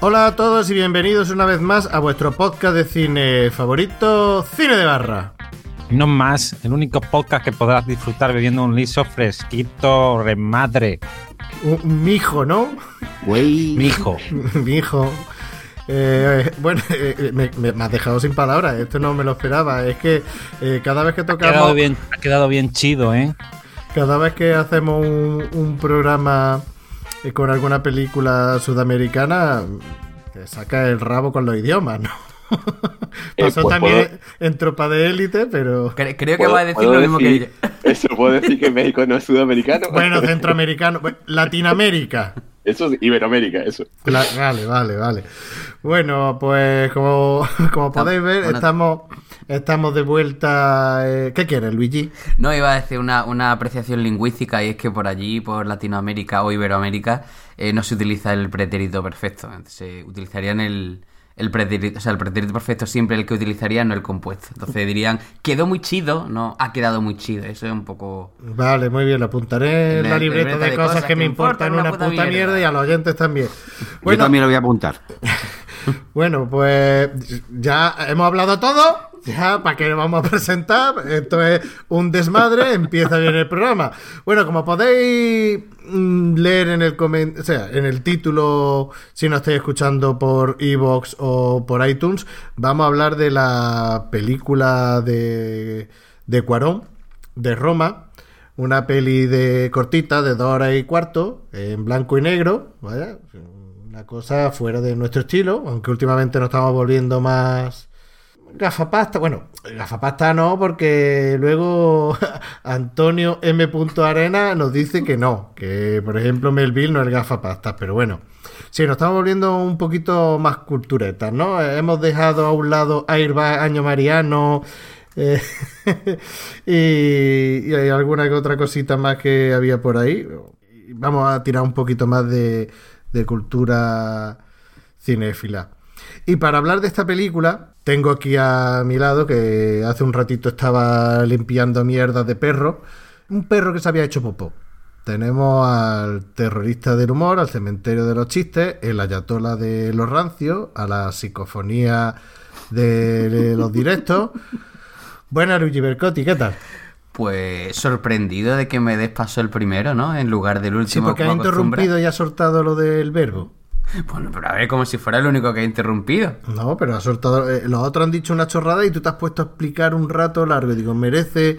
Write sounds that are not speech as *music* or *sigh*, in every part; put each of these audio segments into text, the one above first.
Hola a todos y bienvenidos una vez más a vuestro podcast de cine favorito, Cine de Barra. No más, el único podcast que podrás disfrutar bebiendo un liso fresquito, remadre. Un, mijo, ¿no? Güey. Mijo. *laughs* mijo. Eh, bueno, eh, me, me- me has dejado sin palabras, esto no me lo esperaba. Es que eh, cada vez que Ha quedado tocamos, bien, ha quedado bien chido, ¿eh? cada vez que hacemos un, un programa eh, con alguna película sudamericana, te saca el rabo con los idiomas, ¿no? *laughs* Pasó pues también puedo- en Tropa de Élite, pero Cre- creo que ¿Puedo- va a decir lo mismo que ella. *laughs* Eso, ¿puedo decir que México no es sudamericano? bueno, centroamericano, Latinoamérica. Eso es Iberoamérica, eso. La- vale, vale, vale. Bueno, pues como, como podéis ver, Bueno. estamos, estamos de vuelta. eh, ¿Qué quieres, Luigi? No, iba a decir una, una apreciación lingüística y es que por allí, por Latinoamérica o Iberoamérica, eh, no se utiliza el pretérito perfecto. Se utilizarían el, el pretérito, o sea, el pretérito perfecto siempre el que utilizarían, no el compuesto. Entonces dirían, quedó muy chido, no, ha quedado muy chido. Eso es un poco... Vale, muy bien, lo apuntaré en La la libreta libreta de, de cosas, cosas que que me importan una puta, mierda. y a los oyentes también. *laughs* Yo también lo voy a apuntar. *laughs* bueno, pues ya hemos hablado todo. Ya, ¿para qué lo vamos a presentar? Esto es un desmadre, empieza bien el programa. Bueno, como podéis mm, leer en el comen- o sea, en el título, si no estáis escuchando por Evox o por iTunes, vamos a hablar de la película de, de Cuarón, de Roma. Una peli de cortita, de dos horas y cuarto, en blanco y negro, ¿vale? Una cosa fuera de nuestro estilo, aunque últimamente nos estamos volviendo más gafapasta. Bueno, gafapasta no, porque luego *laughs* Antonio M. Arena nos dice que no, que por ejemplo Melville no es gafapasta, pero bueno. Sí, nos estamos volviendo un poquito más culturetas, ¿no? Hemos dejado a un lado Airbag, Año Mariano eh, *laughs* y, hay alguna que otra cosita más que había por ahí. Vamos a tirar un poquito más de, de cultura cinéfila. Y para hablar de esta película, tengo aquí a mi lado que hace un ratito estaba limpiando mierdas de perro. Un perro que se había hecho popó. Tenemos al terrorista del humor, al cementerio de los chistes, el ayatola de los rancios, a la psicofonía de los directos. *laughs* Buenas, Luigi Bercotti, ¿qué tal? Pues sorprendido de que me des paso el primero, ¿no? En lugar del Sí, último. porque has como acostumbra. interrumpido y has soltado lo del verbo. Bueno, pero a ver, como si fuera el único que ha interrumpido. No, pero has soltado. eh, los otros han dicho una chorrada y tú te has puesto a explicar un rato largo. Y digo, merece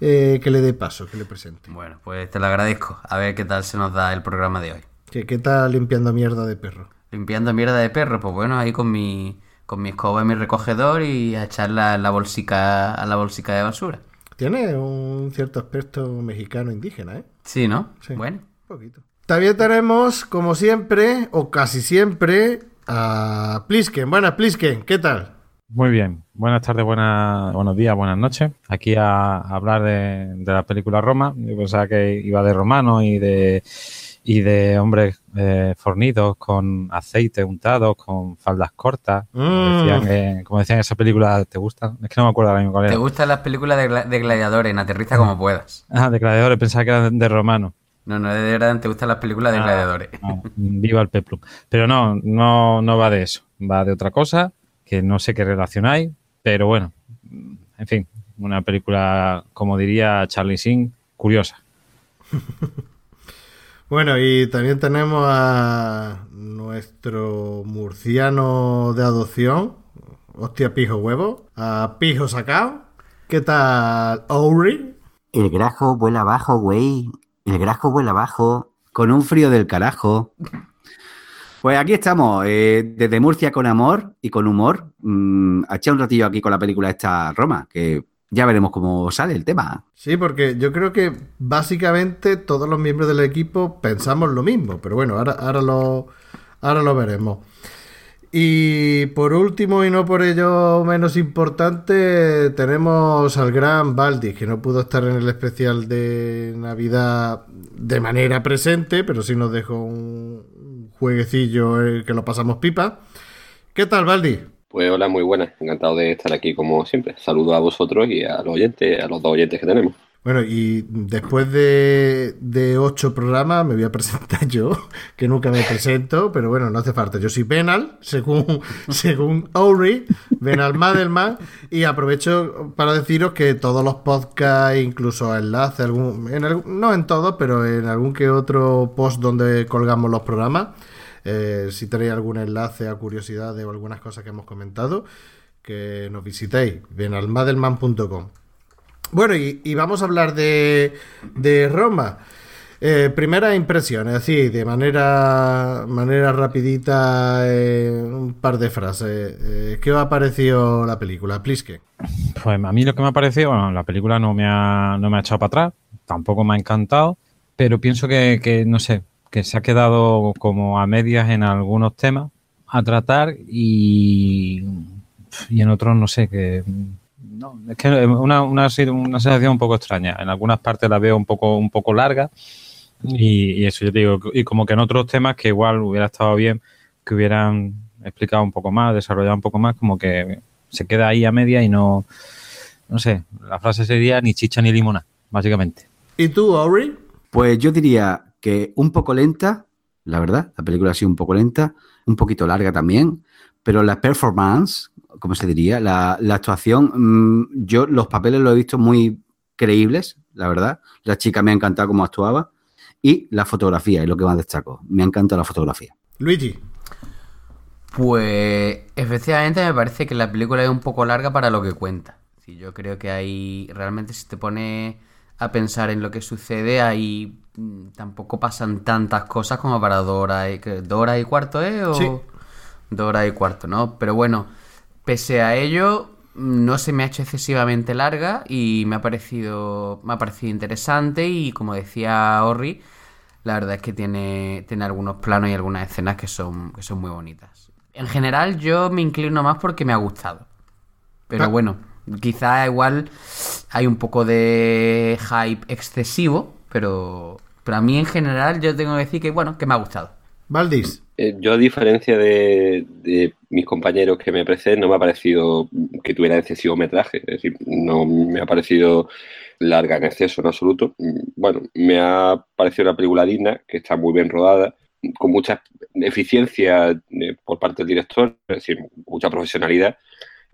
eh, que le dé paso, que le presente. Bueno, pues te lo agradezco. A ver qué tal se nos da el programa de hoy. ¿Qué, qué tal limpiando mierda de perro? Limpiando mierda de perro, pues bueno, ahí con mi, con mi escoba y mi recogedor y a echarla a la bolsica, a la bolsica de basura. Tiene un cierto aspecto mexicano indígena, ¿eh? Sí, ¿no? Sí. Bueno. Un poquito. También tenemos, como siempre, o casi siempre, a Plisken. Buenas, Plisken, ¿qué tal? Muy bien. Buenas tardes, buenas, buenos días, buenas noches. Aquí a, a hablar de, de la película Roma. Yo pensaba que iba de romano y de y de hombres eh, fornidos con aceite untado, con faldas cortas. Como, Mm. decían, que- como decían en esa película, ¿te gusta? Es que no me acuerdo ahora mismo cuál ¿Te era. gustan las películas de, gla- de gladiadores? Aterriza como puedas. Ah, de gladiadores, pensaba que era de, de romano. No, no, de verdad te gustan las películas de Ah, gladiadores. no, *laughs* viva el peplum. Pero no, no, no va de eso. Va de otra cosa que no sé qué relación hay, pero bueno, en fin, una película, como diría Charlie Sheen, curiosa. *laughs* Bueno, y también tenemos a nuestro murciano de adopción, hostia pijo huevo, a pijo sacao. ¿Qué tal, Ori? El grajo vuela abajo, güey. El grajo vuela abajo. Con un frío del carajo. Pues aquí estamos, eh, desde Murcia con amor y con humor. mm, a echar un ratillo aquí con la película esta Roma, que ya veremos cómo sale el tema. Sí, porque yo creo que básicamente todos los miembros del equipo pensamos lo mismo, pero bueno, ahora, ahora, lo, ahora lo veremos. Y por último, y no por ello menos importante, tenemos al gran Baldi, que no pudo estar en el especial de Navidad de manera presente, pero sí nos dejó un jueguecillo eh, que lo pasamos pipa. ¿Qué tal, Baldi? Pues hola, muy buenas. Encantado de estar aquí como siempre. Saludo a vosotros y a los oyentes, a los dos oyentes que tenemos. Bueno, y después de, de ocho programas me voy a presentar *laughs* yo, que nunca me presento, pero bueno, no hace falta. Yo soy Benal, según, *laughs* según Ori, Benal Madelman, y aprovecho para deciros que todos los podcasts, incluso enlaces, algún, en algún- no en todos, pero en algún que otro post donde colgamos los programas, eh, si tenéis algún enlace a curiosidades o algunas cosas que hemos comentado, que nos visitéis, benalmadelman.com. Bueno, y, y vamos a hablar de, de Roma. Eh, primeras impresiones, así, de manera, manera rapidita, eh, un par de frases. Eh, ¿Qué os ha parecido la película? Pliske. Pues a mí lo que me ha parecido, bueno, la película no me ha, no me ha echado para atrás, tampoco me ha encantado, pero pienso que, que, no sé, que se ha quedado como a medias en algunos temas a tratar y, y en otros no sé, que no, es que es una, una, una sensación un poco extraña. En algunas partes la veo un poco, un poco larga y, y eso yo te digo, y como que en otros temas que igual hubiera estado bien que hubieran explicado un poco más, desarrollado un poco más, como que se queda ahí a media y no, no sé, la frase sería ni chicha ni limona, básicamente. ¿Y tú, Ori? Pues yo diría que un poco lenta, la verdad, la película ha sido un poco lenta, un poquito larga también, pero la performance, como se diría, la, la actuación, mmm, yo los papeles los he visto muy creíbles, la verdad. La chica me ha encantado cómo actuaba y la fotografía es lo que más destaco. Me ha encantado la fotografía. Luigi. Pues efectivamente me parece que la película es un poco larga para lo que cuenta. Sí, yo creo que ahí realmente si te pone a pensar en lo que sucede, ahí mm, tampoco pasan tantas cosas como para dos horas y, ¿qué? ¿dos horas y cuarto, ¿eh? O Sí. dos horas y cuarto, ¿no? Pero bueno, pese a ello, no se me ha hecho excesivamente larga y me ha parecido, me ha parecido interesante y como decía Orri, la verdad es que tiene, tiene algunos planos y algunas escenas que son, que son muy bonitas. En general yo me inclino más porque me ha gustado. Pero Ah. bueno, quizá igual hay un poco de hype excesivo, pero, pero a mí en general yo tengo que decir que bueno, que me ha gustado. Valdis. Eh, yo, a diferencia de, mis compañeros que me preceden, no me ha parecido que tuviera excesivo metraje. Es decir, no me ha parecido larga en exceso en absoluto. Bueno, me ha parecido una película digna, que está muy bien rodada, con mucha eficiencia eh, por parte del director, es decir, mucha profesionalidad.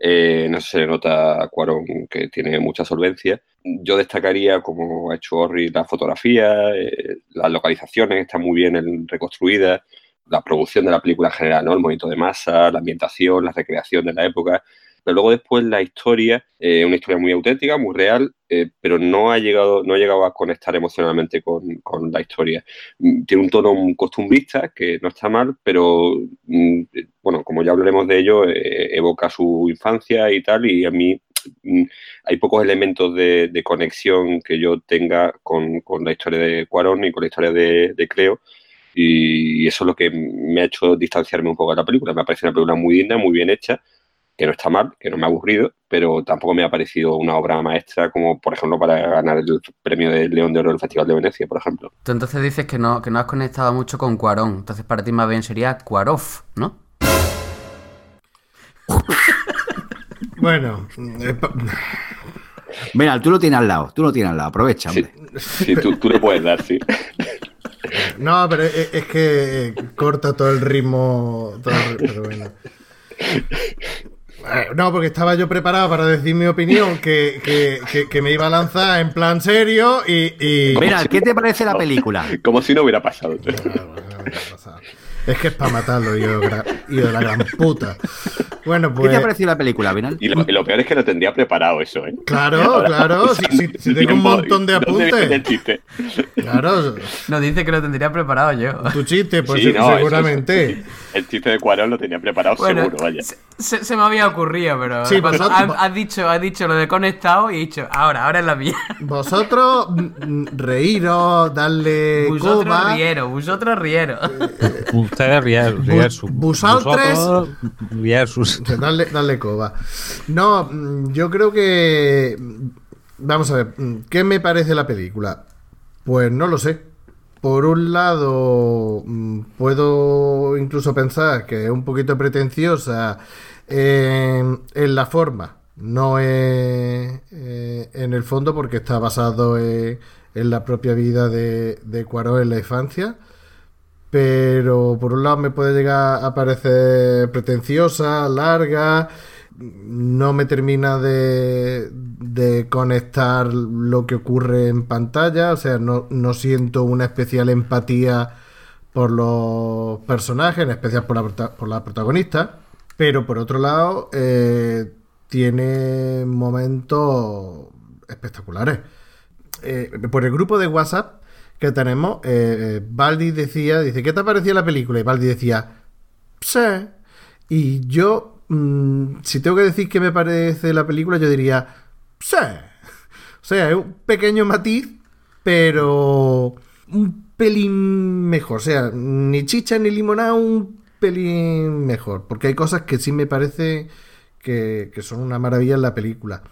Eh, no se le nota a Cuarón que tiene mucha solvencia. Yo destacaría, como ha hecho Orri, la fotografía, las localizaciones están muy bien reconstruidas, la producción de la película en general, ¿no? El movimiento de masa, la ambientación, la recreación de la época. Pero luego después la historia, eh, una historia muy auténtica, muy real, eh, pero no ha llegado, no ha llegado a conectar emocionalmente con, con la historia. Mm, Tiene un tono costumbrista, que no está mal, pero mm, bueno, como ya hablaremos de ello, eh, evoca su infancia y tal, y a mí mm, hay pocos elementos de, de conexión que yo tenga con, con la historia de Cuarón y con la historia de, Cleo. Y eso es lo que me ha hecho distanciarme un poco de la película. Me parece una película muy digna, muy bien hecha, que no está mal, que no me ha aburrido, pero tampoco me ha parecido una obra maestra como, por ejemplo, para ganar el premio del León de Oro del Festival de Venecia, por ejemplo. Tú entonces dices que no, que no has conectado mucho con Cuarón. Entonces para ti más bien sería Cuaroff, ¿no? *laughs* Bueno, eh, Mira, tú lo tienes al lado, tú lo tienes al lado, aprovecha, Sí, hombre. sí tú, tú le puedes dar, sí. *laughs* no, pero es, es que corta todo el ritmo. todo el ri- pero bueno. Eh, No, porque estaba yo preparado para decir mi opinión, que, que- que- que me iba a lanzar en plan serio y. y- Mira, ¿qué te parece la película? Como si no hubiera pasado. Ah, bueno, ¿qué ha pasado? Es que es para matarlo, yo de la gran puta. Bueno, ¿Qué pues. te ha parecido la película, Vinal? Y lo, y lo peor es que lo tendría preparado eso, ¿eh? Claro, *laughs* claro. *laughs* Si, si- si tengo un montón de ¿Dónde viene el apuntes. chiste? Claro, No dice que lo tendría preparado yo. tu chiste, pues Sí, no, eso seguramente. *laughs* el chiste de Cuarón lo tenía preparado Bueno, seguro, vaya. se, me había ocurrido, pero Sí, vosotros- has, has dicho, has dicho lo de conectado y he dicho, ahora, ahora es la mía. Vosotros mm, mm, reíros, darle Vosotros coba. rieros, vosotros rieros. Ustedes rier, riersus. vosotros- Vosotros. O sea, Darle, darle coba. No, mm, yo creo que. Vamos a ver, ¿qué me parece la película? Pues no lo sé. Por un lado, mm, puedo incluso pensar que es un poquito pretenciosa en, en la forma, no eh, en el fondo, porque está basado en, en la propia vida de, de Cuarón en la infancia pero por un lado me puede llegar a parecer pretenciosa, larga, no me termina de, de conectar lo que ocurre en pantalla, o sea, no, no siento una especial empatía por los personajes, en especial por la, por la protagonista, pero por otro lado eh, tiene momentos espectaculares eh, por el grupo de WhatsApp que tenemos, eh, eh, Baldi decía, dice, ¿qué te ha parecido la película? Y Baldi decía, sí. Y yo, mm, si tengo que decir qué me parece la película, yo diría, sí. O sea, es un pequeño matiz, pero un pelín mejor. O sea, ni chicha ni limonada, un pelín mejor. Porque hay cosas que sí me parece que, que son una maravilla en la película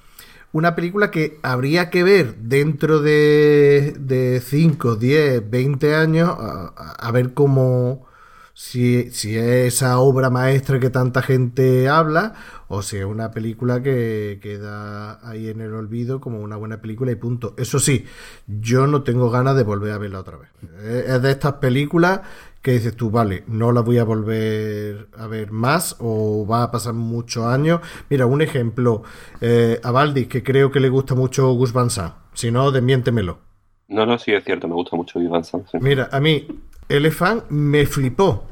una película que habría que ver dentro de, de 5, 10, 20 años, a- a ver cómo, si, si es esa obra maestra que tanta gente habla, o si es una película que queda ahí en el olvido como una buena película y punto. Eso sí, yo no tengo ganas de volver a verla otra vez. Es de estas películas que dices tú, vale, no la voy a volver a ver más o va a pasar muchos años. Mira, un ejemplo, eh, a Valdis, que creo que le gusta mucho Gus Van Sant. Si no, desmiéntemelo. No, no, sí es cierto, me gusta mucho Ivan Sam. sí. Mira, a mí, Elephant me flipó.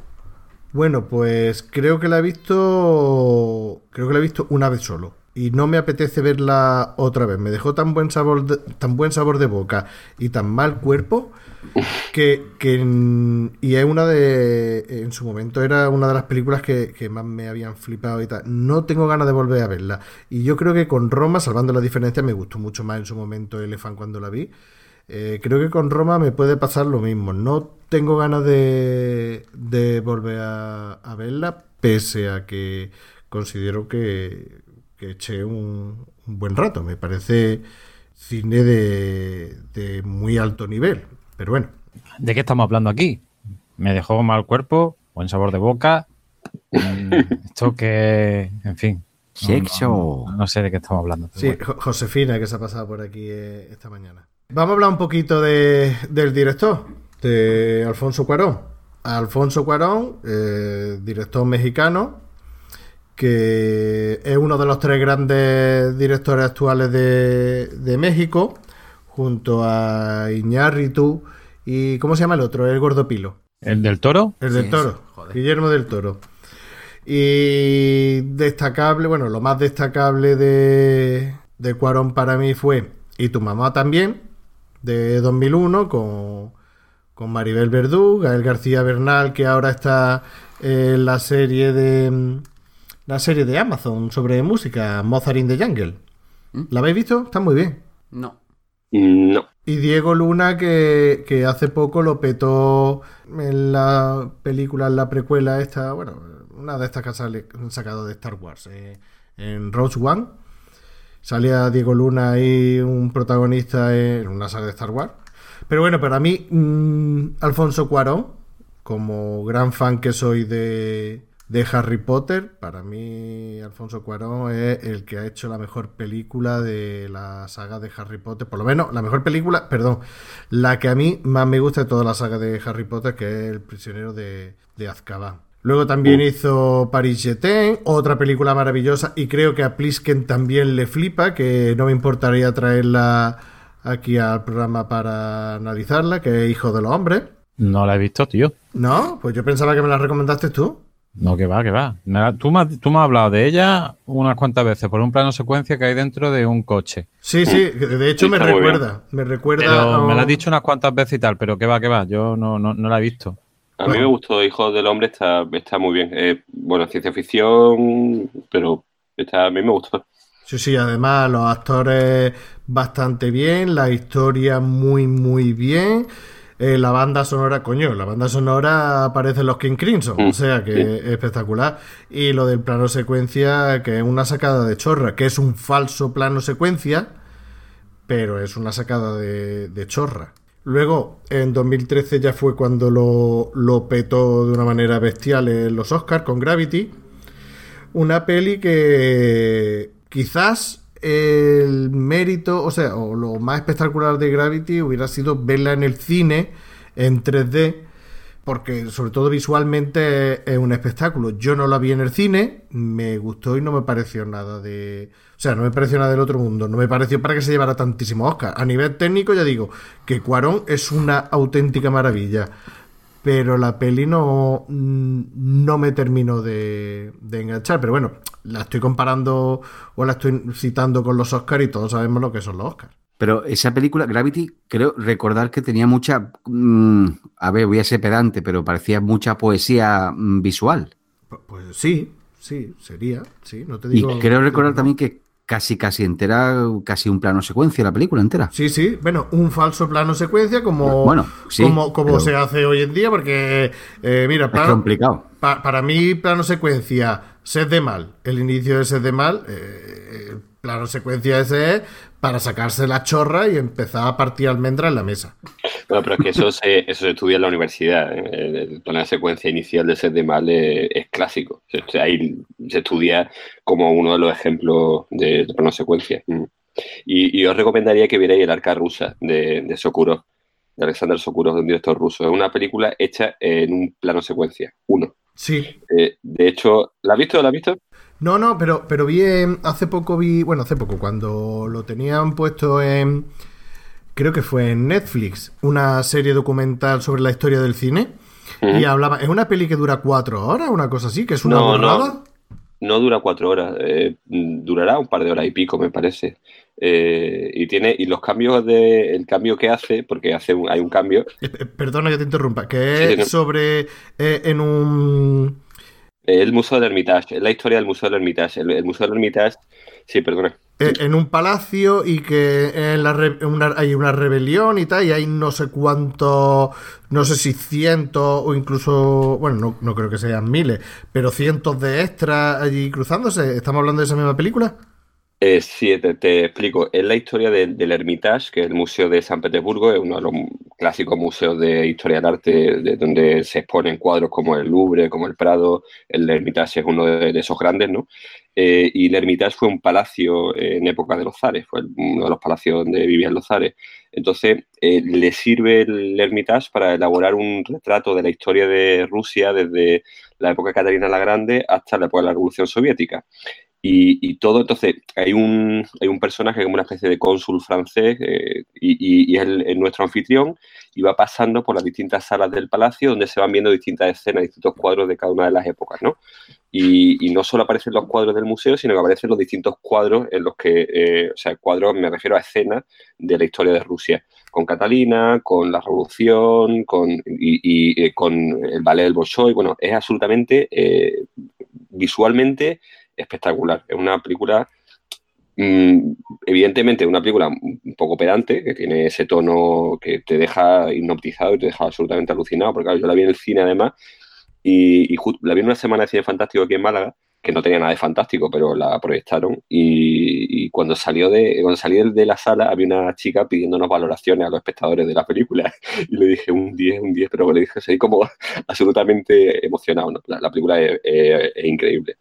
Bueno, pues creo que la he visto. Creo que la he visto una vez solo. Y no me apetece verla otra vez. Me dejó tan buen sabor de, tan buen sabor de boca y tan mal cuerpo que, que en- y es una de en su momento era una de las películas que, que más me habían flipado y tal. No tengo ganas de volver a verla. Y yo creo que con Roma, salvando la diferencia, me gustó mucho más en su momento Elephant cuando la vi. Eh, creo que con Roma me puede pasar lo mismo. No tengo ganas de, de volver a, a verla, pese a que considero que, que eché un, un buen rato. Me parece cine de, de muy alto nivel. Pero bueno, ¿De qué estamos hablando aquí? Me dejó mal cuerpo, buen sabor de boca. Esto *laughs* que, en fin. no- Sexo. No, no sé de qué estamos hablando. sí, bueno. Jo- Josefina que se ha pasado por aquí eh, esta mañana. Vamos a hablar un poquito de, del director, de Alfonso Cuarón. Alfonso Cuarón, eh, director mexicano, que es uno de los tres grandes directores actuales de, de México, junto a Iñárritu y ¿cómo se llama el otro? El Gordopilo. ¿El del toro? El Sí, del Toro, joder. Guillermo del Toro. Y destacable, bueno, lo más destacable de, de Cuarón para mí fue Y tu mamá también, de 2001, con, con Maribel Verdú, Gael García Bernal, que ahora está en la serie de la serie de Amazon sobre música, Mozart in the Jungle. ¿La habéis visto? Está muy bien. No. Mm, No. Y Diego Luna, que, que hace poco lo petó en la película, en la precuela esta, bueno, una de estas que han sacado de Star Wars, eh, en Rogue One. Salía Diego Luna ahí, un protagonista en una saga de Star Wars. Pero bueno, para mí, mm, Alfonso Cuarón, como gran fan que soy de, de Harry Potter, para mí Alfonso Cuarón es el que ha hecho la mejor película de la saga de Harry Potter. Por lo menos, la mejor película, perdón, la que a mí más me gusta de toda la saga de Harry Potter, que es El prisionero de, de Azkaban. Luego también hizo Paris Jetin, otra película maravillosa, y creo que a Plisken también le flipa, que no me importaría traerla aquí al programa para analizarla, que es Hijo de los Hombres. No la he visto, tío. No, pues yo pensaba que me la recomendaste tú. No, que va, que va. Me la- Tú me, has, tú me has hablado de ella unas cuantas veces por un plano secuencia que hay dentro de un coche. Sí, sí, de hecho Sí, me recuerda. Me recuerda. A- me la has dicho unas cuantas veces y tal, pero que va, que va. Yo no, no, no la he visto. A mí me gustó Hijos del Hombre, está, está muy bien. Eh, bueno, ciencia ficción, pero está, a mí me gustó. Sí, sí, además los actores bastante bien, la historia muy, muy bien. Eh, la banda sonora, coño, la banda sonora aparece en los King Crimson, o sea que es espectacular. Y lo del plano secuencia, que es una sacada de chorra, que es un falso plano secuencia, pero es una sacada de, de chorra. Luego, en 2013 ya fue cuando lo, petó de una manera bestial en los Oscars con Gravity. Una peli que quizás el mérito, o sea, o lo más espectacular de Gravity hubiera sido verla en el cine en 3D, porque sobre todo visualmente es un espectáculo. Yo no la vi en el cine, me gustó y no me pareció nada de... O sea, no me pareció nada del otro mundo, no me pareció para que se llevara tantísimo Oscar. A nivel técnico ya digo que Cuarón es una auténtica maravilla pero la peli no, no me terminó de, de, enganchar. Pero bueno, la estoy comparando o la estoy citando con los Oscars y todos sabemos lo que son los Oscars. Pero esa película, Gravity, creo recordar que tenía mucha. Mmm, a ver, voy a ser pedante, pero parecía mucha poesía mmm, visual. Pues, sí, sí, sería, sí, no te digo. Y creo recordar también que casi casi entera, casi un plano secuencia la película entera. Sí, sí, bueno, un falso plano secuencia como, bueno, sí, como, como pero... se hace hoy en día, porque, eh, mira, es complicado. Pa, para mí, plano secuencia, sed de mal, el inicio de sed de mal, eh, plano secuencia ese es para sacarse la chorra y empezar a partir almendra en la mesa. Bueno, pero es que eso se, eso se estudia en la universidad. ¿eh? El plano de secuencia inicial de Sed de Mal es, es clásico. Ahí se estudia como uno de los ejemplos de, de plano de secuencia. Y, y, os recomendaría que vierais El arca rusa de, de Sokurov, de Alexander Sokurov, de un director ruso. Es una película hecha en un plano secuencia, uno. Sí. Eh, de hecho, ¿la has visto? ¿La has visto? No, no, pero, pero vi en, hace poco vi, bueno, hace poco, cuando lo tenían puesto en, creo que fue en Netflix, una serie documental sobre la historia del cine. Uh -huh. Y hablaba, es una peli que dura cuatro horas, una cosa así, que es una no, borrada. No, no dura cuatro horas, eh, durará un par de horas y pico, me parece. Eh, y tiene y los cambios de el cambio que hace porque hace un, hay un cambio eh, perdona que te interrumpa que es sí, sobre en un el Museo del Hermitage, la historia del Museo del Hermitage. El, Museo del Hermitage, sí, perdona. En un palacio y que en la re, una, hay una rebelión y tal, y hay no sé cuántos, no sé si cientos o incluso, bueno, no, no creo que sean miles, pero cientos de extras allí cruzándose. ¿Estamos hablando de esa misma película? Eh, sí, te, te, explico. Es la historia de, del Hermitage, que es el Museo de San Petersburgo, es uno de los clásicos museos de historia del arte, de donde se exponen cuadros como el Louvre, como el Prado. El Hermitage es uno de, esos grandes, ¿no? Eh, y el Hermitage fue un palacio en época de los zares, fue uno de los palacios donde vivían los zares. Entonces, eh, le sirve el Hermitage para elaborar un retrato de la historia de Rusia desde la época de Catarina la Grande hasta la época de la Revolución Soviética. Y, todo, entonces, hay un, hay un personaje como una especie de cónsul francés eh, y, y, es nuestro anfitrión y va pasando por las distintas salas del palacio donde se van viendo distintas escenas, distintos cuadros de cada una de las épocas, ¿no? Y, no solo aparecen los cuadros del museo, sino que aparecen los distintos cuadros en los que, eh, o sea, cuadros, me refiero a escenas de la historia de Rusia, con Catalina, con la Revolución, con, y, eh, con el ballet del Bolshoi, bueno, es absolutamente, visualmente, espectacular. Es una película, mmm, evidentemente, una película un poco pedante, que tiene ese tono que te deja hipnotizado y te deja absolutamente alucinado, porque claro, yo la vi en el cine además, y, y la vi en una semana de cine fantástico aquí en Málaga, que no tenía nada de fantástico, pero la proyectaron. Y, cuando salió de cuando salí de la sala, había una chica pidiéndonos valoraciones a los espectadores de la película. *laughs* Y le dije un 10, un 10, pero le dije así como *laughs* absolutamente emocionado. La, la, película es increíble.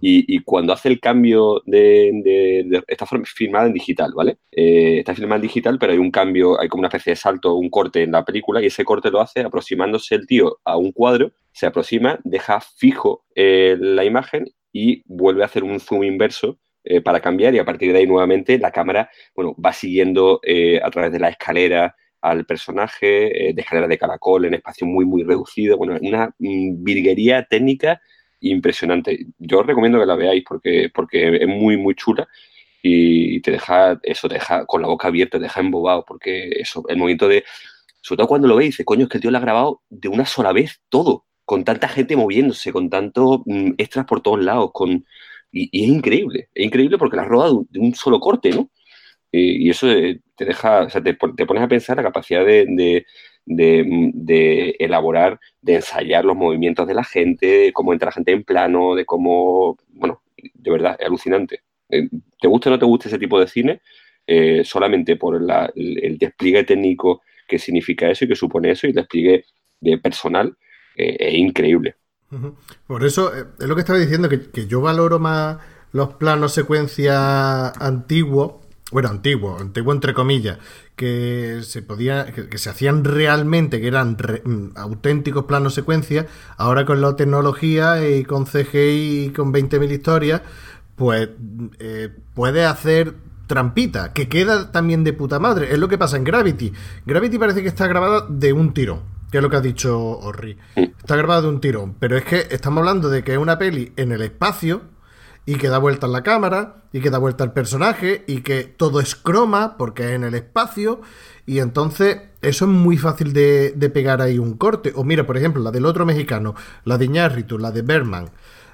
Y, y, cuando hace el cambio de, de, de, está filmada en digital, ¿vale? Eh, está filmada en digital, pero hay un cambio, hay como una especie de salto, un corte en la película y ese corte lo hace aproximándose el tío a un cuadro, se aproxima, deja fijo eh, la imagen y vuelve a hacer un zoom inverso eh, para cambiar y a partir de ahí nuevamente la cámara, bueno, va siguiendo eh, a través de la escalera al personaje, de escalera de caracol en espacio muy, muy reducido, bueno, una mm, virguería técnica impresionante. Yo os recomiendo que la veáis porque, porque es muy, muy chula y te deja, eso, te deja con la boca abierta, te deja embobado, porque eso, el momento de, Sobre todo cuando lo veis, dice, coño, es que el tío lo ha grabado de una sola vez todo, con tanta gente moviéndose, con tantos mm, extras por todos lados, con... Y, es increíble, es increíble porque la has rodado de un solo corte, ¿no? Y, eso eh, te deja, o sea, te, pones a pensar la capacidad de, elaborar, de ensayar los movimientos de la gente, de cómo entra la gente en plano, de cómo, bueno, de verdad, es alucinante. Eh, te guste o no te guste ese tipo de cine, eh, solamente por el, despliegue técnico que significa eso y que supone eso y el despliegue de personal, eh, es increíble. Por eso es lo que estaba diciendo, que, que yo valoro más los planos secuencia antiguos bueno, antiguo, antiguo entre comillas, que se podía, que, se hacían realmente, que eran mm, auténticos planos secuencias, ahora con la tecnología y con CGI y con 20.000 historias, pues eh, puede hacer trampita, que queda también de puta madre. Es lo que pasa en Gravity. Gravity parece que está grabada de un tirón, que es lo que ha dicho Orri. Está grabada de un tirón, pero es que estamos hablando de que es una peli en el espacio y que da vuelta la cámara y que da vuelta el personaje y que todo es croma porque es en el espacio y entonces eso es muy fácil de, pegar ahí un corte. O mira, por ejemplo, la del otro mexicano, la de Iñárritu, la de Berman.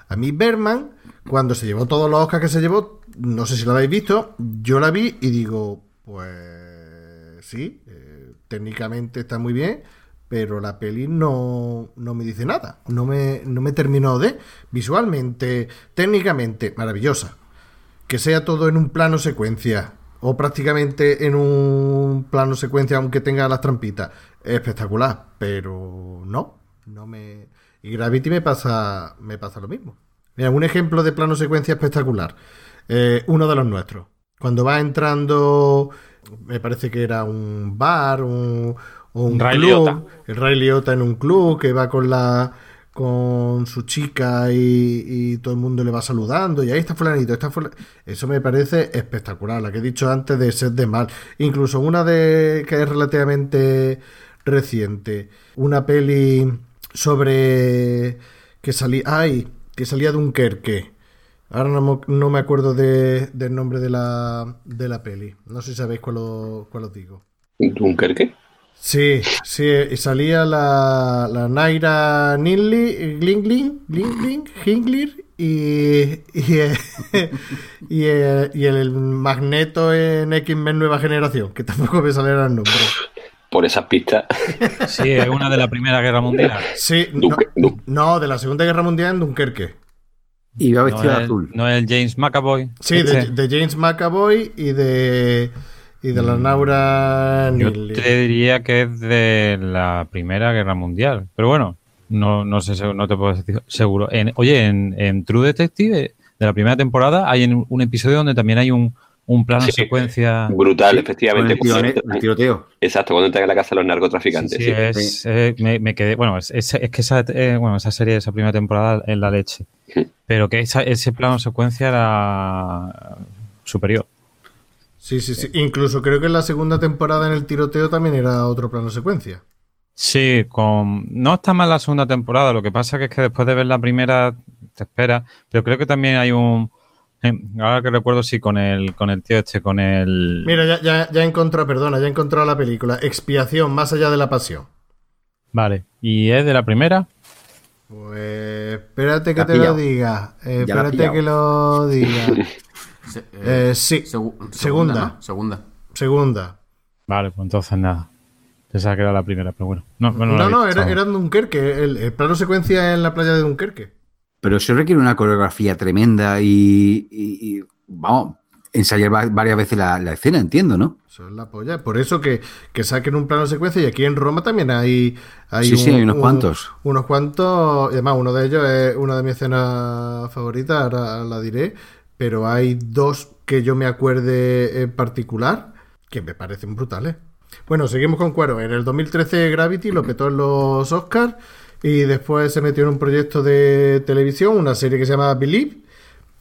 A mí Berman, cuando se llevó todos los Oscars que se llevó, no sé si lo habéis visto, yo la vi y digo, pues sí, eh, técnicamente está muy bien, pero la peli no, me dice nada, no me, no me terminó de visualmente, técnicamente, maravillosa. Que sea todo en un plano secuencia, o prácticamente en un plano secuencia, aunque tenga las trampitas, espectacular, pero no, no me... Y Gravity me pasa, me pasa lo mismo. Mira, un ejemplo de plano secuencia espectacular. Eh, uno de los nuestros. Cuando va entrando, me parece que era un bar, un, un Ray club, el Ray Liotta en un club que va con la con su chica y, todo el mundo le va saludando y ahí está fulanito, está eso me parece espectacular, la que he dicho antes de ser de mal, incluso una de que es relativamente reciente, una peli sobre que salía, ay, que salía de un Dunkerque. Ahora no, me acuerdo del nombre de la, de la peli. No sé si sabéis cuál, cuál os digo. ¿Dunkerque? Sí, sí, y salía la, la Naira Ninley, Glingling, Glingling, Hinglir y, y, *laughs* y, y, el Magneto en X-Men Nueva Generación, que tampoco me saliera el nombre. Por esas pistas. Sí, es una de la Primera Guerra Mundial. Sí, no, de la Segunda Guerra Mundial en Dunkerque. Y va vestido de azul. No es el James McAvoy. Sí, de, de James McAvoy y de y de la Naura Yo te diría que es de la Primera Guerra Mundial. Pero bueno, no, no sé, no te puedo decir seguro. oye, en, True Detective, de la primera temporada, hay un episodio donde también hay un, un plano de secuencia. Brutal, efectivamente. El, tiroteo. Exacto, cuando entran en la casa de los narcotraficantes. Sí, Es, eh, me, quedé. Bueno, es, es que esa, eh, bueno, esa serie, esa primera temporada es la leche. Pero que ese plano de secuencia era superior. Sí, sí, sí. Incluso creo que en la segunda temporada en el tiroteo también era otro plano secuencia. Sí, con... no está mal la segunda temporada, lo que pasa que es que después de ver la primera te espera, pero creo que también hay un... Ahora que recuerdo, sí, con el, con el tío este, con el... Mira, ya, ya, ya he encontrado, perdona, ya he encontrado la película, Expiación, más allá de la pasión. Vale, ¿y es de la primera? Pues espérate que te lo diga, espérate que lo diga. *laughs* Eh, sí, segunda. Segunda. Segunda. Vale, pues entonces nada. Pensaba que era la primera, pero bueno. No, no, no, era, era, en Dunkerque. El, plano secuencia en la playa de Dunkerque. Pero eso requiere una coreografía tremenda y, vamos, ensayar varias veces la, escena, entiendo, ¿no? Eso es la polla. Por eso que, saquen un plano secuencia y aquí en Roma también hay... hay sí, sí, hay unos cuantos. Unos cuantos. Y además, uno de ellos es una de mis escenas favoritas, ahora la diré pero hay dos que yo me acuerde en particular que me parecen brutales. Bueno, seguimos con Cuero. En el 2013 Gravity lo petó en los Oscars y después se metió en un proyecto de televisión, una serie que se llama Believe.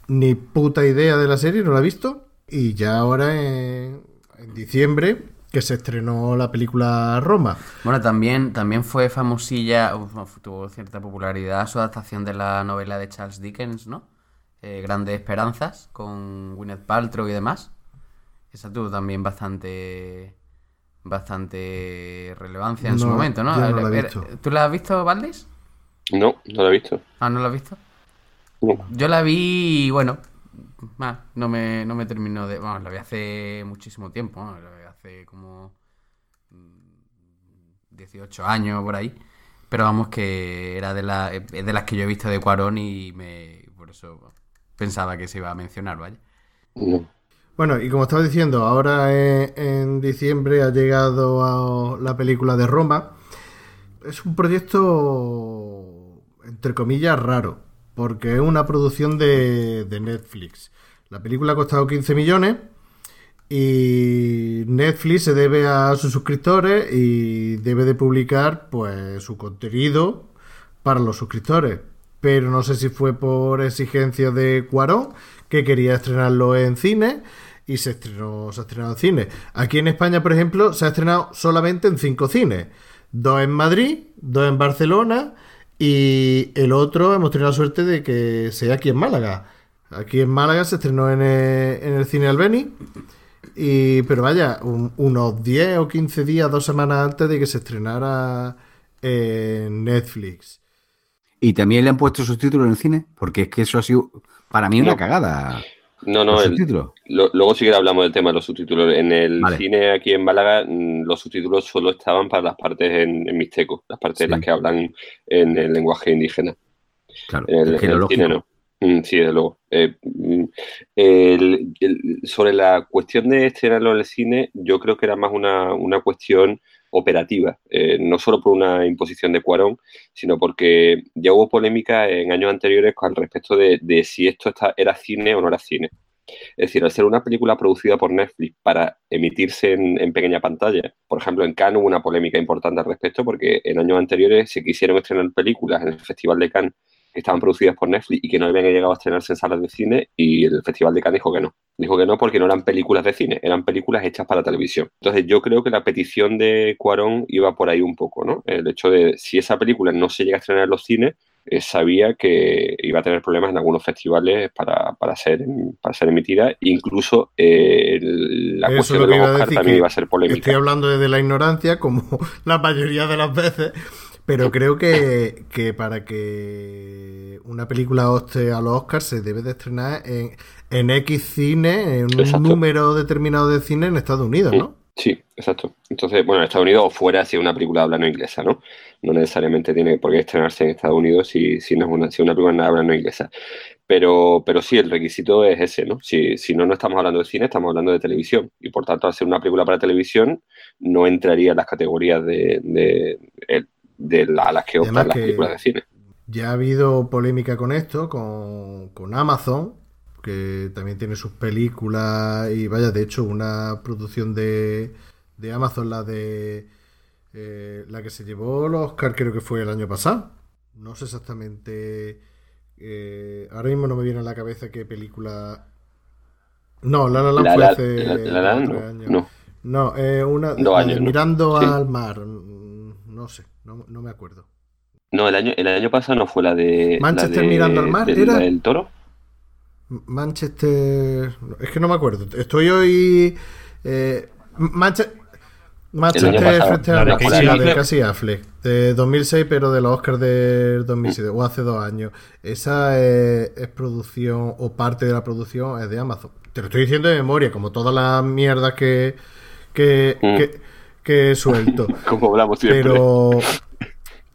Ni puta idea de la serie, no la he visto. Y ya ahora en, diciembre que se estrenó la película Roma. Bueno, también, también fue famosilla, tuvo cierta popularidad su adaptación de la novela de Charles Dickens, ¿no? Eh, Grandes Esperanzas con Gwyneth Paltrow y demás. Esa tuvo también bastante bastante relevancia en su momento, ¿no? yo no la he Era- visto. ¿Tú la has visto, Valdés? No, no lo he visto. Ah, ¿no la has visto? No. Yo la vi y bueno, ah, no, me, no me terminó de... Vamos, la vi hace muchísimo tiempo, ¿no? La vi hace como mm, 18 años por ahí. Pero vamos que era de, la, es de las que yo he visto de Cuarón y me por eso pensaba que se iba a mencionar, ¿vale? No. Bueno, y como estaba diciendo, ahora en, en diciembre ha llegado a la película de Roma. Es un proyecto, entre comillas, raro, porque es una producción de, de Netflix. La película ha costado 15 millones y Netflix se debe a sus suscriptores y debe de publicar pues su contenido para los suscriptores. Pero no sé si fue por exigencia de Cuarón, que quería estrenarlo en cine y se estrenó, se ha estrenado en cine. Aquí en España, por ejemplo, se ha estrenado solamente en cinco cines. Dos en Madrid, dos en Barcelona y el otro hemos tenido la suerte de que sea aquí en Málaga. Aquí en Málaga se estrenó en el, en el cine Albeni. Y, pero vaya, un- unos 10 o 15 días, dos semanas antes de que se estrenara en Netflix. Y también le han puesto subtítulos en el cine, porque es que eso ha sido para mí una cagada. No, no, el- lo- luego sí que hablamos del tema de los subtítulos. En el Vale. cine aquí en Málaga, mm, los subtítulos solo estaban para las partes en, en mixteco, las partes en Sí. las que hablan en el lenguaje indígena. Claro, En el, es que en lo el lógico. cine no. Mm, Sí, desde luego. Eh, mm, el- el- sobre la cuestión de estrenarlo en el cine, yo creo que era más una, una cuestión operativa, eh, no solo por una imposición de Cuarón, sino porque ya hubo polémica en años anteriores con respecto de, si esto era cine o no era cine. Es decir, al ser una película producida por Netflix para emitirse en, en pequeña pantalla, por ejemplo, en Cannes hubo una polémica importante al respecto porque en años anteriores se quisieron estrenar películas en el Festival de Cannes que estaban producidas por Netflix y que no habían llegado a estrenarse en salas de cine y el Festival de Cannes dijo que no. Dijo que no porque no eran películas de cine, eran películas hechas para televisión. Entonces yo creo que la petición de Cuarón iba por ahí un poco, ¿no? El hecho de si esa película no se llega a estrenar en los cines, eh, sabía que iba a tener problemas en algunos festivales para, para, ser, para ser emitida. Incluso eh, la Eso cuestión de los Oscar también iba a ser polémica. Estoy hablando desde la ignorancia, como *laughs* la mayoría de las veces, pero creo que, que para que una película opte a los Oscars se debe de estrenar en, en X cine, en un Exacto. número determinado de cine en Estados Unidos, ¿no? Sí, exacto. Entonces, bueno, en Estados Unidos o fuera si es una película de habla no inglesa, ¿no? No necesariamente tiene por qué estrenarse en Estados Unidos si, si no es una, si una película de habla no inglesa. Pero, pero sí, el requisito es ese, ¿no? Si, si no, no estamos hablando de cine, estamos hablando de televisión. Y por tanto, ser una película para televisión, no entraría en las categorías de, de, de, de la- a las que optan Además las que- películas de cine. Ya ha habido polémica con esto, con, con Amazon, que también tiene sus películas y vaya, de hecho, una producción de, de Amazon, la de eh, la que se llevó los Oscar, creo que fue el año pasado. No sé exactamente. eh, ahora mismo no me viene a la cabeza qué película. No, La La Land La, fue hace la- no, años. no. No, eh, una. Mirando Sí. al mar. mm, No sé, no, no me acuerdo. No, el año, el año pasado no fue la de. la Manchester de- mirando al mar, del- ¿era? la del toro. Manchester. Es que no me acuerdo. Estoy hoy. Eh, Manche- Manchester pasado, frente a la de la, de. Casey Affleck, de 2006, pero de los Oscars del 2007, o hace dos años. Esa es, es producción, o parte de la producción es de Amazon. Te lo estoy diciendo de memoria, como todas las mierdas que, que, Mm. que, que suelto. *laughs* Como hablamos siempre. Pero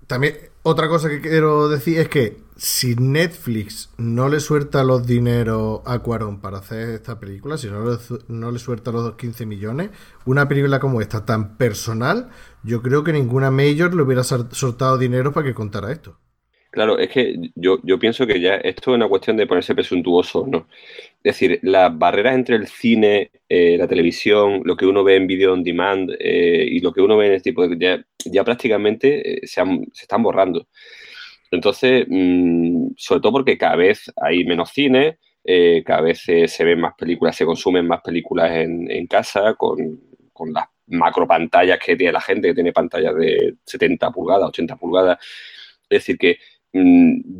también otra cosa que quiero decir es que si Netflix no le suelta los dineros a Cuarón para hacer esta película, si no le, no le suelta los 15 millones, una película como esta tan personal, yo creo que ninguna major le hubiera soltado dinero para que contara esto. Claro, es que yo, yo pienso que ya esto es una cuestión de ponerse presuntuoso, ¿no? Es decir, las barreras entre el cine, eh, la televisión, lo que uno ve en video on demand eh, y lo que uno ve en este tipo de... Ya, ya prácticamente eh, se, están borrando. Entonces, mm, sobre todo porque cada vez hay menos cine, cada vez se ven más películas, se consumen más películas en, en casa con, con las macro pantallas que tiene la gente, que tiene pantallas de 70 pulgadas, 80 pulgadas. Es decir, que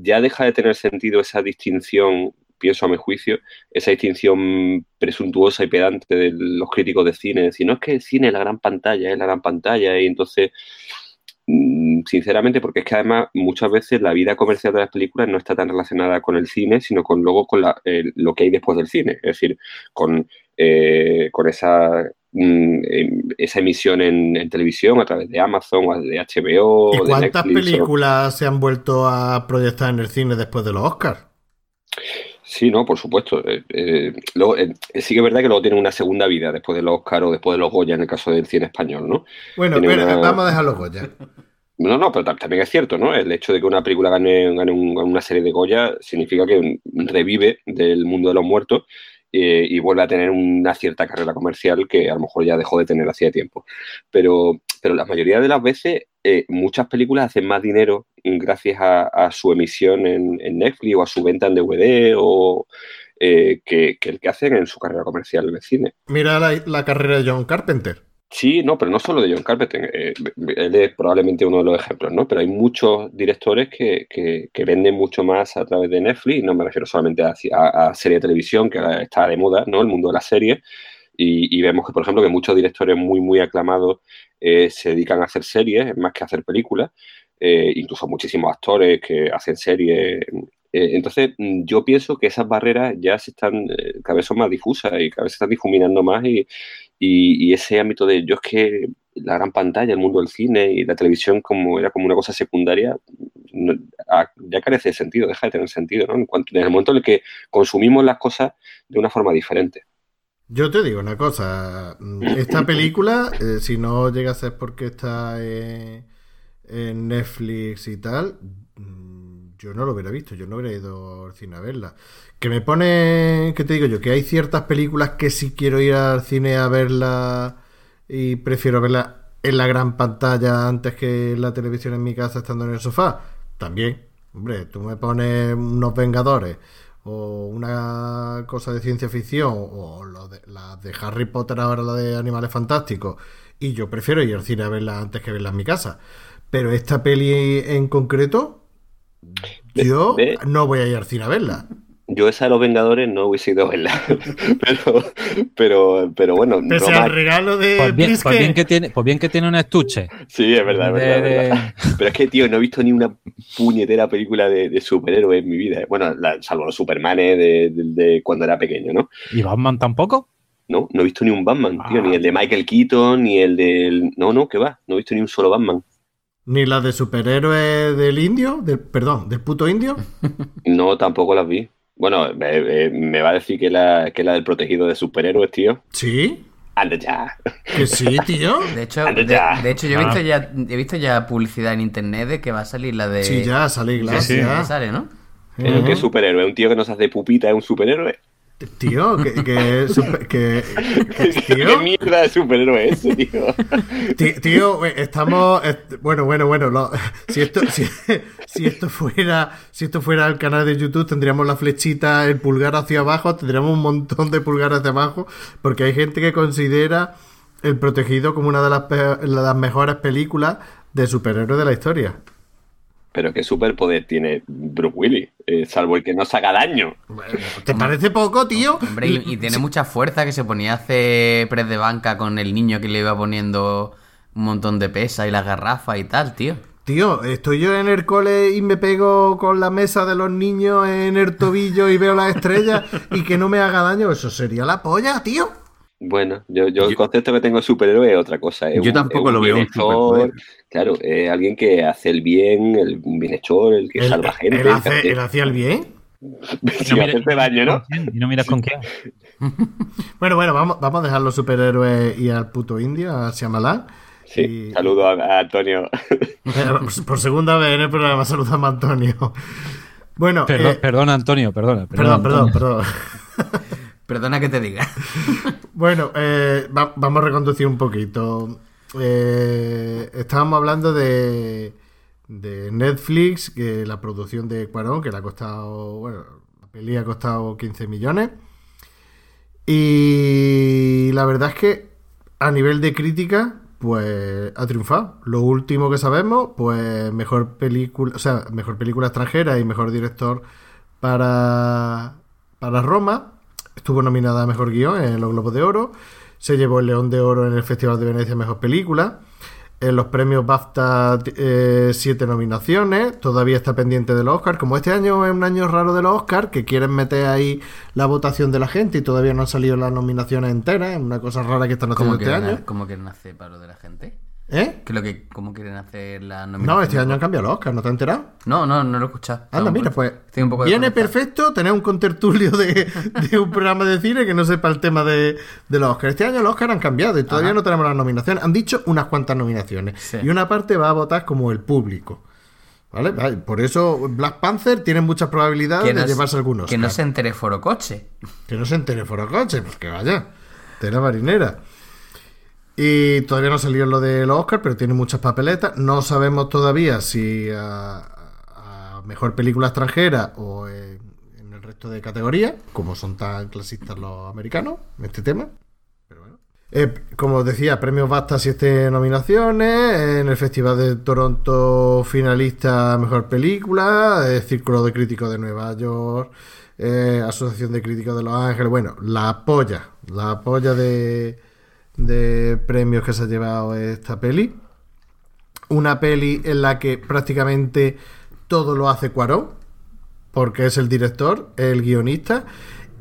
ya deja de tener sentido esa distinción pienso a mi juicio, esa distinción presuntuosa y pedante de los críticos de cine, decir, no es que el cine es la gran pantalla, es la gran pantalla, y entonces mm, sinceramente, porque es que además muchas veces la vida comercial de las películas no está tan relacionada con el cine, sino con luego con lo que hay después del cine, es decir, con, eh, con esa Mm, esa emisión en, televisión a través de Amazon o de HBO. ¿Y cuántas películas se han vuelto a proyectar en el cine después de los Oscars? Sí, no, por supuesto. Eh, eh, eh, sí que es verdad que luego tienen una segunda vida después de los Oscars o después de los Goya en el caso del cine español, ¿no? Bueno, pero vamos a dejar los Goya. No, no, pero también es cierto, ¿no? El hecho de que una película gane, gane una serie de Goya significa que revive del mundo de los muertos eh, y vuelve a tener una cierta carrera comercial que a lo mejor ya dejó de tener hacía tiempo. Pero, pero la mayoría de las veces eh, muchas películas hacen más dinero gracias a, su emisión en, Netflix o a su venta en DVD o eh, que, el que hacen en su carrera comercial de cine. Mira la carrera de John Carpenter. Sí, no, pero no solo de John Carpenter, eh, él es probablemente uno de los ejemplos, ¿no? Pero hay muchos directores que, que, venden mucho más a través de Netflix, no me refiero solamente a, a, serie de televisión, que está de moda, ¿no? El mundo de la serie, y, vemos que, por ejemplo, que muchos directores muy, muy aclamados eh, se dedican a hacer series más que a hacer películas, eh, incluso muchísimos actores que hacen series entonces, yo pienso que esas barreras ya se están, cada vez son más difusas y cada vez se están difuminando más y, y, ese ámbito de yo es que la gran pantalla, el mundo del cine y la televisión como era como una cosa secundaria, ya carece de sentido, deja de tener sentido, ¿no? En, cuanto, en el momento en el que consumimos las cosas de una forma diferente. Yo te digo una cosa, *clears throat* esta película, eh, si no llega a ser porque está en Netflix y tal, yo no lo hubiera visto, yo no hubiera ido al cine a verla. Que me pone, ¿qué te digo yo? Que hay ciertas películas que sí quiero ir al cine a verla y prefiero verla en la gran pantalla antes que la televisión en mi casa estando en el sofá. También, hombre, tú me pones unos Vengadores o una cosa de ciencia ficción o lo de, la de Harry Potter ahora la de Animales Fantásticos y yo prefiero ir al cine a verla antes que verla en mi casa. Pero esta peli en concreto, yo no voy a ir al cine a verla. Yo esa de los Vengadores no hubiese ido a verla. *laughs* pero, pero, pero bueno. Pese al regalo de pues bien, pues bien, que tiene, pues bien que tiene un estuche. Sí, es verdad, es verdad, Pero es que, tío, no he visto ni una puñetera película de, superhéroes en mi vida. Bueno, salvo los Supermanes de, cuando era pequeño, ¿no? ¿Y Batman tampoco? No, no he visto ni un Batman, tío. Ni el de Michael Keaton, ni el del... No, no, que va. No he visto ni un solo Batman. ¿Ni la de superhéroes del indio? Del, perdón, del puto indio. *laughs* no, tampoco las vi. Bueno, me, va a decir que la, que la del protegido de superhéroes, tío. ¿Sí? Anda ya. Que sí, tío. *laughs* De hecho, de, hecho yo he visto, ya, he visto ya publicidad en internet de que va a salir la de. Sí, ya sale, claro. Sí, Ya sale, ¿no? Pero qué superhéroe, un tío que nos hace pupita es un superhéroe. Tío, que, que, que, *laughs* ¿Qué mierda de superhéroe es ese, tío? Tío, estamos. Bueno, bueno, bueno. si, esto, si, esto fuera si esto fuera el canal de YouTube, tendríamos la flechita, el pulgar hacia abajo, tendríamos un montón de pulgares hacia abajo, porque hay gente que considera El Protegido como una de las, de las mejores películas de superhéroes de la historia. Pero qué superpoder tiene Bruce Willis, eh, salvo el que no saca daño. ¿Te parece poco, tío? Hombre, y, tiene mucha fuerza que se ponía a hacer press de banca con el niño que le iba poniendo un montón de pesa y las garrafas y tal, tío. Tío, estoy yo en el cole y me pego con la mesa de los niños en el tobillo y veo las estrellas y que no me haga daño. Eso sería la polla, tío. Bueno, yo, yo, el concepto que tengo de superhéroe es otra cosa. yo tampoco lo veo un Claro, es alguien que hace el bien, el bienhechor, el que salva gente. ¿Él, hacía el bien? *laughs* Si no hace daño, ¿no? Y no miras con quién. *laughs* bueno, bueno, vamos, vamos a dejar los superhéroes y al puto indio, a Shyamalan. Sí, saludo a, Antonio. *laughs* Por segunda vez en el programa saludamos a Antonio. Bueno, eh, perdona, Antonio, perdona. Perdón, perdón, perdón. Perdona que te diga. *laughs* bueno, eh, vamos a reconducir un poquito. Eh, estábamos hablando de, de Netflix, que la producción de Cuarón, que le ha costado, bueno, la peli ha costado 15 millones. Y la verdad es que a nivel de crítica, pues ha triunfado. Lo último que sabemos, pues mejor película, o sea, mejor película extranjera y mejor director para para Roma, estuvo nominada a Mejor Guión en los Globos de Oro, se llevó el León de Oro en el Festival de Venecia Mejor Película, en los premios BAFTA eh, siete nominaciones, todavía está pendiente de los Oscars, como este año es un año raro de los Oscars, que quieren meter ahí la votación de la gente y todavía no han salido las nominaciones enteras, es una cosa rara que están haciendo ¿Cómo este año. ¿Cómo quieren hacer para lo de la gente? ¿Eh? ¿Qué es lo que, ¿Cómo quieren hacer la No, nominación? este año han cambiado los Oscars, ¿no te has enterado? No, no, no lo he escuchado. Anda, mira, pues poco- estoy un poco viene perfecto tener un contertulio de, *laughs* de un programa de cine que no sepa el tema de, de los Oscars. Este año los Oscars han cambiado y todavía Ajá. no tenemos las nominaciones. Han dicho unas cuantas nominaciones Sí. y una parte va a votar como el público. ¿Vale? Por eso Black Panther tiene muchas probabilidades de no, llevarse algunos. que no se entere Forocoche. Que no se entere Forocoche, pues que vaya. Tela marinera. Y todavía no salió lo de los Oscars, pero tiene muchas papeletas. No sabemos todavía si a, mejor película extranjera o en, el resto de categorías, como son tan clasistas los americanos en este tema. Eh, como os decía, premios BAFTA siete nominaciones. En el Festival de Toronto, finalista mejor película. eh, Círculo de Críticos de Nueva York. eh, Asociación de Críticos de Los Ángeles. Bueno, la polla. La polla de, de premios que se ha llevado esta peli. Una peli en la que prácticamente todo lo hace Cuarón, porque es el director, el guionista.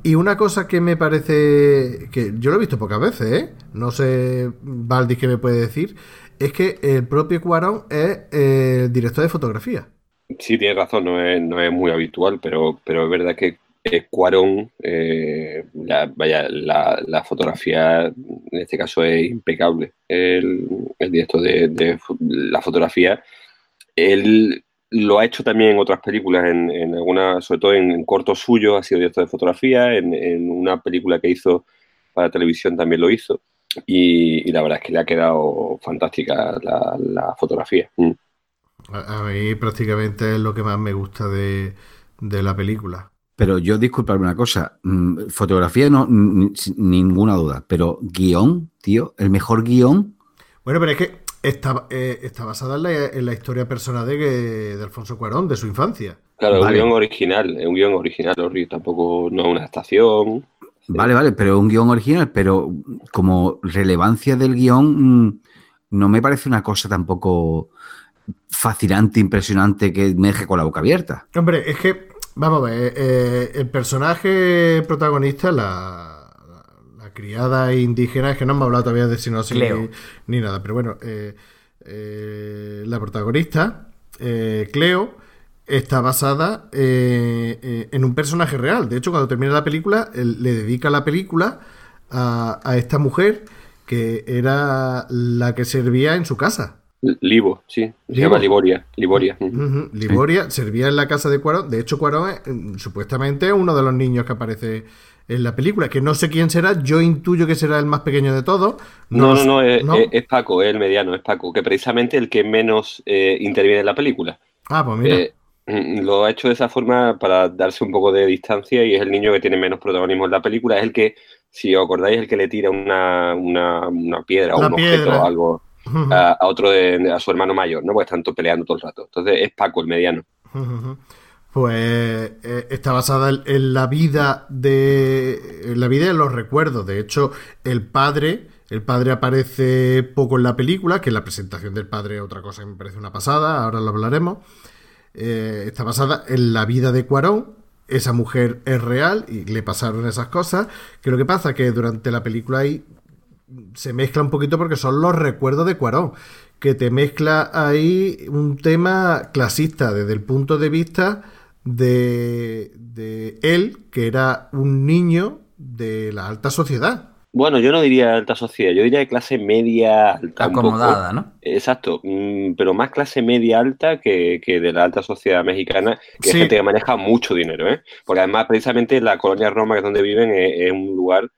Y una cosa que me parece que yo lo he visto pocas veces, ¿eh? No sé, Valdis, qué me puede decir, es que el propio Cuarón es eh, el director de fotografía. Sí, tienes razón, no es, no es muy habitual, pero, pero es verdad que eh, eh, la, vaya, la, fotografía en este caso es impecable. El, el director de, la fotografía, él lo ha hecho también en otras películas, en, en algunas, sobre todo en, cortos suyos, ha sido director de fotografía, en, en una película que hizo para televisión también lo hizo. Y, la verdad es que le ha quedado fantástica la, fotografía. Mm. A, mí prácticamente es lo que más me gusta de la película. Pero yo disculparme una cosa, mm, fotografía no, sin ninguna duda, pero guion, tío, el mejor guion, Bueno, pero es que está, eh, está basada en la, en la historia personal de, de Alfonso Cuarón, de su infancia. Claro, es un Vale. guion original, es un guion original, tampoco no es una estación. vale, vale, pero un guion original, pero como relevancia del guion, mm, no me parece una cosa tampoco fascinante, impresionante que me deje con la boca abierta. Hombre, es que, vamos a ver, eh, el personaje protagonista, la, la- la criada indígena, es que no hemos hablado todavía de sinopsis ni, ni nada, pero bueno, eh, eh, la protagonista, eh, Cleo, está basada eh, eh, en un personaje real. De hecho, cuando termina la película, él le dedica la película a, a esta mujer que era la que servía en su casa. Libo, sí, se Libo. llama Liboria. Liboria. mm. Liboria servía en la casa de Cuarón. De hecho, Cuarón es mm, supuestamente uno de los niños que aparece en la película. Que no sé quién será, yo intuyo que será el más pequeño de todos. No, no, no, es, es- es Paco, es el mediano, es Paco, que precisamente el que menos eh, interviene en la película. Ah, pues mira. Eh, mm, lo ha hecho de esa forma para darse un poco de distancia y es el niño que tiene menos protagonismo en la película. Es el que, si os acordáis, el que le tira una, una, una piedra o un piedra. objeto o algo A, a otro de, a su hermano mayor, ¿no? Porque están todos peleando todo el rato. Entonces es Paco, el mediano. Pues eh, está basada en, en la vida de. En la vida y en los recuerdos. De hecho, el padre. El padre aparece poco en la película, que la presentación del padre es otra cosa que me parece una pasada, ahora lo hablaremos. Eh, está basada en la vida de Cuarón. Esa mujer es real y le pasaron esas cosas. Que lo que pasa es que durante la película ahí se mezcla un poquito porque son los recuerdos de Cuarón. Que te mezcla ahí un tema clasista desde el punto de vista de, de él, que era un niño de la alta sociedad. Bueno, yo no diría alta sociedad, yo diría de clase media alta. Acomodada, ¿no? Exacto, mm, pero más clase media alta que, que de la alta sociedad mexicana, que Sí. es gente que maneja mucho dinero, ¿eh? Porque además, precisamente, la colonia Roma, que es donde viven, es, es un lugar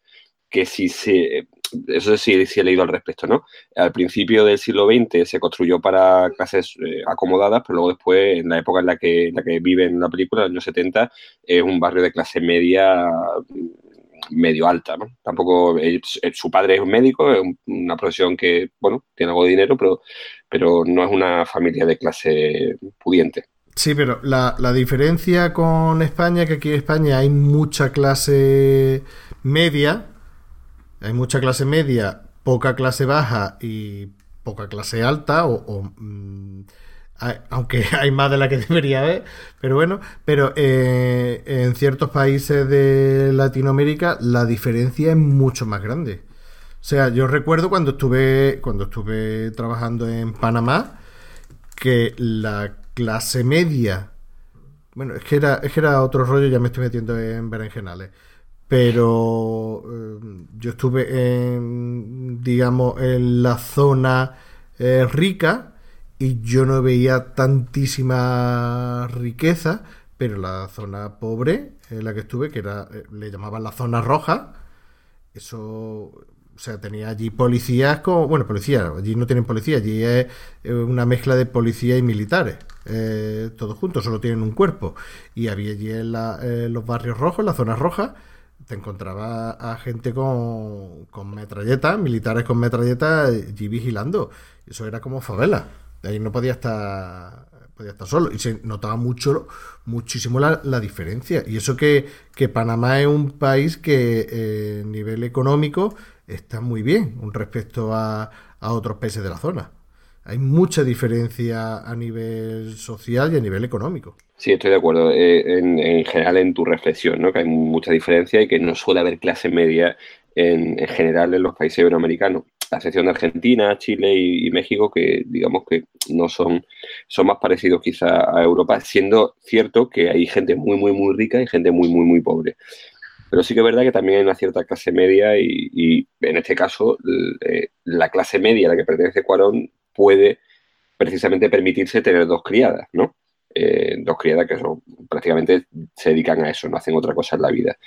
que si se... Eso sí, sí he leído al respecto, ¿no? Al principio del siglo XX se construyó para clases eh, acomodadas, pero luego después, en la época en la que, en la que vive en la película, en los años 70, es un barrio de clase media medio alta, ¿no? Tampoco, eh, su padre es un médico, es un- una profesión que, bueno, tiene algo de dinero, pero, pero no es una familia de clase pudiente. Sí, pero la, la diferencia con España es que aquí en España hay mucha clase media, hay mucha clase media, poca clase baja y poca clase alta, o, mm, aunque *laughs* hay más de la que debería haber, pero bueno, pero eh, en ciertos países de Latinoamérica la diferencia es mucho más grande. O sea, yo recuerdo cuando estuve, cuando estuve trabajando en Panamá, que la clase media, bueno, es que era, es que era otro rollo, ya me estoy metiendo en berenjenales pero eh, yo estuve en, digamos, en la zona eh, rica y yo no veía tantísima riqueza, pero la zona pobre en la que estuve, que era, eh, le llamaban la zona roja, eso, o sea, tenía allí policías como, bueno, policías, allí no tienen policía, allí es una mezcla de policía y militares, todos juntos, solo tienen un cuerpo. Y había allí en, los barrios rojos, las zonas rojas, te encontraba a gente con, con metralletas, militares con metralletas allí vigilando. Eso era como favela. Ahí no podía estar podía estar solo. Y se notaba mucho, muchísimo la, diferencia. Y eso que, que, Panamá es un país que eh, a nivel económico está muy bien respecto a, a otros países de la zona. Hay mucha diferencia a nivel social y a nivel económico. Sí, estoy de acuerdo. Eh, en, general en tu reflexión, ¿no? Que hay mucha diferencia y que no suele haber clase media en, general en los países iberoamericanos. A excepción de Argentina, Chile y, México, que digamos que no son, son más parecidos quizá a Europa, siendo cierto que hay gente muy, muy, muy rica y gente muy, muy, muy pobre. Pero sí que es verdad que también hay una cierta clase media y, en este caso eh, la clase media a la que pertenece Cuarón puede precisamente permitirse tener dos criadas, ¿no? Eh, dos criadas que son prácticamente se dedican a eso, no hacen otra cosa en la vida.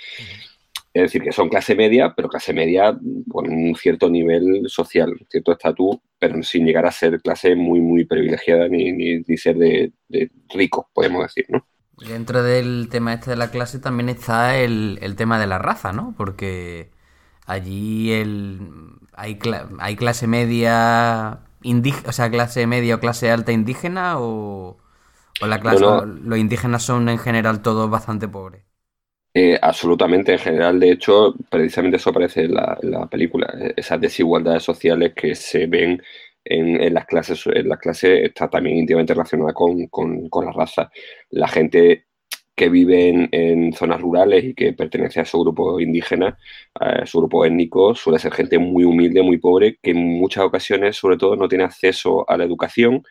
Es decir, que son clase media, pero clase media con un cierto nivel social, cierto estatus, pero sin llegar a ser clase muy, muy privilegiada ni, ni, ser de, rico, podemos decir, ¿no? Dentro del tema este de la clase también está el, tema de la raza, ¿no? Porque allí el, hay, hay clase media, o sea, clase media o clase alta indígena o, o la clase, los indígenas son en general todos bastante pobres. Eh, absolutamente, en general, de hecho, precisamente eso aparece en la, película, esas desigualdades sociales que se ven en, las clases, en las clases está también íntimamente relacionada con, con la raza. La gente que viven en zonas rurales y que pertenece a su grupo indígena, a su grupo étnico, suele ser gente muy humilde, muy pobre, que en muchas ocasiones, sobre todo, no tiene acceso a la educación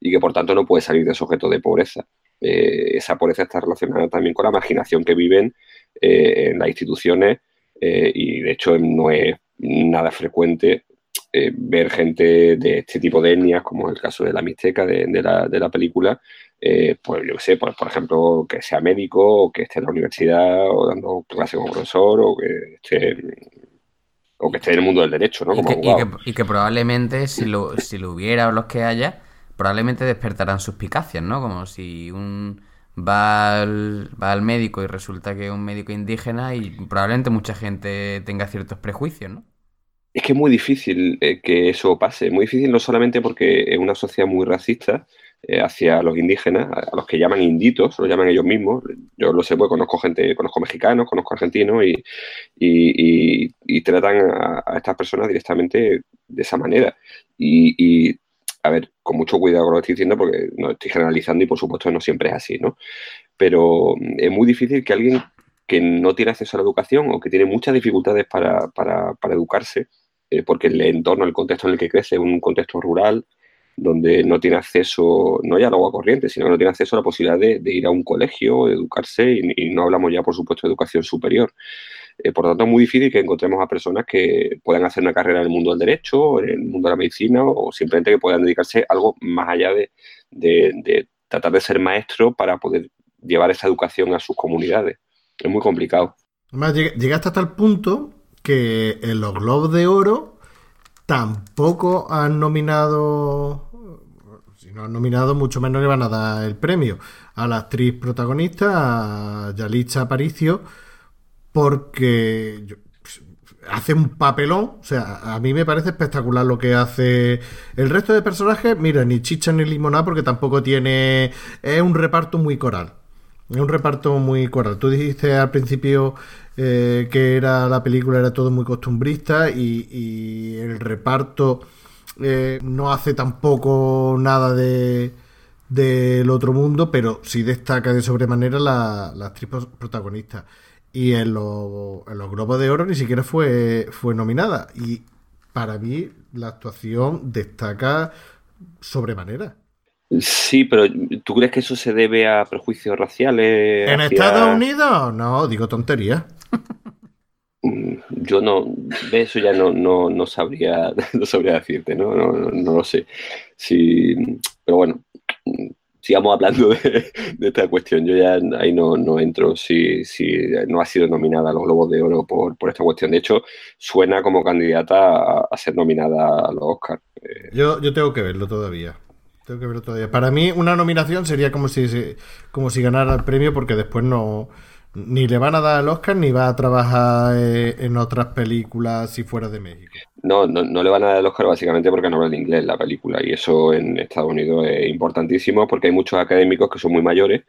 y que por tanto no puede salir de ese objeto de pobreza. Eh, esa pobreza está relacionada también con la marginación que viven eh, en las instituciones eh, y de hecho no es nada frecuente ver gente de este tipo de etnias, como es el caso de la Mixteca de, la, de la película, eh, pues yo sé, pues, por ejemplo, que sea médico o que esté en la universidad o dando clase como profesor o que esté, o que esté en el mundo del derecho, ¿no? y, que, probablemente si lo, si lo hubiera o los que haya, probablemente despertarán suspicacias, ¿no? Como si un va al, va al médico y resulta que es un médico indígena y probablemente mucha gente tenga ciertos prejuicios, ¿no? Es que es muy difícil eh, que eso pase, muy difícil no solamente porque es una sociedad muy racista, eh, hacia los indígenas, a, los que llaman inditos, lo llaman ellos mismos. Yo lo sé, porque conozco gente, conozco mexicanos, conozco argentinos y, tratan a, estas personas directamente de esa manera. Y, a ver, con mucho cuidado con lo que estoy diciendo porque no estoy generalizando y por supuesto no siempre es así, ¿no? Pero es muy difícil que alguien que no tiene acceso a la educación o que tiene muchas dificultades para, para, para educarse, eh, porque el entorno, el contexto en el que crece es un contexto rural, donde no tiene acceso, no ya al agua corriente, sino que no tiene acceso a la posibilidad de, ir a un colegio, de educarse, y, no hablamos ya, por supuesto, de educación superior. Eh, por lo tanto, es muy difícil que encontremos a personas que puedan hacer una carrera en el mundo del derecho, en el mundo de la medicina, o simplemente que puedan dedicarse a algo más allá de, tratar de ser maestro para poder llevar esa educación a sus comunidades. Es muy complicado. Además, llegaste hasta el punto que en los Globos de Oro tampoco han nominado si no han nominado, mucho menos le van a dar el premio a la actriz protagonista, a Yalitza Aparicio, porque hace un papelón. O sea, a mí me parece espectacular lo que hace. El resto de personajes, mira, ni chicha ni limonada, porque tampoco tiene. Es un reparto muy coral. Un reparto muy coral. Tú dijiste al principio eh, que era la película era todo muy costumbrista y, el reparto eh, no hace tampoco nada de del otro mundo, pero sí destaca de sobremanera la, la actriz protagonista. Y en, los Globos de Oro ni siquiera fue, fue nominada. Y para mí la actuación destaca sobremanera. Sí, pero ¿tú crees que eso se debe a prejuicios raciales? ¿En Estados Unidos? No, digo tontería. Mm, yo no, de eso ya no, no, no sabría, *laughs* no sabría decirte, ¿no? No, no, lo sé. Sí, pero bueno, sigamos hablando de, esta cuestión. Yo ya ahí no, no entro si, si, no ha sido nominada a los Globos de Oro por, por esta cuestión. De hecho, suena como candidata a, ser nominada a los Oscars. Eh, yo, yo tengo que verlo todavía. Tengo que verlo todavía. Para mí, una nominación sería como si, como si ganara el premio, porque después no. Ni le van a dar el Oscar ni va a trabajar eh, en otras películas si fuera de México. No, no, no, le van a dar el Oscar básicamente porque no habla en inglés la película y eso en Estados Unidos es importantísimo porque hay muchos académicos que son muy mayores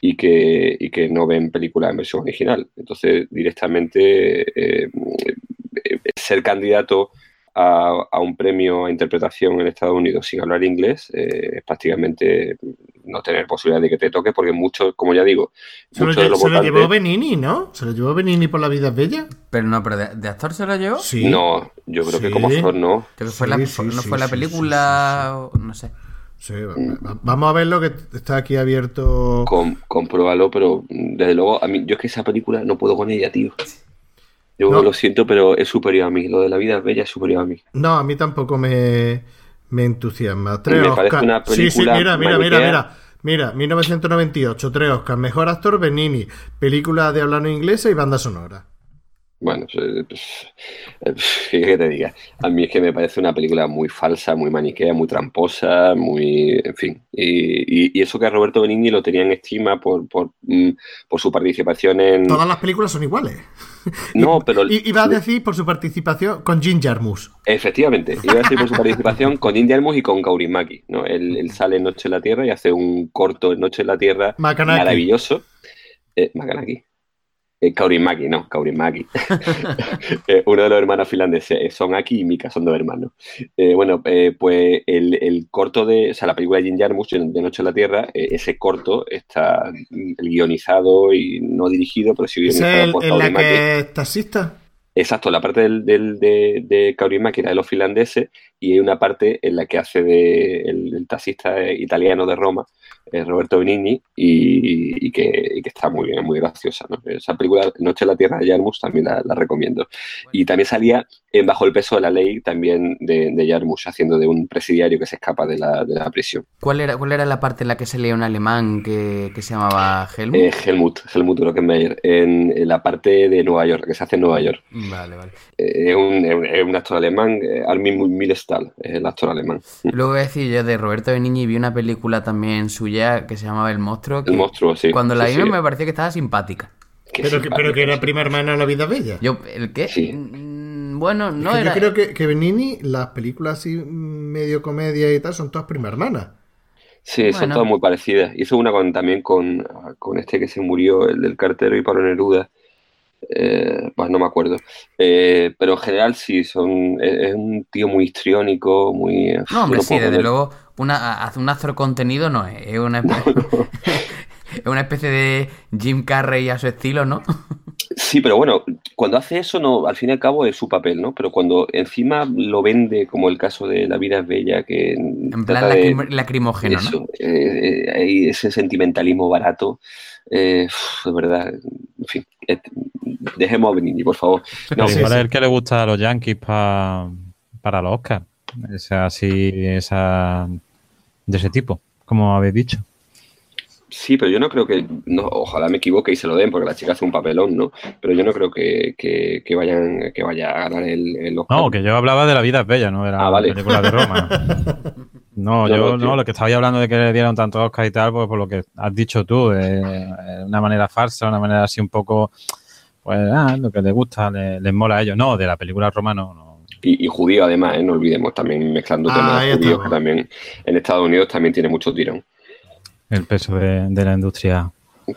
y que, y que no ven películas en versión original. Entonces, directamente, eh, eh, ser candidato a, un premio a interpretación en Estados Unidos sin hablar inglés eh, es prácticamente no tener posibilidad de que te toque, porque muchos, como ya digo, se, lo, llevó Benini, ¿no? Se lo llevó Benini por La vida bella. Pero no, pero de, actor se lo llevó. Sí. No, yo creo que como actor no. fue la, no fue la película, no sé. vamos a ver lo que está aquí abierto. Com, compruébalo, pero desde luego, a mí, yo es que esa película no puedo con ella, tío. *laughs* Yo lo siento, pero es superior a mí. Lo de la vida bella es superior a mí. No, a mí tampoco me, me entusiasma. Tres me parece una película sí, sí, mira, mira, mira, mira. Mira, 1998, tres Oscar, mejor actor Benini, película de hablar inglesa y banda sonora. Bueno, pues, ¿qué te diga? A mí es que me parece una película muy falsa, muy maniquea, muy tramposa, muy. En fin. Y, eso que a Roberto Benigni lo tenía en estima por, por, mm, por, su participación en. Todas las películas son iguales. *laughs* No, pero. Iba a decir por su participación con Jim Jarmus. Efectivamente, iba a decir por su participación con Jim Jarmus y con Kaurimaki. ¿no? Él, sale en Noche en la Tierra y hace un corto en Noche en la Tierra maravilloso. Eh, Makanaki. Eh, Kaurimaki, no, Kaurimaki. *laughs* *laughs* Eh, uno de los hermanos finlandeses. Eh, son Aki y Mika, son dos hermanos. Eh, bueno, pues el, corto de, o sea, la película de Jim Jarmusch, de Noche en la Tierra, ese corto está guionizado y no dirigido, pero sí guionizado ¿Es el, la que es taxista? Exacto, la parte del, del de, de Kaurismäki era de los finlandeses y hay una parte en la que hace de el, taxista italiano de Roma, eh, Roberto Benigni, y, que, está muy bien, muy graciosa. Esa película, Noche en la Tierra de Jarmus, también la, recomiendo. Y también salía en Bajo el peso de la ley, también de, de Jarmus, haciendo de un presidiario que se escapa de la, de la prisión. ¿Cuál era, ¿Cuál era la parte en la que salía un alemán que, se llamaba Helmut? Eh, Helmut, Helmut Rockenmeier, en, en, la parte de Nueva York, que se hace en Nueva York. Vale, vale. Eh, es, un, es, un, actor alemán, eh, Armin Milestal, es el actor alemán. Luego voy a decir yo de Roberto Benigni vi una película también suya que se llamaba El Monstruo. el Monstruo, sí. Cuando la vi me pareció que estaba simpática. Pero que, pero que, era prima hermana de La Vida Bella. Yo, ¿El qué? Sí. Mm, bueno, no era... Yo creo que, que Benini, las películas así medio comedia y tal, son todas prima hermanas. Sí, son todas muy parecidas. Hizo una con, también con, con este que se murió, el del cartero y Pablo Neruda. Eh, pues no me acuerdo. Eh, pero en general sí, son, es, un tío muy histriónico, muy... No, hombre, sí, desde luego, una, un actor contenido no es, es una, especie, *laughs* es una especie de Jim Carrey a su estilo, ¿no? Sí, pero bueno, cuando hace eso, no, al fin y al cabo es su papel, ¿no? Pero cuando encima lo vende, como el caso de La vida es bella, que... En plan lacrimógeno, ¿no? Eh, ese sentimentalismo barato, de verdad, en fin, dejemos a Benigni, por favor. No, es el que le gusta a los Yankees para los Oscars. O sea, así, esa, de ese tipo, como habéis dicho. Sí, pero yo no creo que, no, ojalá me equivoque y se lo den, porque la chica hace un papelón, ¿no? Pero yo no creo que, que, vayan, que vaya a ganar el, Oscar. No, que yo hablaba de La vida es bella, no era ah, la película de Roma. *laughs* No, yo no, lo que estaba hablando de que le dieron tanto Oscar y tal, pues por lo que has dicho tú, de, una manera farsa, una manera así un poco pues ah, lo que les gusta, les, les mola a ellos. No, de la película Roma no. Y, y judío además, ¿eh? no olvidemos también mezclando Ah, temas judíos, que también en Estados Unidos también tiene mucho tirón. El peso de, de la industria.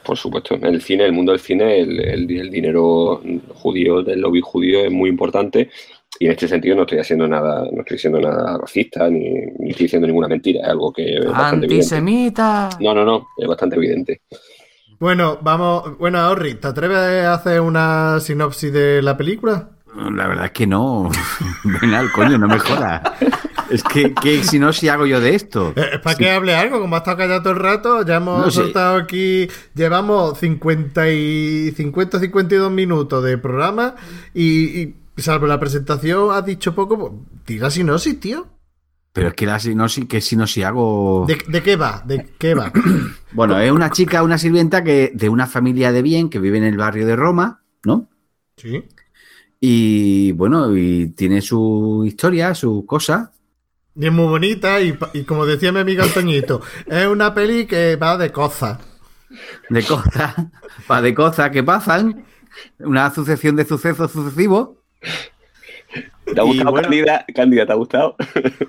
Por supuesto, en el cine, el mundo del cine, el, el- el dinero judío, del lobby judío es muy importante y en este sentido no estoy haciendo nada, no estoy siendo nada racista ni, ni estoy diciendo ninguna mentira, es algo que es bastante evidente. ¡Antisemita! No, no, no, es bastante evidente. Bueno, vamos. Bueno, Orri, ¿te atreves a hacer una sinopsis de la película? La verdad es que no. *laughs* Venal, coño, no me jodas. Es que, que si no, si hago yo de esto. Eh, Es para que hable algo, como ha estado callado todo el rato, ya hemos No, sí. soltado aquí, llevamos 50 y 50 52 minutos de programa y, y salvo la presentación has dicho poco, pues, tira sinopsis, tío. Pero es que la sinopsis, que si no, si hago. ¿De, de qué va? ¿De qué va? *coughs* Bueno, es una chica, una sirvienta que de una familia de bien que vive en el barrio de Roma, ¿no? Sí. Y bueno, y tiene su historia, su cosa. Y es muy bonita y, como decía mi amigo Antoñito, *coughs* es una peli que va de cosas. de cosas, *laughs* pa- de cosas que pasan, una sucesión de sucesos sucesivos. ¿Te ha gustado, bueno. ¿te ha gustado?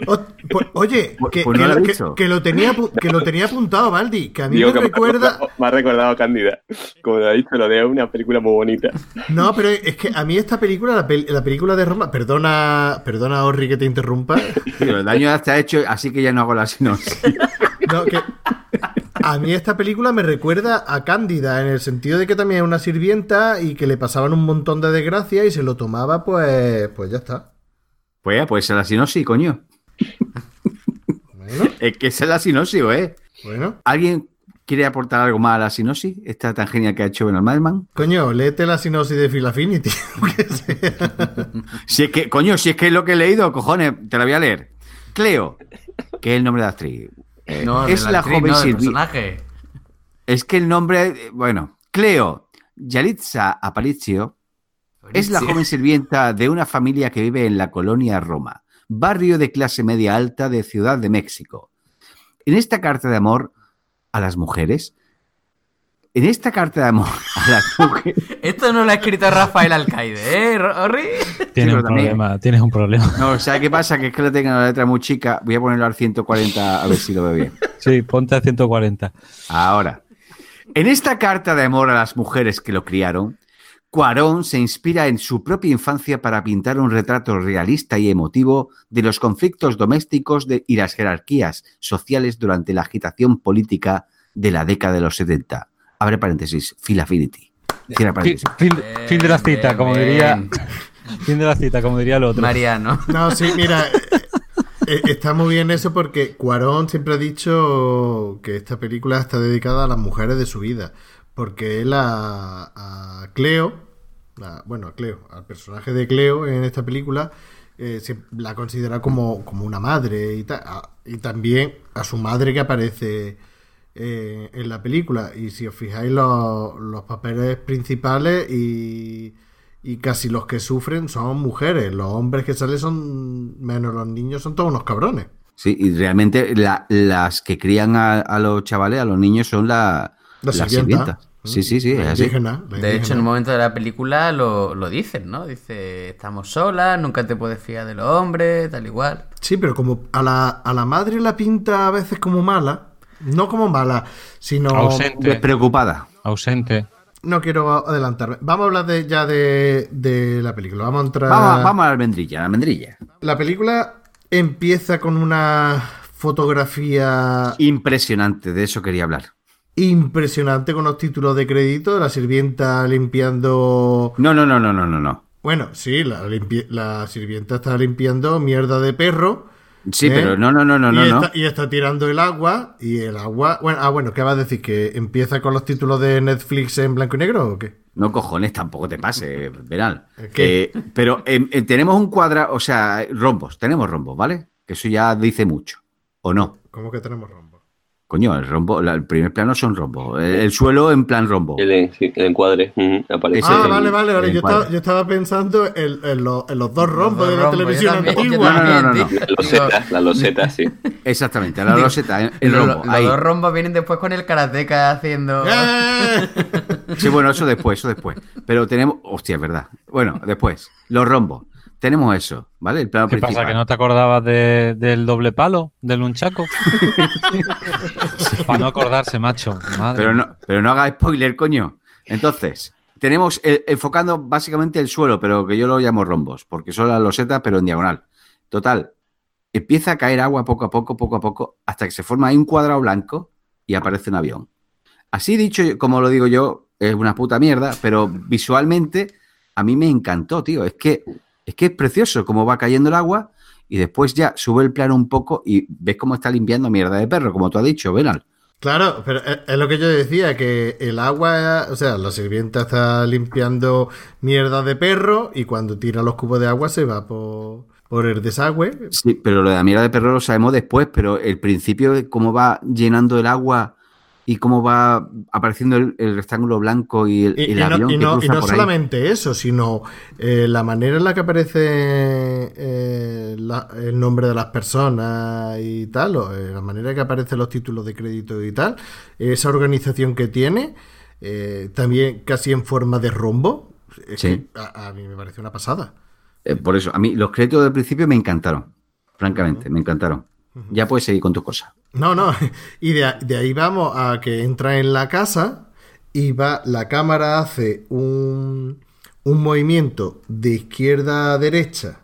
O- pues, oye, *laughs* Pues- que, pues no lo, que- visto. que lo tenía, que lo tenía apuntado, Baldi, que a mí Digo me que me ha recuerda... recordado- me ha recordado a Cándida. Como te ha dicho, lo de una película muy bonita. No, pero es que a mí esta película, la, pel- la película de Roma, perdona, perdona Orri que te interrumpa, *laughs* Pero el daño ya está hecho, así que ya no hago la sinopsis. *laughs* no, que a mí esta película me recuerda a Cándida en el sentido de que también es una sirvienta y que le pasaban un montón de desgracias y se lo tomaba, pues, pues ya está. Pues ya, pues la sinopsis, coño. Bueno, *laughs* Es que esa es la sinopsis, ¿eh? bueno. ¿Alguien quiere aportar algo más a la sinopsis? Esta tan genial que ha hecho Ben Madman. Coño, léete la sinopsis de Phil Affinity. *laughs* aunque sea. *laughs* Si es que, coño, si es que es lo que he leído, cojones, te la voy a leer. Cleo, que es el nombre de la actriz. Eh, No, de es la, actriz, joven no, personaje. Es que el nombre, bueno, Cleo Yalitza Aparicio es la joven sirvienta de una familia que vive en la colonia Roma, barrio de clase media alta de Ciudad de México. En esta carta de amor a las mujeres, en esta carta de amor a las *laughs* mujeres, Esto no lo ha escrito Rafael Alcaide, ¿eh, Orri? Tienes un también- problema, tienes un problema. no, ¿sabes qué pasa? Que es que lo tengo la letra muy chica, voy a ponerlo al 140 a ver si lo veo bien. Sí, ponte a 140. Ahora, en esta carta de amor a las mujeres que lo criaron, Cuarón se inspira en su propia infancia para pintar un retrato realista y emotivo de los conflictos domésticos de- y las jerarquías sociales durante la agitación política de la década de los 70. Abre paréntesis, Phil Affinity. Cierra Fin, paréntesis. fin- fin de la Bien, cita, como bien, diría. Fin de la cita, como diría el otro. Mariano. No, sí, mira, eh, eh, está muy bien eso porque Cuarón siempre ha dicho que esta película está dedicada a las mujeres de su vida. Porque él a, a Cleo, a- bueno, a Cleo, al personaje de Cleo en esta película, eh, se la considera como, como una madre y, ta- a- y también a su madre que aparece eh, en la película. Y si os fijáis, los, los papeles principales y, y casi los que sufren son mujeres. Los hombres que salen son, menos los niños, son todos unos cabrones. Sí, y realmente la- las que crían a, a los chavales, a los niños, son la, La sirvienta. sirvientas. Sí, sí, sí, es La así. indígena, la De hecho, en un momento de la película lo, lo dicen, ¿no? Dice, estamos solas, nunca te puedes fiar de los hombres, tal igual. Sí, pero como a la, a la madre la pinta a veces como mala, no como mala, sino... Ausente. Despreocupada. Ausente. No quiero adelantarme. Vamos a hablar de, ya de, de la película. Vamos a entrar... Vamos, vamos a la almendrilla, la almendrilla. La película empieza con una fotografía Impresionante, de eso quería hablar. impresionante con los títulos de crédito de la sirvienta limpiando... No, no, no, no, no, no, no. Bueno, sí, la sirvienta está limpiando mierda de perro. Sí, ¿eh? pero no, no, no, no, y, no, no. está, y está tirando el agua y el agua... Bueno, ah, bueno, ¿qué vas a decir? ¿Que empieza con los títulos de Netflix en blanco y negro o qué? No cojones, tampoco te pase, Veral. ¿Qué? Eh, pero eh, eh, tenemos un cuadra, o sea, rombos, tenemos rombos, ¿vale? Que eso ya dice mucho. ¿O no? ¿Cómo que tenemos rombo? Coño, el rombo, la- el primer plano son rombos. El, el suelo en plan rombo. El, sí, el encuadre aparece. Ah, el- vale, vale, vale. Yo estaba, yo estaba pensando en, en los, en los dos rombos dos de la televisión antigua. No, no, no, no. La loseta, la loseta, sí. Exactamente, la loseta, el Los, rombo. los ahí. dos rombos vienen después con el karateka haciendo. ¡Eh! Sí, bueno, eso después, eso después. Pero tenemos. Hostia, es verdad. Bueno, después. Los rombos. Tenemos eso, ¿vale? El plano ¿Qué principal. pasa? ¿Que no te acordabas de- del doble palo? ¿Del unchaco? *laughs* *laughs* Para no acordarse, macho. Madre Pero no, pero no haga spoiler, coño. Entonces, tenemos enfocando básicamente el suelo, pero que yo lo llamo rombos, porque son las losetas, pero en diagonal. Total, empieza a caer agua poco a poco, poco a poco, hasta que se forma ahí un cuadrado blanco y aparece un avión. Así dicho, como lo digo yo, es una puta mierda, pero visualmente a mí me encantó, tío. Es que es que es precioso cómo va cayendo el agua y después ya sube el plano un poco y ves cómo está limpiando mierda de perro, como tú has dicho, Benal. Claro, pero es lo que yo decía, que el agua, o sea, la sirvienta está limpiando mierda de perro y cuando tira los cubos de agua se va por, por el desagüe. Sí, pero lo de la mierda de perro lo sabemos después, pero el principio de cómo va llenando el agua y cómo va apareciendo el, el rectángulo blanco y el, Y, el y no, avión y que no- y no por ahí. solamente eso, sino eh, la manera en la que aparece eh, la- el nombre de las personas y tal, o eh, la manera en que aparecen los títulos de crédito y tal, esa organización que tiene, también casi en forma de rombo, es Sí. que a, a mí me parece una pasada. Por eso, a mí los créditos del principio me encantaron, francamente, me encantaron. Ya puedes seguir con tu cosa. No, no, *laughs* y de, ahí vamos a que entra en la casa y va, la cámara hace un, un movimiento de izquierda a derecha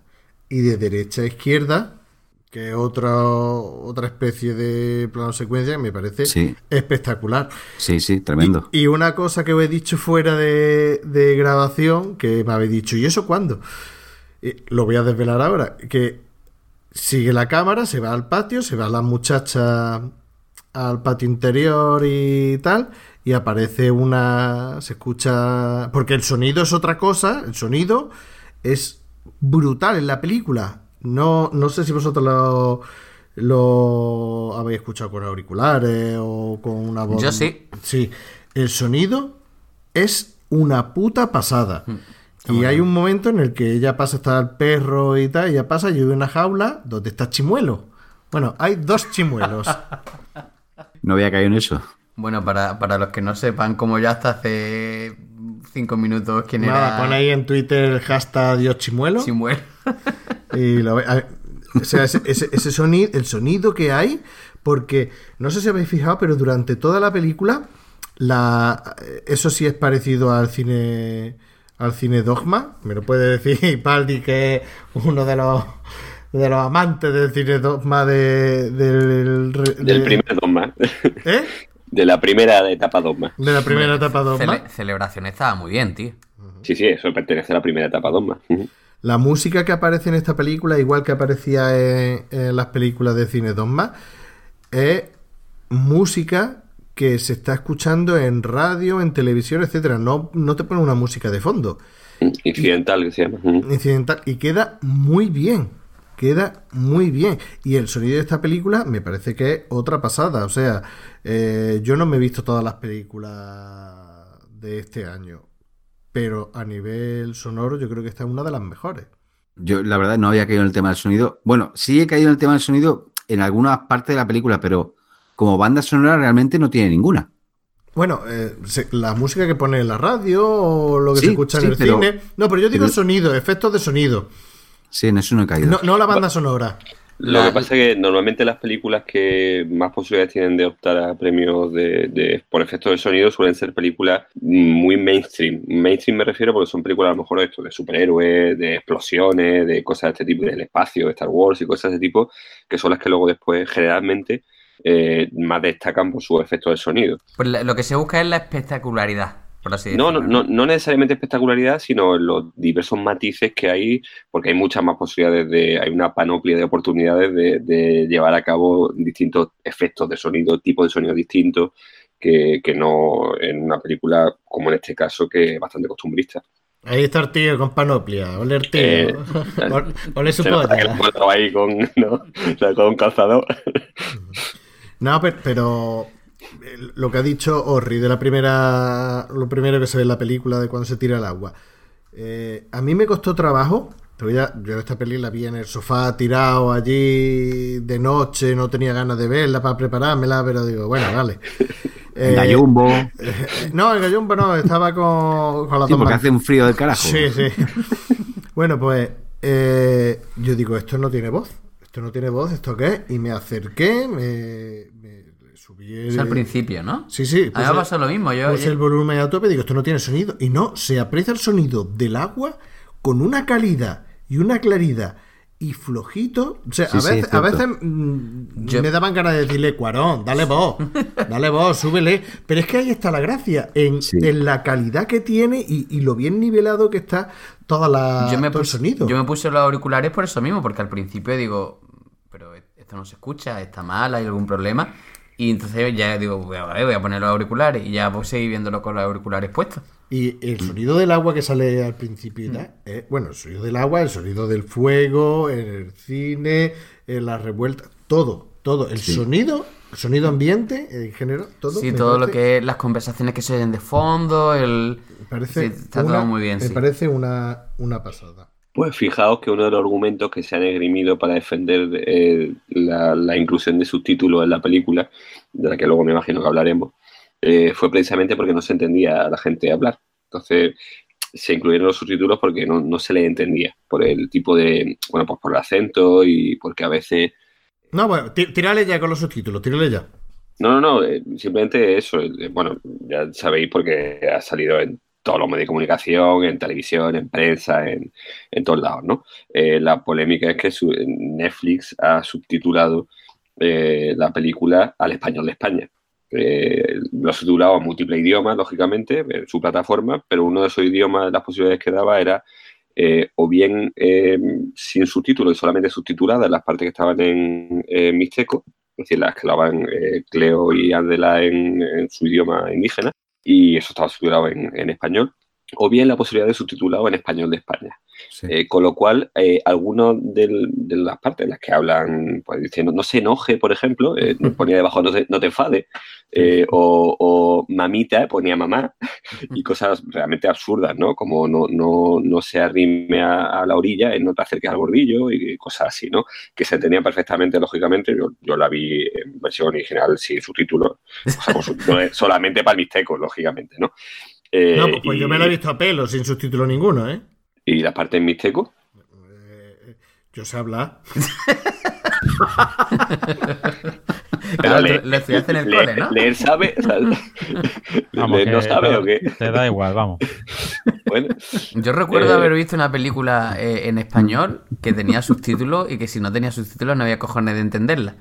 y de derecha a izquierda, que es otra, otra especie de plano secuencia que me parece Sí. espectacular. Sí, sí, tremendo. Y una cosa que os he dicho fuera de, de grabación, que me habéis dicho, ¿y eso cuándo? Eh, lo voy a desvelar ahora, que sigue la cámara, se va al patio, se va la muchacha al patio interior y tal, y aparece una... se escucha... porque el sonido es otra cosa, el sonido es brutal en la película. No, no sé si vosotros lo, lo habéis escuchado con auriculares o con una voz. Yo sí. Sí, el sonido es una puta pasada. Y hay un momento en el que ella pasa, está el perro y tal, ella pasa y hay una jaula donde está Chimuelo. Bueno, hay dos chimuelos. *laughs* No había caído en eso. Bueno, para, para los que no sepan, como ya hasta hace cinco minutos quién Nada, era. pon ahí en Twitter el hashtag Dios Chimuelo. Si *laughs* muere. Y lo ve- a- o sea, ese, ese- ese sonido, el sonido que hay, porque no sé si habéis fijado, pero durante toda la película, la, eso sí es parecido al cine al cine Dogma. Me lo puede decir *laughs* Paldi, que es uno de los de los amantes del cine Dogma de, del, de- primer Dogma. *laughs* ¿Eh? De la primera etapa Dogma. De la primera etapa Dogma. Cele- celebración estaba muy bien, tío. Sí, sí, eso pertenece a la primera etapa Dogma. La música que aparece en esta película, igual que aparecía en, en las películas de cine Dogma, es música que se está escuchando en radio, en televisión, etcétera. No, no te pone una música de fondo. Incidental, que se llama. Ujú. Incidental. Y queda muy bien. Queda muy bien. Y el sonido de esta película me parece que es otra pasada. O sea, eh, yo no me he visto todas las películas de este año. Pero a nivel sonoro yo creo que esta es una de las mejores. Yo, la verdad, no había caído en el tema del sonido. Bueno, sí he caído en el tema del sonido en algunas partes de la película, pero como banda sonora realmente no tiene ninguna. Bueno, eh, se- la música que pone en la radio o lo que Sí, se escucha sí, en el pero- cine. No, pero yo digo pero- sonido, efectos de sonido. Sí, en eso no he caído. No, no la banda sonora. Lo que pasa es que normalmente las películas que más posibilidades tienen de optar a premios de, de- por efectos de sonido suelen ser películas muy mainstream. Mainstream me refiero porque son películas a lo mejor esto, de superhéroes, de explosiones, de cosas de este tipo, del espacio, de Star Wars y cosas de este tipo, que son las que luego después generalmente eh, más destacan por sus efectos de sonido. Pues lo que se busca es la espectacularidad, por así No, decirlo. no, no, no necesariamente espectacularidad, sino en los diversos matices que hay, porque hay muchas más posibilidades de, hay una panoplia de oportunidades de, de llevar a cabo distintos efectos de sonido, tipos de sonido distintos, que, que no en una película como en este caso, que es bastante costumbrista. Ahí está el tío con panoplia. Ole el tío. Eh, Ole- *laughs* Ole su Se nota que polla. ahí con, *laughs* ¿no? O sea, con un calzador. *laughs* No, pero, pero, eh, lo que ha dicho Orri de la primera, lo primero que se ve en la película de cuando se tira el agua. Eh, a mí me costó trabajo. Yo esta peli la vi en el sofá tirado allí de noche, no tenía ganas de verla para preparármela, pero digo, bueno, vale. *laughs* El gallumbo. no, el gallumbo no, estaba con, con la Sí, porque hace un frío del carajo. Sí, sí. *laughs* bueno, pues eh, yo digo, esto no tiene voz. Esto no tiene voz, ¿esto qué es? Y me acerqué, me subí el... Es al principio, ¿no? Sí, sí. A mí me ha pasado lo mismo. Yo, Puse el volumen a tope y digo, esto no tiene sonido. Y no, se aprecia el sonido del agua con una calidad y una claridad y flojito. O sea, Sí, a sí, veces, es a veces mm, Yo- me daban ganas de decirle, Cuarón, dale voz, *laughs* dale voz, súbele. Pero es que ahí está la gracia, en, Sí. en la calidad que tiene y, y lo bien nivelado que está toda la, yo me todo el sonido. yo me puse los auriculares por eso mismo, porque al principio digo, pero esto no se escucha, está mal, hay algún problema. Y entonces ya digo, voy a, voy a poner los auriculares y ya pues seguir viéndolo con los auriculares puestos. Y el sonido del agua que sale al principio Mm. eh, bueno, el sonido del agua, el sonido del fuego, el cine, en las revueltas, todo, todo. El sonido, el sonido ambiente, en género, todo. sí, todo lo que es las conversaciones que se oyen de fondo, el... parece Sí, está una- todo muy bien, Me sí. parece una, una pasada. Pues fijaos que uno de los argumentos que se han esgrimido para defender eh, la, la inclusión de subtítulos en la película, de la que luego me imagino que hablaremos, eh, fue precisamente porque no se entendía a la gente hablar. Entonces se incluyeron los subtítulos porque no, no se les entendía, por el tipo de, bueno, pues por el acento y porque a veces No, bueno, tí- tírale ya con los subtítulos, tírale ya. No, no, no, eh, simplemente eso. Bueno, ya sabéis porque ha salido en todos los medios de comunicación, en televisión, en prensa, en, en todos lados, ¿no? Eh, la polémica es que su- Netflix ha subtitulado eh, la película al español de España. Eh, lo ha subtitulado a múltiples idiomas, lógicamente, en su plataforma, pero uno de esos idiomas, las posibilidades que daba era eh, o bien eh, sin subtítulos y solamente subtituladas las partes que estaban en, en mixteco, es decir, las que hablaban Cleo y Andela en, en su idioma indígena, y eso estaba subtitulado en, en español, o bien la posibilidad de subtitulado en español de España. Sí. Eh, con lo cual, eh, algunas de las partes en las que hablan, pues diciendo no se enoje, por ejemplo, eh, *laughs* ponía debajo no te, no te enfades, o, o mamita, ponía mamá, y cosas realmente absurdas, ¿no? Como no, no, no se arrime a, a la orilla, no te acerques al bordillo y cosas así, ¿no? Que se entendían perfectamente, lógicamente. Yo, yo la vi en versión original sin subtítulos, o sea, solamente para el mixteco, lógicamente, ¿no? No, pues, pues yo me la he visto a pelo, sin subtítulo ninguno, ¿eh? Y la parte en mixteco, Eh, Yo sé hablar. *laughs* Claro, le- estudiaste en el le- cole, ¿no? Leer sabe, o sea, Vamos, leer que no sabe te, o qué. te da igual, vamos. *laughs* Bueno, Yo recuerdo Eh, haber visto una película eh, en español que tenía subtítulos y que si no tenía subtítulos no había cojones de entenderla.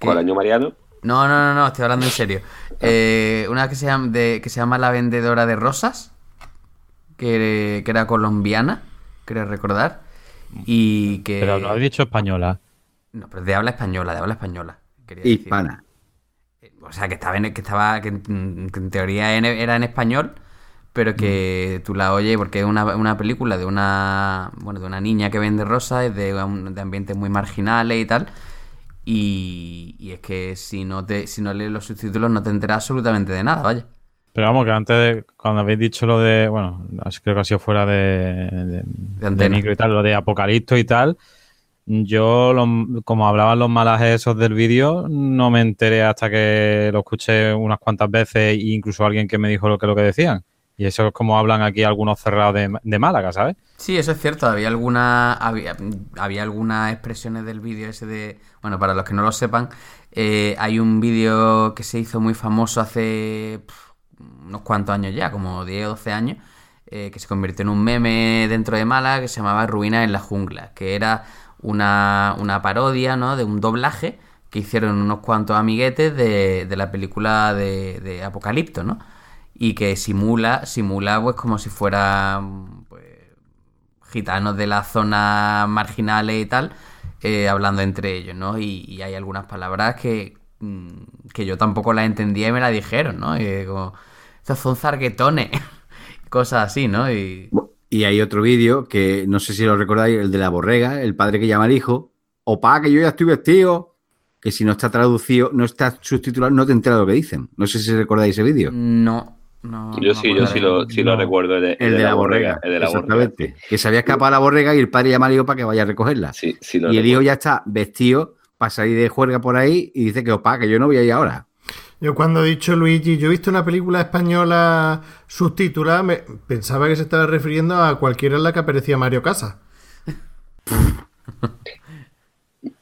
¿cuál año Mariano? No, no, no, no, estoy hablando en serio. Eh, una que se, llama, de, que se llama La Vendedora de Rosas, que, que era colombiana, creo recordar. Y que... Pero lo has dicho española. No, pero de habla española, de habla española. decir. Hispana. O sea, que estaba en, que estaba que, en que en teoría en- era en español, pero que tú la oyes porque es una, una película de una bueno de una niña que vende rosas, es de, de ambientes muy marginales y tal. Y, y es que si no te si no lees los subtítulos no te enteras absolutamente de nada, vaya. Pero vamos, que antes, de- cuando habéis dicho lo de, bueno, creo que ha sido fuera de, de, de micro y tal, lo de Apocalipto y tal, yo, lo- como hablaban los malajes esos del vídeo, no me enteré hasta que lo escuché unas cuantas veces e incluso alguien que me dijo lo que, lo que decían. Y eso es como hablan aquí algunos cerrados de, de Málaga, ¿sabes? Sí, eso es cierto. Había alguna, había, había algunas expresiones del vídeo ese de, bueno, para los que no lo sepan, eh, hay un vídeo que se hizo muy famoso hace unos cuantos años ya, como 10 o 12 años, eh, que se convirtió en un meme dentro de Málaga que se llamaba Ruinas en la jungla, que era una, una parodia, ¿no? De un doblaje que hicieron unos cuantos amiguetes de, de la película de, de Apocalipto, ¿no? Y que simula, simula pues como si fuera pues, gitanos de las zonas marginales y tal, eh, hablando entre ellos, ¿no? Y, hay algunas palabras que, que yo tampoco las entendía y me las dijeron, ¿no? Y como, estos son zarguetones, *laughs* cosas así, ¿no? Y Y hay otro vídeo que no sé si lo recordáis, el de la borrega, el padre que llama al hijo. Opa, que yo ya estoy vestido. que si no está traducido, no está subtitulado, no te enteras de lo que dicen. No sé si recordáis ese vídeo. No, no. Yo no sí, yo sí lo, sí lo No. recuerdo. El de, El de la borrega. El de la borrega. exactamente. Que se había escapado la borrega y el padre llama al hijo para que vaya a recogerla. Sí, sí lo y el hijo ya está vestido para salir de juerga por ahí y dice que opa, que yo no voy a ir ahora. Yo cuando he dicho Luigi, yo he visto una película española subtitulada, me, pensaba que se estaba refiriendo a cualquiera en la que aparecía Mario Casas.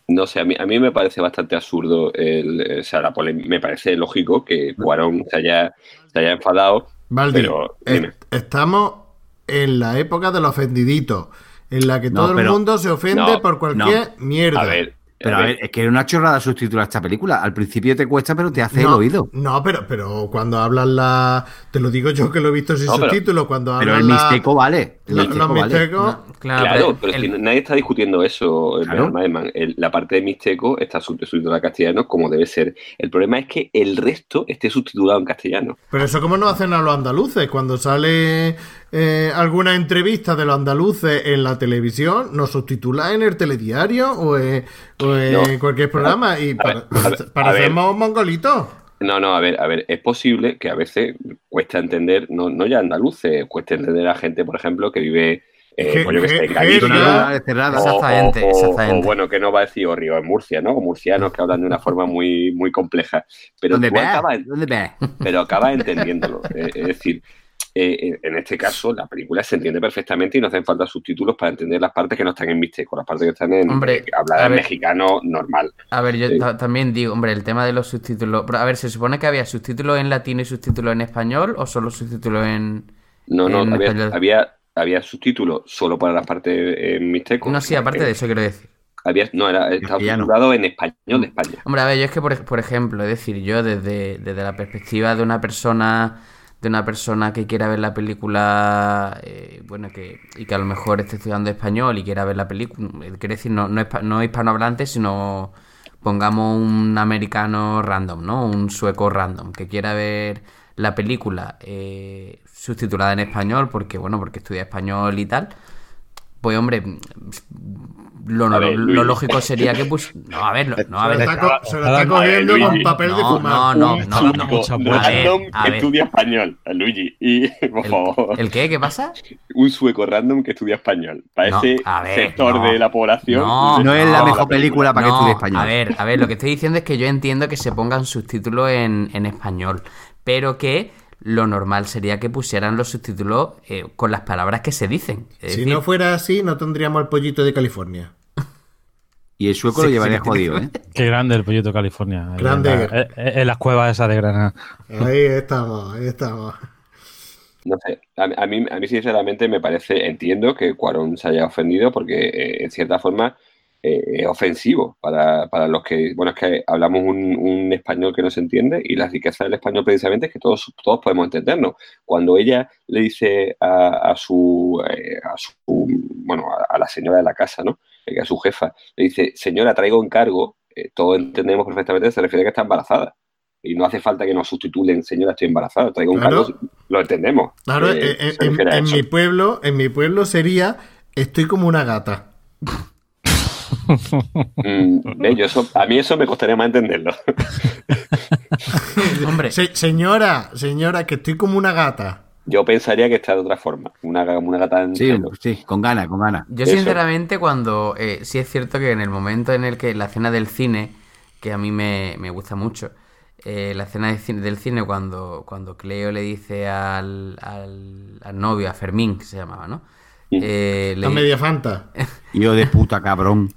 No sé, a mí, a mí me parece bastante absurdo, el, o sea, la me parece lógico que Cuarón se haya, se haya enfadado, Valdi, pero es- estamos en la época de los ofendiditos, en la que No, todo el mundo se ofende no, por cualquier mierda. a ver, Pero a ver, es que era una chorrada subtitular esta película. Al principio te cuesta, pero te hace el no, oído. No, pero, pero cuando hablan la. Te lo digo yo que lo he visto sin No, pero- subtítulos. Cuando Pero el la- mixteco vale. El la- mixteco los vale. mixtecos. No, claro, Claro, pero el- si nadie está discutiendo eso, eh, Claro. El- la parte de Mixteco está sub- subtitulada en castellano como debe ser. El problema es que el resto esté subtitulado en castellano. Pero eso como no hacen a los andaluces. Cuando sale eh, alguna entrevista de los andaluces en la televisión, nos subtitula en el telediario o en, o en No. cualquier programa y A pare- ver, parecemos mongolitos. No, no, a ver, a ver, es posible que a veces cuesta entender, no, no ya andaluces, cuesta entender a gente, por ejemplo, que vive, eh, pues yo que sé, Galicia, o- Exactamente, bueno, que no va a decir o Río en Murcia, ¿no? O murcianos que hablan de una forma muy, muy compleja. Pero ¿Dónde tú ves? acabas, pero acabas entendiéndolo. Eh, es decir, eh, en este caso la película se entiende perfectamente y no hacen falta subtítulos para entender las partes que no están en mixteco, las partes que están en Hombre, eh, hablada ver. mexicano normal. A ver, yo Sí. también digo, hombre, el tema de los subtítulos. pero, a ver, ¿se supone que había subtítulos en latino y subtítulos en español o solo subtítulos en. No, no, En había, español. había, había subtítulos solo para las partes en mixteco. No, sí, aparte de eso quiero decir. Había, no, era, estaba subtitulado en español de España. Hombre, a ver, yo es que, por, por ejemplo, es decir, yo desde, desde la perspectiva de una persona de una persona que quiera ver la película, eh, bueno, que, y que a lo mejor esté estudiando español y quiera ver la película, eh, quiere decir, no, no, no hispanohablante, sino pongamos un americano random, ¿no? Un sueco random, que quiera ver la película eh, subtitulada en español, porque, bueno, porque estudia español y tal, pues hombre, lo, ver, lógico sería que pues... No, a ver, no, a Se lo ver... está, se lo está cogiendo con papel de No, fumar. no, no, no, chico no. mucha A ver, random a que ver. estudia español, Luigi. Y, *laughs* por favor, ¿El, el qué? ¿Qué pasa? un sueco random que estudia español. Para No, ese a ver, sector no. de la población. No, No es la No, mejor película para que No, estudie español. A ver, a ver, lo que estoy diciendo es que yo entiendo que se pongan subtítulos en, en español, pero que lo normal sería que pusieran los subtítulos eh, con las palabras que se dicen. Es Si decir, no fuera así, no tendríamos el pollito de California. *laughs* Y el sueco Sí, lo llevaría sí, jodido, ¿eh? Qué grande el pollito California. ahí Grande. En, la- en- en las cuevas esas de Granada. Ahí estamos, ahí estamos. No sé, a, a mí, a mí sinceramente me parece, entiendo que Cuarón se haya ofendido porque eh, en cierta forma eh, es ofensivo para, para los que, bueno, es que hablamos un, un español que no se entiende y la riqueza del español precisamente es que todos, todos podemos entendernos. Cuando ella le dice a, a su, eh, a su, bueno, a, a la señora de la casa, ¿no? Eh, a su jefa, le dice, señora, traigo encargo, eh, todos entendemos perfectamente, se refiere a que está embarazada. Y no hace falta que nos sustitulen, señora, estoy embarazada, traigo un Claro. cargo, lo entendemos. Claro, Eh, en, mi pueblo, en mi pueblo sería estoy como una gata. Mm, ve, yo eso, a mí eso me costaría más entenderlo. *laughs* Hombre, Se- señora, señora, que estoy como una gata. Yo pensaría que está de otra forma. Una, una gata en Sí, sí, con ganas, con ganas. Yo Eso. sinceramente cuando... eh, sí es cierto que en el momento en el que la escena del cine, que a mí me, me gusta mucho, eh, la escena de cine- del cine cuando, cuando Cleo le dice al, al, al novio, a Fermín, que se llamaba, ¿no? Eh, le La di- media fanta. *laughs* Hijo de puta, cabrón.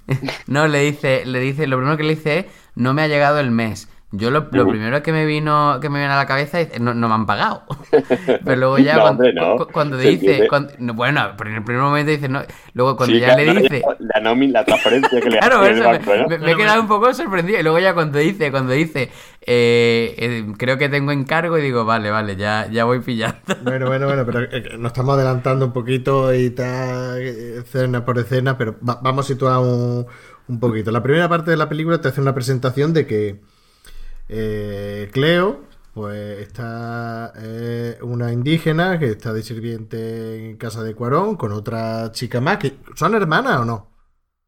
No, le dice, le dice, lo primero que le dice es, no me ha llegado el mes. Yo lo, lo Uh. primero que me vino que me vino a la cabeza es, no, no me han pagado. *laughs* Pero luego ya No, cuando, hombre, no. cu- cuando Se dice, cuando- bueno, pero en el primer momento dice, no, luego cuando Sí, ya le no dice, La nómina, la transferencia que le Claro, hace el eso, banco, me, ¿no? me- me he quedado un poco sorprendido. Y luego ya cuando dice, cuando dice, eh, eh, creo que tengo encargo, y digo, vale, vale, ya, ya voy pillando. *laughs* Bueno, bueno, bueno, pero eh, nos estamos adelantando un poquito y tal, escena por escena, pero va- vamos a situar un, un poquito. La primera parte de la película te hace una presentación de que eh, Cleo, pues está eh, una indígena que está de sirviente en casa de Cuarón con otra chica más, que ¿son hermanas o no?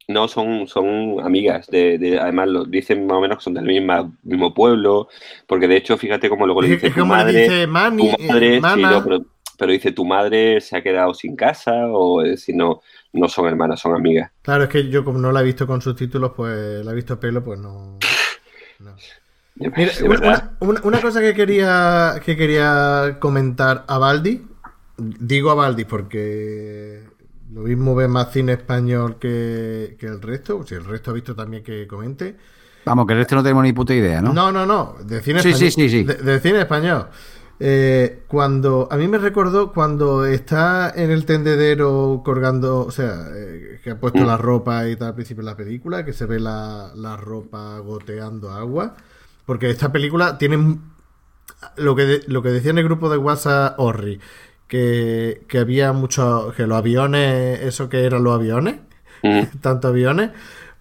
No, son, son amigas. De, de- además, lo dicen más o menos que son del misma, mismo pueblo. Porque de hecho, fíjate cómo luego le dice es tu madre. dice Mani, tu madre, eh, sí, Mana. no, pero, pero dice tu madre se ha quedado sin casa o es decir, no, no son hermanas, son amigas. Claro, es que yo como no la he visto con subtítulos, pues la he visto a pelo, pues no. no. *laughs* Mira, una, una- cosa que quería, que quería comentar a Baldi, digo a Baldi porque lo mismo ve más cine español que, que el resto, si el resto ha visto también que comente. Vamos, que el resto no tenemos ni puta idea, ¿no? No, no, no, de cine Sí, español. sí, sí, sí. De, de cine español. Eh, cuando a mí me recordó cuando está en el tendedero colgando, o sea, eh, que ha puesto la ropa y tal al principio de la película, que se ve la, la ropa goteando agua, porque esta película tiene lo que de- lo que decía en el grupo de WhatsApp Orri, que, que había muchos, que los aviones, eso que eran los aviones, Mm. *laughs* tanto aviones,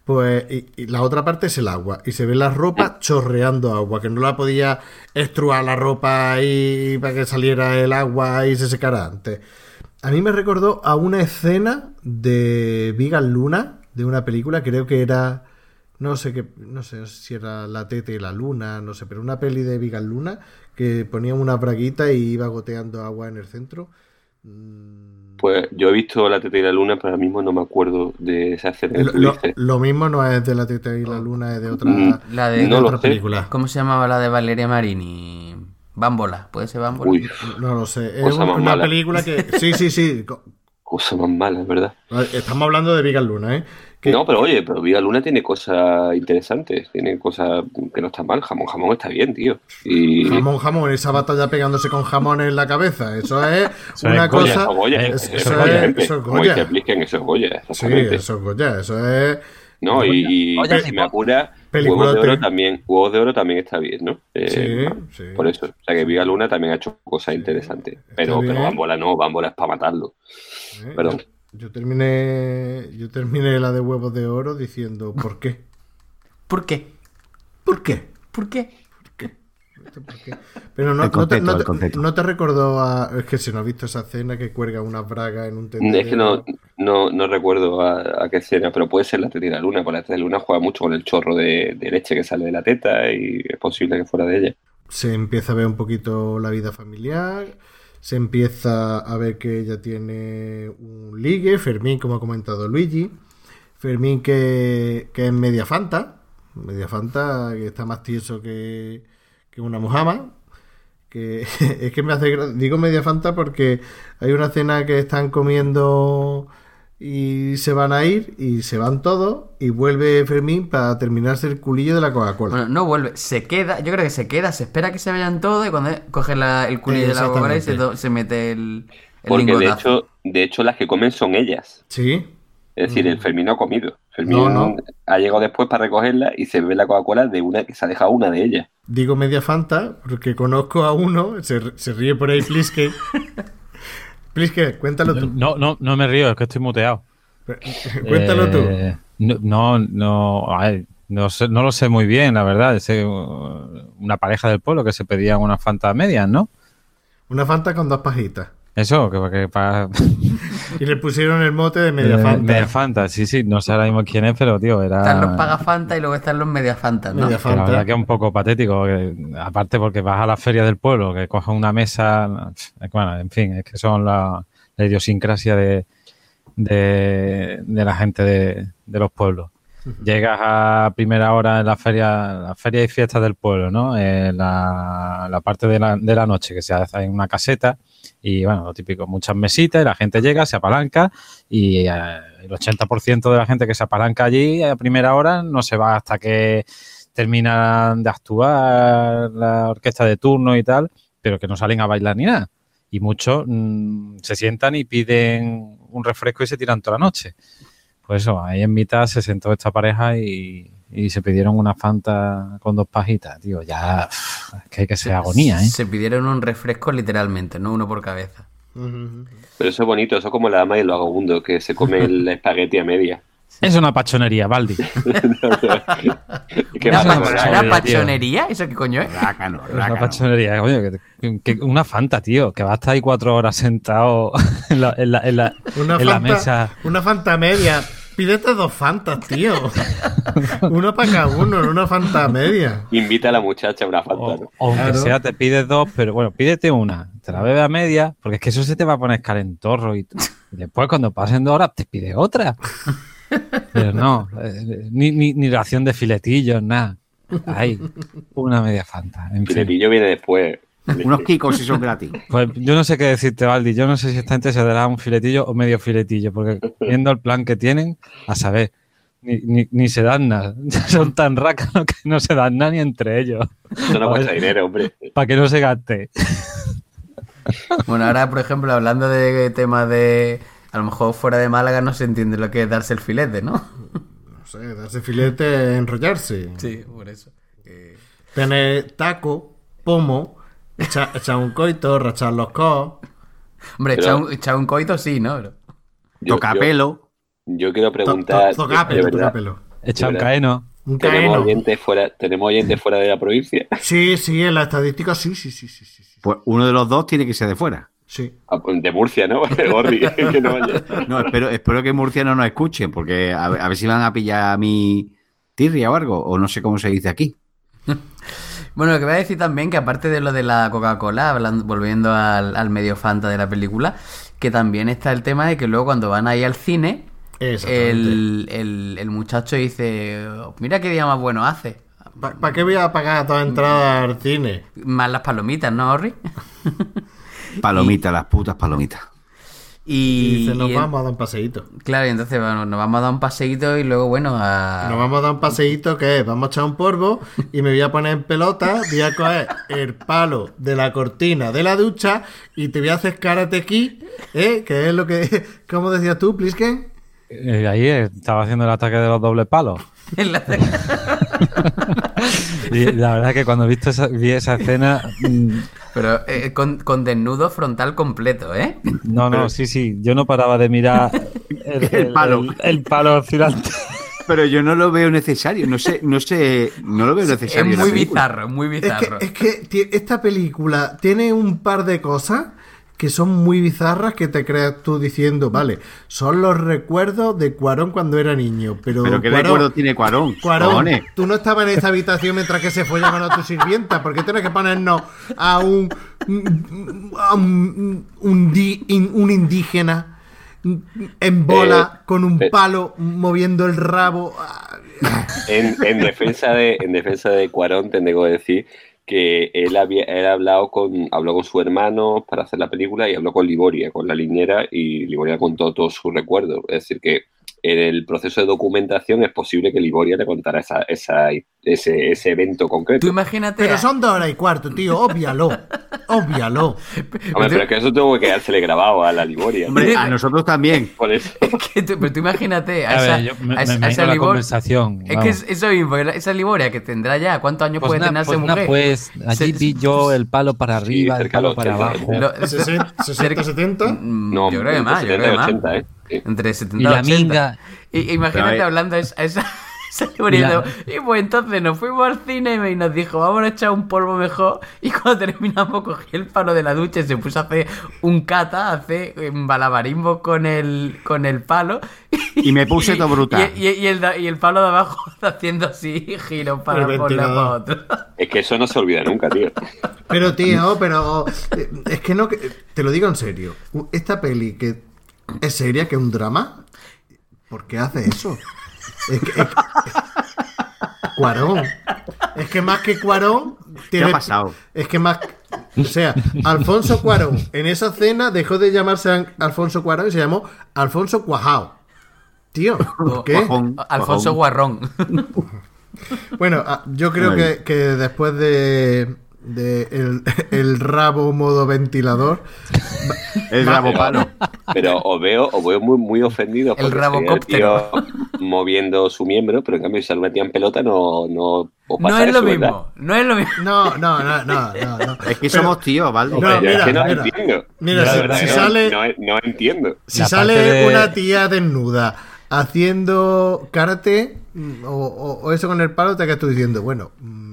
pues y, y la otra parte es el agua y se ve la ropa chorreando agua, que no la podía estruar la ropa ahí para que saliera el agua y se secara antes. A mí me recordó a una escena de Vigal Luna, de una película, creo que era no sé qué, no sé si era La Tete y la Luna, no sé, pero una peli de Vigal Luna que ponía una braguita y iba goteando agua en el centro. Mm, Pues yo he visto la teta y la luna, pero ahora mismo no me acuerdo de esa escena Lo, mismo no es de la Teta y la Luna, es de otra, Mm, La de- otra película. ¿Cómo se llamaba la de Valeria Marini? Bámbola, ¿puede ser Bámbola? Uy, No lo sé. Es Cosa un- más una mala. película que. Sí, sí, sí. co- *laughs* cosa más mala, ¿verdad? Estamos hablando de Vigal Luna, ¿eh? Que- No, pero oye, pero Viva Luna tiene cosas interesantes, tiene cosas que no están mal. Jamón, jamón está bien, tío. Y Jamón, jamón, esa batalla pegándose con jamón en la cabeza. Eso es Eso una es Goya, cosa. eso es Goya, eso eso es Goya, eso es Como Goya. dice Blisken, eso es Goya, Sí, exactamente. eso es Goya, eso es. No, y, y si me apura. Huevos de Oro también, Huevos de Oro también está bien, ¿no? Eh, Sí, sí. Por eso. O sea que Viva Luna también ha hecho cosas interesantes. Pero, pero. Bambola no, Bambola es para matarlo. Perdón. Yo, terminé. Yo terminé la de huevos de oro diciendo ¿por qué? ¿Por qué? ¿Por qué? ¿Por qué? ¿Esto por qué? Pero no, te, concepto, no el te- concepto. no te recordó a. Es que si no has visto esa escena que cuelga una braga en un tendedero. Es que no, no, no recuerdo a, a qué escena, pero puede ser la teta y la luna, porque la teta y la luna juega mucho con el chorro de, de leche que sale de la teta y es posible que fuera de ella. se empieza a ver un poquito la vida familiar, se empieza a ver que ella tiene un ligue, Fermín, como ha comentado Luigi, Fermín que, que es media fanta, media fanta, que está más tieso que, que una mojama, que *laughs* es que me hace, digo media fanta porque hay una cena que están comiendo y se van a ir y se van todos y vuelve Fermín para terminarse el culillo de la Coca-Cola. Bueno, no vuelve, se queda, yo creo que se queda, se espera que se vayan todos y cuando coge la- el culillo de la Coca-Cola y se, se mete el, el Porque de hecho, de hecho las que comen son ellas. Sí, Es decir, el Fermín no ha comido. Fermín Mm. No, no. ha llegado después para recogerla y se ve la Coca-Cola de una que se ha dejado una de ellas. Digo media fanta porque conozco a uno, se, se ríe por ahí Pliske. *laughs* Pliske, cuéntalo tú. No, no, no me río, es que estoy muteado. *laughs* Cuéntalo tú. Eh, No, no, no, a ver, no, sé- no lo sé muy bien, la verdad. Es eh, una pareja del pueblo que se pedían unas fantas medias, ¿no? Una fanta con dos pajitas. Eso, que, que para. *laughs* Y le pusieron el mote de media Eh, fanta. Media Fanta, sí, sí, no sé ahora mismo quién es, pero tío, era. Están los pagafanta y luego están los. Media que la Fanta. verdad que es un poco patético, que, aparte porque vas a la feria del pueblo, que coges una mesa, eh, bueno, en fin, es que son la, la idiosincrasia de, de, de la gente de, de los pueblos. Llegas a primera hora en la feria, la feria y fiestas del pueblo, ¿no? En la, la parte de la, de la noche que se hace en una caseta y bueno, lo típico, muchas mesitas y la gente llega, se apalanca y eh, el 80% de la gente que se apalanca allí a primera hora no se va hasta que terminan de actuar la orquesta de turno y tal, pero que no salen a bailar ni nada. Y muchos mm, se sientan y piden un refresco y se tiran toda la noche. Pues eso, ahí en mitad se sentó esta pareja y, y se pidieron una fanta con dos pajitas, tío. Ya, es que hay que ser agonía, ¿eh? Se pidieron un refresco literalmente, no uno por cabeza. Pero eso es bonito, eso es como la dama y el vagabundo, que se come el *laughs* espagueti a media. Es una pachonería, Baldi. *laughs* ¿Qué ¿Una, pachonería, una tío. pachonería? ¿Eso qué coño es? Rácano, una pachonería, coño, que- que- una fanta, tío, que va a estar ahí cuatro horas sentado *laughs* en la, en la- en la- Una, en la fanta, mesa. una fanta media Pídete dos fantas, tío. uno para cada uno, una fanta media. Invita a la muchacha a una fanta. O, ¿no? aunque Claro. sea, te pides dos, pero bueno, pídete una. Te la bebes a media, porque es que eso se te va a poner calentorro y, y después cuando pasen dos horas te pides otra. Pero no, eh, ni, ni, ni ración de filetillos, nada. Hay una media fanta. En fin. filetillo viene después. *laughs* Unos kikos si son gratis. Pues yo no sé qué decirte, Valdi. Yo no sé si esta gente se dará un filetillo o medio filetillo, porque viendo el plan que tienen, a saber, ni, ni, ni se dan nada. *laughs* Son tan rácanos que no se dan nada ni entre ellos. Eso no cuesta dinero, hombre. Para que no se gaste. *laughs* Bueno, ahora, por ejemplo, hablando de temas de. A lo mejor fuera de Málaga no se entiende lo que es darse el filete, ¿no? No sé, darse filete, enrollarse. Sí, por eso. Que- Tener taco, pomo, echar, echar un coito, rachar los cos. Hombre, echar un, echar un coito sí, ¿no? Yo, Toca yo- pelo. yo quiero To- preguntar. to- de Tocapelo, tocapelo. Echa un caeno. Un ¿Tenemos caeno. oyentes, fuera, ¿Tenemos oyentes fuera de la provincia? *laughs* Sí, sí, en la estadística sí, sí, sí, sí, sí. sí. Pues uno de los dos tiene que ser de fuera. Sí. Ah, pues De Murcia, ¿no? *laughs* Gordi, *laughs* que no vaya. No, espero, espero que Murcia no nos escuchen, porque a, ver- a ver si van a pillar a mi tirria o algo, o no sé cómo se dice aquí. Bueno, lo que voy a decir también, que aparte de lo de la Coca-Cola, hablando- volviendo al, al medio fanta de la película, que también está el tema de que luego cuando van ahí al cine, el, el- el muchacho dice, mira qué día más bueno hace. ¿Para qué voy a pagar toda entrada al cine? Más las palomitas, ¿no, Orri? *laughs* Palomitas, las putas palomitas. Y Y, dice, nos y vamos a dar un paseíto. Claro, y entonces bueno, nos vamos a dar un paseíto y luego, bueno, a... Nos vamos a dar un paseíto que es, vamos a echar un polvo *laughs* y me voy a poner en pelota, voy a coger el palo de la cortina de la ducha y te voy a hacer karate aquí, ¿eh? Que es lo que, *laughs* ¿cómo decías tú, Plisken? Eh, ahí eh, estaba haciendo el ataque de los dobles palos. *laughs* en la- Y la verdad es que cuando he visto esa, vi esa escena, Pero eh, con, con desnudo frontal completo, ¿eh? no, no, sí, sí, yo no paraba de mirar *laughs* el, El palo. el- el palo oscilante. Pero yo no lo veo necesario, no sé, no sé, no lo veo Es necesario. la muy bizarro, muy Es que, bizarro. es que esta película tiene un par de cosas que son muy bizarras que te creas tú diciendo, vale, son los recuerdos de Cuarón cuando era niño, pero, Pero qué Cuarón- recuerdo tiene Cuarón. Cuarón, cojones. tú no estabas en esa habitación mientras que se follaban a tu sirvienta. ¿Por qué tienes que ponernos a un, a un, un di- in- un indígena en bola Eh, con un eh. palo moviendo el rabo? En, en defensa de, en defensa de Cuarón, tengo que decir que él había hablado con, habló con su hermano para hacer la película y habló con Liboria, con la liñera, y Liboria contó todos sus recuerdos. Es decir, que en el proceso de documentación es posible que Liboria le contara esa, esa, ese, ese evento concreto. Tú imagínate... Pero son dos horas y cuarto, tío. Óbvialo. Óbvialo. *laughs* Hombre, pero es que eso tuvo que quedársele grabado a la Liboria. Hombre, a nosotros también. Por eso. *laughs* que tú- pero tú imagínate a, A esa, ver, yo me, a me a esa la Libor- conversación. Es que vamos. es eso mismo, esa Liboria que tendrá ya, ¿cuántos años Pues puede tener esa pues mujer? pues allí Se- vi yo el palo para arriba, el cerca de palo para 80, abajo. Lo- 60, 60 70. Mm, No, yo creo que más, yo 70 creo y que más. 80, ¿eh? Entre 70 Y y la 80. minga. Y, imagínate Pero, hablando a esa, a esa, *laughs* Y pues entonces nos fuimos al cine y nos dijo, vamos a echar un polvo mejor. *laughs* Y cuando terminamos cogí el palo de la ducha y se puso a hacer un cata, a hacer balabarismo con el, con el palo. Y me puse todo *laughs* brutal. Y, y- y el, y el palo de abajo haciendo así, giros para un lado para otro. Es que eso no se olvida nunca, tío. Pero, tío, pero. eh, Es que no. que- Te lo digo en serio. Esta peli que es seria, que es un drama. ¿Por qué hace eso? Es que. es que- Cuarón. Es que más que Cuarón. ¿Qué ha pasado? Es que más. O sea, Alfonso Cuarón en esa cena dejó de llamarse Alfonso Cuarón y se llamó Alfonso Cuajao. Tío, ¿por qué? Cuajón. Alfonso Guarrón. Bueno, ah, yo creo que, que después de, de el, *laughs* el rabo modo ventilador, El rabo palo. Pero os veo, os veo muy, muy ofendidos El rabocóptero. tío moviendo su miembro, pero en cambio si se lo metía en pelota no, no os No pasa es lo mismo, no es lo mismo. no, no, no, no, no. Es que Pero- somos tíos, ¿vale? No, mira, es que no mira. entiendo. Mira, si- verdad sale- no, no entiendo. Si La sale de- una tía desnuda haciendo karate mm, o, o- o eso con el palo, te quedas tú diciendo, bueno, mm,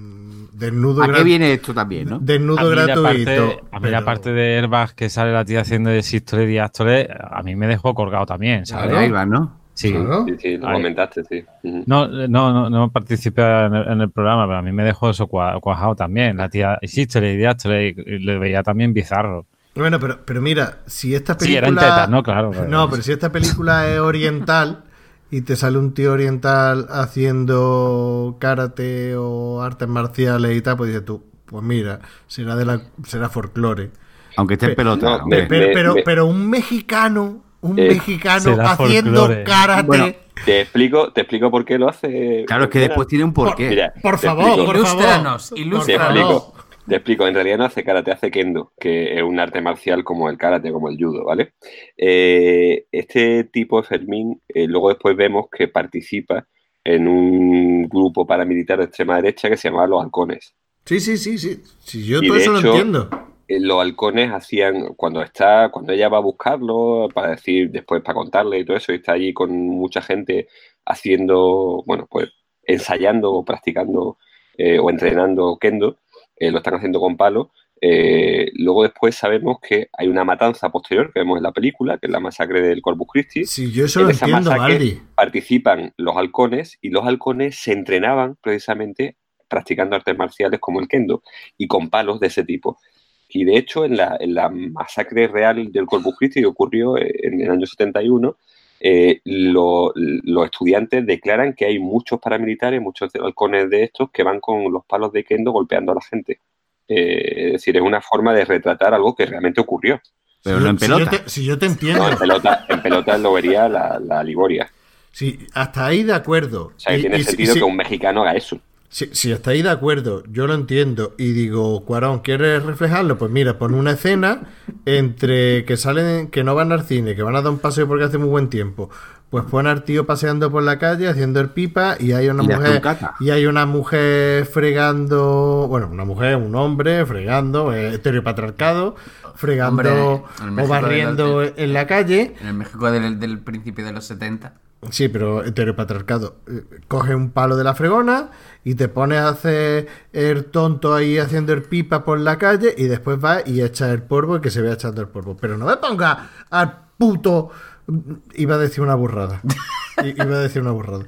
desnudo, ¿A qué viene esto también, no? desnudo A la gratuito. parte, a mí la pero- parte de Airbag que sale la tía haciendo de sístole y diástole, a mí me dejó colgado también, ¿sabes? ahí va, ¿no? Sí. Claro. Sí, sí, lo Ahí. comentaste, sí. No, no, no, no participé en el, en el programa, pero a mí me dejó eso cua- cuajado también. La tía Sístole y Diástole, y le veía también bizarro. Bueno, pero, pero mira, si esta Sí, película. eran tetas, ¿no? Claro. pero- No, pero si esta película es oriental y te sale un tío oriental haciendo karate o artes marciales y tal, pues dices tú, pues mira, será de la será folclore. Aunque esté en Pe- pelota. no, me- Pero, pero, me- pero un mexicano, un Eh, mexicano haciendo folclore. karate. Bueno, Te explico, te explico por qué lo hace. Claro, es que después tiene un porqué. Mira, por favor, por favor. Ilústranos, Te explico, te explico. En realidad no hace karate, hace kendo, que es un arte marcial como el karate, como el judo, ¿vale? Eh, este tipo Fermín, eh, luego después vemos que participa en un grupo paramilitar de extrema derecha que se llamaba Los Halcones. Sí, sí, sí, sí. Si yo Y todo eso lo entiendo. Eh, los halcones hacían, cuando está, cuando ella va a buscarlo, para decir, después para contarle y todo eso, y está allí con mucha gente haciendo, bueno, pues ensayando o practicando eh, o entrenando kendo, eh, lo están haciendo con palos. Eh, luego después sabemos que hay una matanza posterior que vemos en la película, que es la masacre del Corpus Christi. Si yo eso en lo esa entiendo, masacre participan los halcones y los halcones se entrenaban precisamente practicando artes marciales como el kendo y con palos de ese tipo. Y de hecho, en la, en la masacre real del Corpus Christi que ocurrió eh, en el año 71, eh, lo- los estudiantes declaran que hay muchos paramilitares, muchos halcones de estos, que van con los palos de kendo golpeando a la gente. Eh, es decir, es una forma de retratar algo que realmente ocurrió. Pero Si no yo- en si yo pelota. te- si yo te entiendo. No, en pelota, en pelota lo vería la, la Ligoria. Sí, hasta ahí de acuerdo. O sea, que Y- tiene y sentido si- que un mexicano haga eso. Si, si está ahí de acuerdo, yo lo entiendo y digo, Cuarón, ¿quieres reflejarlo? Pues mira, pon una escena entre que salen, que no van al cine, que van a dar un paseo porque hace muy buen tiempo. Pues pon al tío paseando por la calle haciendo el pipa y hay una Y mujer y hay una mujer fregando, bueno, una mujer, un hombre fregando, eh, heteropatriarcado, fregando Hombre, o barriendo del- en la calle. En el México del, del principio de los 70. Sí, pero heteropatriarcado. Eh, Coge un palo de la fregona y te pones a hacer el tonto ahí haciendo el pipa por la calle y después va y echa el polvo y que se vea echando el polvo. Pero no me ponga al puto... Iba a decir una burrada. *laughs* Iba a decir una burrada.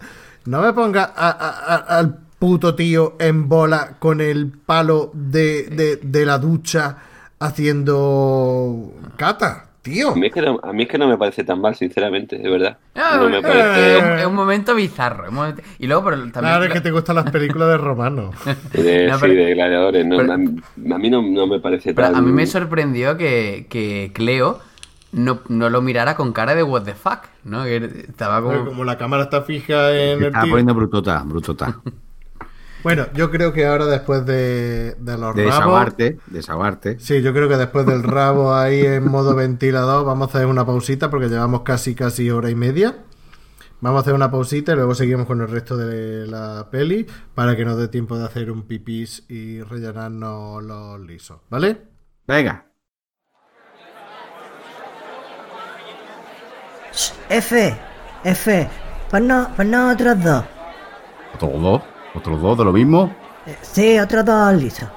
No me ponga a- a- a- al puto tío en bola con el palo de, de- de la ducha haciendo cata, tío. A mí, es que no, a mí es que no me parece tan mal, sinceramente, de verdad. Ah, No me eh, parece... es, un, es un momento bizarro. un momento- Y luego, pero también. Claro, es que te gustan las películas de romano. *laughs* De, No, sí, de gladiadores. No, pero- a, mí- no, no me parece Pero tan... a mí me sorprendió que, que Cleo no, no lo mirara con cara de what the fuck, ¿no? Que estaba Pero como... como la cámara está fija en Se el estaba tío. poniendo brutota, brutota. *laughs* Bueno, yo creo que ahora después de, de los De rabos. desahogarte, desahogarte. Sí, yo creo que después del rabo ahí en modo ventilador vamos a hacer una pausita porque llevamos casi casi hora y media. Vamos a hacer una pausita y luego seguimos con el resto de la peli para que nos dé tiempo de hacer un pipís y rellenarnos los lisos, ¿vale? Venga. F, F, ponnos, ponnos otros dos. ¿Otros dos? ¿Otros dos de lo mismo? Eh, Sí, otros dos lisos.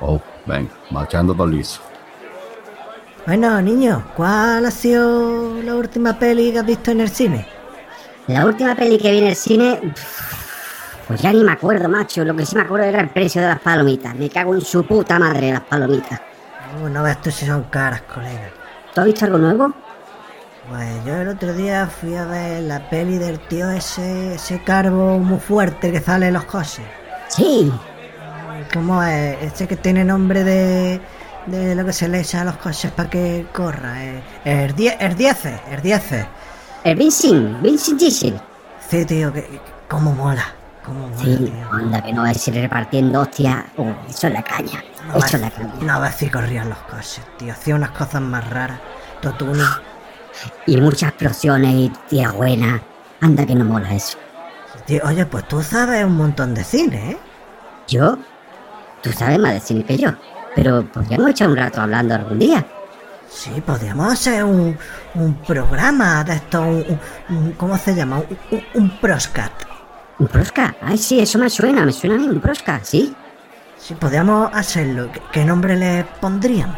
Oh, venga, marchando dos lisos. Bueno, niño, ¿cuál ha sido la última peli que has visto en el cine? La última peli que vi en el cine, pues ya ni me acuerdo, macho. Lo que sí me acuerdo era el precio de las palomitas. Me cago en su puta madre las palomitas. Uh, no ves tú si son caras, colega. ¿Tú has visto algo nuevo? Pues yo el otro día fui a ver la peli del tío ese, ese carbo muy fuerte que sale en los coches. Sí. ¿Cómo es? Ese que tiene nombre de, de lo que se le echa a los coches para que corra. eh. El 10, el 10, el 10. El Vincent, Vincent Diesel. Sí, tío, que, que- cómo mola. Cómo mola, Sí, tío. anda que no va a ir repartiendo hostia. Oh, eso es la caña. No Eso es la caña. no ves si corrían los coches, tío. Hacía unas cosas más raras. Totuni. Y muchas explosiones y tía buena. Anda que no mola eso. Tío, oye, pues tú sabes un montón de cine, ¿eh? ¿Yo? Tú sabes más de cine que yo. Pero podríamos echar un rato hablando algún día. Sí, podríamos hacer un, un programa de esto, un, ¿cómo se llama? Un, un, un proscat. ¿Un prosca? Ay, sí, eso me suena, me suena a mí, un prosca, ¿sí? Sí, podríamos hacerlo. ¿Qué, qué nombre le pondríamos?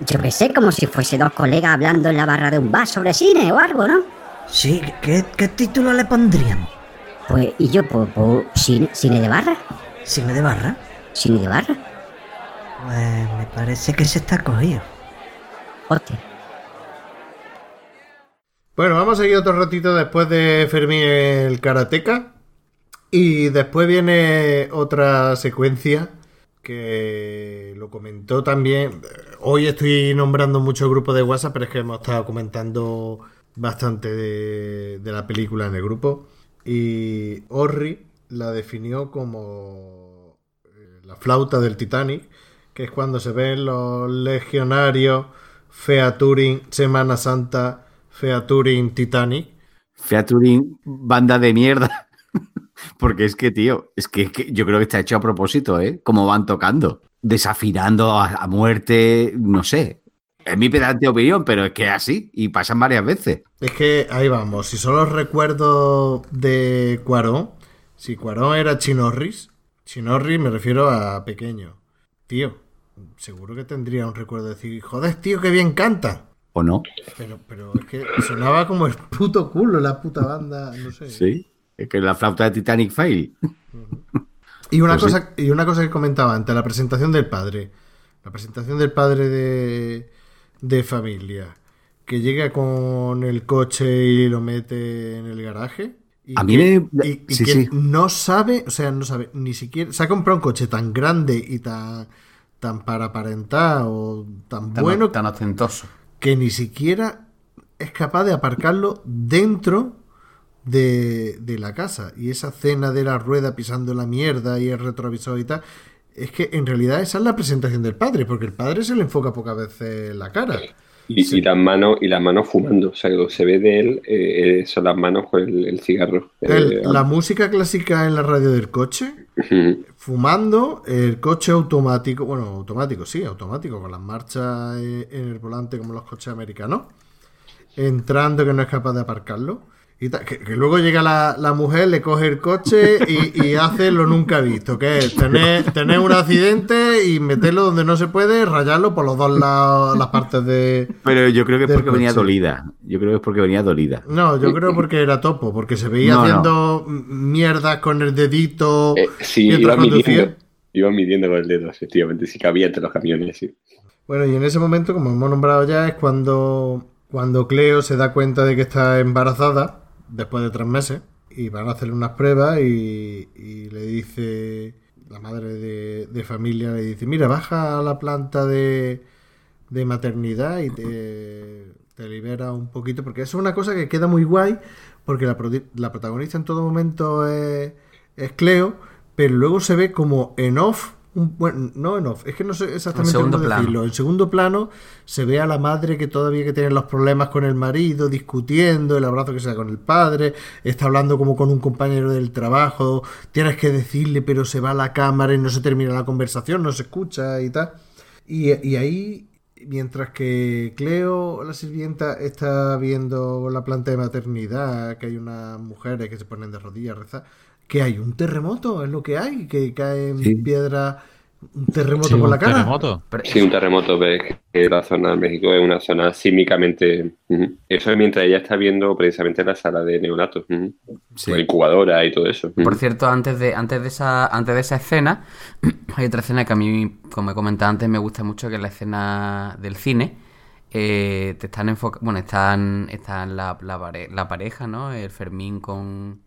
Yo que sé, como si fuese dos colegas hablando en la barra de un bar sobre cine o algo, ¿no? Sí, ¿qué, qué título le pondríamos? Pues, y yo, pues, pues, cine, cine de barra. ¿Cine de barra? Cine de barra. Pues me parece que se está cogido. Hostia. Bueno, vamos a seguir otro ratito después de Fermín el Karateka. Y después viene otra secuencia que lo comentó también. Hoy estoy nombrando mucho grupo de WhatsApp, pero es que hemos estado comentando bastante de, la película en el grupo. Y Orri la definió como eh, la flauta del Titanic, que es cuando se ven los legionarios Featuring Semana Santa, Featuring Titanic. Featuring banda de mierda. Porque es que, tío, es que, que yo creo que está hecho a propósito, ¿eh? Como van tocando. Desafinando a, a muerte, no sé. Es mi pedante opinión, pero es que es así. Y pasan varias veces. Es que ahí vamos, si solo recuerdo de Cuarón, si Cuarón era Chinorris, Chinorris me refiero a pequeño. Tío, seguro que tendría un recuerdo de decir, joder, tío, qué bien canta. ¿O no? Pero, pero es que sonaba como el puto culo la puta banda, no sé. Sí. Es que la flauta de Titanic Fail. *laughs* Y una, Pues cosa, y una cosa que comentaba antes, la presentación del padre. La presentación del padre de, de familia. Que llega con el coche y lo mete en el garaje. Y A mí que, me- y- y sí, que sí. no sabe, o sea, no sabe ni siquiera. Se ha comprado un coche tan grande y tan, tan para aparentar o tan, Tan, bueno tan ostentoso. que ni siquiera es capaz de aparcarlo dentro de, de la casa. Y esa escena de la rueda pisando la mierda y el retrovisor y tal, es que en realidad esa es la presentación del padre, porque el padre se le enfoca pocas veces la cara. Y, Sí. y las manos y las manos fumando. O sea, lo que se ve de él eh, son las manos con el, el cigarro. El- Eh, la música clásica en la radio del coche, fumando, el coche automático, bueno, automático, sí, automático, con las marchas eh, en el volante como los coches americanos, entrando que no es capaz de aparcarlo. Y que, que luego llega la, la mujer, le coge el coche y, y hace lo nunca visto, que es tener, tener un accidente y meterlo donde no se puede, rayarlo por los dos lados, las partes de... Pero yo creo que es porque venía dolida. Yo creo que es porque venía dolida. No, yo creo porque era topo, porque se veía No, no. haciendo mierdas con el dedito Eh, sí, iba midiendo. Iba midiendo con el dedo, efectivamente. Si cabía entre los camiones, sí. Bueno, y en ese momento, como hemos nombrado ya, es cuando, cuando Cleo se da cuenta de que está embarazada, después de tres meses, y van a hacerle unas pruebas y, le dice, la madre de, familia le dice, mira, baja a la planta de, de maternidad y te, te libera un poquito, porque es una cosa que queda muy guay, porque la, la protagonista en todo momento es, es Cleo, pero luego se ve como en off, un, bueno, no en off, es que no sé exactamente segundo cómo plano. decirlo. En segundo plano se ve a la madre que todavía que tiene los problemas con el marido, discutiendo, el abrazo que se da con el padre, está hablando como con un compañero del trabajo, tienes que decirle, pero se va a la cámara y no se termina la conversación, no se escucha y tal. Y, y ahí, mientras que Cleo, la sirvienta, está viendo la planta de maternidad, que hay unas mujeres que se ponen de rodillas a rezar, que hay un terremoto, es lo que hay, que cae en Sí. piedra un terremoto Sí, por un la cara. terremoto. Pero- Sí, un terremoto, ves que la zona de México es una zona sísmicamente. Eso es mientras ella está viendo precisamente la sala de neonatos. Sí. la incubadora y todo eso. Por cierto, antes de, antes de esa, antes de esa escena, *clears throat* hay otra escena que a mí, como he comentado antes, me gusta mucho, que es la escena del cine. Eh, te están enfocando, bueno, están, están la, la, pare- la pareja, ¿no? El Fermín con,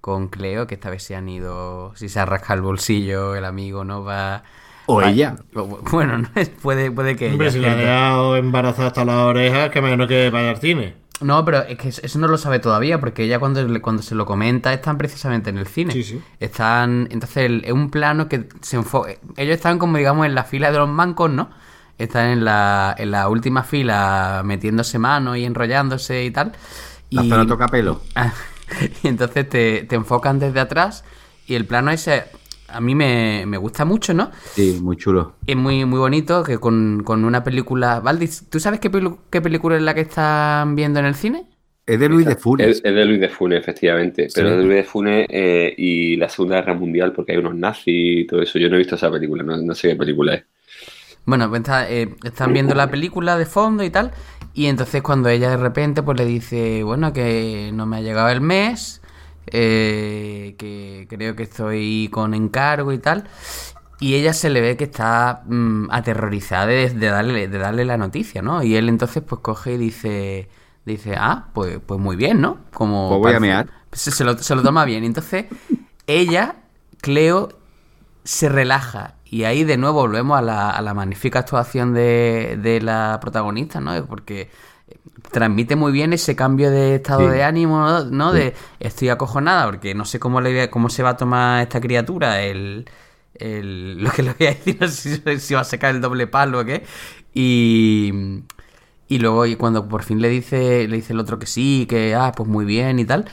con Cleo, que esta vez se han ido, si se ha rascado el bolsillo, el amigo, ¿no? Va... O va- ella. o- Bueno, no es- puede, puede que Hombre, ella. si la ha dejado embarazada hasta las orejas, que menos que vaya al cine. No, pero es que eso no lo sabe todavía, porque ella cuando, cuando se lo comenta están precisamente en el cine. Sí, sí. Están, entonces es un plano que se enfoca. Ellos están como digamos en la fila de los mancos, ¿no? Están en la, en la última fila metiéndose manos y enrollándose y tal. La Y, zona toca pelo. *laughs* Y entonces te, te enfocan desde atrás y el plano ese a mí me, me gusta mucho, ¿no? Sí, muy chulo. Es muy, muy bonito que con, con una película... Valdis, ¿tú sabes qué, pelu- qué película es la que están viendo en el cine? Es de Luis de Funes. Es, es de Luis de Funes, efectivamente. Pero es de Luis de Funes eh, y la Segunda Guerra Mundial, porque hay unos nazis y todo eso. Yo no he visto esa película, no, no sé qué película es. Bueno, pues está- eh, están viendo la película de fondo y tal. Y entonces cuando ella de repente pues le dice, bueno, que no me ha llegado el mes, eh, que creo que estoy con encargo y tal. Y ella se le ve que está mm, aterrorizada de, de darle, de darle la noticia, ¿no? Y él entonces pues coge y dice, dice, ah, pues, pues muy bien, ¿no? Como Pues voy a mear. Se, se lo, se lo toma bien. Entonces ella, Cleo, se relaja. Y ahí de nuevo volvemos a la, a la magnífica actuación de, de la protagonista, ¿no? Porque transmite muy bien ese cambio de estado Sí. de ánimo, ¿no? De estoy acojonada porque no sé cómo, le, cómo se va a tomar esta criatura el, el- *laughs* lo que le voy a decir, no sé si, si va a sacar el doble palo o qué. Y, y luego y cuando por fin le dice, le dice el otro que sí, que ah, pues muy bien y tal,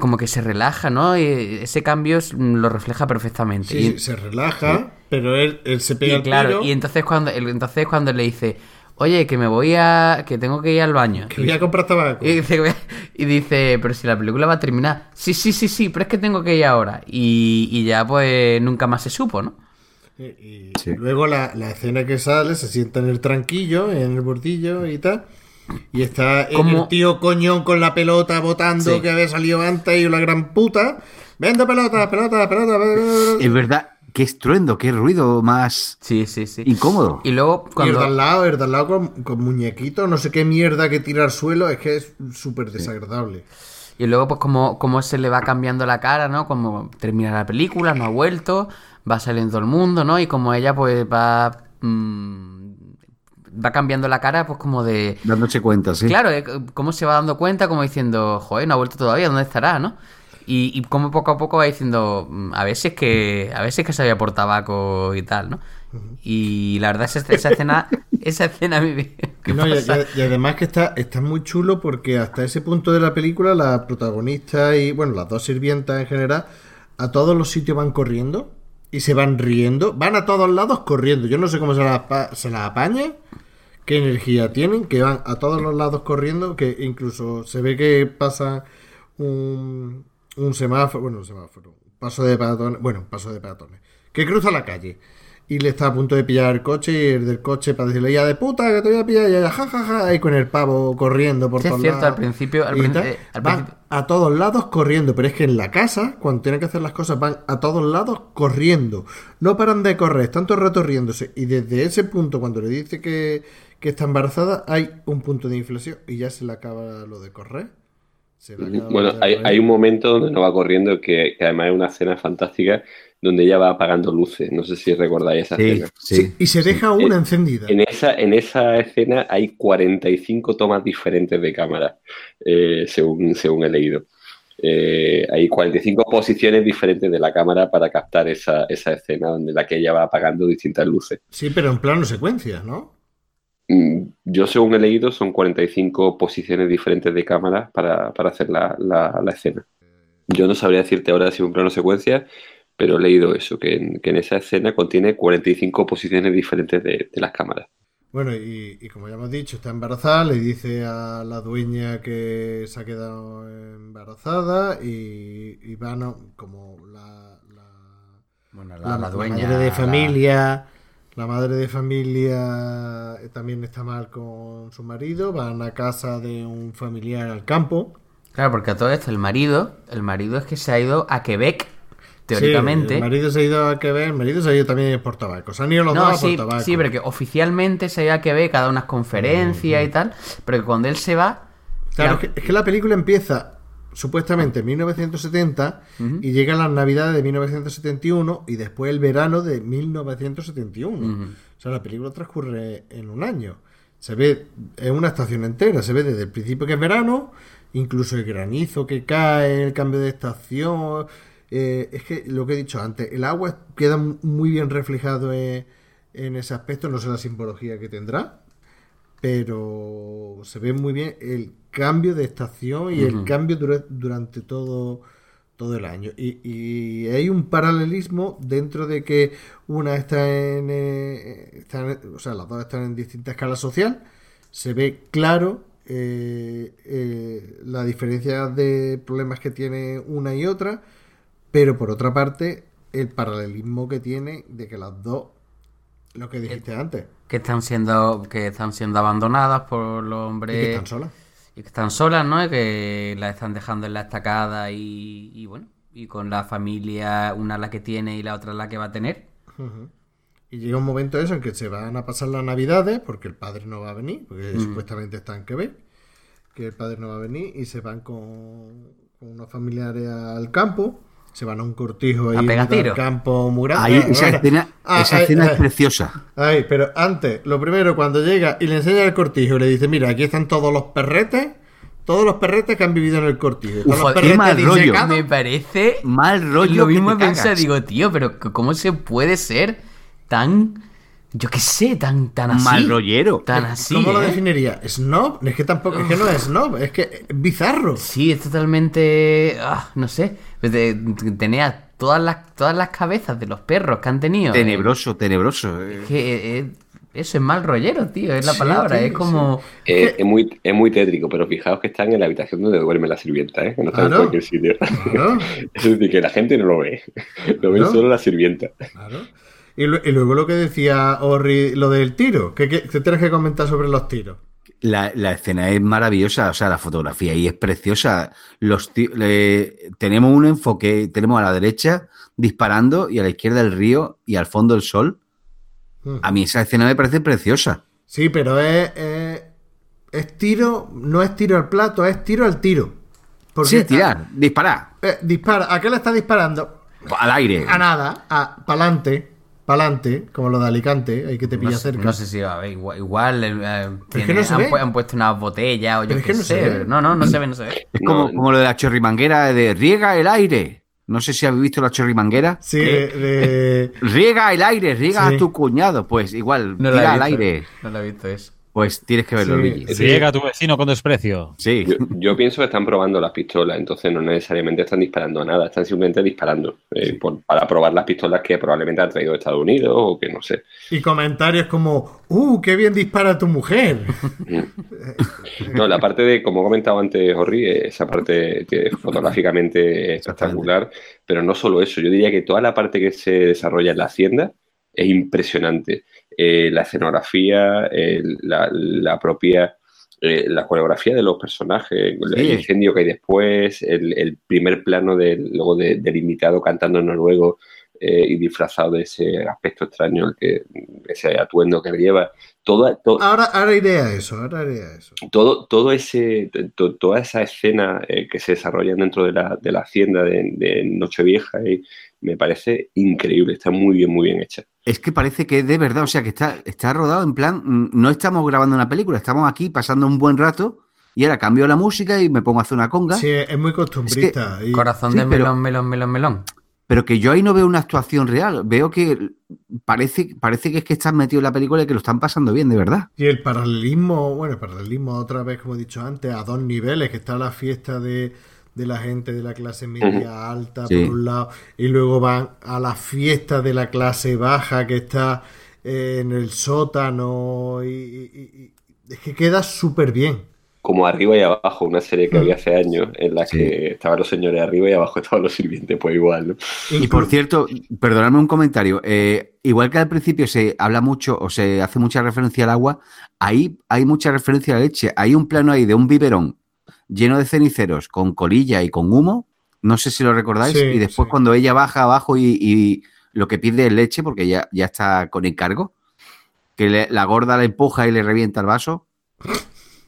como que se relaja, ¿no? Y ese cambio es- lo refleja perfectamente. Sí, Y- se relaja, pero él, él se pega y el claro, tiro, y entonces cuando, el- entonces cuando le dice, oye, que me voy a. que tengo que ir al baño. que voy a comprar tabaco. Y dice, y dice, pero si la película va a terminar. Sí, sí, sí, sí, pero es que tengo que ir ahora. Y, y ya pues nunca más se supo, ¿no? Y, y Sí. luego la, la escena que sale, se sienta en el tranquillo, en el bordillo y tal. Y está el- ¿Cómo? el tío coñón con la pelota botando Sí. que había salido antes y la gran puta. Vende pelota, pelota, pelota. pelota. Es verdad, qué estruendo, qué ruido más Sí, sí, sí. incómodo. Y luego Y el cuando... de al lado, el de al lado con, con muñequito, no sé qué mierda que tira al suelo, es que es súper desagradable. Y luego, pues, como, como se le va cambiando la cara, ¿no? Como termina la película, no ha vuelto, va saliendo el mundo, ¿no? Y como ella, pues, va. mm, va cambiando la cara, pues, como de. Dándose cuenta, sí. Claro, eh, cómo se va dando cuenta, como diciendo, joder, no ha vuelto todavía, ¿dónde estará, no? Y, y como poco a poco va diciendo, mm, a veces que a veces que se había por tabaco y tal, ¿no? Y la verdad, esa, esa escena, *laughs* esa escena a mí- ¿qué No, y- y además que está, está muy chulo porque hasta ese punto de la película la protagonista y, bueno, las dos sirvientas en general, a todos los sitios van corriendo y se van riendo, van a todos lados corriendo. Yo no sé cómo se apa- se las apaña, qué energía tienen, que van a todos los lados corriendo, que incluso se ve que pasa un, un semáforo, bueno, un semáforo, paso de peatones, bueno, un paso de peatones, que cruza la calle y le está a punto de pillar el coche y el del coche para decirle ya de puta que te voy a pillar y ella jajaja ahí con el pavo corriendo por Sí, es todos cierto, lados. al principio- al y prin- eh, al van principio- a todos lados corriendo pero es que en la casa cuando tienen que hacer las cosas van a todos lados corriendo. No paran de correr están todo el rato riéndose. Y desde ese punto cuando le dice que, que está embarazada hay un punto de inflexión y ya se le acaba lo de correr. Se le acaba Bueno, hay, hay un momento donde no va corriendo que, que además es una escena fantástica donde ella va apagando luces. No sé si recordáis esa Sí, escena. sí. Sí, y se deja una encendida En esa, en esa escena hay 45 tomas diferentes de cámara, eh, según, según he leído. Eh, hay 45 posiciones diferentes de la cámara para captar esa, esa escena donde la que ella va apagando distintas luces. sí pero en plano secuencia ¿no? Mm, Yo, según he leído, son 45 posiciones diferentes de cámara para, para hacer la, la- la escena. Yo no sabría decirte ahora si es un plano secuencia, pero he leído eso, que en, que en esa escena contiene 45 posiciones diferentes de, de las cámaras. Bueno, y, y como ya hemos dicho, está embarazada, le dice a la dueña que se ha quedado embarazada y, y van a- como la, la, Bueno, la- la, la la dueña. madre de familia, la madre de familia eh, también está mal con su marido, van a casa de un familiar al campo. Claro, porque a todo esto el marido, el marido es que se ha ido a Quebec, teóricamente. Sí, el marido se ha ido a Quebec, el marido se ha ido también por tabaco. Se han ido los dos No, a por sí, tabaco. sí, pero que oficialmente se ido a Quebec a dar unas conferencias y tal, pero que cuando él se va... Claro, la- es, que, es que la película empieza supuestamente en 1970 y llega las navidades de 1971 y después el verano de 1971. Ujú. O sea, la película transcurre en un año. Se ve, es una estación entera, se ve desde el principio que es verano, incluso el granizo que cae, el cambio de estación. Eh, es que lo que he dicho antes, el agua queda muy bien reflejado en, en ese aspecto, no sé la simbología que tendrá, pero se ve muy bien el cambio de estación y el cambio dura- durante todo, todo el año. Y, y hay un paralelismo dentro de que una está en, eh, está en- o sea, las dos están en distinta escala social. Se ve claro eh, eh, la diferencia de problemas que tiene una y otra, pero por otra parte, el paralelismo que tiene de que las dos Lo que dijiste antes. que están siendo que están siendo abandonadas por los Y hombres que están solas. y que están solas, ¿no? Y que la están dejando en la estacada y, y bueno, y con la familia, una la que tiene y la otra la que va a tener. Y llega un momento eso en que se van a pasar las navidades, porque el padre no va a venir, porque Mm. supuestamente está en Quebec, que el padre no va a venir, y se van con, con unos familiares al campo, se van a un cortijo ahí en tiro. campo. Ahí, Ah, esa bueno. escena, Ah, esa ay, escena ay. es preciosa. Ay, pero antes, lo primero, cuando llega y le enseña el cortijo y le dice, mira, aquí están todos los perretes, todos los perretes que han vivido en el cortijo. Uf, los qué mal rollo. Me parece Mal rollo. lo mismo pensé, digo, tío, pero ¿cómo se puede ser tan yo qué sé, tan tan así? Mal rollero. Tan así. ¿Cómo lo ¿eh? definiría? ¿Snob? Es que tampoco, es que no es snob, es que es bizarro. Sí, es totalmente. ah, no sé. Pues Tenía todas las, todas las cabezas de los perros que han tenido. eh, Tenebroso, tenebroso. eh. que, eh, eh, eso es mal rollero, tío. Es la Sí, palabra. tío, es como. Eh, es, muy, es muy tétrico, pero fijaos que están en la habitación donde duerme la sirvienta, ¿eh? que no está Claro. en cualquier sitio. Claro, *laughs* Es decir, que la gente no lo ve, *laughs* lo ven Claro. solo la sirvienta. Y, lu- y luego lo que decía Orri, lo del tiro. ¿Qué, qué, qué tienes que comentar sobre los tiros? La, la escena es maravillosa, o sea, la fotografía ahí es preciosa. Los le- tenemos un enfoque, tenemos a la derecha disparando y a la izquierda el río y al fondo el sol. A mí esa escena me parece preciosa. Sí, pero es, es, es tiro, no es tiro al plato, es tiro al tiro. Porque, sí, tirar, disparar, eh, dispara. ¿A qué le está disparando? al aire. A nada, a pa'lante, pa'lante, como lo de Alicante, hay que te No, pilla sé- cerca. no sé si va a ver. Igual, igual, eh, tiene- que no se han, ve. han puesto unas botellas o yo qué que no sé. No, no, no se ve, no se ve. Es como, No, como lo de la chorrimanguera de riega el aire. No sé si habéis visto la chorrimanguera. Sí, de, de- *laughs* Riega el aire, riega Sí. a tu cuñado. Pues igual, No tira la al aire. No lo he visto eso. Pues tienes que verlo, Sí. Luigi. Sí. Llega tu vecino con desprecio. Sí. Yo, yo pienso que están probando las pistolas, entonces no necesariamente están disparando a nada, están simplemente disparando eh, por- para probar las pistolas que probablemente han traído de Estados Unidos o que no sé. y comentarios como, ¡uh, qué bien dispara tu mujer! *laughs* No, la parte de, como comentaba antes Horry, eh, esa parte que fotográficamente es espectacular, pero no solo eso, yo diría que toda la parte que se desarrolla en la hacienda es impresionante. Eh, la escenografía, el- la, la propia, eh, la coreografía de los personajes, el incendio que hay después, el, el primer plano del, luego de- del invitado cantando en noruego eh, y disfrazado de ese aspecto extraño, el que, ese atuendo que lleva. Toda, to- Ahora, ahora iré a eso, ahora iré a eso. todo, todo ese, to- toda esa escena eh, que se desarrolla dentro de la, de la hacienda de, de Nochevieja y me parece increíble, está muy bien, muy bien hecha. Es que parece que es de verdad, o sea, que está, está rodado en plan, mm, no estamos grabando una película, estamos aquí pasando un buen rato y ahora cambio la música y me pongo a hacer una conga. Sí, es muy costumbrista. y- Corazón Sí, de pero- melón, melón, melón, melón. Pero que yo ahí no veo una actuación real, veo que parece, parece que es que están metidos en la película y que lo están pasando bien, de verdad. Y el paralelismo, bueno, el paralelismo otra vez, como he dicho antes, a dos niveles, que está la fiesta de, de la gente de la clase media alta Sí. por un lado, y luego van a la fiesta de la clase baja que está eh, en el sótano, y, y- y- es que queda súper bien. Como arriba y abajo, una serie que había hace años en la Sí. que estaban los señores arriba y abajo estaban los sirvientes, pues igual, ¿no? Y por cierto, perdonadme un comentario, eh, igual que al principio se habla mucho o se hace mucha referencia al agua, ahí hay mucha referencia a la leche. Hay un plano ahí de un biberón lleno de ceniceros con colilla y con humo, no sé si lo recordáis, Sí, y después sí. cuando ella baja abajo y, y lo que pide es leche porque ya, ya está con encargo, que le- la gorda la empuja y le revienta el vaso.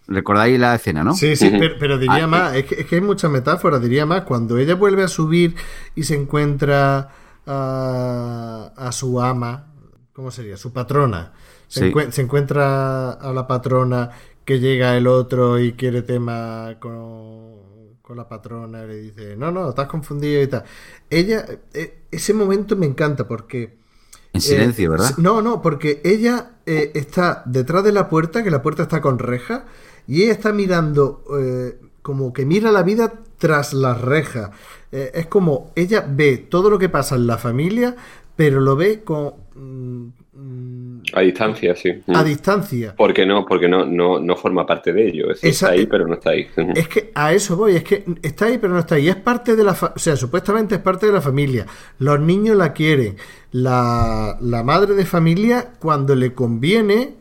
¿Recordáis la escena, no? Sí, sí, pero, pero diría Ah, más, es que, es que hay muchas metáforas, diría más, cuando ella vuelve a subir y se encuentra a, a su ama, ¿cómo sería? Su patrona. Se, Sí. encue- se encuentra a la patrona que llega el otro y quiere tema con, con la patrona y le dice, no, no, estás confundido y tal. Ella, eh, ese momento me encanta porque... En silencio, Eh, ¿verdad? No, no, porque ella eh, está detrás de la puerta, que la puerta está con reja, y ella está mirando, eh, como que mira la vida tras las rejas. Es como ella ve todo lo que pasa en la familia, pero lo ve con, mm, A distancia, sí. a Mm. distancia. Porque no, porque no, no, no forma parte de ello. Esa- está ahí, pero no está ahí. Es que a eso voy, es que está ahí pero no está ahí. Es parte de la... fa- o sea, supuestamente es parte de la familia. Los niños la quieren. La, la madre de familia, cuando le conviene,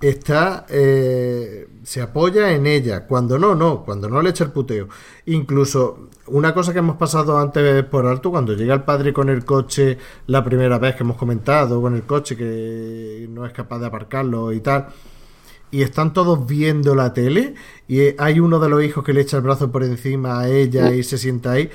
está... eh, se apoya en ella. Cuando no, no. Cuando no le echa el puteo. Incluso una cosa que hemos pasado antes por alto, cuando llega el padre con el coche la primera vez que hemos comentado, con el coche que no es capaz de aparcarlo y tal y están todos viendo la tele y hay uno de los hijos que le echa el brazo por encima a ella y se sienta ahí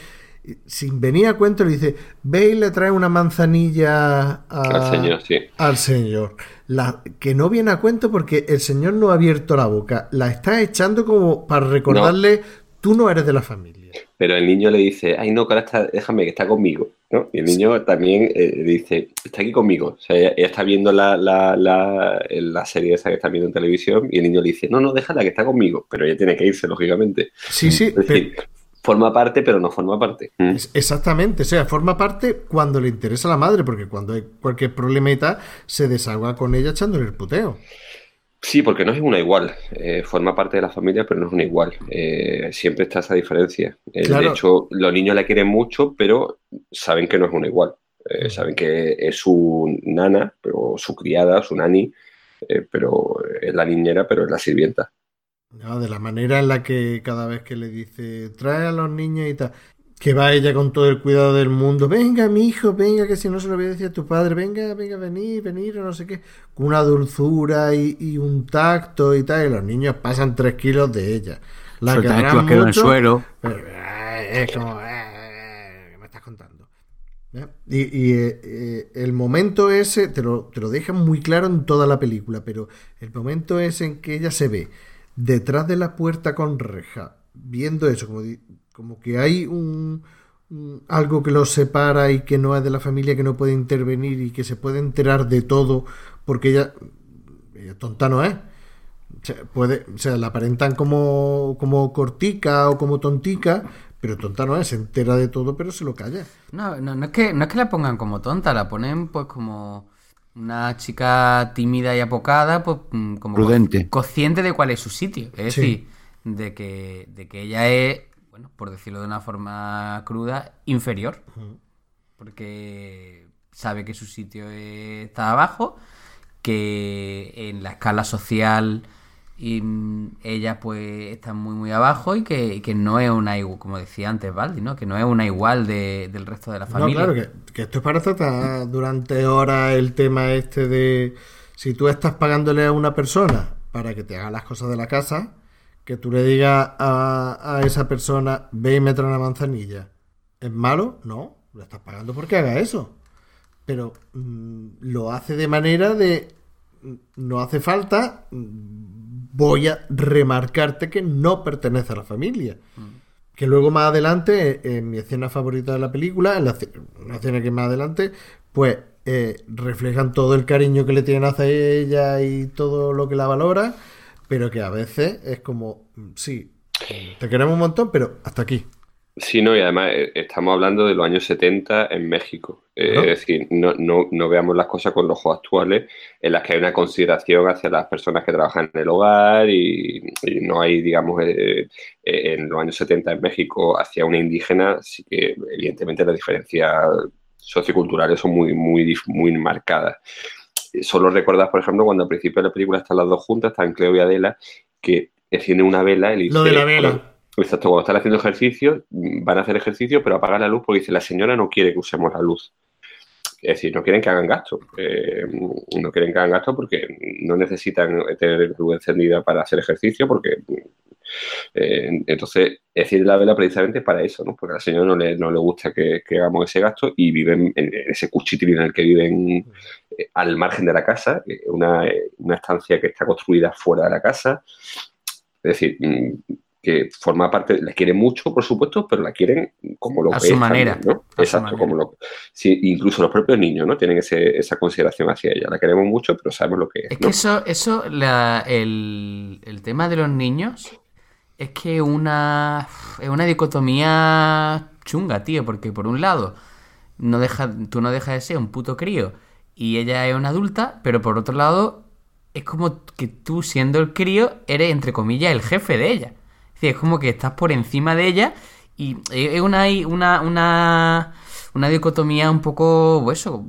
sin venir a cuento le dice ve y le trae una manzanilla a- Al señor, sí. al señor la, que no viene a cuento porque el señor no ha abierto la boca la está echando como para recordarle tú no eres de la familia Pero el niño le dice, ay no, ahora está, déjame que está conmigo. ¿no? Y el niño también eh, dice, está aquí conmigo. O sea, ella, ella está viendo la, la, la, la serie esa que está viendo en televisión y el niño le dice, no, no, déjala que está conmigo. Pero ella tiene que irse, lógicamente. sí sí Es pero- decir, forma parte, pero no forma parte. Mm. Es- Exactamente, o sea, forma parte cuando le interesa a la madre, porque cuando hay cualquier problemita se desahoga con ella echándole el puteo. Sí, porque no es una igual. Eh, forma parte de la familia, pero no es una igual. Eh, siempre está esa diferencia. Eh, Claro. De hecho, los niños la quieren mucho, pero saben que no es una igual. Eh, saben que es su nana, pero su criada, su nani, eh, pero es la niñera, pero es la sirvienta. ¿No? De la manera en la que cada vez que le dice, trae a los niños y tal, que va ella con todo el cuidado del mundo, venga, mi hijo, venga, que si no se lo voy a decir a tu padre, venga, venga, venir, venir, o no sé qué, con una dulzura y, y un tacto y tal, y los niños pasan tres kilos de ella. La chubasquero en el mucho, suelo. Pero, eh, es como, eh, ¿qué me estás contando? ¿Eh? Y, y, eh, eh, el momento ese, te lo, te lo dejan muy claro en toda la película, pero el momento ese en que ella se ve detrás de la puerta con reja, viendo eso, como, como que hay un, algo que los separa y que no es de la familia, que no puede intervenir y que se puede enterar de todo, porque ella, ella tonta no es. Puede, o sea, la aparentan como, como cortica o como tontica, pero tonta no es, se entera de todo, pero se lo calla. No, no, no es que, no es que la pongan como tonta, la ponen pues como una chica tímida y apocada, pues mm, como co- Prudente. consciente de cuál es su sitio. Es Sí. decir, de que, de que ella es, bueno, por decirlo de una forma cruda, inferior. Porque sabe que su sitio está abajo, que en la escala social y ella pues está muy muy abajo y que, que no es una igual, como decía antes Valdi, ¿no? Que no es una igual de- del resto de la No, familia. claro, que, que esto es para tratar durante horas el tema este de si tú estás pagándole a una persona para que te haga las cosas de la casa, que tú le digas a, a esa persona, ve y me trae una manzanilla. ¿Es malo? No, le estás pagando porque haga eso. Pero mm, lo hace de manera de, mm, no hace falta, mm, voy a remarcarte que no pertenece a la familia. Que luego más adelante, eh, en mi escena favorita de la película, en la, una escena que más adelante, pues eh, reflejan todo el cariño que le tienen hacia ella y todo lo que la valora, pero que a veces es como, mm, sí, te queremos un montón, pero hasta aquí. Sí, no, y además eh, estamos hablando de los años 70 en México. Eh. Es decir, no, no, no veamos las cosas con los ojos actuales, en las que hay una consideración hacia las personas que trabajan en el hogar y, y no hay, digamos, eh, eh, en los años 70 en México hacia una indígena, sí que evidentemente las diferencias socioculturales son muy, muy, muy marcadas. Solo recuerdas, por ejemplo, cuando al principio de la película están las dos juntas, están Cleo y Adela, que encienden una vela y le Lo de dice, la vela. "Bueno, Exacto, cuando están haciendo ejercicio, mm, van a hacer ejercicio, pero apagan la luz porque dice la señora no quiere que usemos la luz. Es decir, no quieren que hagan gasto. Eh, no quieren que hagan gasto porque no necesitan tener la luz encendida para hacer ejercicio, porque eh, entonces es decir la vela precisamente para eso, ¿no? Porque a la señora no le, no le gusta que, hagamos ese gasto y viven en, ese cuchitril en el que viven eh, al margen de la casa, eh, una, una estancia que está construida fuera de la casa. Es decir, mm, que forma parte, la quieren mucho, por supuesto, pero la quieren como lo A que su es manera, también, ¿no? a su Exacto, manera. como lo sí, incluso los propios niños, ¿no? Tienen ese- esa consideración hacia ella. La queremos mucho, pero sabemos lo que es. Es ¿no? que eso, eso la- el, el tema de los niños es que una, es una dicotomía chunga, tío, porque por un lado no deja, tú no dejas de ser un puto crío y ella es una adulta, pero por otro lado es como que tú siendo el crío eres entre comillas el jefe de ella. Es como que estás por encima de ella y es una, una, una, una dicotomía un poco, pues eso,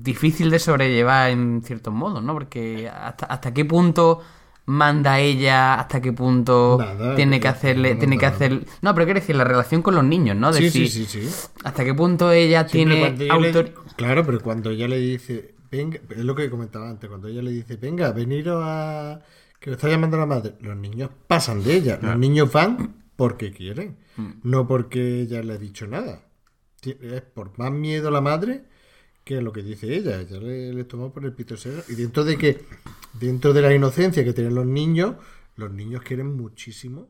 difícil de sobrellevar en ciertos modos, ¿no? Porque hasta, hasta qué punto manda ella, hasta qué punto Nada, tiene que hacerle, no tiene que hacer... No, pero quiero decir, la relación con los niños, ¿no? Sí, Decir, sí, sí, sí. hasta qué punto ella tiene cuando ella le- autor... Claro, pero cuando ella le dice, venga, es lo que comentaba antes, cuando ella le dice, venga, veniros a... que lo está llamando la madre, los niños pasan de ella, los niños van porque quieren, Mm. no porque ella le ha dicho nada. Es por más miedo a la madre que lo que dice ella, ella le, le tomó por el pito serio. Y dentro de que, dentro de la inocencia que tienen los niños, los niños quieren muchísimo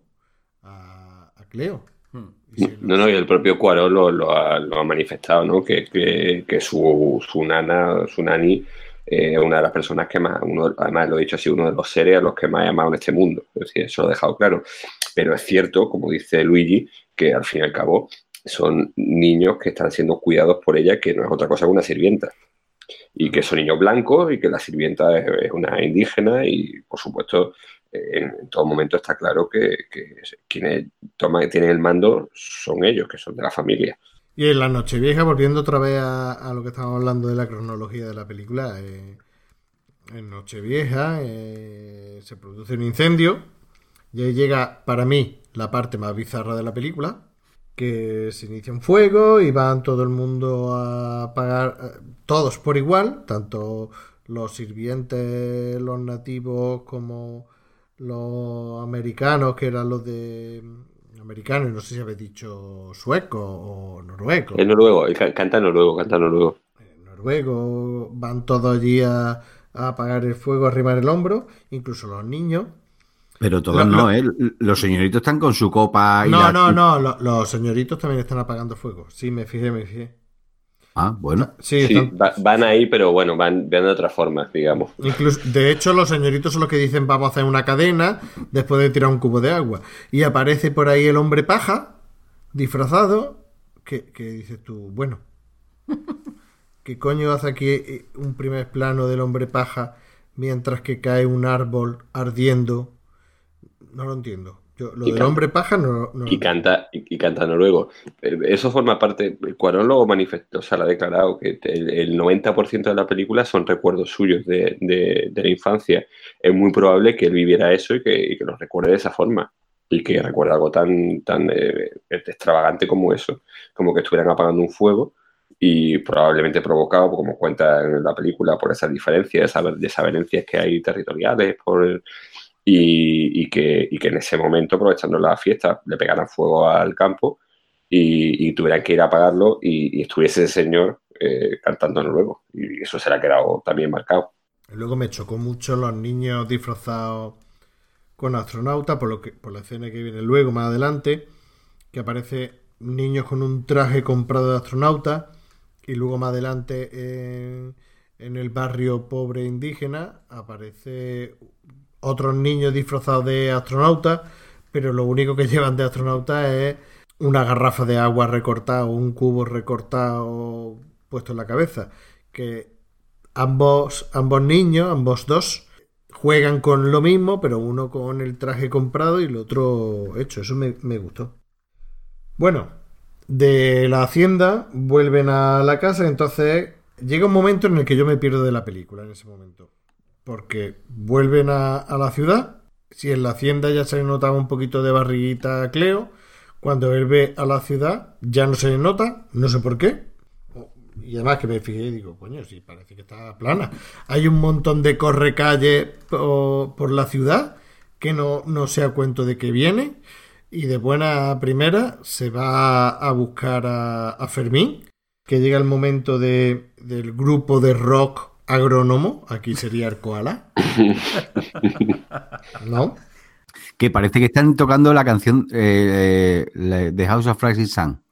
a, a Cleo. Mm. Y si No, no, y el propio Cuarón lo, lo ha, lo ha manifestado, ¿no? Que, que, que su, su nana, su nani, eh, una de las personas que más, uno, además lo he dicho así, uno de los seres a los que más ha amado en este mundo. Eso lo he dejado claro. Pero es cierto, como dice Luigi, que al fin y al cabo son niños que están siendo cuidados por ella, que no es otra cosa que una sirvienta. Y que son niños blancos y que la sirvienta es, una indígena y, por supuesto, en, todo momento está claro que, que quienes toman, tienen el mando son ellos, que son de la familia. Y en la Nochevieja, volviendo otra vez a, lo que estábamos hablando de la cronología de la película, eh, en Nochevieja eh, se produce un incendio y ahí llega para mí la parte más bizarra de la película, que se inicia un fuego y van todo el mundo a apagar, eh, todos por igual, tanto los sirvientes, los nativos como los americanos, que eran los de americanos, no sé si habéis dicho sueco o noruego. Es noruego, canta noruego, canta noruego. noruego, van todos allí a, a apagar el fuego, a arrimar el hombro, incluso los niños. Pero todos no, ¿eh? Los señoritos están con su copa y No, la- no, no, lo- los señoritos también están apagando fuego. Sí, me fijé, me fijé. Ah, bueno. Sí, Sí, están- va- van ahí, pero bueno, van, van de otra forma, digamos. Incluso, de hecho, los señoritos son los que dicen vamos a hacer una cadena después de tirar un cubo de agua. Y aparece por ahí el hombre paja, disfrazado, que, que dices tú, bueno, *laughs* ¿qué coño hace aquí eh, un primer plano del hombre paja mientras que cae un árbol ardiendo? No lo entiendo. Yo, lo Y del canta. hombre paja no, Y canta, y, canta noruego. Eh, Eso forma parte, Cuarón lo manifestó, o sea, lo ha declarado, que el, el 90% de la película son recuerdos suyos de, de- de la infancia. Es muy probable que él viviera eso y que, y que lo recuerde de esa forma. Y que recuerde algo tan, tan eh, extravagante como eso, como que estuvieran apagando un fuego y probablemente provocado, como cuenta en la película, por esas diferencias, esas desavenencias que hay territoriales, por y, que, en ese momento, aprovechando la fiesta, le pegaran fuego al campo y, tuvieran que ir a apagarlo y, estuviese ese señor eh, cantando luego. Y eso se le ha quedado también marcado. Luego me chocó mucho los niños disfrazados con astronauta, por, lo que, por la escena que viene luego, más adelante, que aparece niños con un traje comprado de astronauta y luego más adelante en, en el barrio pobre indígena aparece otros niños disfrazados de astronauta, pero lo único que *laughs* llevan de astronauta es una garrafa de agua recortada o un cubo recortado puesto en la cabeza, que ambos, ambos niños, ambos dos, juegan con lo mismo, pero uno con el traje comprado y el otro hecho. Eso me, me gustó. Bueno, de la hacienda vuelven a la casa, entonces llega un momento en el que yo me pierdo de la película, en ese momento. Porque vuelven a, la ciudad, si en la hacienda ya se le notaba un poquito de barriguita a Cleo, cuando él ve a la ciudad ya no se le nota, no sé por qué. Y además que me fijé y digo, coño, sí, parece que está plana. Hay un montón de correcalles por, por la ciudad que no, no se cuento de que viene. Y de buena primera se va a buscar a, Fermín, que llega el momento de, del grupo de rock agrónomo. Aquí sería el koala. *laughs* ¿No? Que parece que están tocando la canción eh, eh, de House of Rising Sun,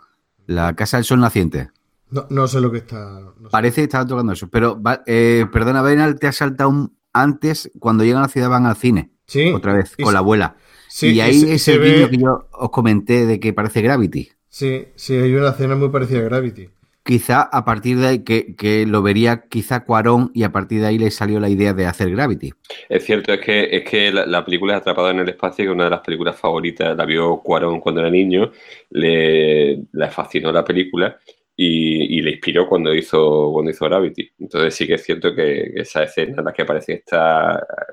la Casa del Sol Naciente. No, no sé lo que está. no sé. Parece que estaba tocando eso. Pero, va- eh, perdona, Benal, te has saltado un- antes, cuando llegan a la ciudad van al cine. Sí. Otra vez, Y con se- la abuela. Sí, y ahí se- es se el ve- vídeo que yo os comenté de que parece Gravity. Sí, sí, hay una escena muy parecida a Gravity. Quizá a partir de ahí, que, que lo vería quizá Cuarón y a partir de ahí le salió la idea de hacer Gravity. Es cierto, es que, es que la, la película Atrapado en el Espacio, que es una de las películas favoritas, la vio Cuarón cuando era niño, le, fascinó la película y, le inspiró cuando hizo, cuando hizo Gravity. Entonces sí que es cierto que, esa escena en la que aparece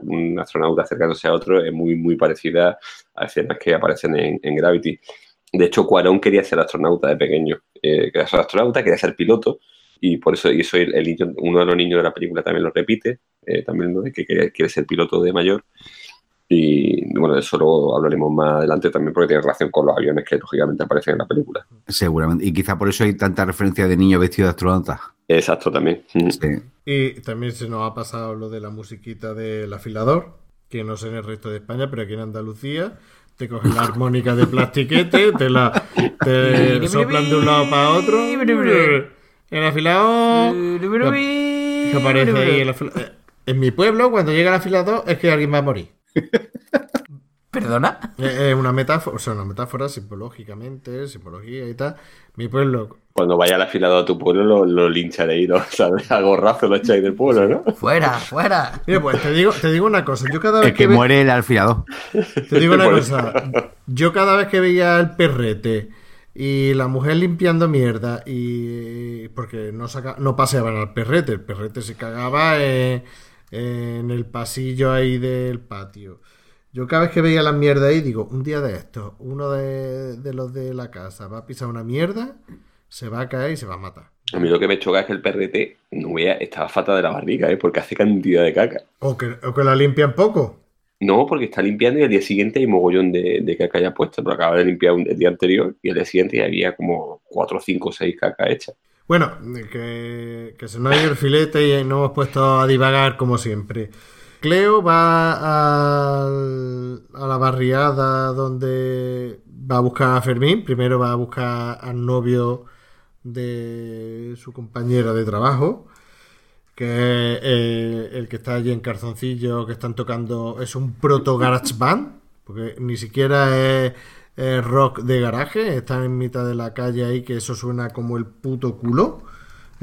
un astronauta acercándose a otro es muy, muy parecida a escenas que aparecen en, en Gravity. De hecho, Cuarón quería ser astronauta de pequeño. Eh, quería ser astronauta, quería ser piloto, y por eso, y eso el, el niño- uno de los niños de la película también lo repite, eh, también lo de que quiere, quiere ser piloto de mayor. Y bueno, de eso lo hablaremos más adelante también porque tiene relación con los aviones que lógicamente aparecen en la película. Seguramente. Y quizá por eso hay tanta referencia de niño vestido de astronauta. Exacto, también. Sí. Y también se nos ha pasado lo de la musiquita del afilador, que no sé en el resto de España, pero aquí en Andalucía te cogen la armónica de plastiquete, te la te soplan de un lado para otro. El afilador. Que aparece ahí el afila- eh, En mi pueblo, cuando llega el afilador, es que alguien va a morir. ¿Perdona? Es es una metáfora, o sea, una metáfora psicológicamente, simbología y tal. Mi pueblo, Cuando vaya al afilado a tu pueblo lo, lo lincharéis, *laughs* ¿no? ¿Sabes? A gorrazo lo echáis del pueblo, ¿no? Fuera, fuera. Mira, pues te digo, te digo una cosa. Yo cada vez El que muere el alfilador. Te digo una cosa. Yo cada vez que veía el perrete y la mujer limpiando mierda y porque no saca, no paseaban al perrete, el perrete se cagaba en, en el pasillo ahí del patio. Yo cada vez que veía la mierda ahí digo, un día de estos, uno de, de los de la casa va a pisar una mierda, se va a caer y se va a matar. A mí lo que me choca es que el perrete no vea, estaba fatal de la barriga, ¿eh? Porque hace cantidad de caca. O que, o que la limpian poco. No, porque está limpiando y al día siguiente hay mogollón de, de caca ya puesta, pero acaba de limpiar un- el día anterior y al día siguiente ya había como 4, 5, 6 cacas hechas. Bueno, que, que se nos ha ido el filete y nos hemos puesto a divagar como siempre. Cleo va a la barriada donde va a buscar a Fermín. Primero va a buscar al novio de su compañera de trabajo, que es eh, el que está allí en Carzoncillo, que están tocando, es un proto garage band, porque ni siquiera es, es rock de garaje, están en mitad de la calle ahí, que eso suena como el puto culo.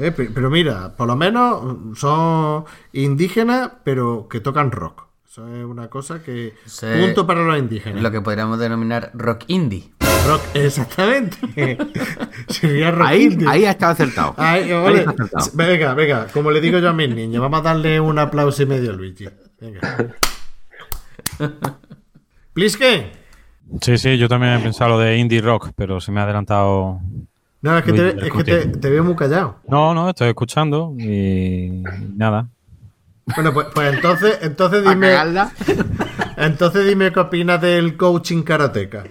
Eh, pe- Pero mira, por lo menos mm, son indígenas, pero que tocan rock. Eso es una cosa que... Sí. Punto para los indígenas. Lo que podríamos denominar rock indie. Rock, exactamente. *laughs* Sería rock Ahí, indie. ahí ha estado acertado. Ay, Ahí ole. está acertado. Venga, venga, como le digo yo a mis niños, vamos a darle un aplauso y medio a Luigi. Venga. *laughs* Plisken. Sí, sí, yo también he pensado lo de indie rock, pero se me ha adelantado. No, es que, te, es que te, te veo muy callado. No, no, estoy escuchando y nada. Bueno, pues, pues entonces, entonces *laughs* dime, *laughs* entonces dime qué opinas del coaching karateca.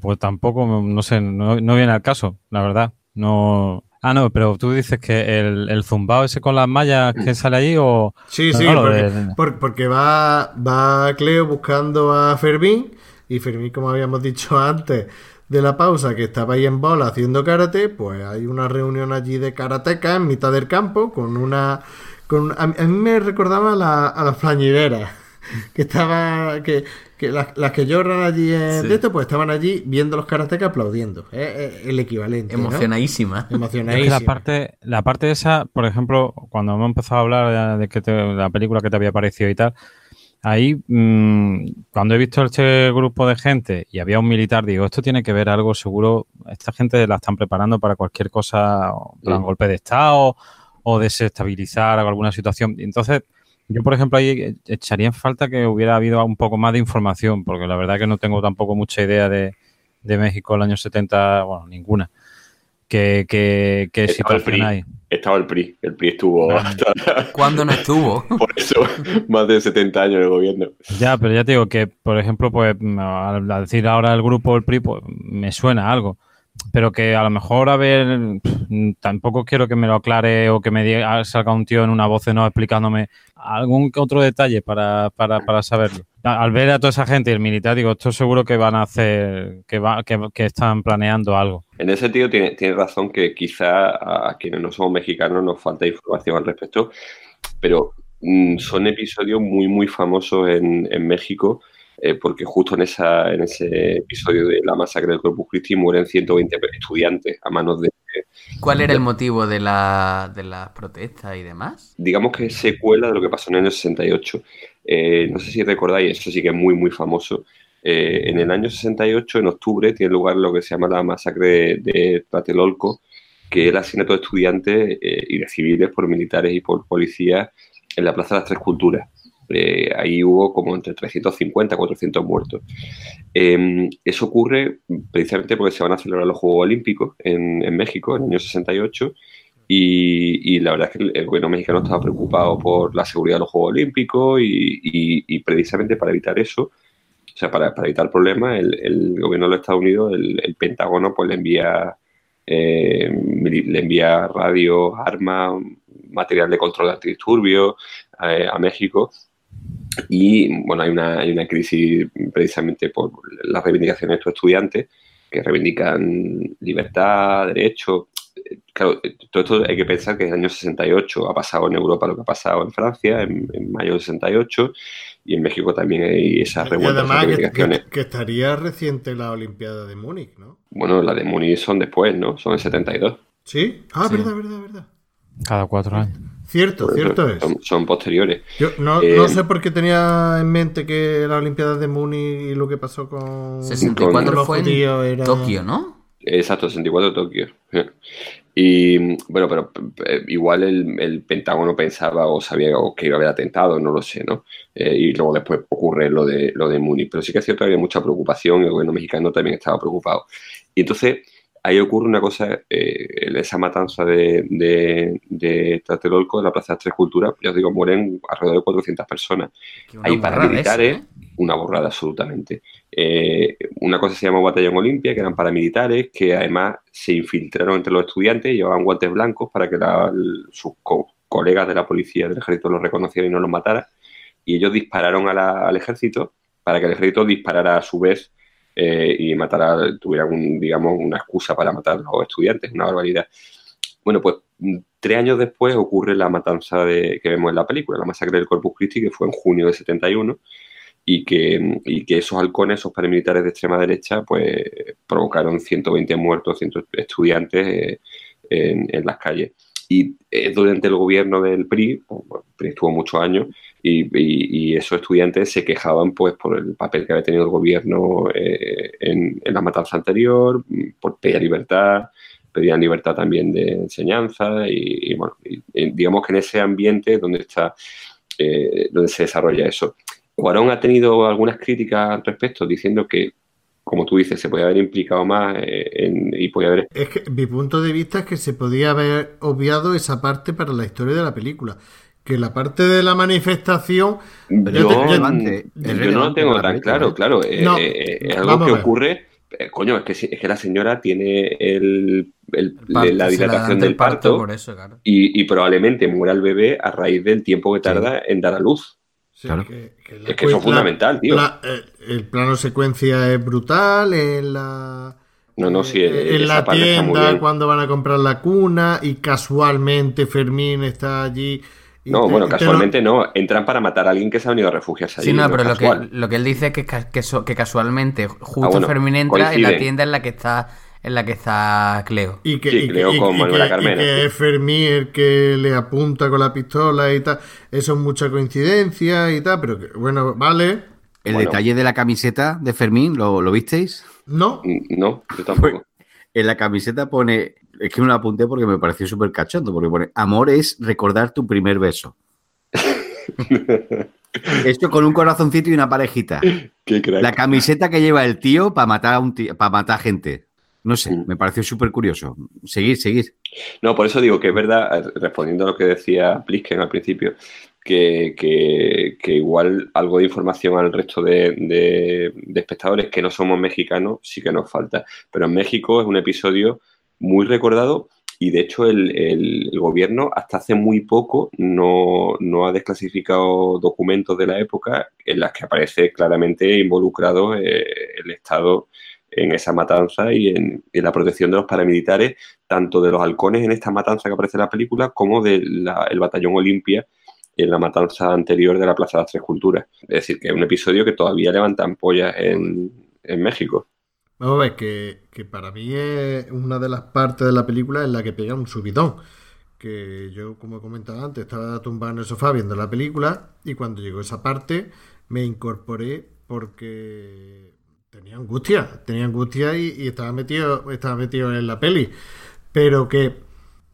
Pues tampoco, no sé, no, no viene al caso, la verdad. No. Ah, no, pero tú dices que el, el zumbao ese con las mallas que sale allí o. Sí, No, sí, no, porque, de- por- porque va, va Cleo buscando a Fermín y Fermín, como habíamos dicho antes de la pausa, que estaba ahí en bola haciendo karate, pues hay una reunión allí de karateca en mitad del campo con una... Con, a, a mí me recordaba a, la- a las plañideras, *laughs* que estaba... que, que las, las que lloran allí en Sí. de esto, pues estaban allí viendo los karatecas aplaudiendo. Es, es el equivalente. ¿no? Emocionadísima. *laughs* Es que Emocionadísimo. la parte, la parte esa, por ejemplo, cuando hemos empezado a hablar de que te- de la película que te había parecido y tal, ahí mm, cuando he visto este grupo de gente y había un militar, digo, esto tiene que ver algo seguro, esta gente la están preparando para cualquier cosa, plan Sí. golpe de estado o desestabilizar alguna situación. Entonces, yo por ejemplo ahí echaría en falta que hubiera habido un poco más de información, porque la verdad que no tengo tampoco mucha idea de, de México en el año 70, bueno, ninguna. ¿Qué, qué, qué Estaba el situación hay? Estaba el PRI, el PRI estuvo hasta ¿Cuándo no estuvo? *laughs* por eso *laughs* más de 70 años en el gobierno. Ya, pero ya te digo que, por ejemplo, pues al al decir ahora el grupo el PRI, pues me suena algo. Pero que a lo mejor, a ver, tampoco quiero que me lo aclare o que me diga, salga un tío en una voz no explicándome algún otro detalle para, para, para saberlo. Al ver a toda esa gente y el militar, digo, esto seguro que van a hacer, que, va, que, que están planeando algo. En ese sentido tiene, tiene razón que quizá a quienes no somos mexicanos nos falta información al respecto, pero mm, son episodios muy, muy famosos en, en México, eh, porque justo en, esa, en ese episodio de la masacre del Corpus Christi mueren 120 estudiantes a manos de, ¿Cuál era el motivo de la, de las protestas y demás? Digamos que es secuela de lo que pasó en el año 68. Eh, no sé si recordáis, eso sí que es muy, muy famoso. Eh, en el año 68, en octubre, tiene lugar lo que se llama la masacre de, de Tlatelolco, que es el asesinato de estudiantes eh, y de civiles por militares y por policías en la Plaza de las Tres Culturas. Eh, ahí hubo como entre 350 y 400 muertos. Eh, eso ocurre precisamente porque se van a celebrar los Juegos Olímpicos en, México en el año 68 y, y, la verdad es que el, gobierno mexicano estaba preocupado por la seguridad de los Juegos Olímpicos y, precisamente para evitar eso, o sea, para, evitar problemas, el, el, gobierno de los Estados Unidos, el, el Pentágono, pues le envía, eh, le envía radios, armas, material de control de antidisturbios eh, a México y bueno, hay una, hay una crisis precisamente por las reivindicaciones de estos estudiantes que reivindican libertad, derechos. Claro, todo esto hay que pensar que en el año 68 ha pasado en Europa lo que ha pasado en Francia, en, en mayo del 68, y en México también hay esas revueltas. Y además que, que, que, estaría reciente la Olimpiada de Múnich, ¿no? Bueno, la de Múnich son después, ¿no? Son en 72. ¿Sí? Ah, sí. verdad, verdad, verdad. Cada cuatro años. Cierto, cierto es. Son, son posteriores. Yo no, Eh, no sé por qué tenía en mente que la Olimpiada de Múnich y lo que pasó con 64 los fue en era- Tokio, ¿no? Exacto, 64 Tokio. *laughs* Y bueno, pero eh, igual el, el Pentágono pensaba o sabía o que iba a haber atentado, no lo sé, ¿no? Eh, y luego después ocurre lo de, lo de Múnich. Pero sí que es cierto que había mucha preocupación, el gobierno mexicano también estaba preocupado. Y entonces ahí ocurre una cosa, eh, esa matanza de, de, de Tlatelolco en la Plaza de las Tres Culturas, ya os digo, mueren alrededor de 400 personas. Hay paramilitares, ¿eh? una borrada absolutamente. Eh, una cosa se llama Batallón Olimpia, que eran paramilitares, que además se infiltraron entre los estudiantes, llevaban guantes blancos para que la- sus co- colegas de la policía del ejército los reconocieran y no los mataran. Y ellos dispararon a la- al ejército para que el ejército disparara a su vez eh, y matara, tuviera un, digamos, una excusa para matar a los estudiantes, una barbaridad. Bueno, pues mm, tres años después ocurre la matanza de, que vemos en la película, la masacre del Corpus Christi, que fue en junio de 71, y que, y que esos halcones, esos paramilitares de extrema derecha, pues provocaron 120 muertos, 100 estudiantes eh, en, en las calles. Y eh, durante el gobierno del PRI, bueno, el PRI estuvo muchos años, y, esos estudiantes se quejaban pues por el papel que había tenido el gobierno eh, en, la matanza anterior, por pedir libertad, pedían libertad también de enseñanza y- y digamos que en ese ambiente donde está, eh, donde se desarrolla eso. Cuarón ha tenido algunas críticas al respecto, diciendo que, como tú dices, se podía haber implicado más eh, en- y podía haber Es que mi punto de vista es que se podía haber obviado esa parte para la historia de la película. Que la parte de la manifestación. Yo, te- yo- yo no lo tengo tan película, claro, ¿eh? claro. eh, No, eh, es algo que ocurre. eh, coño, es que, si- es que la señora tiene el, el- El parto, la dilatación del el parto parto por eso, claro. y, y probablemente muera el bebé a raíz del tiempo que tarda en dar a luz. Sí, Claro. que- que la Es que eso es fundamental, tío. la- eh, el plano secuencia es brutal. En la. No, no, sí, eh, en la tienda cuando van a comprar la cuna y casualmente Fermín está allí. y No, te- bueno, lo- casualmente no. Entran para matar a alguien que se ha venido a refugiarse allí. Sí, no, pero lo que, lo que él dice es que, que, so- que casualmente justo Ah, bueno, Fermín entra en la tienda en la que está en la que está Cleo. Y que, Sí, y que- creo y- con y Manuela que- Carmena, y que sí. es Fermín el que le apunta con la pistola y tal. Eso es mucha coincidencia y tal, pero que, bueno, vale. El Bueno. detalle de la camiseta de Fermín, ¿lo, lo visteis? No, Mm, No, yo tampoco. En la camiseta pone, es que me lo apunté porque me pareció súper cachondo, porque pone, amor es recordar tu primer beso. *laughs* Esto con un corazoncito y una parejita. Qué crack. La camiseta que lleva el tío para matar a un tío, para matar gente. No sé, Mm. me pareció súper curioso. Seguir, seguir. No, por eso digo que es verdad, eh, respondiendo a lo que decía Plisken al principio, que, que- que igual algo de información al resto de, de- de espectadores que no somos mexicanos sí que nos falta. Pero en México es un episodio muy recordado y de hecho el, el- el gobierno hasta hace muy poco no, no ha desclasificado documentos de la época en las que aparece claramente involucrado eh, el Estado en esa matanza y en, la protección de los paramilitares tanto de los halcones en esta matanza que aparece en la película como del batallón Olimpia en la matanza anterior de la Plaza de las Tres Culturas. Es decir, que es un episodio que todavía levanta ampollas en, en México. Vamos a ver, que, que para mí es una de las partes de la película en la que pega un subidón. Que yo, como he comentado antes, estaba tumbado en el sofá viendo la película y cuando llegó esa parte me incorporé porque tenía angustia, tenía angustia y, estaba metido, estaba metido en la peli. Pero que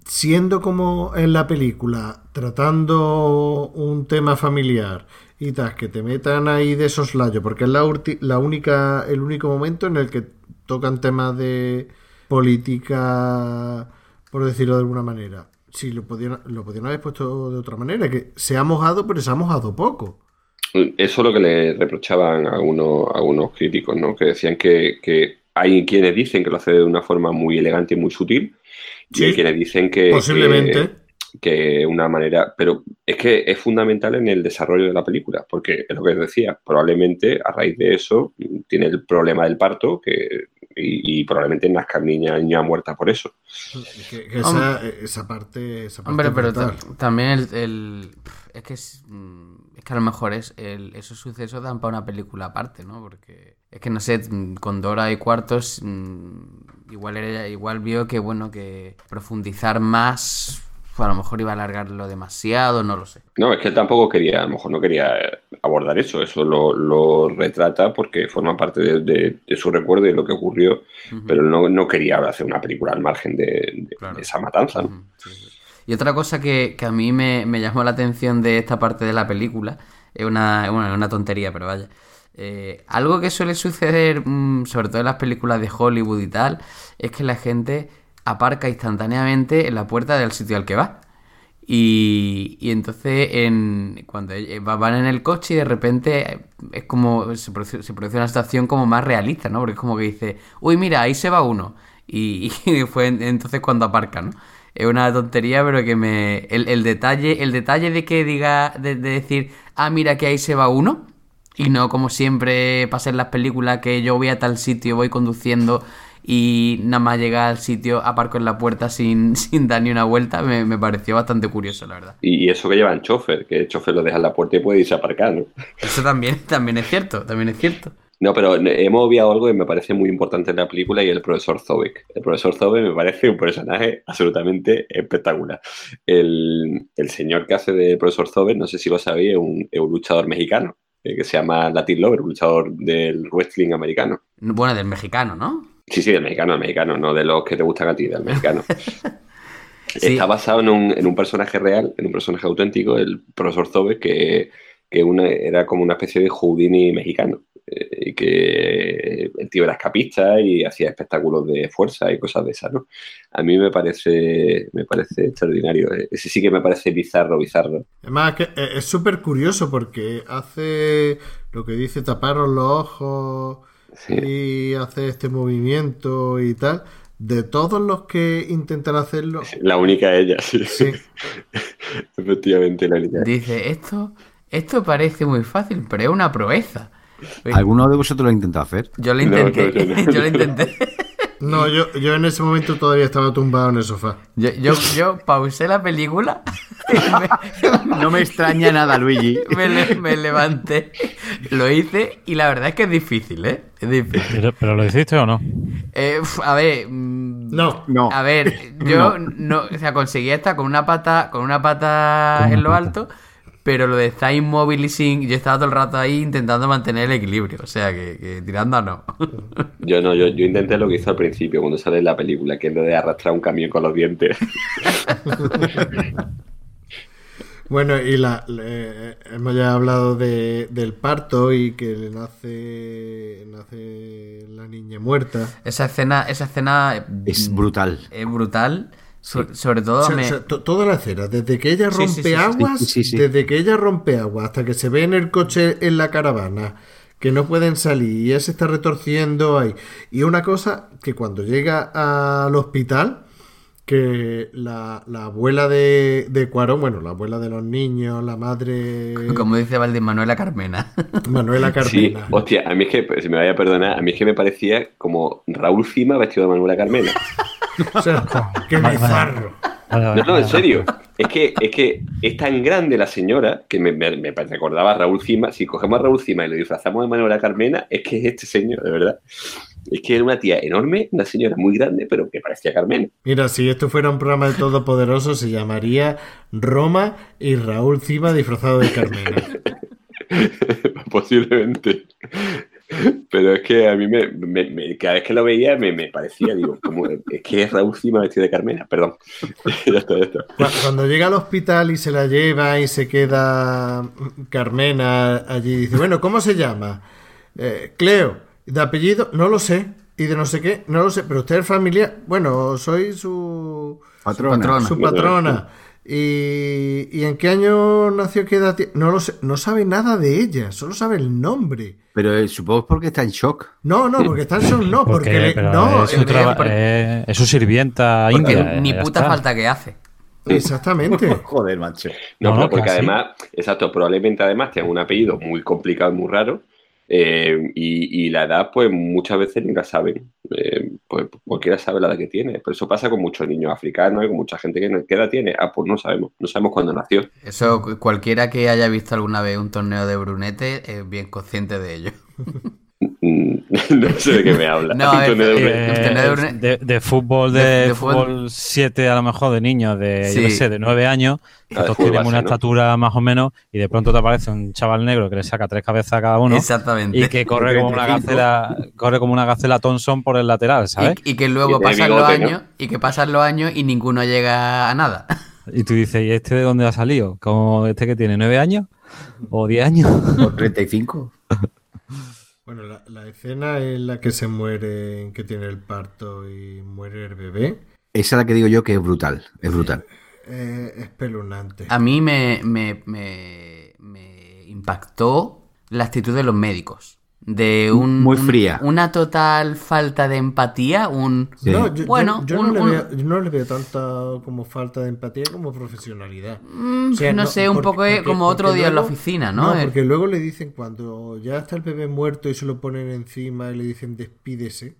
siendo como en la película, tratando un tema familiar y tal, que te metan ahí de soslayo, porque es la, única, el único momento en el que tocan temas de política, por decirlo de alguna manera. Si lo podían, lo podían haber puesto de otra manera, que se ha mojado, pero se ha mojado poco. Eso es lo que le reprochaban a algunos, a algunos críticos, ¿no? Que decían que, que hay quienes dicen que lo hace de una forma muy elegante y muy sutil, y Sí, hay quienes dicen que, Posiblemente. que, que una manera, pero es que es fundamental en el desarrollo de la película, porque es lo que decía, probablemente a raíz de eso tiene el problema del parto que, y, y probablemente nazca niña, niña muerta por eso. Que- que esa, esa parte, esa parte Hombre, pero también el, el- Es que es, mm, es que a lo mejor es el- esos sucesos dan para una película aparte, ¿no? Porque es que no sé, con Dora y Cuartos mm, igual era, igual vio que bueno que profundizar más pues a lo mejor iba a alargarlo demasiado, no lo sé. No, es que él tampoco quería, a lo mejor no quería eh, abordar eso, eso lo, lo retrata porque forma parte de, de- de su recuerdo y de lo que ocurrió, pero no, no quería hacer una película al margen de, de- Claro. de esa matanza. ¿no? Sí. Y otra cosa que, que a mí me, me llamó la atención de esta parte de la película, es una, bueno, una tontería, pero vaya. Eh, algo que suele suceder, mm, sobre todo en las películas de Hollywood y tal, es que la gente aparca instantáneamente en la puerta del sitio al que va. Y, y entonces en, cuando eh, va- van en el coche y de repente eh, es como se produce, se produce una situación como más realista, ¿no? Porque es como que dice, uy, mira, ahí se va uno. Y, *laughs* y fue en- entonces cuando aparca, ¿no? Es una tontería, pero que me. El, el detalle, el detalle de que diga, de, de decir, ah, mira que ahí se va uno. Y no como siempre pasa en las películas que yo voy a tal sitio, voy conduciendo y nada más llegar al sitio aparco en la puerta sin, *laughs* sin dar ni una vuelta, me, me pareció bastante curioso, la verdad. Y, eso que llevan chofer, que el chofer lo deja en la puerta y puede irse a aparcar, ¿no? Eso también, *laughs* también es cierto, también es cierto. No, pero hemos obviado algo que me parece muy importante en la película y el profesor Zobek. El profesor Zobek me parece un personaje absolutamente espectacular. El, el señor que hace de profesor Zobek, no sé si lo sabéis, es un, es un luchador mexicano eh, que se llama Latin Lover, un luchador del wrestling americano. Bueno, del mexicano, ¿no? Sí, sí, del mexicano, del mexicano, no de los que te gustan a ti, del mexicano. *laughs* Sí. Está basado en un, en un personaje real, en un personaje auténtico, el profesor Zobe, que, que una, era como una especie de Houdini mexicano. Eh, y que el tío era escapista y hacía espectáculos de fuerza y cosas de esas, ¿no? A mí me parece, me parece extraordinario. Ese sí que me parece bizarro, bizarro. Además, que eh, es súper curioso porque hace lo que dice taparos los ojos Sí. y hace este movimiento y tal. De todos los que intentan hacerlo, La única ella, sí. sí. *laughs* Efectivamente, la única. Dice, esto, esto parece muy fácil, pero es una proeza. ¿Alguno de vosotros lo ha intentado hacer? Yo lo No, intenté, no, yo no. *laughs* yo lo intenté. No, yo, yo en ese momento todavía estaba tumbado en el sofá. Yo, yo, yo pausé la película, *laughs* me, No me extraña nada, Luigi. me le- me levanté, lo hice y la verdad es que es difícil, ¿eh? Es difícil. ¿Pero, pero lo hiciste o no? Eh, a ver, mm, No, No. a ver, *laughs* yo no. o sea, conseguí estar con una pata, con una pata Con una en lo pata. alto, pero lo de estar inmóvil y sin, yo estaba todo el rato ahí intentando mantener el equilibrio, o sea que, que tirando a no. *laughs* Yo no, yo, yo intenté lo que hizo al principio, cuando sale en la película, que es lo de arrastrar un camión con los dientes. *laughs* Bueno, y la, le- hemos ya hablado de, del parto y que le nace, nace la niña muerta. Esa escena, esa escena Es brutal. es brutal, so- sobre todo O sea, me... o sea, to- toda la escena, desde que ella rompe sí, sí, sí. aguas, Sí, sí, sí. desde que ella rompe aguas hasta que se ve en el coche en la caravana, que no pueden salir y ella se está retorciendo ahí. Y una cosa que cuando llega al hospital, que la, la abuela de, de Cuarón, bueno, la abuela de los niños, la madre Como dice Valdés Manuela Carmena. *laughs* Manuela Sí, Carmena. hostia, a mí es que, si me vaya a perdonar, a mí es que me parecía como Raúl Cima vestido de Manuela Carmena. *laughs* O sea, qué bizarro. No, no, en serio. Es que, es que es tan grande la señora que me, me- me recordaba a Raúl Cima. Si cogemos a Raúl Cima y lo disfrazamos de Manuela Carmena, es que es este señor, de verdad. Es que era una tía enorme, una señora muy grande, pero que parecía Carmena. Mira, si esto fuera un programa de Todopoderoso, se llamaría Roma y Raúl Cima disfrazado de Carmena. *laughs* Posiblemente. Pero es que a mí me, me- me- cada vez que lo veía me, me parecía, digo, como, es que es Raúl Cima vestido de Carmena, perdón. *laughs* ya está, ya está. Cu- Cuando llega al hospital y se la lleva y se queda Carmena allí, dice, bueno, ¿cómo se llama? Eh, Cleo. ¿De apellido? No lo sé. ¿Y de no sé qué? No lo sé. ¿Pero usted es familiar? Bueno, soy su... Patrona. patrona. su patrona. ¿Y, y en qué año nació? ¿Qué edad tiene? No lo sé. No sabe nada de ella. Solo sabe el nombre. Pero eh, supongo es porque está en shock. No, no, porque está en shock, no. Porque, Porque, le- no, es, su eh, traba- eh, es- es su sirvienta Porque india. ni puta está. falta que hace. exactamente. *laughs* Joder, macho. No, No, porque casi. además, exacto, probablemente además tenga un apellido muy complicado y muy raro. Eh, y, y la edad, pues muchas veces ni la saben. Eh, pues cualquiera sabe la edad que tiene. Pero eso pasa con muchos niños africanos y con mucha gente que ¿qué edad tiene. Ah, pues no sabemos. No sabemos cuándo nació. Eso cu- cualquiera que haya visto alguna vez un torneo de brunete es bien consciente de ello. *laughs* *laughs* No sé de qué me habla. No, de eh, de, de fútbol de, de- de fútbol- fútbol 7 a lo mejor de niños de yo Sí. qué sé de 9 años que Ah, todos tienen una estatura más o menos y de pronto te aparece un chaval negro que le saca tres cabezas a cada uno Exactamente. y que corre como una 35. gacela corre como una gacela Thompson por el lateral ¿sabes? Y, y que luego Y pasan los años y que pasan los años y ninguno llega a nada. Y, tú dices ¿y este de dónde ha salido? como este que tiene 9 años o 10 años Por 35. Bueno, la, la escena en la que se muere, en que tiene el parto y muere el bebé, Esa es la que digo yo que es brutal. Es brutal. eh, es espeluznante. A mí me, me, me, me impactó la actitud de los médicos. De un, Muy un- fría. una total falta de empatía, un... Sí. No, yo, Bueno, yo, un- no, un- le veo, yo no le veo tanta como falta de empatía como profesionalidad. Mm, O sea, no, sé, un porque- poco porque- como otro día en la oficina, ¿no? No, El- porque luego le dicen cuando ya está el bebé muerto y se lo ponen encima y le dicen despídese.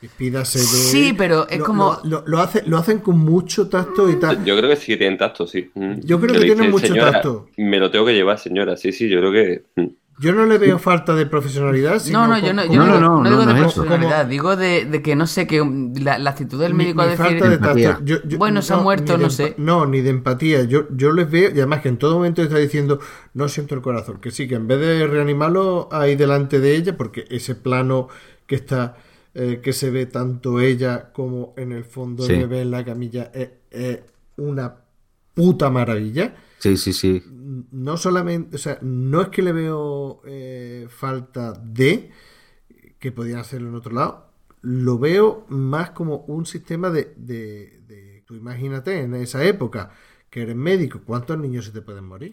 Despídase de Sí, él". pero es Lo- como- Lo, lo- lo hace- lo hacen con mucho tacto y tal. Yo creo que sí que tienen tacto, sí. Mm. Yo creo le que tienen mucho "Señora, tacto". Me lo tengo que llevar, señora. Sí, sí, yo creo que. Yo no le veo falta de profesionalidad. sino No, no, yo no, yo no, No, digo- no, no no, digo no de profesionalidad, digo de, de que no sé, que la, la actitud del médico ni a decir... falta de tacto. Yo- yo- Bueno, se ha muerto, no sé. No, ni de empatía. Yo, yo les veo, y además que en todo momento está diciendo, no siento el corazón. Que sí, que en vez de reanimarlo ahí delante de ella, porque ese plano que está, eh, que se ve tanto ella como en el fondo Sí. el bebé en la camilla, es es una puta maravilla. Sí, sí, sí. No solamente, o sea, no es que le veo eh, falta de que podían hacerlo en otro lado, lo veo más como un sistema de, de, de- tú imagínate en esa época que eres médico, ¿cuántos niños se te pueden morir?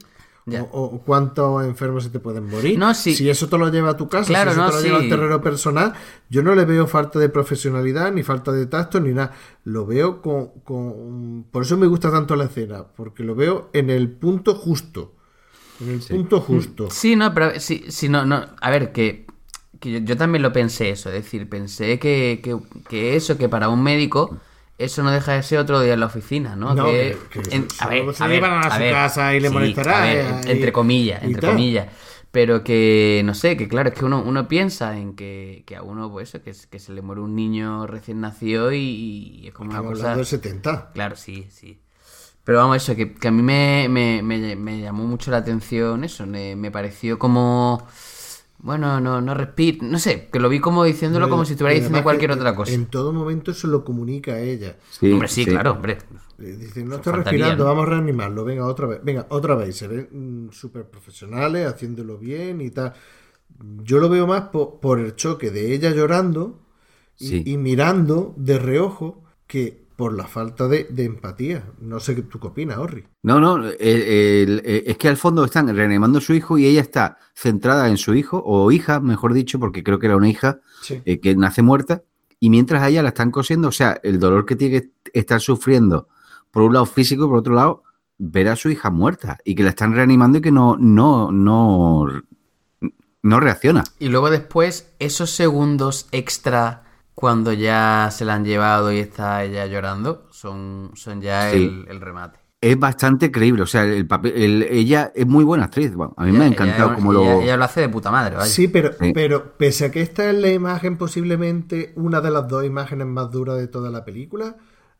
O, o cuántos enfermos se te pueden morir. No, sí. Si eso te lo lleva a tu casa, Claro, si eso no, te lo lleva al sí. terreno personal, yo no le veo falta de profesionalidad, ni falta de tacto, ni nada. Lo veo con, con- Por eso me gusta tanto la escena, porque lo veo en el punto justo. En el punto justo. *laughs* Sí, no, pero sí, sí, no, no. A ver, que, que yo, yo también lo pensé eso, es decir, pensé que, que, que eso, que para un médico, eso no deja de ser otro día en la oficina, ¿no? No, que, que- que en- eso a ver, se a ver, a su ver, casa y le sí, molestará, a ver, eh, en- entre comillas, entre tal. comillas. Pero que, no sé, que claro, es que uno, uno piensa en que, que a uno, pues eso, que, que se le muere un niño recién nacido y, y es como una Estamos cosa... hablando del 70. Claro, sí, sí. Pero vamos, eso, que, que a mí me, me, me- me llamó mucho la atención eso, me pareció como... Bueno, no, no respiro, no sé, que lo vi como diciéndolo como si estuviera diciendo cualquier otra cosa. En todo momento se lo comunica a ella. Sí, hombre, sí, claro, hombre. Le Dice, no faltaría, respirando, ¿no? vamos a reanimarlo. Venga, otra vez. Venga, otra vez. Se ven mm, súper profesionales, haciéndolo bien y tal. Yo lo veo más po- por el choque de ella llorando y, Sí. y mirando de reojo que por la falta de, de empatía. No sé qué tú qué opinas, Orri. No, no, el- el- el- es que al fondo están reanimando a su hijo y ella está centrada en su hijo, o hija, mejor dicho, porque creo que era una hija Sí. eh, que nace muerta, y mientras a ella la están cosiendo, o sea, el dolor que tiene que estar sufriendo, por un lado físico, por otro lado, ver a su hija muerta y que la están reanimando y que no, no, no, no reacciona. Y luego después, esos segundos extra cuando ya se la han llevado y está ella llorando, son, son ya Sí. el, el remate. Es bastante creíble, o sea, el papel, el- ella es muy buena actriz. bueno, a mí me ha encantado ella- como ella- lo. ella lo hace de puta madre, vaya. Sí, pero, Sí. pero pese a que esta es la imagen posiblemente una de las dos imágenes más duras de toda la película,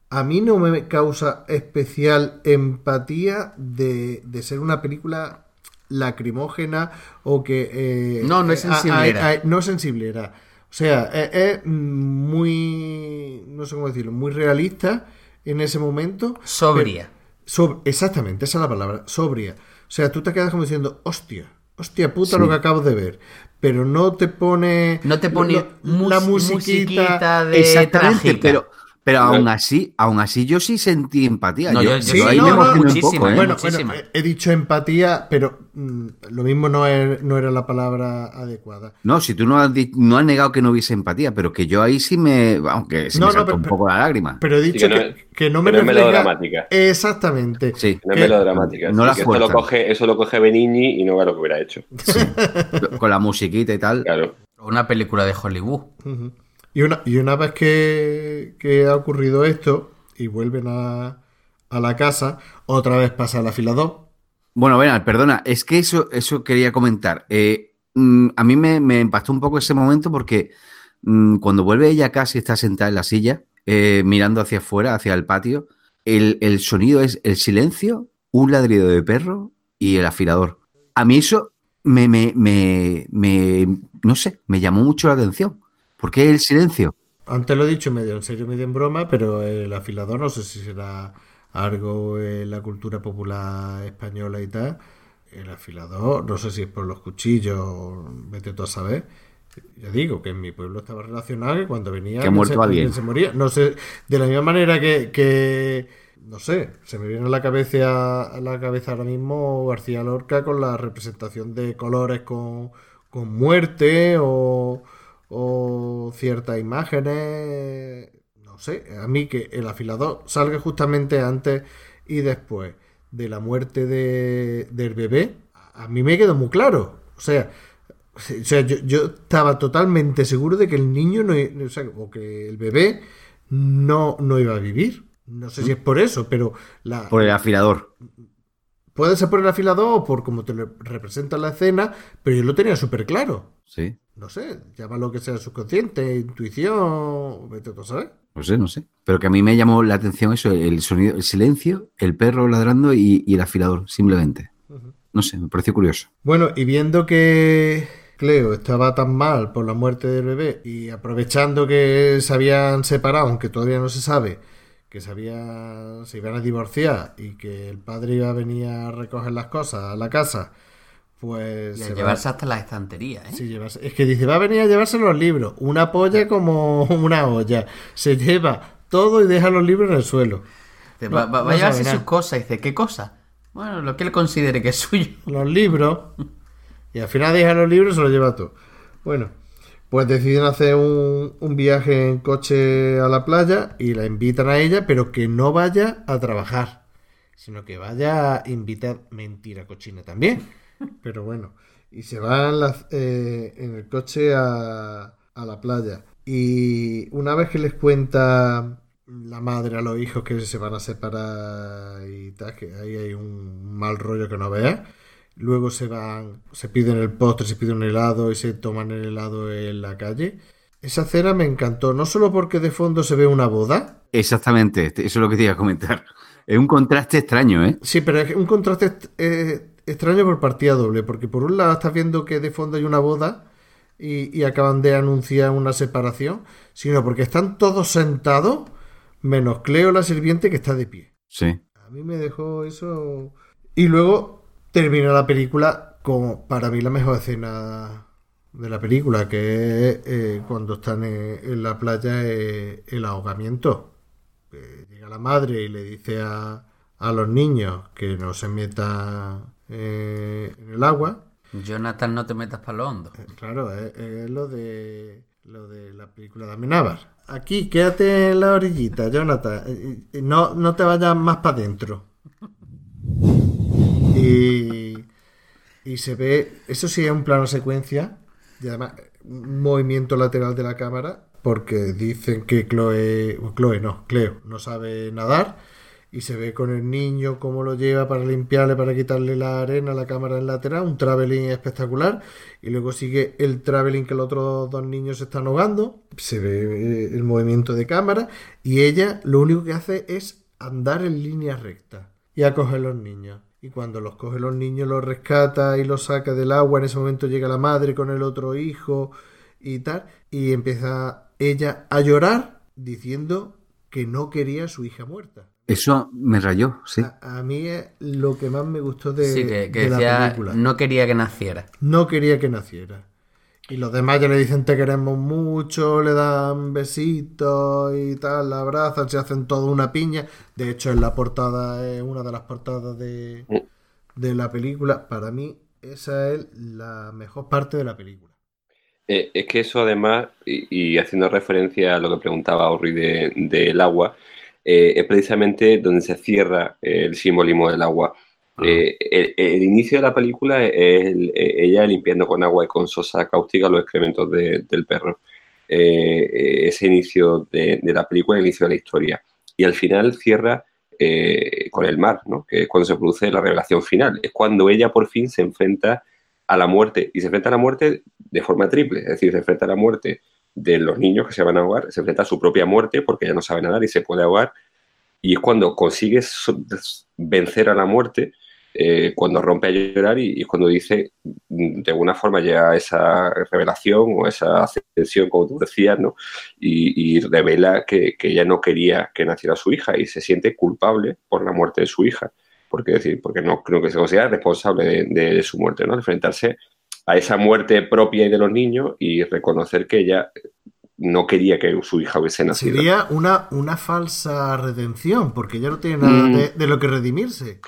a mí no me causa especial empatía de, de ser una película lacrimógena o que... eh, No, no es eh, no es sensiblera. O sea, es, es muy... no sé cómo decirlo, muy realista en ese momento. Sobria. Sob- exactamente, esa es la palabra, sobria. O sea, tú te quedas como diciendo, hostia, hostia puta Sí. lo que acabo de ver. Pero no te pone. No te pone mus- la musiquita. musiquita de Exactamente, trágica. pero, pero aún así, aún así yo sí sentí empatía. No, yo, yo- yo Sí, ahí no, me no, emocioné un muchísima, poco, ¿eh? Bueno, muchísima. bueno, he he dicho empatía, pero mm, lo mismo no, es- no era la palabra adecuada. No, si tú no has, no has negado que no hubiese empatía, pero que yo ahí sí me. Aunque se No, me saltó pero- un poco la lágrima. Pero he dicho que que, no es- que no me que no es refleja- melodramática. Exactamente. Sí, No es Que- melodramática. no sí, la que eso, lo coge, eso lo coge Benigni y no ve lo que hubiera hecho. con la musiquita y tal. Claro. Una película de Hollywood. Ujú. Y una, y una vez que, ha ocurrido esto y vuelven a, a la casa, otra vez pasa el afilador. Bueno, Bernal, perdona, es que eso, eso quería comentar. Eh, mm, a mí me, me impactó un poco ese momento porque mm, cuando vuelve ella a casa y está sentada en la silla, eh, mirando hacia afuera, hacia el patio, el, el sonido es el silencio, un ladrido de perro y el afilador. A mí eso me, me, me, me- no sé, me llamó mucho la atención. ¿Por qué el silencio? Antes lo he dicho medio en serio, medio en broma, pero el afilador no sé si será algo en la cultura popular española y tal. El afilador, no sé si es por los cuchillos, vete tú a saber. Ya digo que en mi pueblo estaba relacionado que cuando venía Que ha muerto se, alguien. se moría. No sé, de la misma manera que, que, no sé, se me viene a la cabeza a la cabeza ahora mismo García Lorca con la representación de colores con, con muerte o, o ciertas imágenes. No sé, a mí que el afilador salga justamente antes y después de la muerte de, del bebé, a mí me quedó muy claro. O sea, o sea, yo, yo estaba totalmente seguro de que el niño no, o, sea, o que el bebé no, no iba a vivir. No sé si es por eso, pero la, Por el afilador. puede ser por el afilador o por como te lo representa la escena, pero yo lo tenía súper claro. Sí, No sé, llama lo que sea subconsciente, intuición, vete a saber. no sé, no sé. Pero que a mí me llamó la atención eso, el sonido, el silencio, el perro ladrando y, y el afilador, simplemente. No sé, me pareció curioso. Bueno, y viendo que Cleo estaba tan mal por la muerte del bebé y aprovechando que se habían separado, aunque todavía no se sabe, que se, había- se iban a divorciar y que el padre iba a venir a recoger las cosas a la casa, pues... Y a se va- llevarse hasta las estanterías, ¿eh? Sí, llevarse- Es que dice, va a venir a llevarse los libros, una polla como *laughs* una olla, se lleva todo y deja los libros en el suelo. No, va, va- va no a llevarse sus cosas. Dice, ¿qué cosa? Bueno, lo que él considere que es suyo. *laughs* los libros y al final deja los libros y se los lleva todo. Bueno, pues deciden hacer un, un viaje en coche a la playa y la invitan a ella, pero que no vaya a trabajar, sino que vaya a invitar. Mentira, cochina también. Pero bueno, y se van las- eh, en el coche a, a la playa. Y una vez que les cuenta la madre a los hijos que se van a separar y tal, que ahí hay un mal rollo que no veas. Luego se van, se piden el postre, se piden un helado y se toman el helado en la calle. Esa cena me encantó, no solo porque de fondo se ve una boda, Exactamente, eso es lo que te iba a comentar. Es un contraste extraño, ¿eh? sí, pero es un contraste eh, extraño por partida doble, porque por un lado estás viendo que de fondo hay una boda y, y acaban de anunciar una separación, sino porque están todos sentados, menos Cleo la sirviente que está de pie. Sí. A mí me dejó eso. Y luego termina la película con, para mí, la mejor escena de la película, que es eh, cuando están en, en la playa eh, el ahogamiento. Que llega la madre y le dice a, a los niños que no se metan eh, en el agua. Jonathan, no te metas para lo hondo. Eh, Claro, es, es lo de lo de la película de Amenábar. Aquí, quédate en la orillita, Jonathan. Eh, eh, No, no te vayas más para adentro. Y, y se ve, eso sí es un plano secuencia. Y además, un movimiento lateral de la cámara porque dicen que Chloe, Chloe no, Cleo no sabe nadar y se ve con el niño cómo lo lleva para limpiarle, para quitarle la arena, la cámara en lateral, un traveling espectacular. Y luego sigue el traveling que los otros dos niños se están ahogando, se ve eh, el movimiento de cámara. Y ella lo único que hace es andar en línea recta y a los niños. Y cuando los coge los niños los rescata y los saca del agua, en ese momento llega la madre con el otro hijo y tal, y empieza ella a llorar diciendo que no quería a su hija muerta. Eso me rayó, sí. A, a mí es lo que más me gustó de, Sí, que, que de la decía, película. no quería que naciera. No quería que naciera. Y los demás ya le dicen te queremos mucho, le dan besitos y tal, la abrazan, se hacen toda una piña. De hecho, en la portada, es una de las portadas de, de la película. Para mí, esa es la mejor parte de la película. Eh, es que eso además, y, y haciendo referencia a lo que preguntaba Ori de- del agua, eh, es precisamente donde se cierra el simbolismo del agua. Ah. Eh, el, el inicio de la película es el- eh, ella limpiando con agua y con sosa cáustica los excrementos de- del perro. Eh, eh, ese inicio de, de la película, el inicio de la historia. Y al final cierra eh, con el mar, ¿no? que es cuando se produce la revelación final. Es cuando ella por fin se enfrenta a la muerte. Y se enfrenta a la muerte de forma triple. Es decir, se enfrenta a la muerte de los niños que se van a ahogar, se enfrenta a su propia muerte porque ya no sabe nadar y se puede ahogar. Y es cuando consigue so- vencer a la muerte, eh, cuando rompe a llorar y, y cuando dice, mm, de alguna forma llega esa revelación o esa ascensión, como tú decías, ¿no? Y, revela que, que ella no quería que naciera su hija y se siente culpable por la muerte de su hija. Porque, decir, porque no creo que se considera responsable de, de- su muerte, ¿no? Enfrentarse a esa muerte propia y de los niños y reconocer que ella no quería que su hija hubiese nacido. Sería una, una falsa redención, porque ya no tiene nada Mm. de, de lo que redimirse.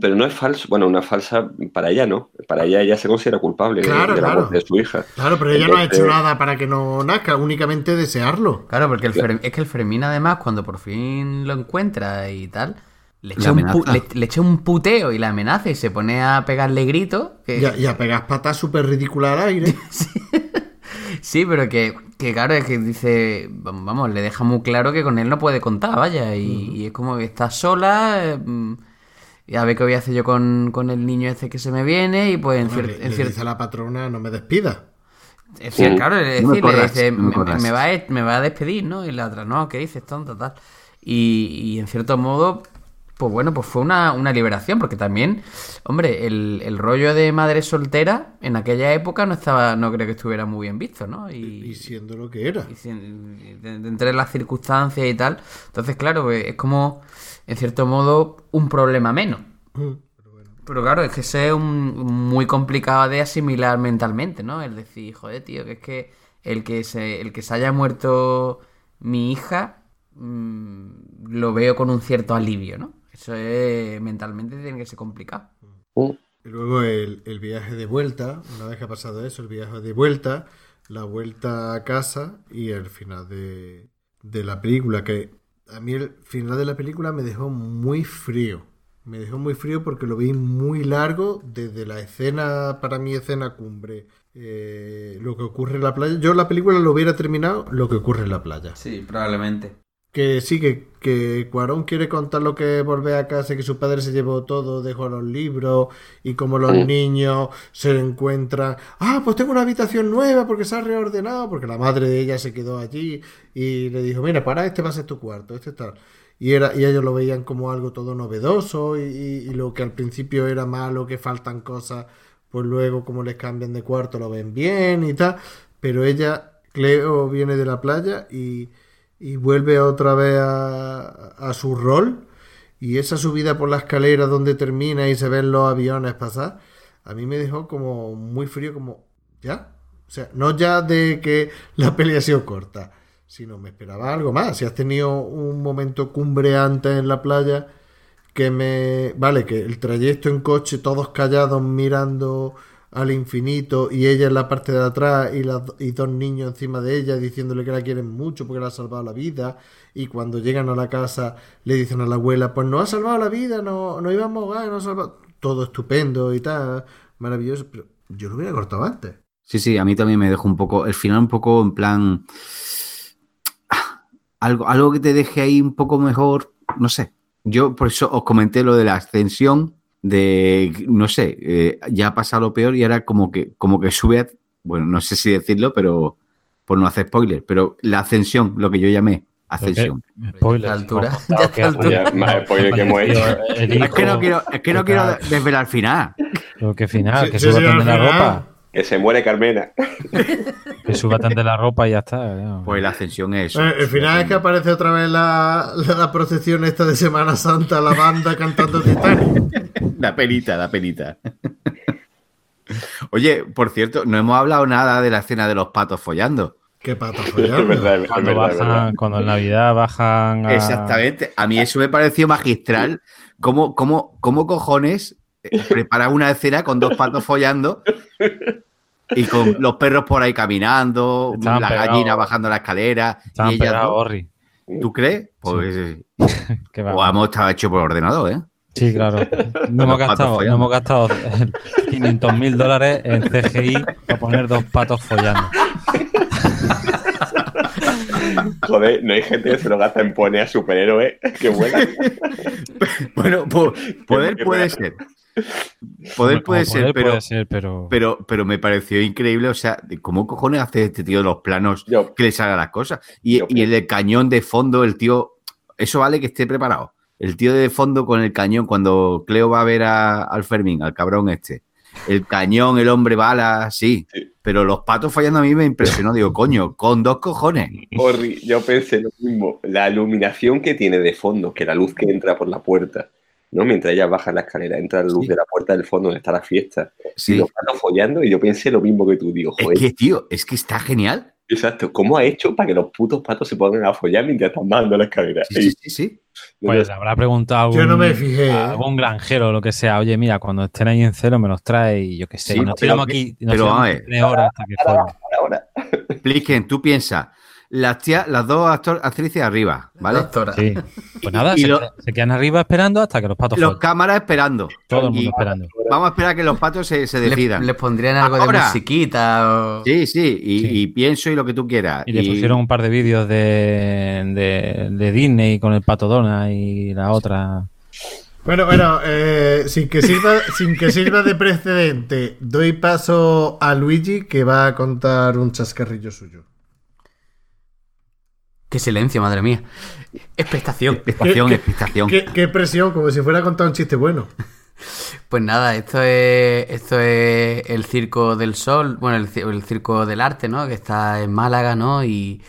Pero no es falso, bueno, una falsa para ella no, para ella ella se considera culpable de- Claro, de, la claro. muerte de su hija. Claro, pero ella no ha hecho nada para que no nazca, únicamente desearlo. Claro, porque el es que el Fermín además cuando por fin lo encuentra y tal, le La echa, un, pu- amenaza. le, le echa un puteo y la amenaza y se pone a pegarle gritos. Que... Y a, y a pegar patas súper ridículas al aire. *laughs* Sí, pero que, que claro, es que dice, vamos, le deja muy claro que con él no puede contar, vaya, y, y es como que está sola, eh, mm, y a ver qué voy a hacer yo con, con el niño este que se me viene, y pues en, Bueno, cier- dice a la patrona, no me despida. es cier- claro, es No me decir, le dice, no me me, corras". me va a, me va a despedir, ¿no? Y la otra, no, ¿qué dices, tonto, tal? Y, y en cierto modo, pues bueno, pues fue una, una liberación, porque también, hombre, el, el rollo de madre soltera en aquella época no estaba, no creo que estuviera muy bien visto, ¿no? Y siendo lo que era. y de entre las circunstancias y tal. Entonces, claro, pues, es como, en cierto modo, un problema menos. Mm. Pero claro, es que ese es un, muy complicado de asimilar mentalmente, ¿no? El decir, joder, tío, que es que el que se, el que se haya muerto mi hija mm, lo veo con un cierto alivio, ¿no? Eso es mentalmente tiene que ser complicado. Mm. Y luego el, el viaje de vuelta, una vez que ha pasado eso, el viaje de vuelta, la vuelta a casa y el final de, de la película, que a mí el final de la película me dejó muy frío. Me dejó muy frío porque lo vi muy largo desde la escena, para mí escena cumbre, eh, lo que ocurre en la playa. Yo la película lo hubiera terminado lo que ocurre en la playa. Sí, probablemente. Que sí, que, que Cuarón quiere contar lo que volver a casa, que su padre se llevó todo, dejó los libros y como los niños se encuentran, ah, pues tengo una habitación nueva porque se ha reordenado, porque la madre de ella se quedó allí y le dijo, mira, para, este va a ser tu cuarto, este tal. Y, era, y ellos lo veían como algo todo novedoso y, y- y lo que al principio era malo, que faltan cosas, pues luego como les cambian de cuarto lo ven bien y tal. Pero ella, Cleo, viene de la playa y y vuelve otra vez a, a su rol y esa subida por la escalera donde termina y se ven los aviones pasar, a mí me dejó como muy frío, como ya. O sea, no ya de que la *laughs* pelea ha sido corta, sino me esperaba algo más. Si has tenido un momento cumbre antes en la playa, que me... Vale, que el trayecto en coche, todos callados mirando al infinito y ella en la parte de atrás y, dos niños encima de ella diciéndole que la quieren mucho porque le ha salvado la vida y cuando llegan a la casa le dicen a la abuela pues no ha salvado la vida, no, no íbamos a ahogar, no ha salvado... Todo estupendo y tal, maravilloso, pero yo lo hubiera cortado antes. Sí, sí, a mí también me dejó un poco, el final un poco en plan, ah, algo, algo que te deje ahí un poco mejor, no sé. Yo por eso os comenté lo de la ascensión, de, no sé, eh, ya ha pasado lo peor y ahora como que, como que sube, a- bueno, no sé si decirlo, pero por no hacer spoiler, pero la ascensión, lo que yo llamé ascensión. Spoiler. Altura, ya más spoiler que. El Es que no quiero, es que no quiero desvelar el final. Pero que final, Sí, que sí, suba sí, de la final. ropa. Que se muere Carmena. *laughs* Que suba tan de la ropa y ya está. Pues la ascensión es eso. Eh, el final es que aparece otra vez la, la, la procesión esta de Semana Santa, la banda cantando Titanic. *laughs* Da penita, da penita. Oye, por cierto, no hemos hablado nada de la escena de los patos follando. Qué pato *laughs* Es follando. verdad, es Cuando, verdad, es verdad. bajan, cuando en Navidad bajan a... Exactamente. A mí eso me pareció magistral. ¿Cómo, cómo, cómo cojones eh, preparas una escena con dos patos follando y con los perros por ahí caminando, Estaban la pegados. gallina bajando la escalera? Estaban y pegados? Orri. ¿Tú crees? Pues, *laughs* eh, va. pues hemos estado hecho por ordenador, ¿eh? Sí, claro. No hemos gastado, no hemos gastado 500 mil dólares en CGI para poner dos patos follando. *laughs* Joder, no hay gente que se lo gasta en poner a superhéroes que vuelan. *laughs* Bueno, po- poder puede ser. Poder puede ser, pero, puede ser, pero... pero, pero me pareció increíble. O sea, ¿cómo cojones hace este tío los planos Yo, que le salgan las cosas? Y, Yo y el cañón de fondo, el tío, eso vale que esté preparado. El tío de fondo con el cañón, cuando Cleo va a ver a- al Fermín, al cabrón este. El cañón, el hombre bala, sí. Sí. Pero los patos fallando a mí me impresionó. Digo, coño, con dos cojones. Orri, yo pensé lo mismo. La iluminación que tiene de fondo, que la luz que entra por la puerta, ¿no? Mientras ella baja la escalera, entra la luz Sí. de la puerta del fondo donde está la fiesta. Y Sí. los patos follando, y yo pensé lo mismo que tú. Digo, Es que, tío, es que está genial. exacto. ¿Cómo ha hecho para que los putos patos se pongan a follar mientras están bajando la escalera? Sí, sí, sí, sí. Pues habrá preguntado Yo no me fijé, ¿eh? algún granjero o lo que sea. Oye, mira, cuando estén ahí en cero me los trae y yo qué sé. Sí, y nos pero- tiramos aquí y nos pero, tiramos a ver. tres horas hasta que follen. Ahora, Plisken, tú piensas, las, tías, las dos actor- actrices arriba, ¿vale? Doctora. Sí. Pues nada, *laughs* se, lo- se quedan arriba esperando hasta que los patos Los cámaras esperando. Todo el mundo Y esperando. Vamos a esperar a que los patos se, se decidan. Les pondrían algo de musiquita o... Sí, sí y, Sí. y pienso y lo que tú quieras. Y le pusieron un par de vídeos de, de, de Disney con el pato Donald y la otra. Bueno, bueno, eh, sin, que sirva, sin que sirva de precedente, doy paso a Luigi que va a contar un chascarrillo suyo. Qué silencio, madre mía. Expectación. Expectación, ¿Qué- expectación. Qué, qué presión, como si fuera a contar un chiste bueno. Pues nada, esto es, esto es el Circo del Sol, bueno, el, el Circo del Arte, ¿no? Que está en Málaga, ¿no? Y,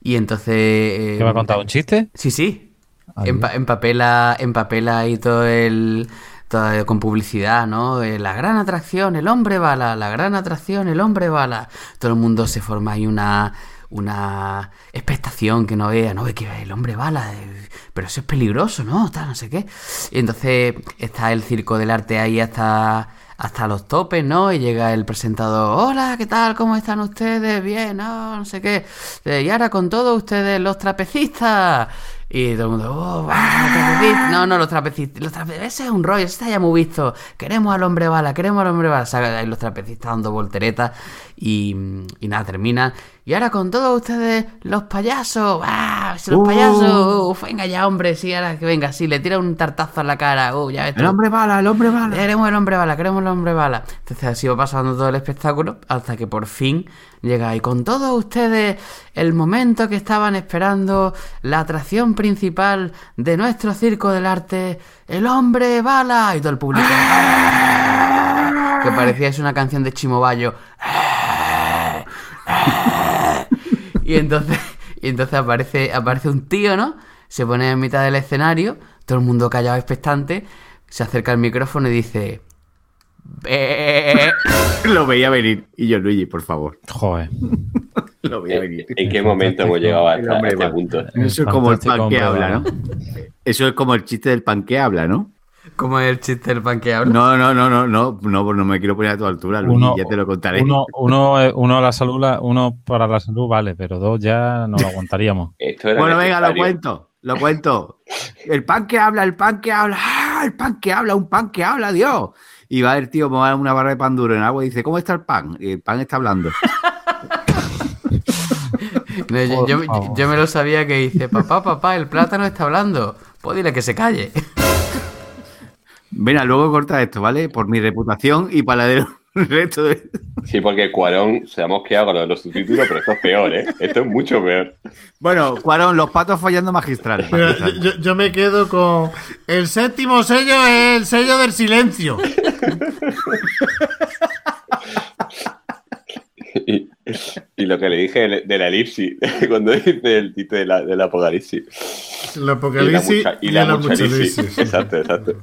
y entonces... eh, ¿Qué va a contar? ¿Un chiste? Sí, sí. Empa- empapela, empapela ahí todo el... todo- con publicidad, ¿no? Eh, La gran atracción, el hombre bala, la gran atracción, el hombre bala. Todo el mundo se forma ahí una, una expectación que no vea, no ve que el hombre bala, eh, pero eso es peligroso, ¿no? Tal, no sé qué. Y entonces está el circo del arte ahí hasta, hasta los topes, ¿no? Y llega el presentador, hola, ¿qué tal? ¿Cómo están ustedes? Bien, no, no sé qué. Eh, Y ahora con todos ustedes los trapecistas. Y todo el mundo, oh, va, trapecistas. No, no, los trapecistas. Los trape- Ese es un rollo, ese está ya muy visto. Queremos al hombre bala, queremos al hombre bala. Saca ahí los trapecistas dando volteretas y, y nada, terminan. Y ahora con todos ustedes, los payasos. ¡Ah! Los Uh. payasos. Uf, venga ya, hombre, sí, ahora que venga, sí, le tira un tartazo en la cara. Uh, ya ves. El hombre bala, el hombre bala. Queremos el hombre bala, queremos el hombre bala. Entonces así va pasando todo el espectáculo hasta que por fin llega y con todos ustedes el momento que estaban esperando, la atracción principal de nuestro circo del arte, el hombre bala y todo el público. que parecía es una canción de Chimobayo. Y entonces, *laughs* y entonces aparece, aparece un tío, ¿no? Se pone en mitad del escenario, todo el mundo callado expectante, se acerca al micrófono y dice... "Be". *laughs* Lo veía venir. Y yo, Luigi, por favor. Joder. *laughs* Lo veía venir. ¿En qué momento hemos llegado hasta hombre este punto? Eso es como el pan que habla. ¿no? Eso es como el chiste del pan que habla, ¿no? ¿Cómo es el chiste del pan que habla? No, no, no, no, no, no, no me quiero poner a tu altura, Luigi, Uno, ya te lo contaré. uno, uno, eh, uno a la salud, uno para la salud, vale, pero dos ya no lo aguantaríamos. *laughs* Esto era Bueno, venga, lo cuento, lo cuento. El pan que habla, el pan que habla, ¡ah! el pan que habla, un pan que habla, Dios. Y va el tío a una barra de pan duro en agua y dice, ¿cómo está el pan? Y el pan está hablando. *laughs* No, yo, yo- yo- yo me lo sabía que dice, papá, papá, el plátano está hablando. Pues dile que se calle. Venga, luego corta esto, ¿vale? Por mi reputación y para la del *laughs* resto de... Sí, porque Cuarón se ha mosqueado con lo de los subtítulos, pero esto es peor, ¿eh? Esto es mucho peor. Bueno, Cuarón, los patos fallando magistrales. Pero magistrales. yo, yo me quedo con. El séptimo sello es el sello del silencio. *laughs* Y, y lo que le dije de la elipsis, *laughs* cuando dice el título de la, del apocalipsis. El Y la apocalipsis mucha, y y la la mucha mucha elipsis. elipsis. Exacto, exacto.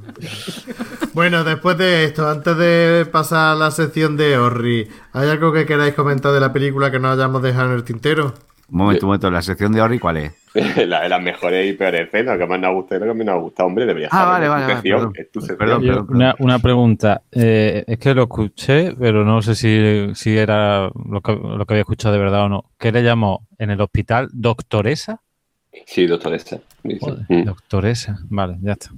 Bueno, después de esto, antes de pasar a la sección de Orri, ¿hay algo que queráis comentar de la película que no hayamos dejado en el tintero? Un momento, un momento. ¿La sección de Ori cuál es? *laughs* La de las mejores y peores escenas, que más nos ha gustado, lo que menos nos ha gustado, hombre, debería Ah, saberlo. vale, vale, vale, perdón. Perdón, Yo, una, una pregunta. Eh, es que lo escuché, pero no sé si, si era lo que, lo que había escuchado de verdad o no. ¿Qué le llamó en el hospital? ¿Doctoresa? Sí, doctor Esta. dice. Joder, Mm. doctoresa. Vale, ya está.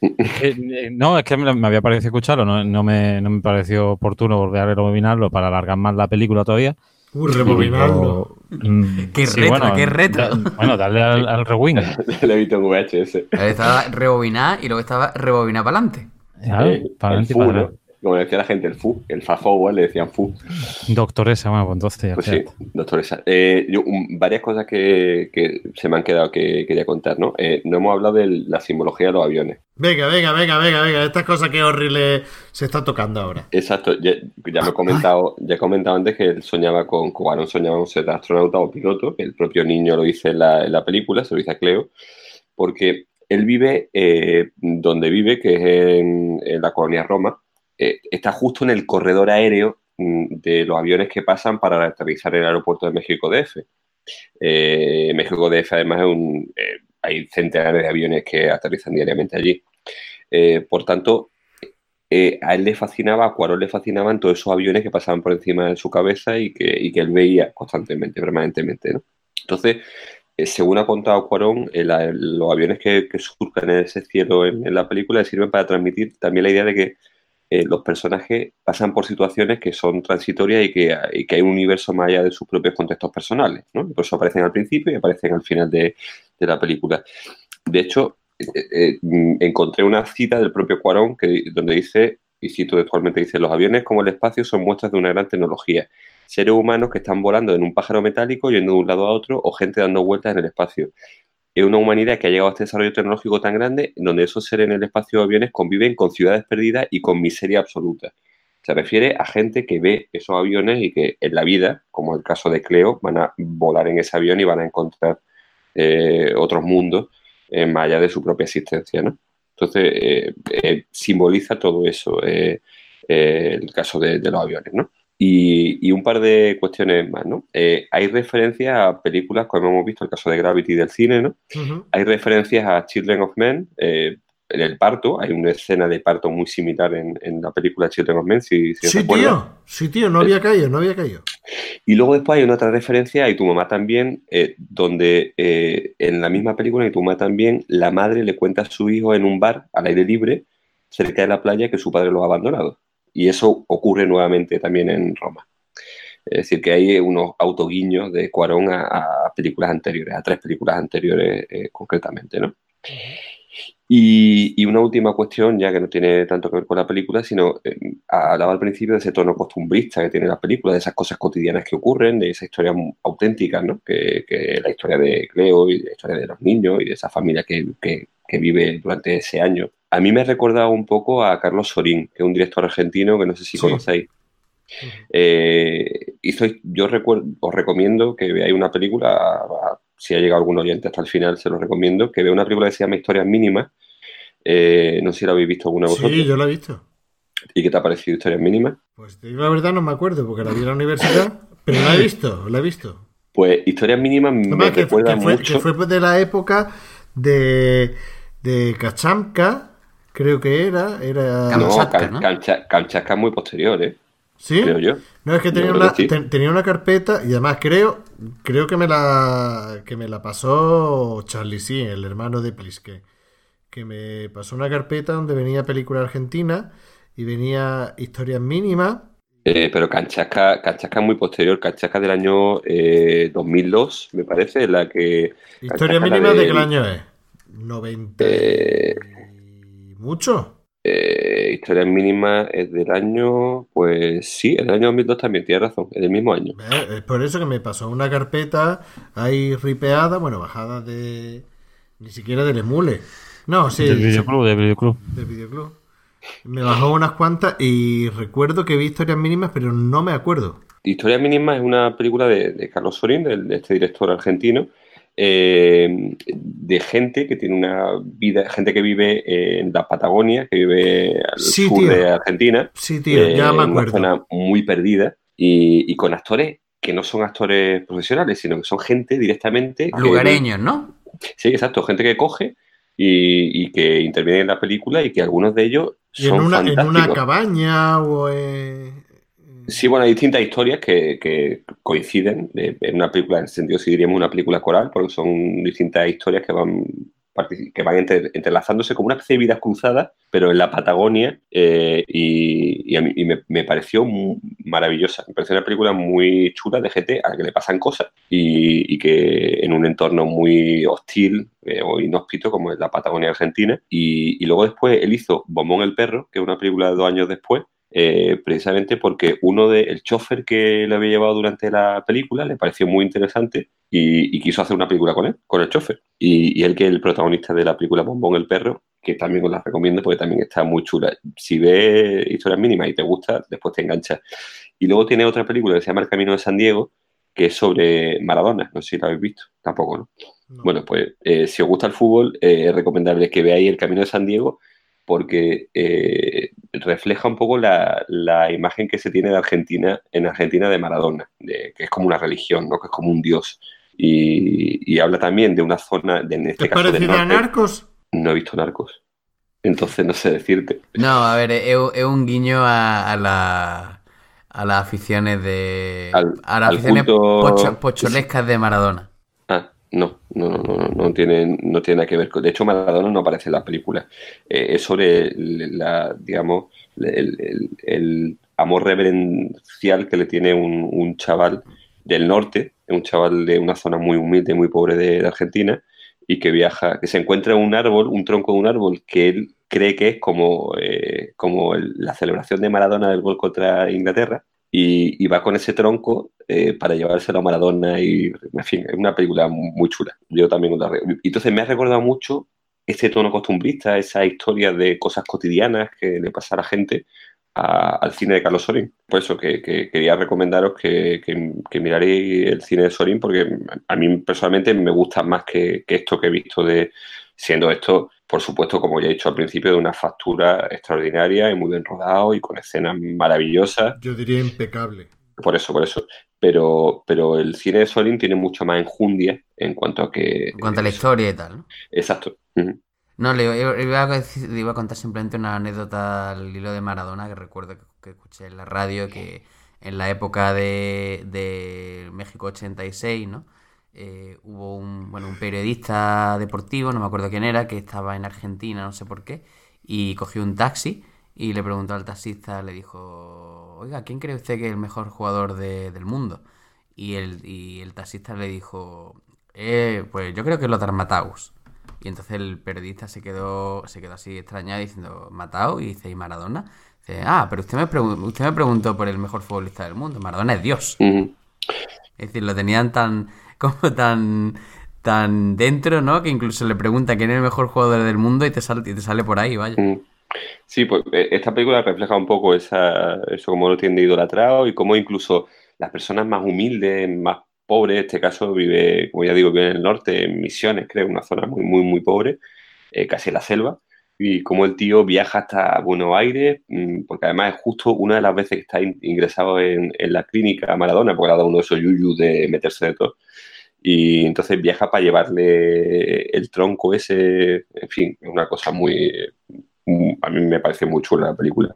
Es *laughs* que, eh, no, es que me, me había parecido escucharlo, no, no me, no me pareció oportuno volver a rebobinarlo para alargar más la película todavía. Uh, rebobinarlo. Pero, mm, *laughs* Qué retro, qué retro. da- bueno, darle al, al rewind. Lo *laughs* he visto en VHS. Estaba rebobinada y luego estaba rebobinada para adelante. Claro, para el adelante y para ¿no? Como le decía la gente, el fu, el forward le decían fu. Doctoresa, bueno, pues entonces ya Pues está. sí, doctor Esa. Eh, yo, um, varias cosas que, que se me han quedado que quería contar, ¿no? Eh, no hemos hablado de la simbología de los aviones. Venga, venga, venga, venga, venga. Estas cosas que Orri le se está tocando ahora. Exacto, ya, ya me he comentado, ya he comentado antes que él soñaba con, Aaron soñaba con ser astronauta o piloto, que el propio niño lo dice en la, en la película, se lo dice a Cleo, porque él vive eh, donde vive, que es en, en la colonia Roma, eh, está justo en el corredor aéreo mm, de los aviones que pasan para aterrizar el aeropuerto de México DF. Eh, México DF además es un, eh, hay centenares de aviones que aterrizan diariamente allí. Por tanto, a él le fascinaba, a Cuarón le fascinaban todos esos aviones que pasaban por encima de su cabeza y que, él veía constantemente, permanentemente. Entonces, según ha contado Cuarón, los aviones que, surcan en ese cielo en, la película sirven para transmitir también la idea de que eh, los personajes pasan por situaciones que son transitorias y que, hay un universo más allá de sus propios contextos personales, ¿no? Por eso aparecen al principio y aparecen al final de, la película. De hecho, eh, eh, mm, encontré una cita del propio Cuarón que, donde dice, y cito textualmente, dice, los aviones como el espacio son muestras de una gran tecnología. Seres humanos que están volando en un pájaro metálico, yendo de un lado a otro, o gente dando vueltas en el espacio. Es una humanidad que ha llegado a este desarrollo tecnológico tan grande, donde esos seres en el espacio de aviones conviven con ciudades perdidas y con miseria absoluta. Se refiere a gente que ve esos aviones y que en la vida, como el caso de Cleo, van a volar en ese avión y van a encontrar eh, otros mundos eh, más allá de su propia existencia, ¿no? Entonces, eh, simboliza todo eso el caso de, de los aviones, ¿no? Y, y un par de cuestiones más, ¿no? Eh, hay referencias a películas, como hemos visto, el caso de Gravity del cine, ¿no? Hay referencias a Children of Men, eh, en el parto, hay una escena de parto muy similar en, en la película Children of Men, si, si Sí, tío. Sí, tío, no había caído, no había caído. Y luego después hay una otra referencia, y tu mamá también, eh, donde eh, en la misma película, y tu mamá también, la madre le cuenta a su hijo en un bar al aire libre, cerca de la playa, que su padre lo ha abandonado. Y eso ocurre nuevamente también en Roma. Es decir, que hay unos autoguiños de Cuarón a, películas anteriores, a tres películas anteriores eh, concretamente, ¿no? Y, una última cuestión, ya que no tiene tanto que ver con la película, sino eh, hablaba al principio de ese tono costumbrista que tiene la película, de esas cosas cotidianas que ocurren, de esa historia auténtica, ¿no? Que, que la historia de Cleo y la historia de los niños y de esa familia que- que vive durante ese año. A mí me ha recordado un poco a Carlos Sorín, que es un director argentino que no sé si Sí. conocéis. Eh, hizo, yo recuerdo, os recomiendo que veáis una película, si ha llegado algún oyente hasta el final, se lo recomiendo, que vea una película que se llama Historias Mínimas. Eh, no sé si la habéis visto alguna de vosotros. Sí, yo lo he visto. ¿Y qué te ha parecido Historias Mínimas? Pues te digo la verdad, no me acuerdo, porque la vi en la universidad, *laughs* pero la he visto, la he visto. Pues Historias Mínimas me Además, que, recuerda que fue, mucho. que fue de la época de, de Kachamka, creo que era. era No, Kamchatka, ¿no? Kamcha- Kamchatka es muy posterior, ¿eh? ¿Sí? Creo yo. No, es que tenía una, creo que sí. ten- tenía una carpeta y además creo creo que me la que me la pasó Charlie sí, el hermano de Pliske, que me pasó una carpeta donde venía película argentina y venía Historias Mínimas. Eh, pero Canchasca, Canchasca es muy posterior, Canchasca del año eh, 2002, me parece, en la que... ¿Historias Canchasca Mínimas la de qué año es? 90 Eh, y mucho. eh, Historias mínimas es del año, pues sí, del año 2002 también, tienes razón, es del mismo año. Es por eso que me pasó una carpeta ahí ripeada, bueno, bajada de... Ni siquiera del emule. No, sí, del videoclub, del videoclub. del videoclub. Me bajó unas cuantas y recuerdo que vi historias mínimas, pero no me acuerdo. Historias mínimas es una película de, de Carlos Sorín, de, de este director argentino, eh, de gente que tiene una vida, gente que vive en la Patagonia, que vive al Sí, sur tío. de Argentina, Sí, tío, eh, ya me en una acuerdo. zona muy perdida y, y con actores que no son actores profesionales, sino que son gente directamente que- Lugareños, ¿no? Sí, exacto, gente que coge y, y que interviene en la película y que algunos de ellos Y en son una, en una cabaña o en... Sí, bueno, hay distintas historias que, coinciden de- en una película, en ese sentido, si diríamos una película coral, porque son distintas historias que van, que van entre- entrelazándose como una especie de vidas cruzadas, pero en la Patagonia, eh, y, a mí me, pareció maravillosa. Me pareció una película muy chula de gente a la que le pasan cosas y, que en un entorno muy hostil eh, o inhóspito como es la Patagonia Argentina. Y, y luego después él hizo Bombón el Perro, que es una película de dos años después, eh, precisamente porque uno de el chofer que le había llevado durante la película le pareció muy interesante y, y quiso hacer una película con él, con el chofer. Y, y él que es el protagonista de la película Bombón el perro, que también os la recomiendo porque también está muy chula. Si ves historias mínimas y te gusta, después te engancha. Y luego tiene otra película que se llama El Camino de San Diego, que es sobre Maradona. No sé si la habéis visto. Tampoco, ¿no? no. Bueno, pues eh, si os gusta el fútbol, eh, es recomendable que veáis El Camino de San Diego porque eh, refleja un poco la, la imagen que se tiene de Argentina, en Argentina de Maradona, de, que es como una religión, ¿no? que es como un dios. Y, y habla también de una zona, de, en ¿Te este es caso del parecida a norte. Narcos? No he visto narcos. Entonces no sé decirte. No, a ver, es, un guiño a, a la- a las aficiones de. Al- a las aficiones culto- pocho- pocholescas de Maradona. No, no, no, no, no, tiene, no tiene nada que ver con. De hecho, Maradona no aparece en la película. Eh, es sobre la, digamos, el, amor reverencial que le tiene un, chaval del norte, un chaval de una zona muy humilde, muy pobre de, Argentina, y que viaja, que se encuentra un árbol, un tronco de un árbol que él cree que es como, eh, como la celebración de Maradona del gol contra Inglaterra, y, va con ese tronco eh, para llevárselo a Maradona y, en fin, es una película muy, chula. Yo también Entonces me ha recordado mucho este tono costumbrista, esa historia de cosas cotidianas que le pasa a la gente a- al cine de Carlos Sorín. Por eso que, que quería recomendaros que, miráis el cine de Sorín porque a mí personalmente me gusta más que esto que he visto de siendo esto, por supuesto, como ya he dicho al principio, de una factura extraordinaria y muy bien rodado y con escenas maravillosas. Yo diría impecable. Por eso, por eso. Pero, pero el cine de Sorin tiene mucho más enjundia en cuanto a que. En cuanto a la historia y tal. ¿no? Exacto. No, le, le iba a, decir- le iba a contar simplemente una anécdota al hilo de Maradona que recuerdo que, que escuché en la radio que en la época de, de México 86, ¿no? Eh, hubo un, bueno, un periodista deportivo, no me acuerdo quién era, que estaba en Argentina, no sé por qué, y cogió un taxi y le preguntó al taxista, le dijo, oiga, ¿quién cree usted que es el mejor jugador de- del mundo? Y el, y el taxista le dijo, "Eh, pues yo creo que es Lothar Matthaus. Y entonces el periodista se quedó, se quedó así extrañado diciendo, ¿Matao? Y dice, ¿y Maradona? Dice, ah, pero usted me, usted me preguntó por el mejor futbolista del mundo. Maradona es Dios. Es decir, lo tenían tan, *laughs* como tan, tan dentro, ¿no? Que incluso le pregunta quién es el mejor jugador del mundo y te sale, y te sale por ahí, vaya. Mm. Sí, pues eh, esta película refleja un poco esa, eso como lo tiene idolatrado y cómo incluso las personas más humildes, más pobres, en este caso vive, como ya digo, vive en el norte, en Misiones, creo, una zona muy, muy, muy pobre, eh, casi en la selva, y cómo el tío viaja hasta Buenos Aires, mm, porque además es justo una de las veces que está in- ingresado en, la clínica Maradona, porque le ha dado uno de esos yuyus de meterse de todo. Y entonces viaja para llevarle el tronco ese, en fin, es una cosa muy, mm, a mí me parece muy chula la película.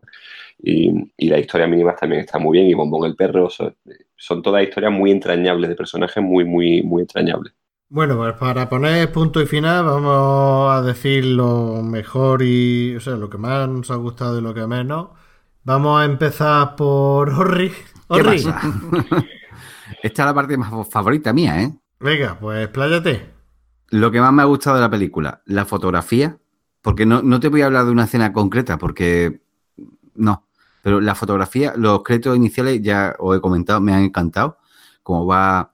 Y, y la historia mínima también está muy bien, y Bombón el perro, son, son todas historias muy entrañables, de personajes muy, muy, muy entrañables. Bueno, pues para poner punto y final, vamos a decir lo mejor y, o sea, lo que más nos ha gustado y lo que menos Vamos a empezar por Orri. ¿Qué Orri. pasa? *laughs* Esta es la parte más favorita mía, ¿eh? Venga, pues expláyate. Lo que más me ha gustado de la película, la fotografía, porque no, no te voy a hablar de una escena concreta, porque no, pero la fotografía, los créditos iniciales ya os he comentado, me han encantado, cómo va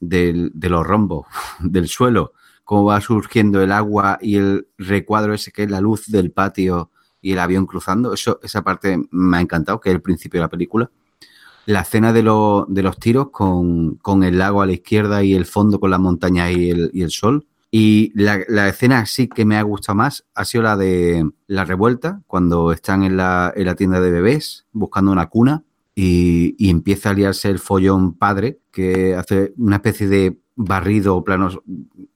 del- de los rombos, *laughs* del suelo, cómo va surgiendo el agua y el recuadro ese que es la luz del patio y el avión cruzando, eso, esa parte me ha encantado, que es el principio de la película. La escena de, lo- de los tiros con, con el lago a la izquierda y el fondo con las montañas y el, y el sol. Y la, la escena sí que me ha gustado más ha sido la de la revuelta, cuando están en la, en la tienda de bebés buscando una cuna y, y empieza a liarse el follón padre, que hace una especie de barrido o plano,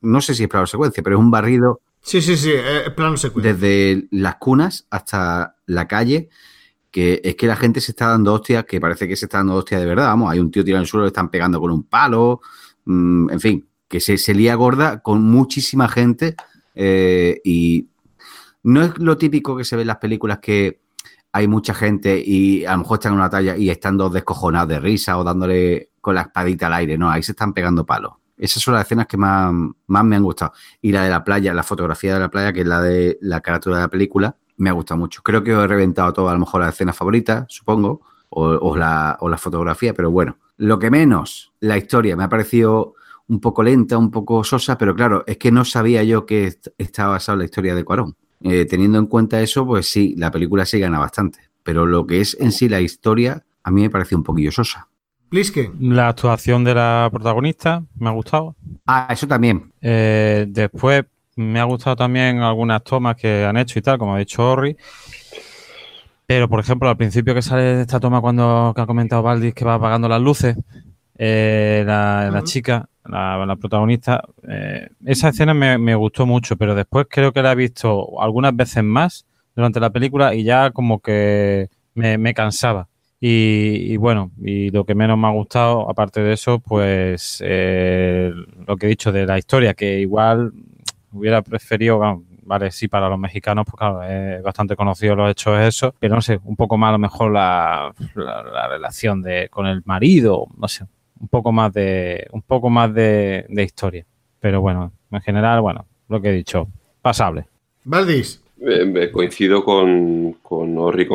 no sé si es plano secuencia, pero es un barrido Sí, sí, sí, eh, plano secuencia. desde las cunas hasta la calle, que es que la gente se está dando hostias, que parece que se está dando hostias de verdad, vamos, hay un tío tirado en el suelo, le están pegando con un palo, mm, en fin, que se, se lía gorda con muchísima gente eh, y no es lo típico que se ve en las películas que hay mucha gente y a lo mejor están en una talla y están dos descojonados de risa o dándole con la espadita al aire, no, ahí se están pegando palos. Esas son las escenas que más, más me han gustado. Y la de la playa, la fotografía de la playa, que es la de la carátula de la película, me ha gustado mucho. Creo que os he reventado todo, a lo mejor las escenas favoritas, supongo, o, o la, o la fotografía, pero bueno. Lo que menos, la historia, me ha parecido un poco lenta, un poco sosa, pero claro, es que no sabía yo que est- estaba basada en la historia de Cuarón. Eh, teniendo en cuenta eso, pues sí, la película sí gana bastante. Pero lo que es en sí la historia, a mí me pareció un poquillo sosa. Plisken. La actuación de la protagonista me ha gustado. Ah, eso también. Eh, después me ha gustado también algunas tomas que han hecho y tal, como ha dicho Orri. Pero, por ejemplo, al principio que sale esta toma cuando que ha comentado Valdis que va apagando las luces, eh, la, la chica, la, la protagonista, eh, esa escena me, me gustó mucho, pero después creo que la he visto algunas veces más durante la película y ya como que me, me cansaba. Y, y bueno, y lo que menos me ha gustado, aparte de eso, pues eh, lo que he dicho de la historia, que igual hubiera preferido, bueno, vale, sí, para los mexicanos, pues claro, es bastante conocido los hechos eso, pero no sé, un poco más a lo mejor la, la, la relación de con el marido, no sé, un poco más de, un poco más de, de historia. Pero bueno, en general, bueno, lo que he dicho, pasable. Valdis. Eh, coincido con, con Orri.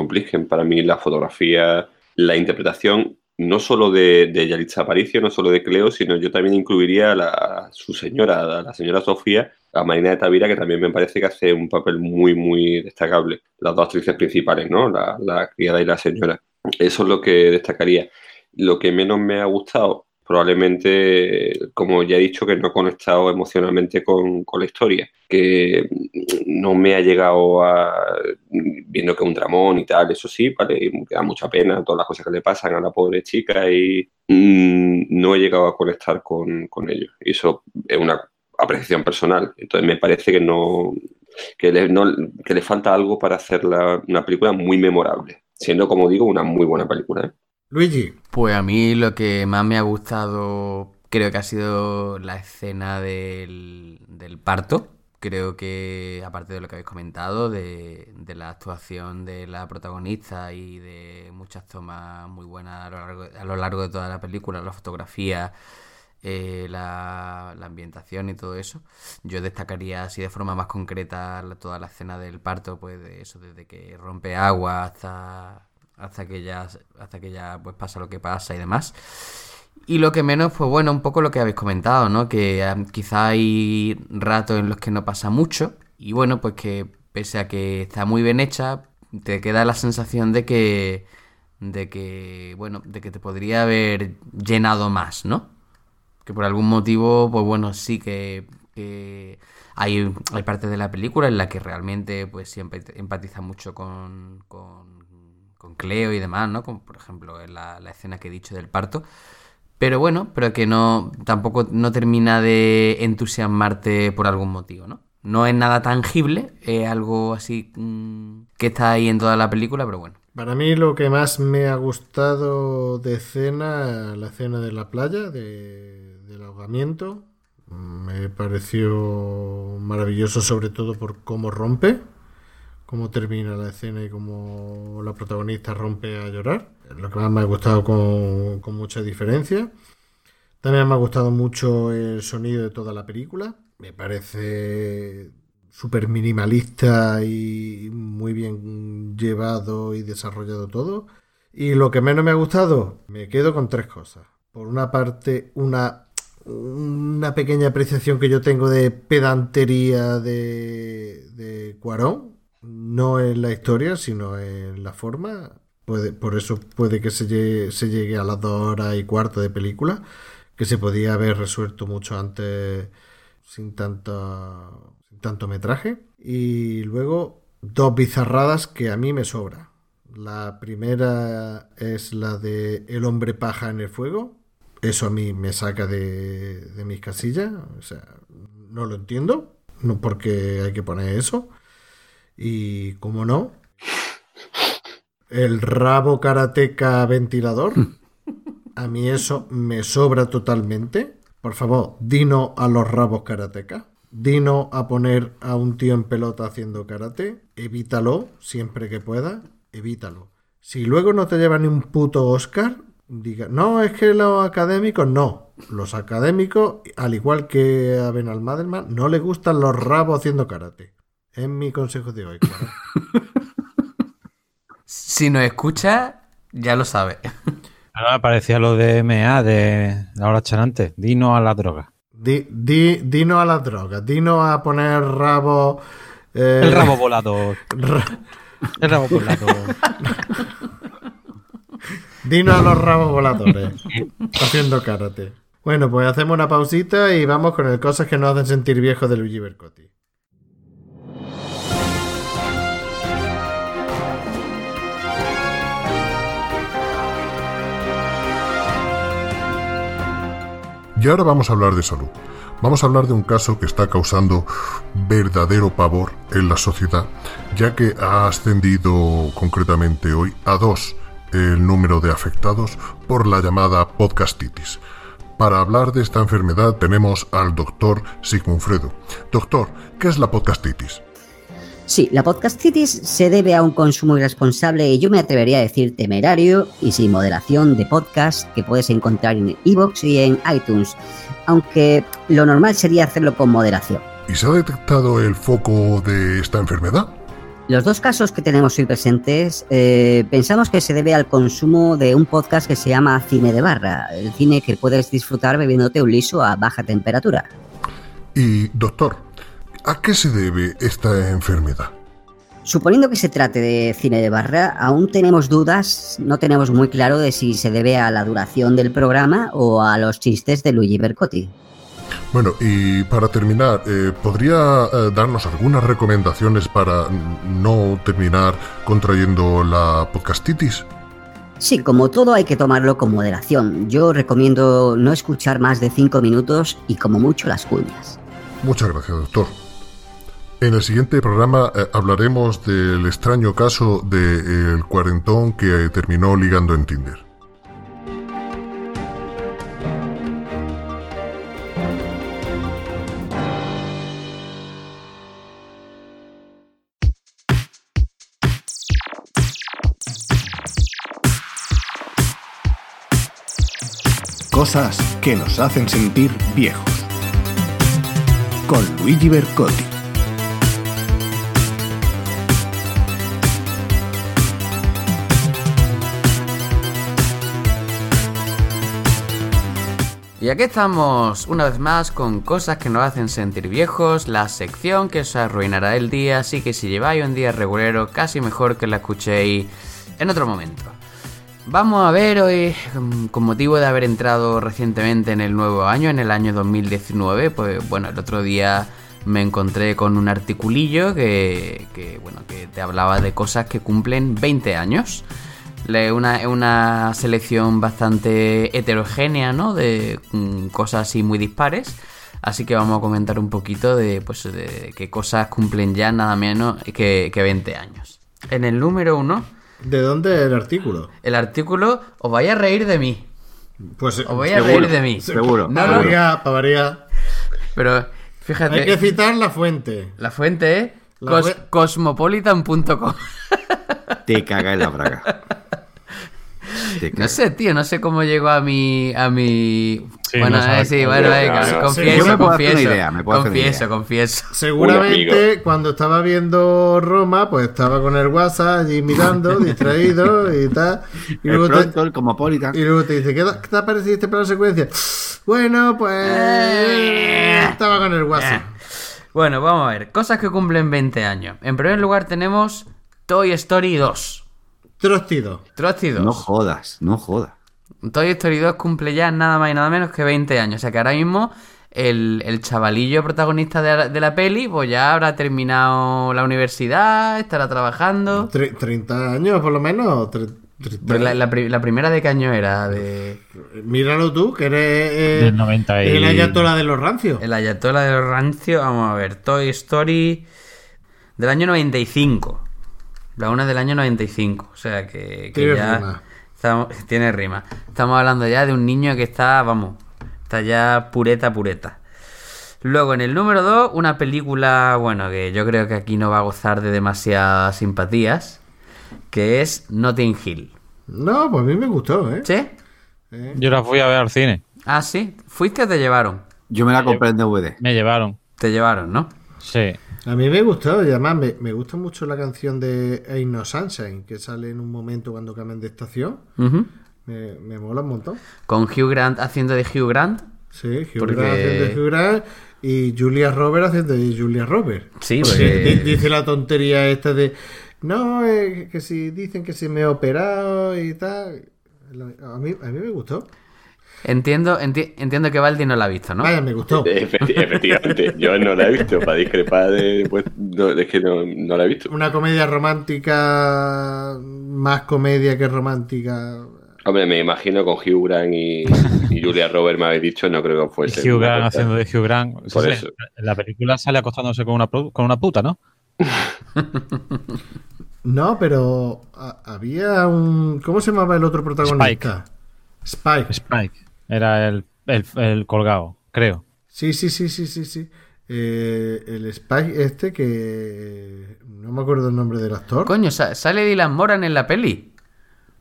Para mí la fotografía, la interpretación, no solo de, de Yalitza Aparicio, no solo de Cleo, sino yo también incluiría a, la- a su señora, a la señora Sofía, a Marina de Tavira, que también me parece que hace un papel muy, muy destacable. Las dos actrices principales, ¿no? La, la criada y la señora. Eso es lo que destacaría. Lo que menos me ha gustado, probablemente, como ya he dicho, que no he conectado emocionalmente con, con la historia, que no me ha llegado a, viendo que es un dramón y tal, eso sí, ¿vale? Y da mucha pena todas las cosas que le pasan a la pobre chica y mm, no he llegado a conectar con, con ello. Y eso es una apreciación personal. Entonces me parece que no, que le, no- que le falta algo para hacer la- una película muy memorable, siendo, como digo, una muy buena película. ¿eh? Luigi. Pues a mí lo que más me ha gustado creo que ha sido la escena del, del parto. Creo que, aparte de lo que habéis comentado, de, de la actuación de la protagonista y de muchas tomas muy buenas a lo largo, a lo largo de toda la película, la fotografía, eh, la, ambientación y todo eso, yo destacaría así de forma más concreta toda la escena del parto, pues de eso, desde que rompe agua hasta, hasta que ya, hasta que ya pues pasa lo que pasa y demás. Y lo que menos, pues bueno, un poco lo que habéis comentado, ¿no? Que eh, quizá hay ratos en los que no pasa mucho. Y bueno, pues que pese a que está muy bien hecha, te queda la sensación de que. de que. bueno, de que te podría haber llenado más, ¿no? Que por algún motivo, pues bueno, sí que. hay, hay partes de la película en la que realmente, pues siempre empatiza mucho con. con Cleo y demás, ¿no? Como por ejemplo en la, la escena que he dicho del parto. Pero bueno, pero que no tampoco no termina de entusiasmarte por algún motivo, ¿no? No es nada tangible, es algo así mm, que está ahí en toda la película, pero bueno. Para mí lo que más me ha gustado de escena, la escena de la playa, de- me pareció maravilloso sobre todo por cómo rompe, cómo termina la escena y cómo la protagonista rompe a llorar. Lo que más me ha gustado con, con mucha diferencia. También me ha gustado mucho el sonido de toda la película. Me parece súper minimalista y muy bien llevado y desarrollado todo. Y lo que menos me ha gustado, me quedo con tres cosas. Por una parte, una, una pequeña apreciación que yo tengo de pedantería de, de Cuarón. No en la historia, sino en la forma. Puede, por eso puede que se llegue, a las dos horas y cuarto de película, que se podía haber resuelto mucho antes sin tanto, sin tanto metraje. Y luego dos bizarradas que a mí me sobra. La primera es la de El hombre paja en el fuego. Eso a mí me saca de, de mis casillas. O sea, no lo entiendo. No porque hay que poner eso. Y como no, el rabo karateca ventilador. A mí eso me sobra totalmente. Por favor, dino a los rabos karateca. Dino a poner a un tío en pelota haciendo karate. Evítalo siempre que pueda. Evítalo. Si luego no te lleva ni un puto Oscar, diga, no, es que los académicos no. Los académicos, al igual que a Benal Madelman, no les gustan los rabos haciendo karate. Es mi consejo de hoy, claro. *laughs* Si nos escucha, ya lo sabe. Ahora me parecía lo de MA de la hora chanante. Dino a la droga. Di, di- dino a las drogas, dino a poner rabo. eh, El rabo volador. *laughs* ra- El rabo volador. *laughs* Dino a los rabos voladores. *laughs* haciendo karate. Bueno, pues hacemos una pausita y vamos con el cosas que nos hacen sentir viejos de Luigi Bercotti. Y ahora vamos a hablar de salud. Vamos a hablar de un caso que está causando verdadero pavor en la sociedad, ya que ha ascendido concretamente hoy a dos el número de afectados por la llamada podcastitis. Para hablar de esta enfermedad tenemos al doctor Sigmund Fredo. Doctor, ¿qué es la podcastitis? Sí, la podcastitis se debe a un consumo irresponsable y yo me atrevería a decir temerario y sin moderación de podcast que puedes encontrar en iVoox y en iTunes, aunque lo normal sería hacerlo con moderación. ¿Y se ha detectado el foco de esta enfermedad? Los dos casos que tenemos hoy presentes eh, pensamos que se debe al consumo de un podcast que se llama Cine de Barra, el cine que puedes disfrutar bebiéndote un liso a baja temperatura. Y, doctor, ¿a qué se debe esta enfermedad? Suponiendo que se trate de cine de barra, aún tenemos dudas, no tenemos muy claro de si se debe a la duración del programa o a los chistes de Luigi Bercotti. Bueno, y para terminar, eh, ¿podría eh, darnos algunas recomendaciones para no terminar contrayendo la podcastitis? Sí, como todo hay que tomarlo con moderación. Yo recomiendo no escuchar más de 5 minutos y como mucho las cuñas. Muchas gracias, doctor. En el siguiente programa eh, hablaremos del extraño caso del cuarentón que terminó ligando en Tinder. Cosas que nos hacen sentir viejos. Con Luigi Bercotti. Y aquí estamos una vez más con cosas que nos hacen sentir viejos, la sección que os arruinará el día, así que si lleváis un día regulero, casi mejor que la escuchéis en otro momento. Vamos a ver hoy, mm, con motivo de haber entrado recientemente en el nuevo año, en el año 2019, pues bueno, el otro día me encontré con un articulillo que, que, bueno, que te hablaba de cosas que cumplen 20 años. Le- Una, una selección bastante heterogénea, ¿no? De mm, cosas así muy dispares. Así que vamos a comentar un poquito de, pues, de qué cosas cumplen ya nada menos que, que 20 años. En el número uno, ¿De dónde es el artículo? el artículo, os vais a reír de mí. Pues Os voy a reír de mí. Seguro. No, no, variar, para variar. pero fíjate. Hay que citar la fuente. La fuente es Cos- web- Cosmopolitan.com. Te caga en la braga. *laughs* No sé, tío, no sé cómo llegó a mi. A mi... Sí, bueno, no sabes eh, sí, bueno, venga, confieso, sí, confieso. idea, me puedo hacer una confieso, idea. confieso. Seguramente cuando estaba viendo Roma, pues estaba con el WhatsApp allí mirando, *laughs* distraído y tal. Y El luego, te, pronto, el Cosmopolitan. y luego te dice, ¿qué, te- qué te ha parecido este plano secuencia? Bueno, pues estaba con el WhatsApp. Bueno, vamos a ver. Cosas que cumplen 20 años. En primer lugar tenemos Toy Story 2. Trostido. Trusty 2. No jodas, no jodas. Toy Story 2 cumple ya nada más y nada menos que 20 años. O sea que ahora mismo el, el chavalillo protagonista de la, de la peli, pues ya habrá terminado la universidad, estará trabajando. Tre- 30 años por lo menos. tre- 30 Pero la, la pri- la primera de qué año era? De Míralo tú, que eres eh, Del 90 y- el ayatola de los rancios. el Ayatola de los Rancio. Vamos a ver. Toy Story del año 95. La una del año 95. O sea que, que Tiene ya... rima. estamos- *laughs* tiene rima. Estamos hablando ya de un niño que está, vamos, está ya pureta, pureta. Luego en el número 2, una película, bueno, que yo creo que aquí no va a gozar de demasiadas simpatías, que es Notting Hill. No, pues a mí me gustó, ¿eh? ¿Sí? Yo la fui a ver al cine. Ah, sí. ¿Fuiste o te llevaron? Yo me la compré en DVD. Me llevaron. Te llevaron, ¿no? Sí. A mí me gustó, y además me, me gusta mucho la canción de Ain't No Sunshine, que sale en un momento cuando cambian de estación. Me, me mola un montón. Con Hugh Grant haciendo de Hugh Grant. Sí, Hugh Porque- Grant haciendo de Hugh Grant y Julia Roberts haciendo de Julia Roberts. Sí, Porque porque- di- dice la tontería esta de no, eh, que si dicen que se me ha operado y tal. A mí, a mí me gustó. Entiendo, enti- entiendo que Baldi no la ha visto, ¿no? Vaya, me gustó. *laughs* Efecti- efectivamente, yo no la he visto. Para discrepar, de, pues, no, es que no, no la he visto. Una comedia romántica, más comedia que romántica. Hombre, me imagino con Hugh Grant y, y Julia Roberts, me habéis dicho, no creo que fuese. Hugh Grant haciendo de Hugh Grant. Por Sí, eso. En la película sale acostándose con una, con una puta, ¿no? *laughs* No, pero había un. ¿Cómo se llamaba el otro protagonista? Spike. Spike. Era el, el, el colgado, creo. Sí, sí, sí, sí, sí, sí. Eh, el Spike este que no me acuerdo el nombre del actor. Coño, sa- sale Dylan Moran en la peli.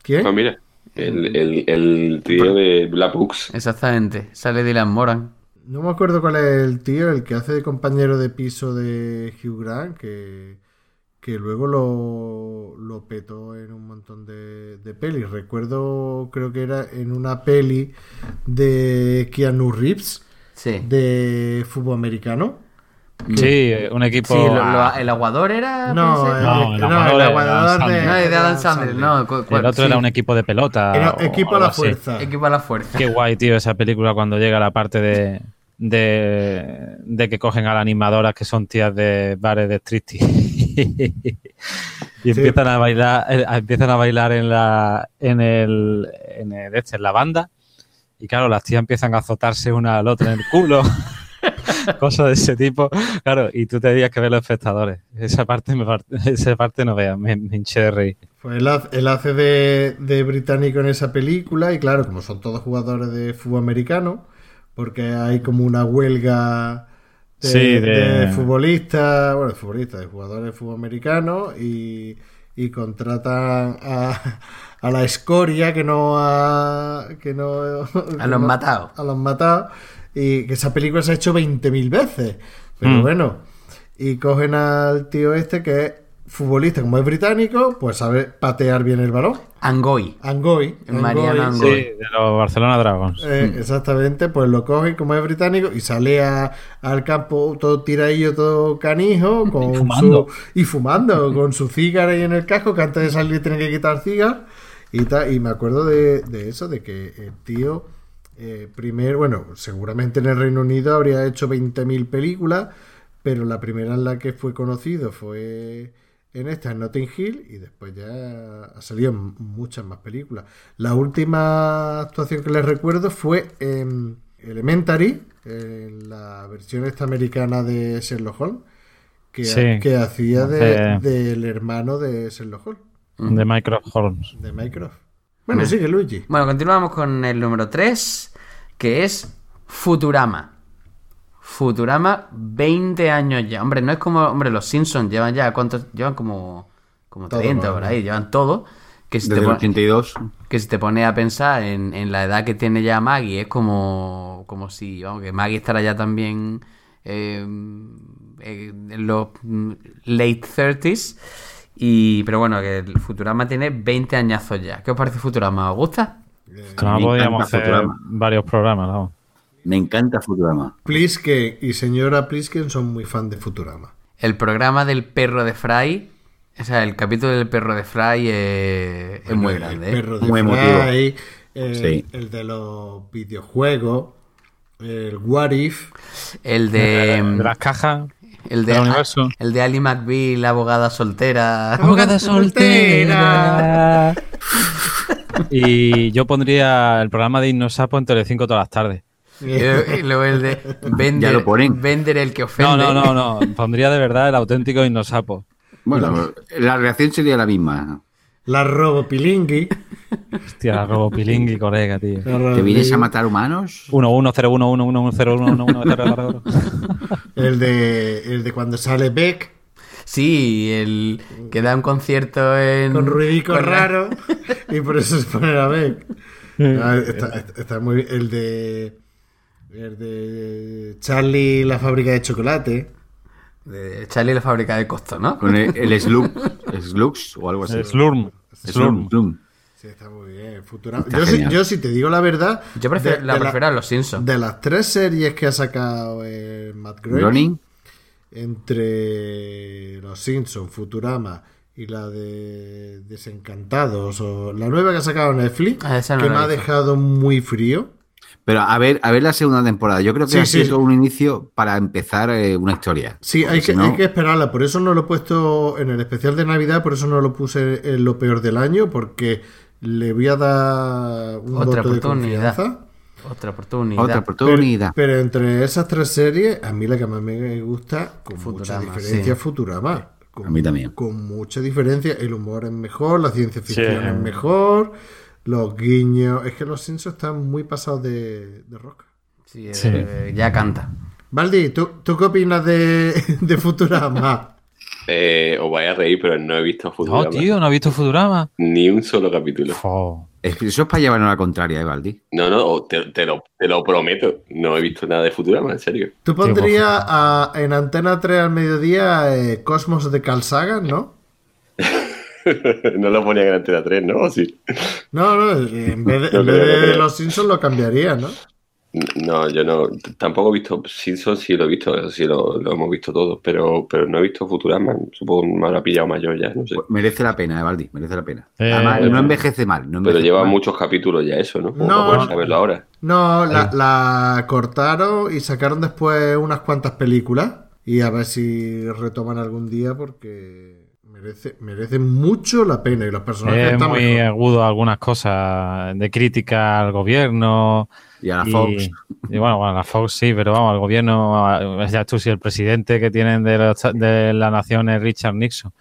¿Quién? Ah, mira, el, el, el trío de Black Books. Exactamente, sale Dylan Moran. No me acuerdo cuál es el tío, el que hace de compañero de piso de Hugh Grant, que, que luego lo, lo petó en un montón de, de pelis. Recuerdo, creo que era en una peli de Keanu Reeves, Sí. de fútbol americano. Sí, eh, un equipo. Sí, lo- lo- el aguador era. No, el, No, el no, aguador el de aguador Adam de, Sandler. No, de Adam Sandler. No. el otro sí. era un equipo de pelota. Era o equipo a la así. fuerza. Equipo a la fuerza. Qué guay, tío, esa película cuando llega la parte de, de, de que cogen a las animadoras que son tías de bares de striptease *laughs* y empiezan a bailar eh, empiezan a bailar en la en el en el este en la banda y claro las tías empiezan a azotarse una al otra en el culo. *laughs* Cosas de ese tipo. Claro y tú te dirías que ver los espectadores. Esa parte me *laughs* esa parte no veas me, me hinché de reír. Pues él, hace- él hace de, de británico en esa película y claro, como son todos jugadores de fútbol americano, porque hay como una huelga de, Sí, de- de futbolistas, bueno, de futbolistas, de jugadores de fútbol americano y, y contratan a, a la escoria que no ha... Que no, A los matados. A los matados. Y que esa película se ha hecho 20.000 veces. Pero Mm. bueno. Y cogen al tío este que es futbolista, como es británico, pues sabe patear bien el balón. Angoy. Angoy. Mariano Angoy. Sí de los Barcelona Dragons Eh, exactamente, pues lo cogen como es británico y sale a- al campo todo tiradillo, todo canijo, *laughs* con fumando. su y fumando, con su cigarro ahí en el casco, que antes de salir tiene que quitar cigar y tal. Y me acuerdo de, de eso, de que el tío, eh, primero, bueno, seguramente en el Reino Unido habría hecho 20.000 películas, pero la primera en la que fue conocido fue en esta, en Notting Hill, y después ya ha salido en muchas más películas. La última actuación que les recuerdo fue en Elementary, en la versión esta americana de Sherlock Holmes, que, Sí. que hacía de- del hermano de Sherlock Holmes, de Mycroft Holmes de Mycroft. Bueno, sigue Luigi. Bueno, continuamos con el número 3, que es Futurama. Futurama, 20 años ya. Hombre, no es como. Hombre, los Simpsons llevan ya. ¿Cuántos? Llevan como. Como Todo, 30 ¿no? por ahí. Llevan todo. Que si, te Desde el pon- 82. que si te pones a pensar en, en la edad que tiene ya Maggie, es como. Como si. Vamos, que Maggie estará ya también. eh, eh, en los mm, late 30s. Y, pero bueno, que el Futurama tiene 20 añazos ya. ¿Qué os parece Futurama? ¿Os gusta? Me podríamos hacer Futurama. varios programas, vamos. Me encanta Futurama. Plisken y señora Plisken son muy fan de Futurama. El programa del perro de Fry. O sea, el capítulo del perro de Fry eh, es muy El grande. ¿eh? perro de Muy Fry, emotivo. el, Sí. el de los videojuegos, el What If. El De *laughs* de. las cajas. El de, universo. el de Ali McBeal, la abogada soltera. Abogada soltera. Y yo pondría el programa de Innosapo en Telecinco todas las tardes. Y luego el de Vender, Ya lo ponen. Vender el que ofende. No, no, no, no. Pondría de verdad el auténtico Innosapo. Bueno, la reacción sería la misma. La Robopilingui. Hostia, la robopilingui, colega, tío. ¿Te vienes a matar humanos? 1 1 0 1 1 1 0 1 1 0 El de, el de cuando sale Beck Sí, el que da un concierto en. con ruidico con- raro *laughs* y por eso se pone a Beck. Ah, está, está- está muy bien. El de. El de Charlie la fábrica de chocolate. De Charlie la fábrica de costo, ¿no? Con el, el Slug, Slux o algo así. Slurm. Slurm. Slurm. Sí, está muy bien. Futurama. Yo, si, genial. yo, si te digo la verdad. Yo prefiero, de- la de prefiero a los Simpsons. De las tres series que ha sacado eh, Matt Groening, entre Los Simpsons, Futurama y la de Desencantados, o la nueva que ha sacado Netflix, Ah, no que me ha dejado muy frío. Pero a ver, a ver la segunda temporada. Yo creo que Sí, ha sí. sido un inicio para empezar eh, una historia. Sí, hay si que, no- hay que esperarla. Por eso no lo he puesto en el especial de Navidad, por eso no lo puse en lo peor del año, porque le voy a dar un Otra voto de oportunidad. confianza. Otra oportunidad. Otra oportunidad. Pero, pero entre esas tres series, a mí la que más me gusta, con Futurama, mucha diferencia, sí. Futurama. Con, A mí también. Con mucha diferencia. El humor es mejor, la ciencia ficción Sí. es mejor, los guiños. Es que los Simpsons están muy pasados de, de roca. Sí, eh, Sí. ya canta. Valdi, ¿tú, ¿tú qué opinas de, de Futurama? Eh, os vais a reír, pero no he visto Futurama. No, tío, ¿no has visto Futurama? Ni un solo capítulo. Es que eso es para llevarnos a la contraria, ¿eh, Valdi? No, no, te, te lo, te lo prometo. No he visto nada de Futurama, en serio. Tú pondrías a- en Antena 3 al mediodía eh, Cosmos de Carl Sagan, ¿no? *laughs* no lo ponía en Antena 3, ¿no? ¿O Sí. No, no, en vez de, *laughs* No en vez de los Simpsons lo cambiaría, ¿no? No, yo no. Tampoco he visto Simpsons, sí lo he visto, eso sí lo, lo hemos visto todos, pero, pero no he visto Futurama. Supongo que me habrá pillado mayor ya, no sé. Pues merece la pena, ¿eh, Valdi? Merece la pena. Eh, Además, bueno. no envejece mal. No Pero envejece lleva mal. muchos capítulos ya eso, ¿no? Como No. para poder saberlo ahora. No, la, la cortaron y sacaron después unas cuantas películas. Y a ver si retoman algún día porque merece, merece mucho la pena. Y los personajes Es están muy mejor. agudo algunas cosas de crítica al gobierno. Y a la y- Fox. Y, bueno, bueno, a la Fox sí, pero vamos, al gobierno, ya tú si el presidente que tienen de, los- de la nación es Richard Nixon.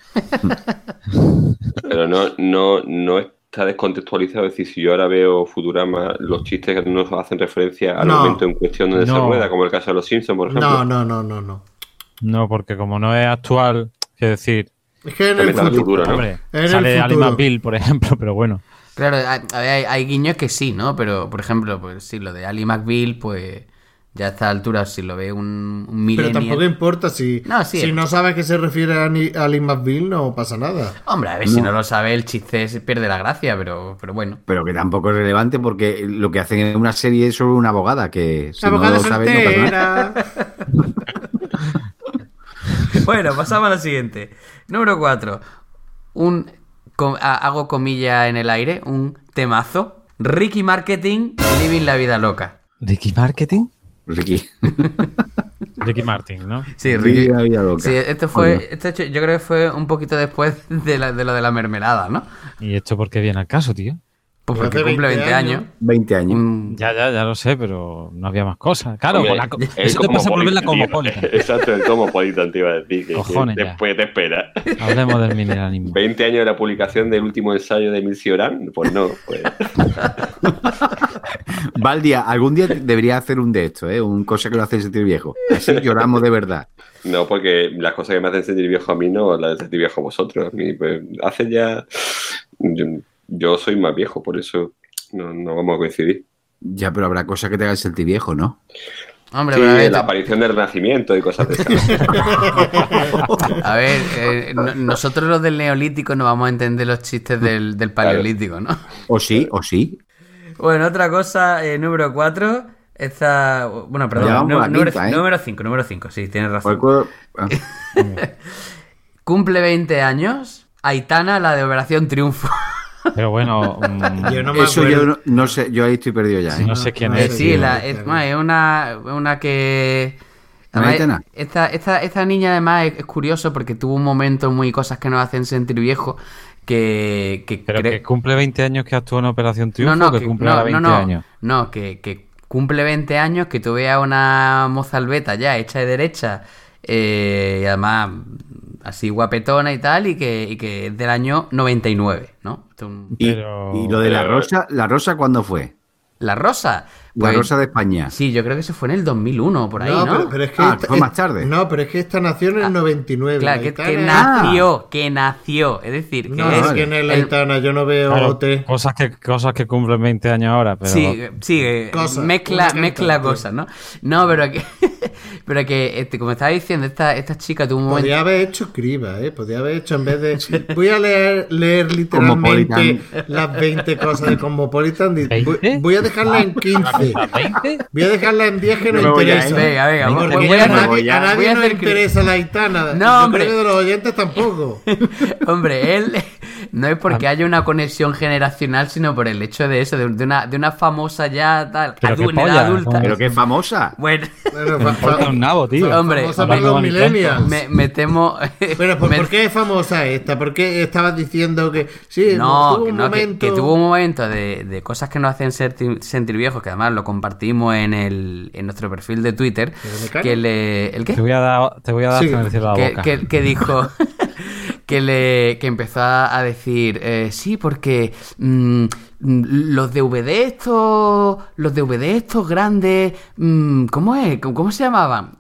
Pero no, no, no está descontextualizado. Es decir, si yo ahora veo Futurama, los chistes que nos hacen referencia al No. momento en cuestión donde se No. rueda, como el caso de los Simpsons, por ejemplo. No, no, no, no, no. No, porque como no es actual, quiero decir, Es que en el futuro. futuro, ¿no? hombre, En sale Ali futuro. McBeal, por ejemplo, pero bueno. Claro, hay, hay- hay guiños que sí, ¿no? Pero, por ejemplo, pues sí, lo de Ali McBeal, pues ya a esta altura, si lo ve un, un Pero tampoco importa si No, sí, si es- no sabes que se refiere a, a Lee McBeal, no pasa nada. Hombre, a ver, si no lo sabe, el chiste se pierde la gracia, pero, pero bueno. Pero que tampoco es relevante porque lo que hacen en una serie es sobre una abogada que si Abogada no lo sabes no pasa nada. *laughs* Bueno, pasamos a la siguiente. Número 4. Un, com- a- hago comilla en el aire, un temazo. Ricky Marketing, Living la Vida Loca. ¿Ricky Marketing? Ricky. *laughs* Ricky Martin, ¿no? Sí, Ricky Ricky. la vida loca. Sí, esto fue, hecho- yo creo que fue un poquito después de, la- de lo de la mermelada, ¿no? ¿Y esto por qué viene al caso, tío? Pues porque cumple 20 años. 20 años. Ya, ya, ya lo sé, pero no había más cosas. Claro, la, *laughs* eso te pasa por ver la Cosmopolitan. *laughs* Exacto, el Cosmopolitan te iba a decir. Que, que Cojones ya. después te espera. *laughs* Hablemos del mineralismo. 20 años de la publicación del último ensayo de Emil Cioran, pues no. Pues, Valdia, algún día debería hacer un de estos, ¿eh? Un cosa que lo hace sentir viejo. Así lloramos de verdad. no, porque las cosas que me hacen sentir viejo a mí no las hacen sentir viejo a vosotros. A mí, pues, hace ya. Yo, soy más viejo, por eso no, no vamos a coincidir. Ya, pero habrá cosas que te hagan sentir viejo, ¿no? Hombre, Sí, pero a ver, la aparición del Renacimiento y cosas de esas. *laughs* a ver, eh, no- nosotros los del neolítico no vamos a entender los chistes del, del paleolítico, ¿no? O sí, o sí. Bueno, otra cosa, eh, número 4. Esta. Bueno, perdón. número, quinta, ¿eh? número 5, número 5, sí, tienes razón. Ah, *laughs* Cumple 20 años. Aitana, la de Operación Triunfo. Pero bueno, *laughs* Yo no me Eso acuerdo. yo no, no sé, yo ahí estoy perdido ya. ¿eh? no sé quién no es. sí, la, es, una, una que. además, esta, esta, esta niña, además, es, es curioso porque tuvo un momento muy cosas que nos hacen sentir viejo. Que. que Pero cre- que cumple 20 años que actuó en Operación Triunfo, no, no, que, que- cumple no, ahora no, 20 no, años. No, que, que cumple 20 años, que tú veas una mozalbeta ya hecha de derecha, eh, y además así guapetona y tal, y que, y que es del año 99, ¿no? Un- Y, Pero- y lo de la pero- rosa, ¿la rosa cuándo fue? La rosa. La Pues, rosa de España. Sí, yo creo que se fue en el 2001, por ahí, ¿no? pero, pero es que Ah, esta- fue más tarde. No, pero es que esta nació en el 99. Claro, la que, que nació, que nació. Es decir, que No, es. es la el- Aitana, yo no veo Claro, OT. cosas, que, cosas que cumplen 20 años ahora, pero Sí, sí, eh, Cosas, mezcla, mezcla cosas, ¿no? No, pero que, *laughs* pero que este, como estaba diciendo, esta, esta chica tuvo un momento. Podría haber hecho criba, ¿eh? Podría haber hecho en vez de. Voy a leer, leer *laughs* literalmente Cosmopolitan. las 20 cosas de Cosmopolitan. Voy, ¿20? voy a dejarla en 15. ¿20? Voy a dejarla en 10 que no a interesa. Venga, venga, Porque voy, a a nadie, voy ya. a nadie a nos interesa la Aitana. No, Yo hombre. creo que de los oyentes tampoco. *laughs* Hombre, él no es porque haya una conexión generacional, sino por el hecho de eso, de, de una, de una famosa ya tal, Pero qué polla, adulta. Pero que es famosa. Bueno, *laughs* Falta un nabo, tío. Hombre, famosa para los millennials. me, me temo. *laughs* Bueno, pues me- ¿por qué es famosa esta? ¿Por qué estabas diciendo que sí, No, tuvo que, un no, que- momento... que tuvo un momento de, de cosas que nos hacen sentir, sentir viejos, que además lo compartimos en, el, en nuestro perfil de Twitter. Que le. ¿El qué? Te voy a dar, te voy a dar Sí. con el cielo a la que, boca. que- que dijo *laughs* que le que empezó a, decir eh, sí porque mm, mm, los DVD estos los DVD estos grandes mm, cómo es ¿Cómo, cómo se llamaban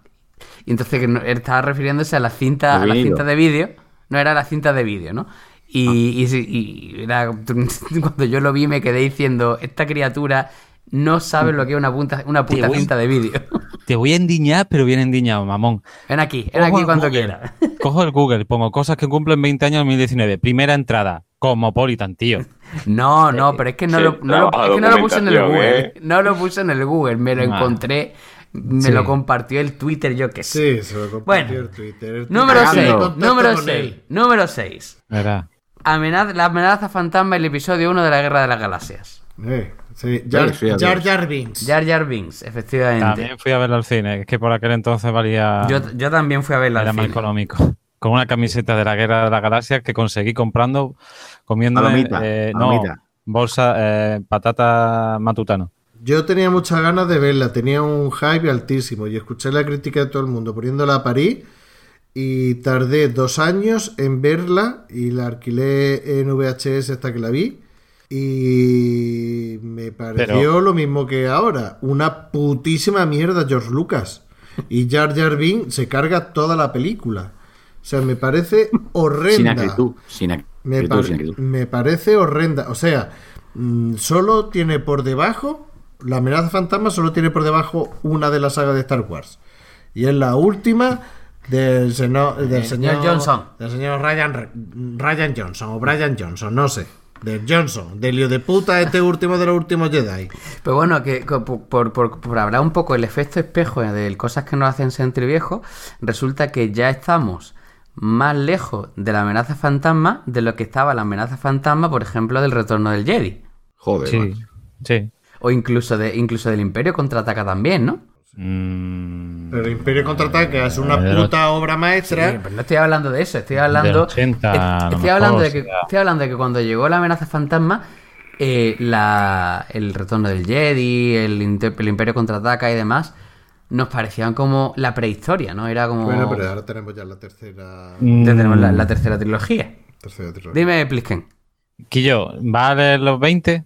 y entonces que él estaba refiriéndose a la cinta De a la cinta de vídeo no era la cinta de vídeo no y, y, sí, y era- *laughs* cuando yo lo vi me quedé diciendo esta criatura no sabe lo que es una punta una puta cinta de vídeo *laughs* Te voy a endiñar, pero bien endiñado, mamón. ven aquí ven Cojo aquí cuando quieras *laughs* Cojo el Google, pongo cosas que cumplen 20 años en 2019. Primera entrada, Cosmopolitan, tío. No, no, pero es que no, sí, lo, no, lo, es que no lo puse en el Google. ¿eh? No lo puse en el Google, me lo encontré, me Sí. lo compartió el Twitter, yo qué sé. Sí, se lo compartió Bueno, el Twitter. El Número Twitter 6, tiene contacto número con 6, él. número 6. Verá. la amenaza fantasma, el episodio 1 de la Guerra de las Galaxias. Eh, sí, Jar, Sí, Jar Binks. Jar Jar Binks, efectivamente. También fui a verlo al cine. Es que por aquel entonces valía. Yo, yo también fui a verla era al más cine. económico. *laughs* Con una camiseta de la Guerra de las Galaxias que conseguí comprando, comiendo Palomita, no, palomita. bolsa, eh, patata matutano. Yo tenía muchas ganas de verla, tenía un hype altísimo y escuché la crítica de todo el mundo poniéndola a París y tardé dos años en verla y la alquilé en VHS hasta que la vi y me pareció Pero- lo mismo que ahora, una putísima mierda George Lucas y Jar Jar Binks se carga toda la película. O sea, me parece *laughs* horrenda. Sin acritud. Sin ac- Me, sin me parece horrenda. O sea, mm, solo tiene por debajo, la amenaza fantasma solo tiene por debajo una de las sagas de Star Wars. Y es la última del, seno- del señor Johnson. Del señor Ryan, Ryan Johnson o Brian Johnson, no sé. De Johnson, del lío de puta este último de los últimos Jedi. Pero bueno, que por, por, hablar un poco del efecto espejo de cosas que nos hacen sentir viejos, resulta que ya estamos más lejos de la amenaza fantasma de lo que estaba la amenaza fantasma, por ejemplo, del retorno del Jedi. Joder. Sí, sí. O incluso, de, incluso del Imperio contraataca también, ¿no? Mm, Pero Imperio Contraataca es una los- puta obra maestra. Sí, pero no estoy hablando de eso, estoy hablando. Del 80, a lo estoy, mejor, hablando de que, sea. estoy hablando de que cuando llegó la amenaza fantasma, eh, la, el retorno del Jedi, el, el Imperio contraataca y demás, nos parecían como la prehistoria, ¿no? Era como... Bueno, pero ahora tenemos ya la tercera, Mm, Ya tenemos la, la tercera trilogía. tercera trilogía. Dime, Plisken. Quillo, ¿va a ver los 20?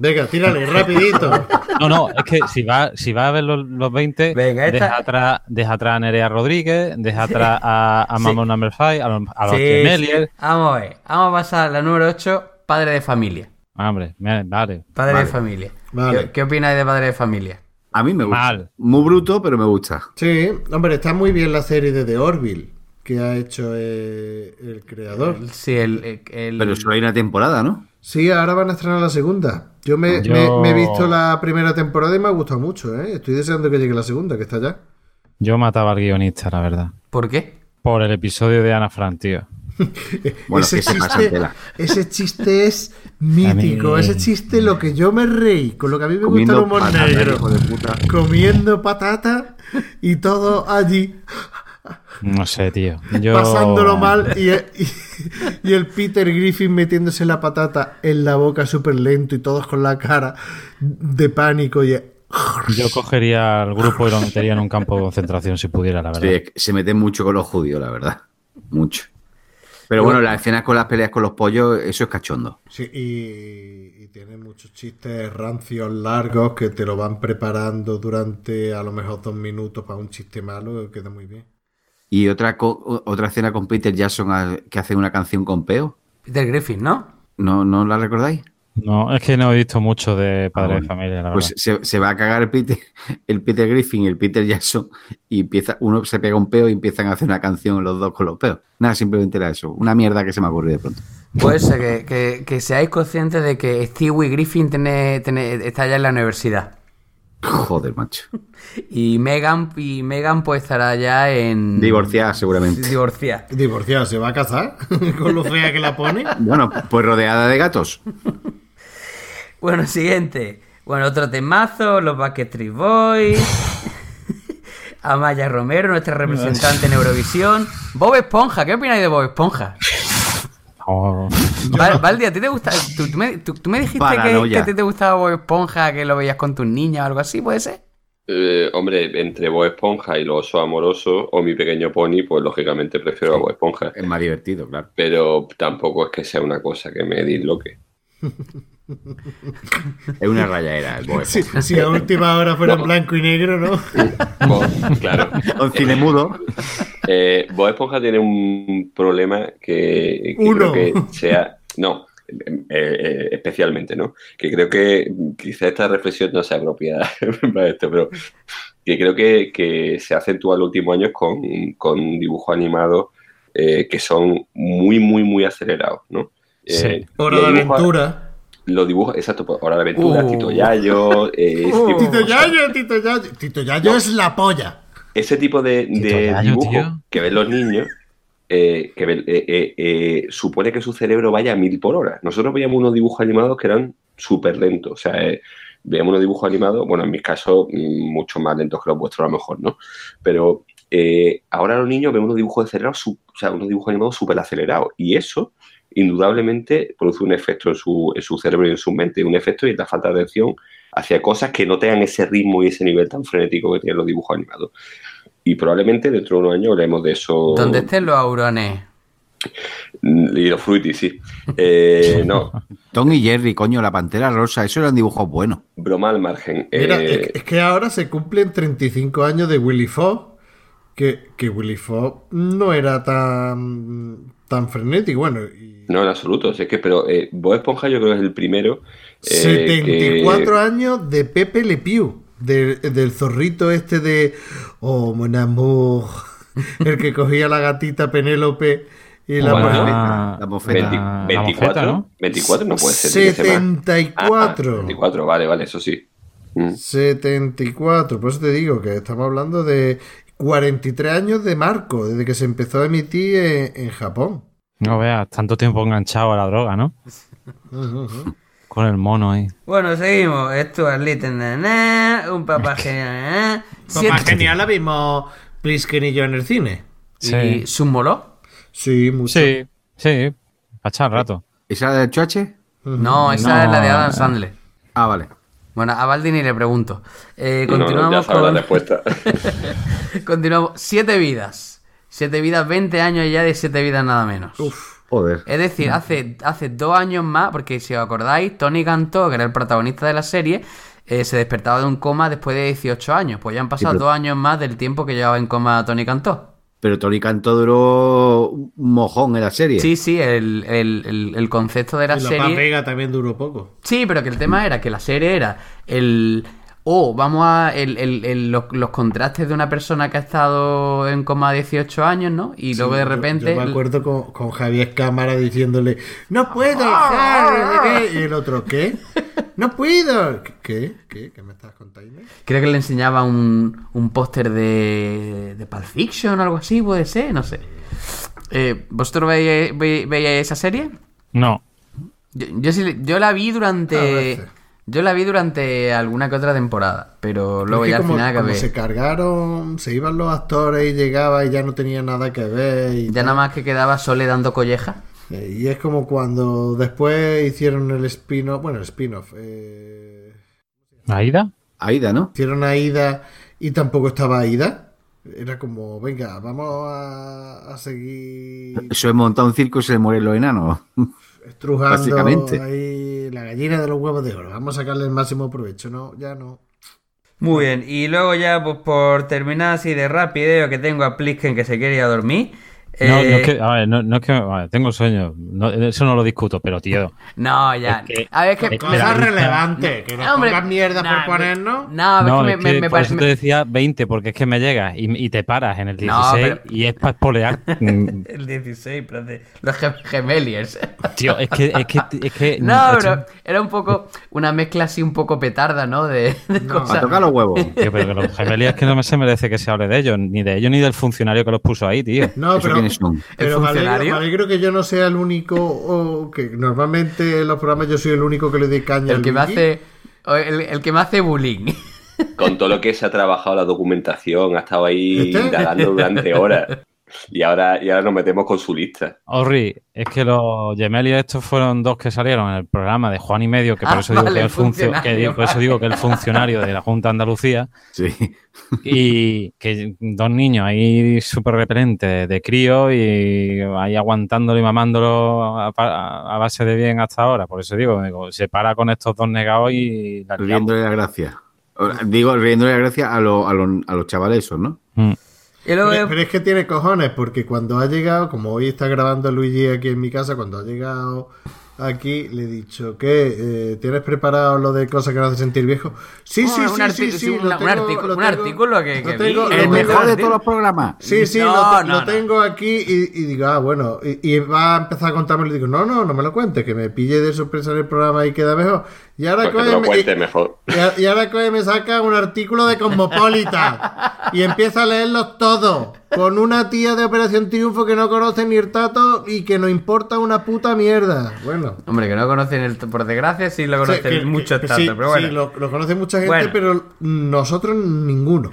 Venga, tírale, rapidito. No, no, es que si va, si va a ver los, los 20, Venga, esta- deja, atrás, deja atrás a Nerea Rodríguez, deja atrás a, a Sí. Mamón Number 5, a los, a los Sí. Vamos a ver. Vamos a pasar a la número 8, padre de familia. Ah, Hombre, vale. Padre Vale. de familia. Vale. ¿Qué, qué opináis de padre de familia? A mí me gusta. Mal. Muy bruto, pero me gusta. Sí, hombre, está muy bien la serie de The Orville que ha hecho eh, el creador. Sí, el... el- el- Pero solo hay una temporada, ¿no? Sí, ahora van a estrenar la segunda. Yo me, Yo- me- me he visto la primera temporada y me ha gustado mucho, ¿eh? Estoy deseando que llegue la segunda, que está ya. Yo mataba al guionista, la verdad. ¿Por qué? Por el episodio de Ana Frank, tío. *laughs* Bueno, chiste, ese chiste es *laughs* mítico. Mí- Ese chiste, lo que yo me reí, con lo que a mí me gusta el Comiendo humor patata, negro. hijo de puta. Comiendo patata y todo allí No sé, tío. Yo... pasándolo mal y, y- y el Peter Griffin metiéndose la patata en la boca súper lento y todos con la cara de pánico y Yo cogería al grupo y lo metería en un campo de concentración si pudiera, la Sí, verdad. que se meten mucho con los judíos, la verdad. Mucho. Pero bueno, las escenas con las peleas con los pollos, eso es cachondo. Sí, y, y tiene muchos chistes rancios largos que te lo van preparando durante a lo mejor dos minutos para un chiste malo, queda muy bien. Y otra, co- otra escena con Peter Jackson a- que hace una canción con Peo. Peter Griffin, ¿no? ¿No, ¿No la recordáis? No, es que no he visto mucho de Padre Ah, de bueno. Familia, la verdad. Pues se, se va a cagar el Peter, el Peter Griffin y el Peter Jackson y empieza, uno se pega un peo y empiezan a hacer una canción los dos con los peos. Nada, simplemente era eso. Una mierda que se me ocurrió de pronto. Puede ser que, que- que seáis conscientes de que Stewie Griffin tiene, tiene- está ya en la universidad. Joder, macho. *laughs* Y Megan, y Megan pues estará ya en... Divorciada, seguramente. Divorciada. Divorciado, ¿se va a casar? *laughs* con lo fea que la pone. *laughs* Bueno, pues rodeada de gatos. Bueno, siguiente. Bueno, otro temazo, los Backstreet Boys. Amaya Romero, nuestra representante en Eurovisión. Bob Esponja, ¿qué opináis de Bob Esponja? *laughs* Val- Valdi, ¿a ti te gusta? ¿Tú, tú me, tú- tú me dijiste que, Paranoia. que a ti te gustaba Bob Esponja, que lo veías con tus niñas o algo así, ¿puede ser? Eh, hombre, entre Bob Esponja y los osos amorosos o mi pequeño pony, pues lógicamente prefiero a Bob Esponja. Es más divertido, claro. Pero tampoco es que sea una cosa que me disloque. *laughs* Es una rayadera el Bob Si, si a última hora fuera en blanco y negro, ¿no? Bob- claro. *laughs* Un cine mudo. Eh, Bob Esponja tiene un problema que, que Uno. creo que sea. No, eh, eh, especialmente, ¿no? Que creo que quizá esta reflexión no sea apropiada *laughs* para esto, pero que creo que, que se acentúa en los últimos años con, con dibujos animados eh, que son muy, muy, muy acelerados, ¿no? Sí. Eh, Hora de dibujos- aventura. Los dibujos, exacto, pues, Hora de Aventura, Uh. Tito Yayo, eh, Uh. tipo de Tito. Yayo, Tito Yayo. Tito Yayo es la polla. ese tipo de, de Yayo, dibujo tío. que ven los niños eh, que ven- eh, eh, eh, supone que su cerebro vaya a mil por hora. Nosotros veíamos unos dibujos animados que eran súper lentos. O sea, eh, veíamos unos dibujos animados, bueno, en mi caso, mm, mucho más lentos que los vuestros a lo mejor, ¿no? Pero eh, ahora los niños ven unos dibujos acelerados, su- o sea, unos dibujos animados súper acelerados. Y eso, indudablemente, produce un efecto en su, en su cerebro y en su mente, un efecto y la falta de atención hacia cosas que no tengan ese ritmo y ese nivel tan frenético que tienen los dibujos animados. Y probablemente dentro de unos años hablemos de eso. Donde estén los aurones. Mm, Y los fruitis, sí. *laughs* Eh, no, Tom y Jerry, coño, la pantera rosa, eso eran dibujos buenos. broma al margen. Eh, es, que- es que ahora se cumplen 35 años de Willy Fogg. Que, que Willy Fogg no era tan, tan frenético. Bueno, y no, en absoluto. si es que, pero eh, Bob Esponja yo creo que es el primero. eh, 74 que- años de Pepe Le Pew. de- del zorrito este de. Oh, mon amour. *laughs* El que cogía la gatita Penélope y la Bueno, la, la mofeta. 20 la 24, mofeta, ¿no? 24 no puede ser. tiene que ser más. 74. Ah, 24, vale, vale, eso sí. Mm. 74, por eso te digo que estamos hablando de 43 años de marco, desde que se empezó a emitir en, en Japón. No veas, tanto tiempo enganchado a la droga, ¿no? Con el mono ahí. Bueno, seguimos. Stuart Little, na, na, un papá *laughs* genial. na, Papá genial la vimos Plisken y yo en el cine. ¿Y Sí. Submoló? Sí, mucho. Sí, sí, para echar rato. ¿Esa del choche? No, esa No. es la de Adam Sandler. Ah, vale. Bueno, a Baldini le pregunto. Eh, No, no, continuamos ya sabes la con. respuesta. *laughs* continuamos. Siete vidas. Siete vidas, 20 años ya de siete vidas nada menos. Joder. Es decir, hace, hace dos años más, porque si os acordáis, Tony Cantó, que era el protagonista de la serie, eh, se despertaba de un coma después de 18 años. Pues ya han pasado pero- dos años más del tiempo que llevaba en coma Tony Cantó. Pero Tony Cantó duró un mojón en la serie. Sí, sí, el, el- el- el concepto de la Y la serie. Paz Vega también duró poco. Sí, pero que el tema era que la serie era el. Oh, vamos a. El, el- el- los, los contrastes de una persona que ha estado en coma 18 años, ¿no? Y luego de repente. Yo, me acuerdo con, con Javier Cámara diciéndole: ¡No puedo *laughs* qué". Y el otro: ¿Qué? *laughs* ¡No puedo! ¿Qué? ¿Qué? ¿Qué me estás contando? Creo que le enseñaba un, un póster de, de Pulp Fiction o algo así, puede ser, no sé. Eh, ¿Vosotros veíais, ve- veíais esa serie? No. Yo, yo, sí- yo la vi durante. veces. Yo la vi durante alguna que otra temporada, pero luego Es que ya al como, final como acabé. se cargaron, se iban los actores y llegaba y ya no tenía nada que ver. y Ya tal. nada más que quedaba Sole dando colleja. Eh, Y es como cuando después hicieron el spin-off, bueno, el spin-off, eh, ¿Aida? Aida, ¿no? hicieron a Ida y tampoco estaba Aida. Era como, venga, vamos a, a seguir *laughs* Eso es montar un circo y se mueren los enanos. estrujando básicamente. ahí la gallina de los huevos de oro. Vamos a sacarle el máximo provecho, ¿no? Ya no. Muy bien, y luego ya, pues por terminar así de rápido, que tengo a Plisken que se quiere ir a dormir. No, no Eh, es que, a ver, no, no es que, a ver, tengo sueño, no, eso no lo discuto, pero tío, No, ya. Es que- a ver, es que. es que Cosas relevantes, No, hombre, pongan mierda no, por me- ponernos. No, no, es que me, me por parece. eso te decía 20, porque es que me llegas y, y te paras en el No, 16 pero- y es para espolear. *laughs* Mm, El 16, pero de los gem- gemeliers. Tío, es que, es que, es que No, pero era un poco. Una mezcla así un poco petarda, ¿no? De, de cosas. tocar los huevos. Tío, pero que los gemeliers que no me se merece que se hable de ellos, ni de ellos ni del funcionario que los puso ahí, tío. No, ¿Eso pero, quiénes son? pero ¿El me, alegro, funcionario? me alegro que yo no sea el único, o que normalmente en los programas yo soy el único que le doy caña El al que me hace. el que me hace bullying. Con todo lo que se ha trabajado la documentación, ha estado ahí ¿Este? indagando durante horas. *laughs* Y ahora, y ahora nos metemos con su lista. Orri, es que los gemeliers estos fueron dos que salieron en el programa de Juan y Medio, que por Ah, eso digo vale, que el el funcio- que funcionario, digo- por eso vale. digo que el funcionario de la Junta de Andalucía Sí. y que dos niños ahí súper repelentes de crío y ahí aguantándolo y mamándolo a, a- a base de bien hasta ahora. Por eso digo, digo, se para con estos dos negados y la. Riéndole la gracia. Digo, riéndole la gracia a, los- a, los, a los chavales esos, ¿no? Mm. Pero es que tiene cojones, porque cuando ha llegado, como hoy está grabando Luigi aquí en mi casa, cuando ha llegado aquí, le he dicho que ¿tienes preparado lo de cosas que nos hace sentir viejo? Sí, sí, Oh, sí, sí, sí, sí, un- artículo que- lo que tengo- vi. El mejor mejor de todos los programas. Sí, sí, No, lo, no, lo no. tengo aquí y, y digo, ah, bueno, y, y va a empezar a contarme y digo, no, no, no me lo cuentes, que me pille de sorpresa en el programa y queda mejor. Y ahora coge lo me- cuente mejor. y, y ahora coge me saca un artículo de Cosmopolitan *laughs* y empieza a leerlos todos con una tía de Operación Triunfo que no conoce ni el tato y que no importa una puta mierda. Bueno. Hombre, que no conocen el. Por desgracia, sí lo conocen Sí, que- muchos que- tanto, sí, pero bueno. sí, lo, lo conoce mucha gente, Bueno. pero nosotros ninguno.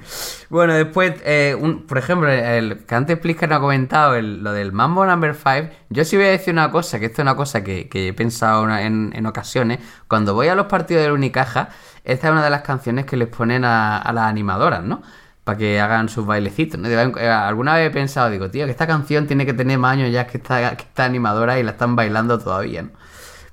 Bueno, después, eh, un- por ejemplo, el, que antes Plisker no ha comentado el- lo del Mambo Number 5. Yo sí voy a decir una cosa, que esto es una cosa que, que he pensado una- en, en ocasiones. Cuando voy a los partidos del Unicaja, esta es una de las canciones que les ponen a, a las animadoras, ¿no? Para que hagan sus bailecitos. ¿no? Eh, Alguna vez he pensado, digo, tío, que esta canción tiene que tener más años ya que esta animadora y la están bailando todavía, ¿no?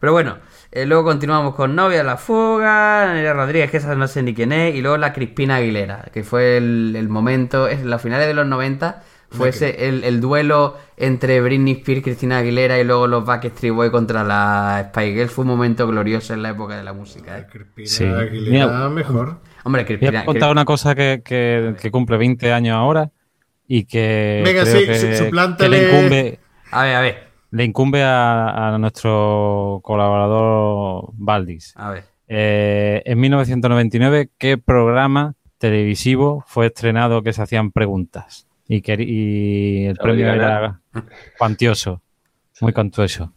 Pero bueno, eh, luego continuamos con Novia de la Fuga, Nerea Rodríguez, que esa no sé ni quién es, y luego la Crispina Aguilera, que fue el, el momento, es los finales de los 90, fue ese, el, el duelo entre Britney Spears, Cristina Aguilera y luego los Backstreet Boys contra la Spy Girls. Fue un momento glorioso en la época de la música. ¿eh? Crispina Sí. Aguilera, Mira, mejor. Hombre, Voy Crispina... a contar una cosa que, que- que cumple 20 años ahora y que Venga, creo sí, que, suplántale- que le incumbe, A ver, a ver, le incumbe a, a nuestro colaborador Valdis. a ver. Eh, en 1999, ¿qué programa televisivo fue estrenado que se hacían preguntas? Y, que, y el ¿Sabe premio era cuantioso, muy cuantioso.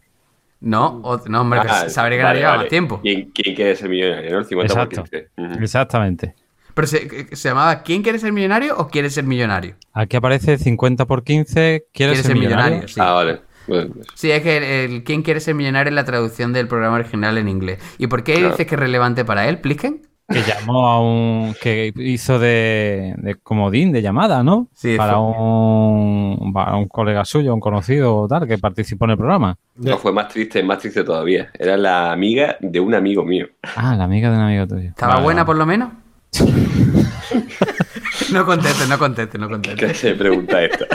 No, o- no hombre, que Ah, se habría que vale, vale. más tiempo. ¿Quién, quién quiere ser millonario? ¿no? El 50 por Exacto. 15. Ujú. Exactamente. Pero se, se llamaba ¿Quién quiere ser millonario o quiere ser millonario? Aquí aparece 50 por 15, ¿quieres ¿Quiere ser millonario? Sí. Ah, vale. Bueno, Sí, es que el, el ¿Quién quiere ser millonario es la traducción del programa original en inglés. ¿Y por qué Claro. dices que es relevante para él? ¿Plisken? Que llamó a un. que hizo de, de comodín, de llamada, ¿no? Sí, para un, para un colega suyo, un conocido o tal, que participó en el programa. no fue más triste, más triste todavía. Era la amiga de un amigo mío. Ah, la amiga de un amigo tuyo. ¿Estaba Vale, buena vale. por lo menos? *laughs* no conteste, no conteste, no ¿Qué conteste. se pregunta esta?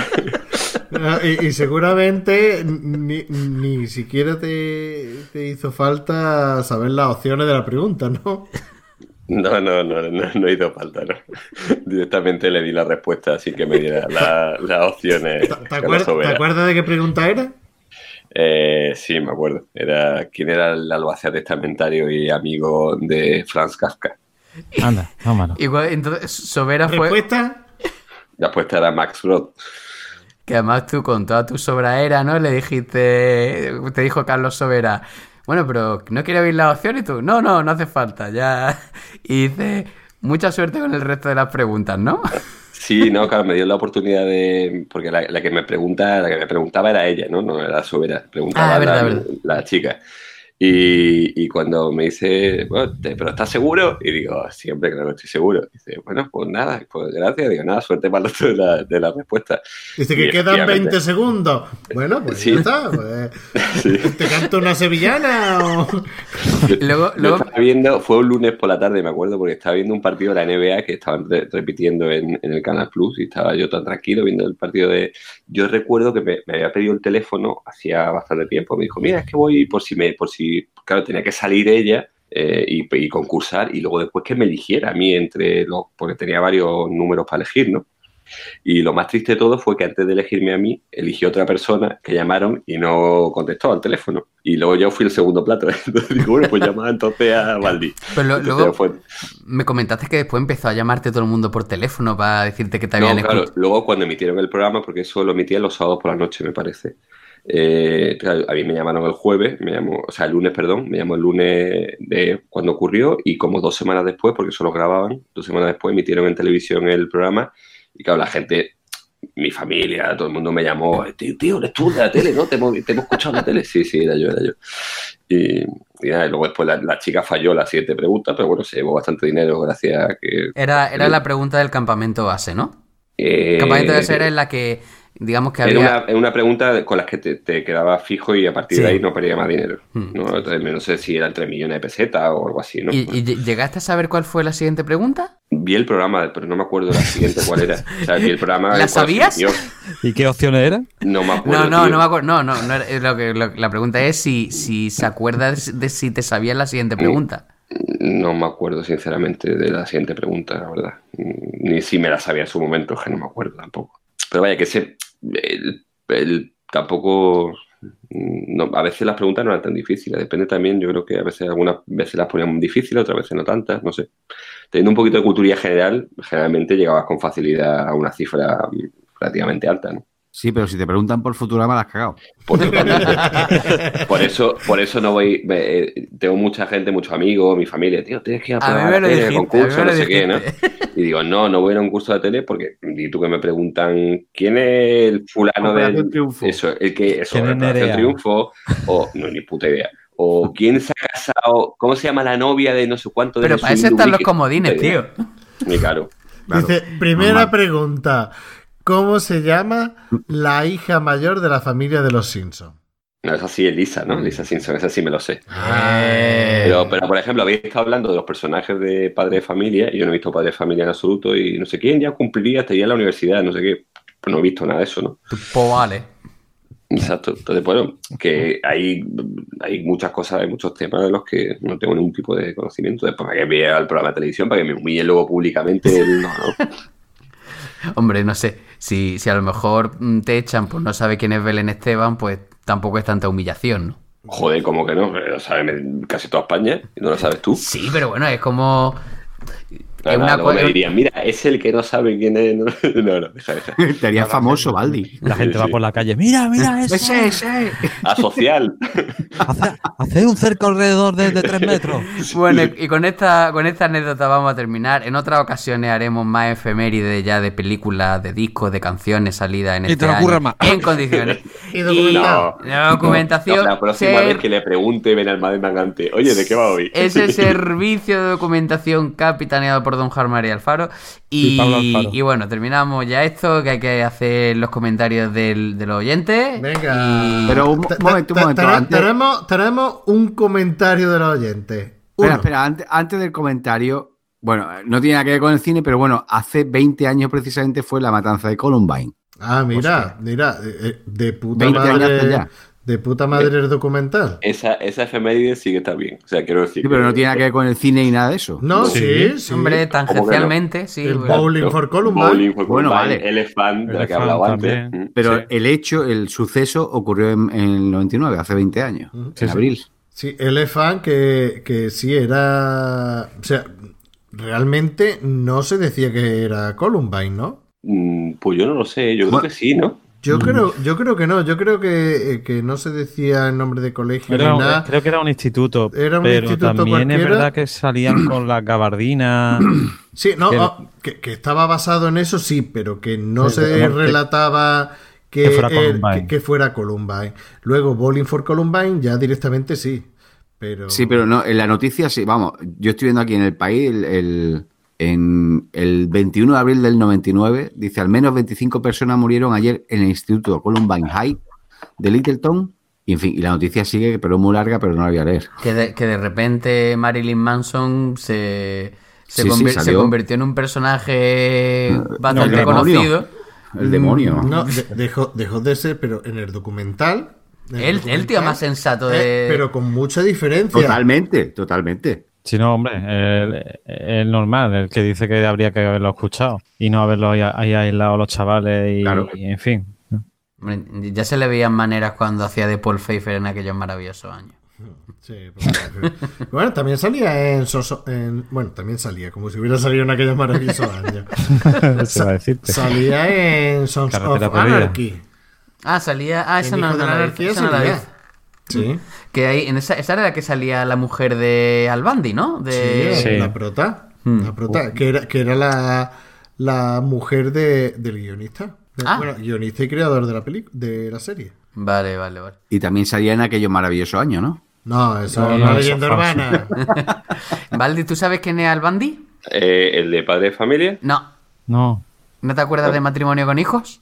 Ah, Y, y seguramente ni, ni siquiera te, te hizo falta saber las opciones de la pregunta, ¿no? No, no, no, no, no hizo falta, ¿no? Directamente le di la respuesta así que me diera la- las opciones. ¿Te, te acuerdas de qué pregunta era? Eh, sí, me acuerdo. Era quién era el albacea testamentario y amigo de Franz Kafka. Anda, vámonos. Igual, entonces, Sobera fue. ¿Respuesta? La respuesta era Max Brod. Que además tú con toda tu sobraera, ¿no? Le dijiste. Te dijo Carlos Sobera. Bueno, pero ¿no quiere oír la opción? Y tú, no, no, no hace falta, ya. *laughs* Y dice, mucha suerte con el resto de las preguntas, ¿no? *laughs* Sí, no, claro, me dio la oportunidad de. Porque la, la que me pregunta, la que me preguntaba era ella, ¿no? No era Sobera. Preguntaba Ah, verdad, la, verdad. la chica. Y, y cuando me dice, bueno, te- ¿pero estás seguro? Y digo, siempre claro estoy seguro. Dice, bueno, pues nada, pues gracias. Digo, nada, suerte para el de la, de la respuesta. Dice Y que quedan efectivamente. 20 segundos. Bueno, pues Sí. ya está. pues, *laughs* Sí. ¿Te canto una sevillana o...? Luego- estaba viendo, fue un lunes por la tarde, me acuerdo, porque estaba viendo un partido de la NBA que estaban re- repitiendo en, en el Canal Plus y estaba yo tan tranquilo viendo el partido de... Yo recuerdo que me, me había pedido el teléfono hacía bastante tiempo, me dijo, mira, es que voy por si me, por si, claro, tenía que salir ella eh, y, y concursar y luego después que me eligiera a mí entre los, porque tenía varios números para elegir, ¿no? Y lo más triste de todo fue que antes de elegirme a mí, eligió otra persona que llamaron y no contestó al teléfono. Y luego yo fui el segundo plato. *laughs* Entonces digo, bueno, pues llamaba entonces a Valdi. Pero lo- Entonces luego fue- me comentaste que después empezó a llamarte todo el mundo por teléfono para decirte que te No, habían claro, escuchado. luego cuando emitieron el programa, porque eso lo emitían los sábados por la noche, me parece. Eh, a mí me llamaron el jueves, me llamó, o sea, el lunes, perdón, me llamó el lunes de cuando ocurrió y como dos semanas después, porque eso lo grababan, dos semanas después emitieron en televisión el programa y claro, la gente, mi familia, todo el mundo me llamó, tío, tío, eres tú de la tele, ¿no? ¿Te hemos, te hemos escuchado en la tele? Sí, sí, era yo, era yo. Y, y nada, y luego después la, la chica falló la siguiente pregunta, pero bueno, se llevó bastante dinero gracias a que... Era, era la pregunta del campamento base, ¿no? eh, El campamento base era en la que, digamos que Era había... una, era una pregunta con la que te, te quedabas fijo y a partir Sí. de ahí no perdía más dinero. Hmm. ¿no? Entonces, no sé si eran 3 millones de pesetas o algo así, ¿no? ¿Y, y ll- llegaste a saber cuál fue la siguiente pregunta? Vi el programa, pero no me acuerdo la siguiente cuál era. *laughs* O sea, vi el programa. ¿La sabías? ¿Y qué opciones eran? No me acuerdo. No, no, tío. no me acuerdo. No, no, no era- es lo que, lo- la pregunta es si, si se acuerda de, de si te sabías la siguiente pregunta. No me acuerdo, sinceramente, de la siguiente pregunta, la verdad. Ni si me la sabía en su momento, que no me acuerdo tampoco. Pero vaya, que ese. el- tampoco. no, a veces las preguntas no eran tan difíciles. Depende también, yo creo que a veces algunas veces las ponían difíciles, otras veces no tantas, no sé. Teniendo un poquito de cultura general, generalmente llegabas con facilidad a una cifra mm, relativamente alta, ¿no? Sí, pero si te preguntan por Futurama, la has cagado. Por, *laughs* por eso, por eso no voy. eh, tengo mucha gente, muchos amigos, mi familia, tío, tienes que ir a A mí probar me la lo tele, dijiste, concurso, a no sé qué, ¿no? Y digo, no, no voy a ir a un curso de tele porque y tú que me preguntan quién es el fulano del Triunfo. eso, el que eso, ¿Quién es Operación Nerea? Triunfo o no ni puta idea. O quién se ha casado, cómo se llama la novia de no sé cuánto de Pero para eso están los comodines, tío. Ni claro. Claro, Dice, primera normal. pregunta. ¿Cómo se llama la hija mayor de la familia de los Simpsons? No, es así, Elisa, ¿no? Lisa Simpson, esa sí me lo sé. Eh, Pero, pero, por ejemplo, habéis estado hablando de los personajes de Padre de Familia, y yo no he visto Padre de Familia en absoluto, y no sé quién ya cumpliría, estaría en la universidad, no sé qué. Pues no he visto nada de eso, ¿no? Pues vale. Exacto. Entonces, bueno, que hay, hay muchas cosas, hay muchos temas de los que no tengo ningún tipo de conocimiento. Después, para que vea el programa de televisión, para que me humille luego públicamente, no, no. *laughs* Hombre, no sé. Si, si a lo mejor mm, te echan por no sabe quién es Belén Esteban, pues tampoco es tanta humillación, ¿no? Joder, como que no, lo sabe casi toda España, y no lo sabes tú. Sí, pero bueno, es como. Es una luego me dirían, mira, es el que no sabe quién es. *laughs* No, no, no, deja, deja. *laughs* Te haría famoso, Baldi. La gente va Sí. por la calle, mira, mira *laughs* eso. Ese, ese. Asocial. Hace, hace un cerco alrededor de, de tres metros. Bueno, y con esta, con esta anécdota vamos a terminar. En otras ocasiones haremos más efemérides ya de películas, de discos, de canciones salidas en Y te este lo año, más. En condiciones. Y la documentación. No, la próxima ser- vez que le pregunte Ben Almadén Mangante, oye, ¿de qué va hoy? Ese servicio de documentación capitaneado por don Jarmari Alfaro. Y, Y Alfaro. y bueno, terminamos ya esto, que hay que hacer los comentarios del, de los oyentes. Venga. Y- Pero un momento, un momento. antes- tenemos, tenemos un comentario de los oyentes. Uno. Espera, espera, antes, antes del comentario, bueno, no tiene nada que ver con el cine, pero bueno, hace 20 años precisamente fue la matanza de Columbine. Ah, mira, mira, eh, de puta 20 años madre. De puta madre el documental. Esa, esa efeméride sí que está bien. O sea, quiero decir. Sí, pero no tiene nada que ver con el cine y nada de eso. No, Sí. sí, sí. Hombre, tangencialmente, sí. El bueno. Bowling for Columbine. Bowling for Bueno, Columbine, vale. Fan de la que he Elephant hablado antes. Mm. Pero Sí. el hecho, el suceso ocurrió en, en el 99, hace 20 años, Ujú. en abril. Sí, fan que, que sí era. O sea, realmente no se decía que era Columbine, ¿no? Mm, Pues yo no lo sé, yo creo que sí, ¿no? Yo creo, yo creo que no, yo creo que, eh, que no se decía el nombre de colegio Era ni nada. creo que era un instituto. Era un pero instituto también es cualquiera. verdad que salían *clears throat* con las gabardinas. *clears throat* Sí, no, que- oh, que, que estaba basado en eso, sí, pero que no Sí, se relataba que, que fuera eh, Columbine. que- que fuera Columbine. Luego, Bowling for Columbine ya directamente sí. Pero... Sí, pero no, en la noticia sí, vamos, yo estoy viendo aquí en el país, el, el- en el 21 de abril del 99, dice, al menos 25 personas murieron ayer en el Instituto Columbine High de Littleton. Y en fin, y la noticia sigue, pero es muy larga, pero no la voy a leer. Que de, que de repente Marilyn Manson se, se, Sí, sí, conver- se salió. convirtió en un personaje bastante conocido. El demonio. Mm, No, de- *laughs* dejó, dejó de ser, pero en el documental. en el El, el tío más sensato eh, de... pero con mucha diferencia. Totalmente, totalmente. Si no, hombre, el, el normal, el que dice que habría que haberlo escuchado y no haberlo ahí, aislado los chavales y, Claro. y en fin. Hombre, Ya se le veían maneras cuando hacía de Paul Pfeiffer en aquellos maravillosos años. Sí, pues, *laughs* bueno, también salía en, Soso- en- Bueno, también salía, como si hubiera salido en aquellos maravillosos *laughs* años. Salía en Sons Carretera of. Anarchy. Ah, salía... Ah, esa En no, la la vi, Anarquía esa no la vi. Sí, Que ahí, en esa, esa era la que salía la mujer de Albandi, ¿no? De... sí, Sí. la prota. Hmm. La prota, que era, que era la, la mujer de, del guionista. De- Ah. Bueno, guionista y creador de la peli de la serie. Vale, vale, vale. Y también salía en aquellos maravillosos años, ¿no? No, eso No, es una leyenda urbana. *laughs* Valdi, ¿tú sabes quién es Albandi? Eh, el de padre de familia. No. No. ¿No te acuerdas de matrimonio con hijos?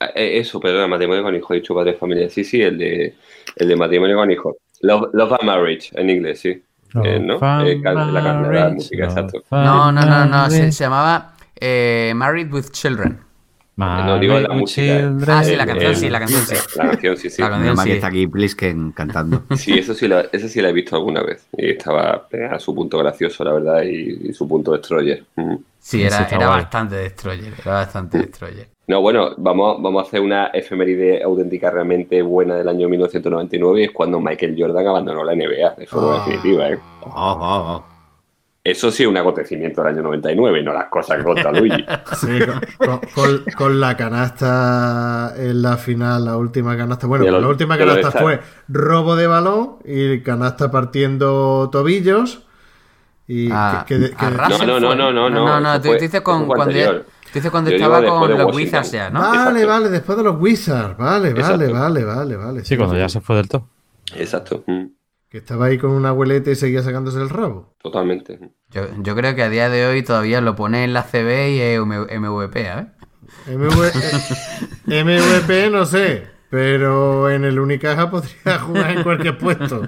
Ah, eh, Eso, perdona, matrimonio con hijo, he dicho padre de familia. Sí, sí, el de, el de matrimonio con hijo. Love, Love and Marriage, en inglés, sí. Eh, ¿no? Eh, la, can- la música, exacto. No, no, no, no. Se, se llamaba eh, Married with Children. No digo la música. Ah, sí, la canción sí, la canción sí. La canción sí, sí. La canción sí. que está aquí Plisken cantando. *laughs* Sí, eso sí, la, esa sí la he visto alguna vez. Y estaba a su punto gracioso, la verdad, y, y su punto destroyer. Sí, Sí, era, era bastante destroyer. Era bastante destroyer. No, bueno, vamos, vamos a hacer una efeméride auténtica realmente buena del año 1999 y es cuando Michael Jordan abandonó la NBA de forma Ah. definitiva. ¿eh? Eso sí es un acontecimiento del año 99, no las cosas que cuenta Luigi. *laughs* Sí, con, con- con- con la canasta en la final, la última canasta. Bueno, lo- la última canasta fue robo de balón y canasta partiendo tobillos. Y Ah, que, que- que- a Russell No, no, fue. no, no, no, No, no, eso tú fue- dices con- eso fue cuando, anterior. Tú dices cuando Yo estaba con de los. Wizards ya, ¿no? Vale, Exacto. vale, después de los Wizards. Vale, vale, Exacto. vale, vale, vale. Sí, cuando ya se fue del todo. Exacto, mm, Que estaba ahí con una abueleta y seguía sacándose el rabo. totalmente. Yo, yo creo que a día de hoy todavía lo pone en la CB y es MVP, ¿eh? MV eh, MVP no sé, pero en el Unicaja podría jugar en cualquier puesto.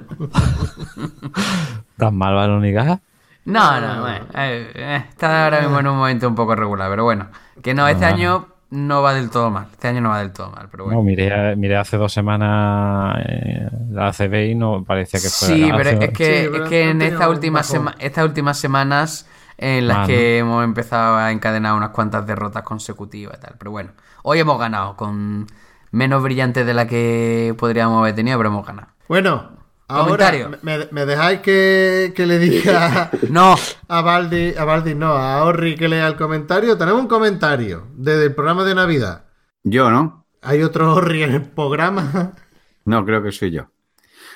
¿Tan mal va la Unicaja? No, no, bueno, eh, eh, está ahora mismo en un momento un poco regular, pero bueno. Que no, este Ah. año no va del todo mal. Este año no va del todo mal, pero bueno. No, miré, miré hace dos semanas eh, la ACB y no parecía que fuera. Sí, la pero ACB. es que, Sí, pero es que en esta última sema- estas últimas semanas en las Ah, que hemos empezado a encadenar unas cuantas derrotas consecutivas y tal. Pero bueno, hoy hemos ganado con menos brillante de la que podríamos haber tenido, pero hemos ganado. Bueno, Ahora, me, me dejáis que, que le diga *laughs* No, a Baldi, a Baldi no, a Orri que lea el comentario. Tenemos un comentario desde el programa de Navidad. Yo, ¿no? Hay otro Orri en el programa. No, creo que soy yo.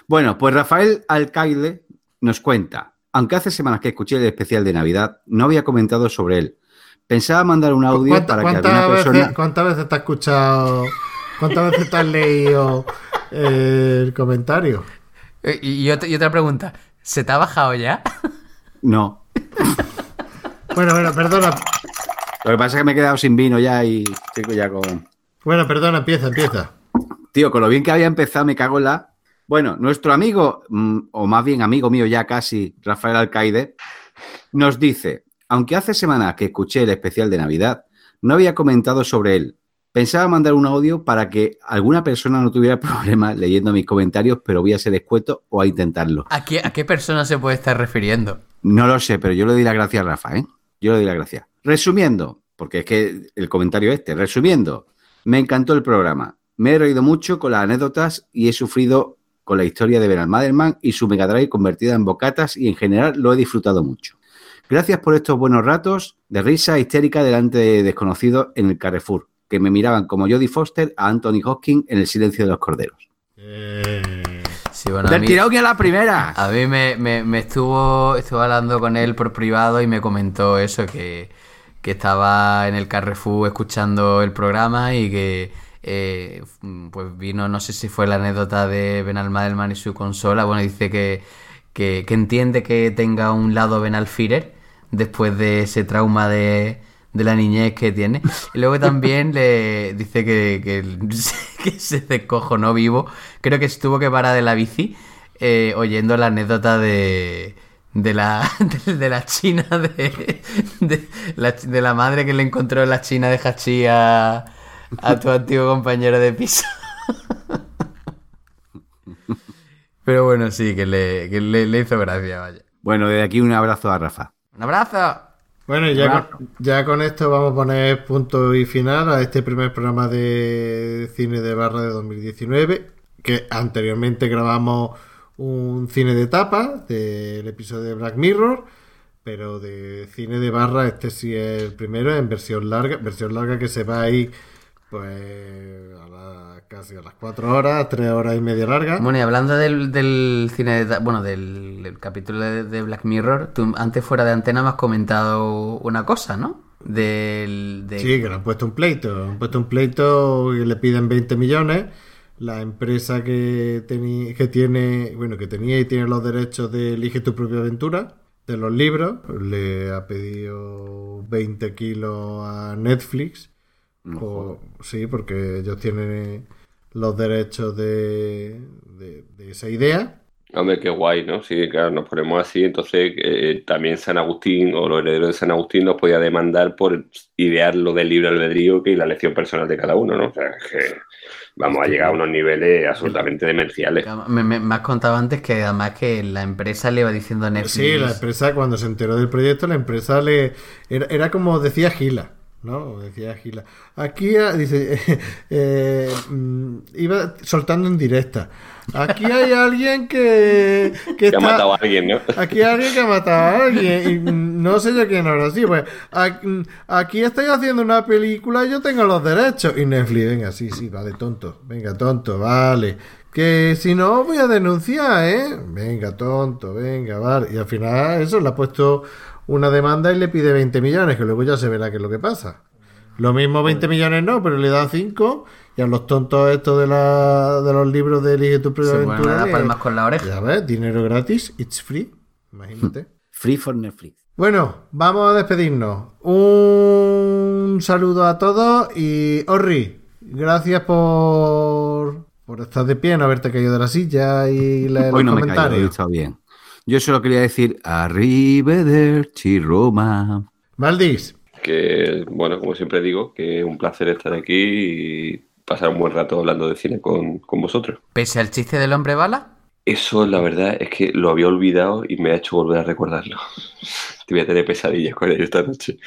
Bueno, pues Rafael Alcaide nos cuenta, aunque hace semanas que escuché el especial de Navidad, no había comentado sobre él. Pensaba mandar un audio ¿Cuánta- para que ¿Cuántas, alguna veces, persona... ¿Cuántas veces te has escuchado? ¿Cuántas veces te has leído eh, el comentario? Eh, Y, y otra, y otra pregunta. ¿Se te ha bajado ya? *laughs* No. Bueno, bueno, perdona. Lo que pasa es que me he quedado sin vino ya y estoy ya con... Bueno, perdona, empieza, empieza. Tío, con lo bien que había empezado, me cago en la. Bueno, nuestro amigo, mm, o más bien amigo mío ya casi, Rafael Alcaide, nos dice: Aunque hace semanas que escuché el especial de Navidad, no había comentado sobre él. Pensaba mandar un audio para que alguna persona no tuviera *laughs* problemas leyendo mis comentarios, pero voy a ser escueto o a intentarlo. ¿A qué, ¿A qué persona se puede estar refiriendo? No lo sé, pero yo le doy las gracias a Rafa, ¿eh? Yo le doy las gracias. Resumiendo, porque es que el comentario este, resumiendo, me encantó el programa. Me he reído mucho con las anécdotas y he sufrido con la historia de Bernard Maderman y su Mega Drive convertida en bocatas y en general lo he disfrutado mucho. Gracias por estos buenos ratos de risa histérica delante de desconocidos en el Carrefour, que me miraban como Jodie Foster a Anthony Hopkins en El silencio de los corderos. Sí, bueno, ¡Del mí, tirón y a la primera! a mí me, me- me estuvo, estuvo hablando con él por privado y me comentó eso, que, que estaba en el Carrefour escuchando el programa y que eh, pues vino, no sé si fue la anécdota de Benal Madelman y su consola. Bueno, dice que, que, que entiende que tenga un lado Benal Führer después de ese trauma de, de la niñez que tiene. Y luego también le dice que, que, *laughs* que se descojonó vivo. Creo que estuvo que para de la bici eh, oyendo la anécdota de, de la, *laughs* de, de la china de, de, la, de la madre que le encontró en la china de Hachi a, a tu antiguo compañero de piso. *laughs* Pero bueno, sí, que le, que le, le hizo gracia, vaya. Bueno, desde aquí un abrazo a Rafa. ¡Un abrazo! Bueno, ya con, ya con esto vamos a poner punto y final a este primer programa de cine de barra de 2019, que anteriormente grabamos un cine de tapa del episodio de Black Mirror, pero de cine de barra este sí es el primero en versión larga, versión larga que se va ahí pues a la- casi a las 4 horas, 3 horas y media larga. Bueno, y hablando del, del cine, de bueno, del, del capítulo de, de Black Mirror, tú antes fuera de antena me has comentado una cosa, ¿no? Del, de... Sí, que le han puesto un pleito. Han puesto un pleito que le piden 20 millones. La empresa que, teni- que tiene, bueno, que tenía y tiene los derechos de Elige tu propia aventura, de los libros, le ha pedido 20 kilos a Netflix. Por- sí, porque ellos tienen los derechos de, de- de esa idea. Hombre, qué guay, ¿no? Sí, claro, nos ponemos así, entonces eh, también San Agustín o los herederos de San Agustín nos podía demandar por idear lo del libre albedrío que y la elección personal de cada uno, ¿no? O sea, es que vamos a llegar a unos niveles absolutamente demenciales. Me, me- me has contado antes que además que la empresa le iba diciendo a Netflix... Sí, la empresa cuando se enteró del proyecto, la empresa le era, era como decía Gila, ¿no? Decía Gila. Aquí ah, dice *laughs* eh, mm, iba soltando en directa. Aquí hay alguien que que *laughs* Que ha matado a alguien, ¿no? *laughs* Aquí hay alguien que ha matado a alguien y mm, no sé yo quién ahora sí, pues aquí, mm, aquí estoy haciendo una película y yo tengo los derechos y Netflix, venga, sí, sí, vale, tonto, venga, tonto, vale. Que si no voy a denunciar, ¿eh? Venga, tonto, venga, vale. Y al final eso le ha puesto una demanda y le pide 20 millones, que luego ya se verá qué es lo que pasa. Lo mismo 20 millones no, pero le da 5 y a los tontos estos de, la, de los libros de Elige tu propia aventura. palmas con la oreja. ya ves, dinero gratis, it's free. Imagínate. *laughs* Free for Netflix. bueno, vamos a despedirnos. Un saludo a todos y Orri, gracias por, por estar de pie, no haberte caído de la silla y leer Hoy los no me callo, hoy he comentarios. estado bien. Yo solo quería decir Arrivederci Roma. Valdis, Que, bueno, como siempre digo, que es un placer estar aquí y pasar un buen rato hablando de cine con, con vosotros. Pese al chiste del hombre bala, Eso, la verdad, es que lo había olvidado y me ha hecho volver a recordarlo. *laughs* Te voy a tener pesadillas con ello esta noche.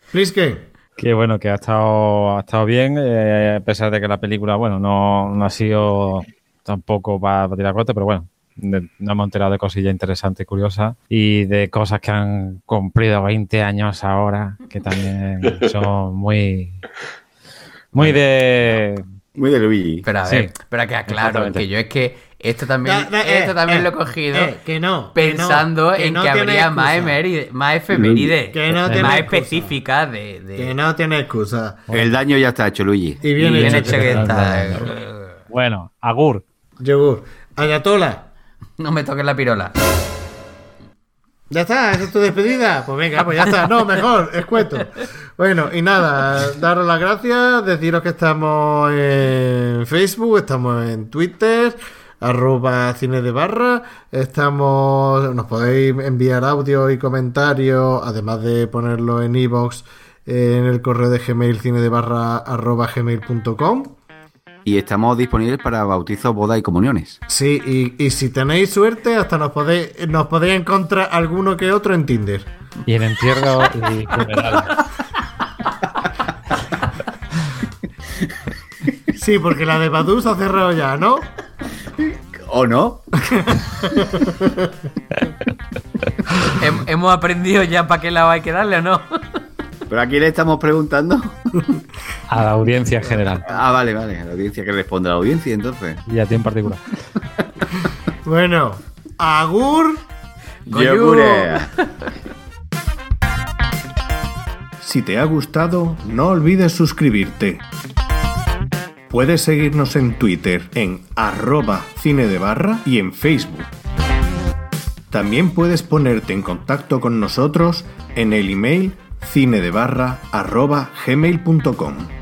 Friske, Que bueno, que ha estado, ha estado bien, eh, a pesar de que la película, bueno, no, no ha sido tampoco para, tirar corte, pero bueno, de- nos hemos enterado de cosillas interesantes y curiosas y de cosas que han cumplido 20 años ahora, que también *laughs* son muy, muy de... Muy de Luigi. Pero a Sí, ver, pero que aclaro, que yo es que esto también, eh, esto también eh, lo he cogido eh, que no, que no, pensando que en no que habría más, emeride- más efemérides, Que no tiene más específicas de, de- Que no tiene excusa. El daño ya está hecho, Luigi. Y bien, y bien hecho. hecho que está. Bueno, Agur. Yogur. Ayatola. *laughs* No me toques la pirola. Ya está, esa es tu despedida. Pues venga, pues ya está. No, mejor, escueto. Bueno, y nada, daros las gracias, deciros que estamos en Facebook, estamos en Twitter, arroba cine de barra, estamos, nos podéis enviar audio y comentarios, además de ponerlo en iVoox, eh, en el correo de Gmail, cine de barra arroba gmail.com. Y estamos disponibles para bautizos, bodas y comuniones. Sí, y, y si tenéis suerte, hasta nos podéis, nos podéis encontrar alguno que otro en Tinder. Y en entierro y funeral. Sí, porque la de Badu se ha cerrado ya, ¿no? ¿O no? Hem- ¿Hemos aprendido ya para qué lado hay que darle o no? ¿Pero a quién le estamos preguntando? *laughs* A la audiencia en general. Ah, vale, vale. A la audiencia que responde a la audiencia, entonces. Y a ti en particular. *laughs* Bueno, Agur. Yogure. *laughs* Si te ha gustado, no olvides suscribirte. Puedes seguirnos en Twitter en arroba cine de barra y en Facebook. También puedes ponerte en contacto con nosotros en el email cinedebarra arroba gmail.com.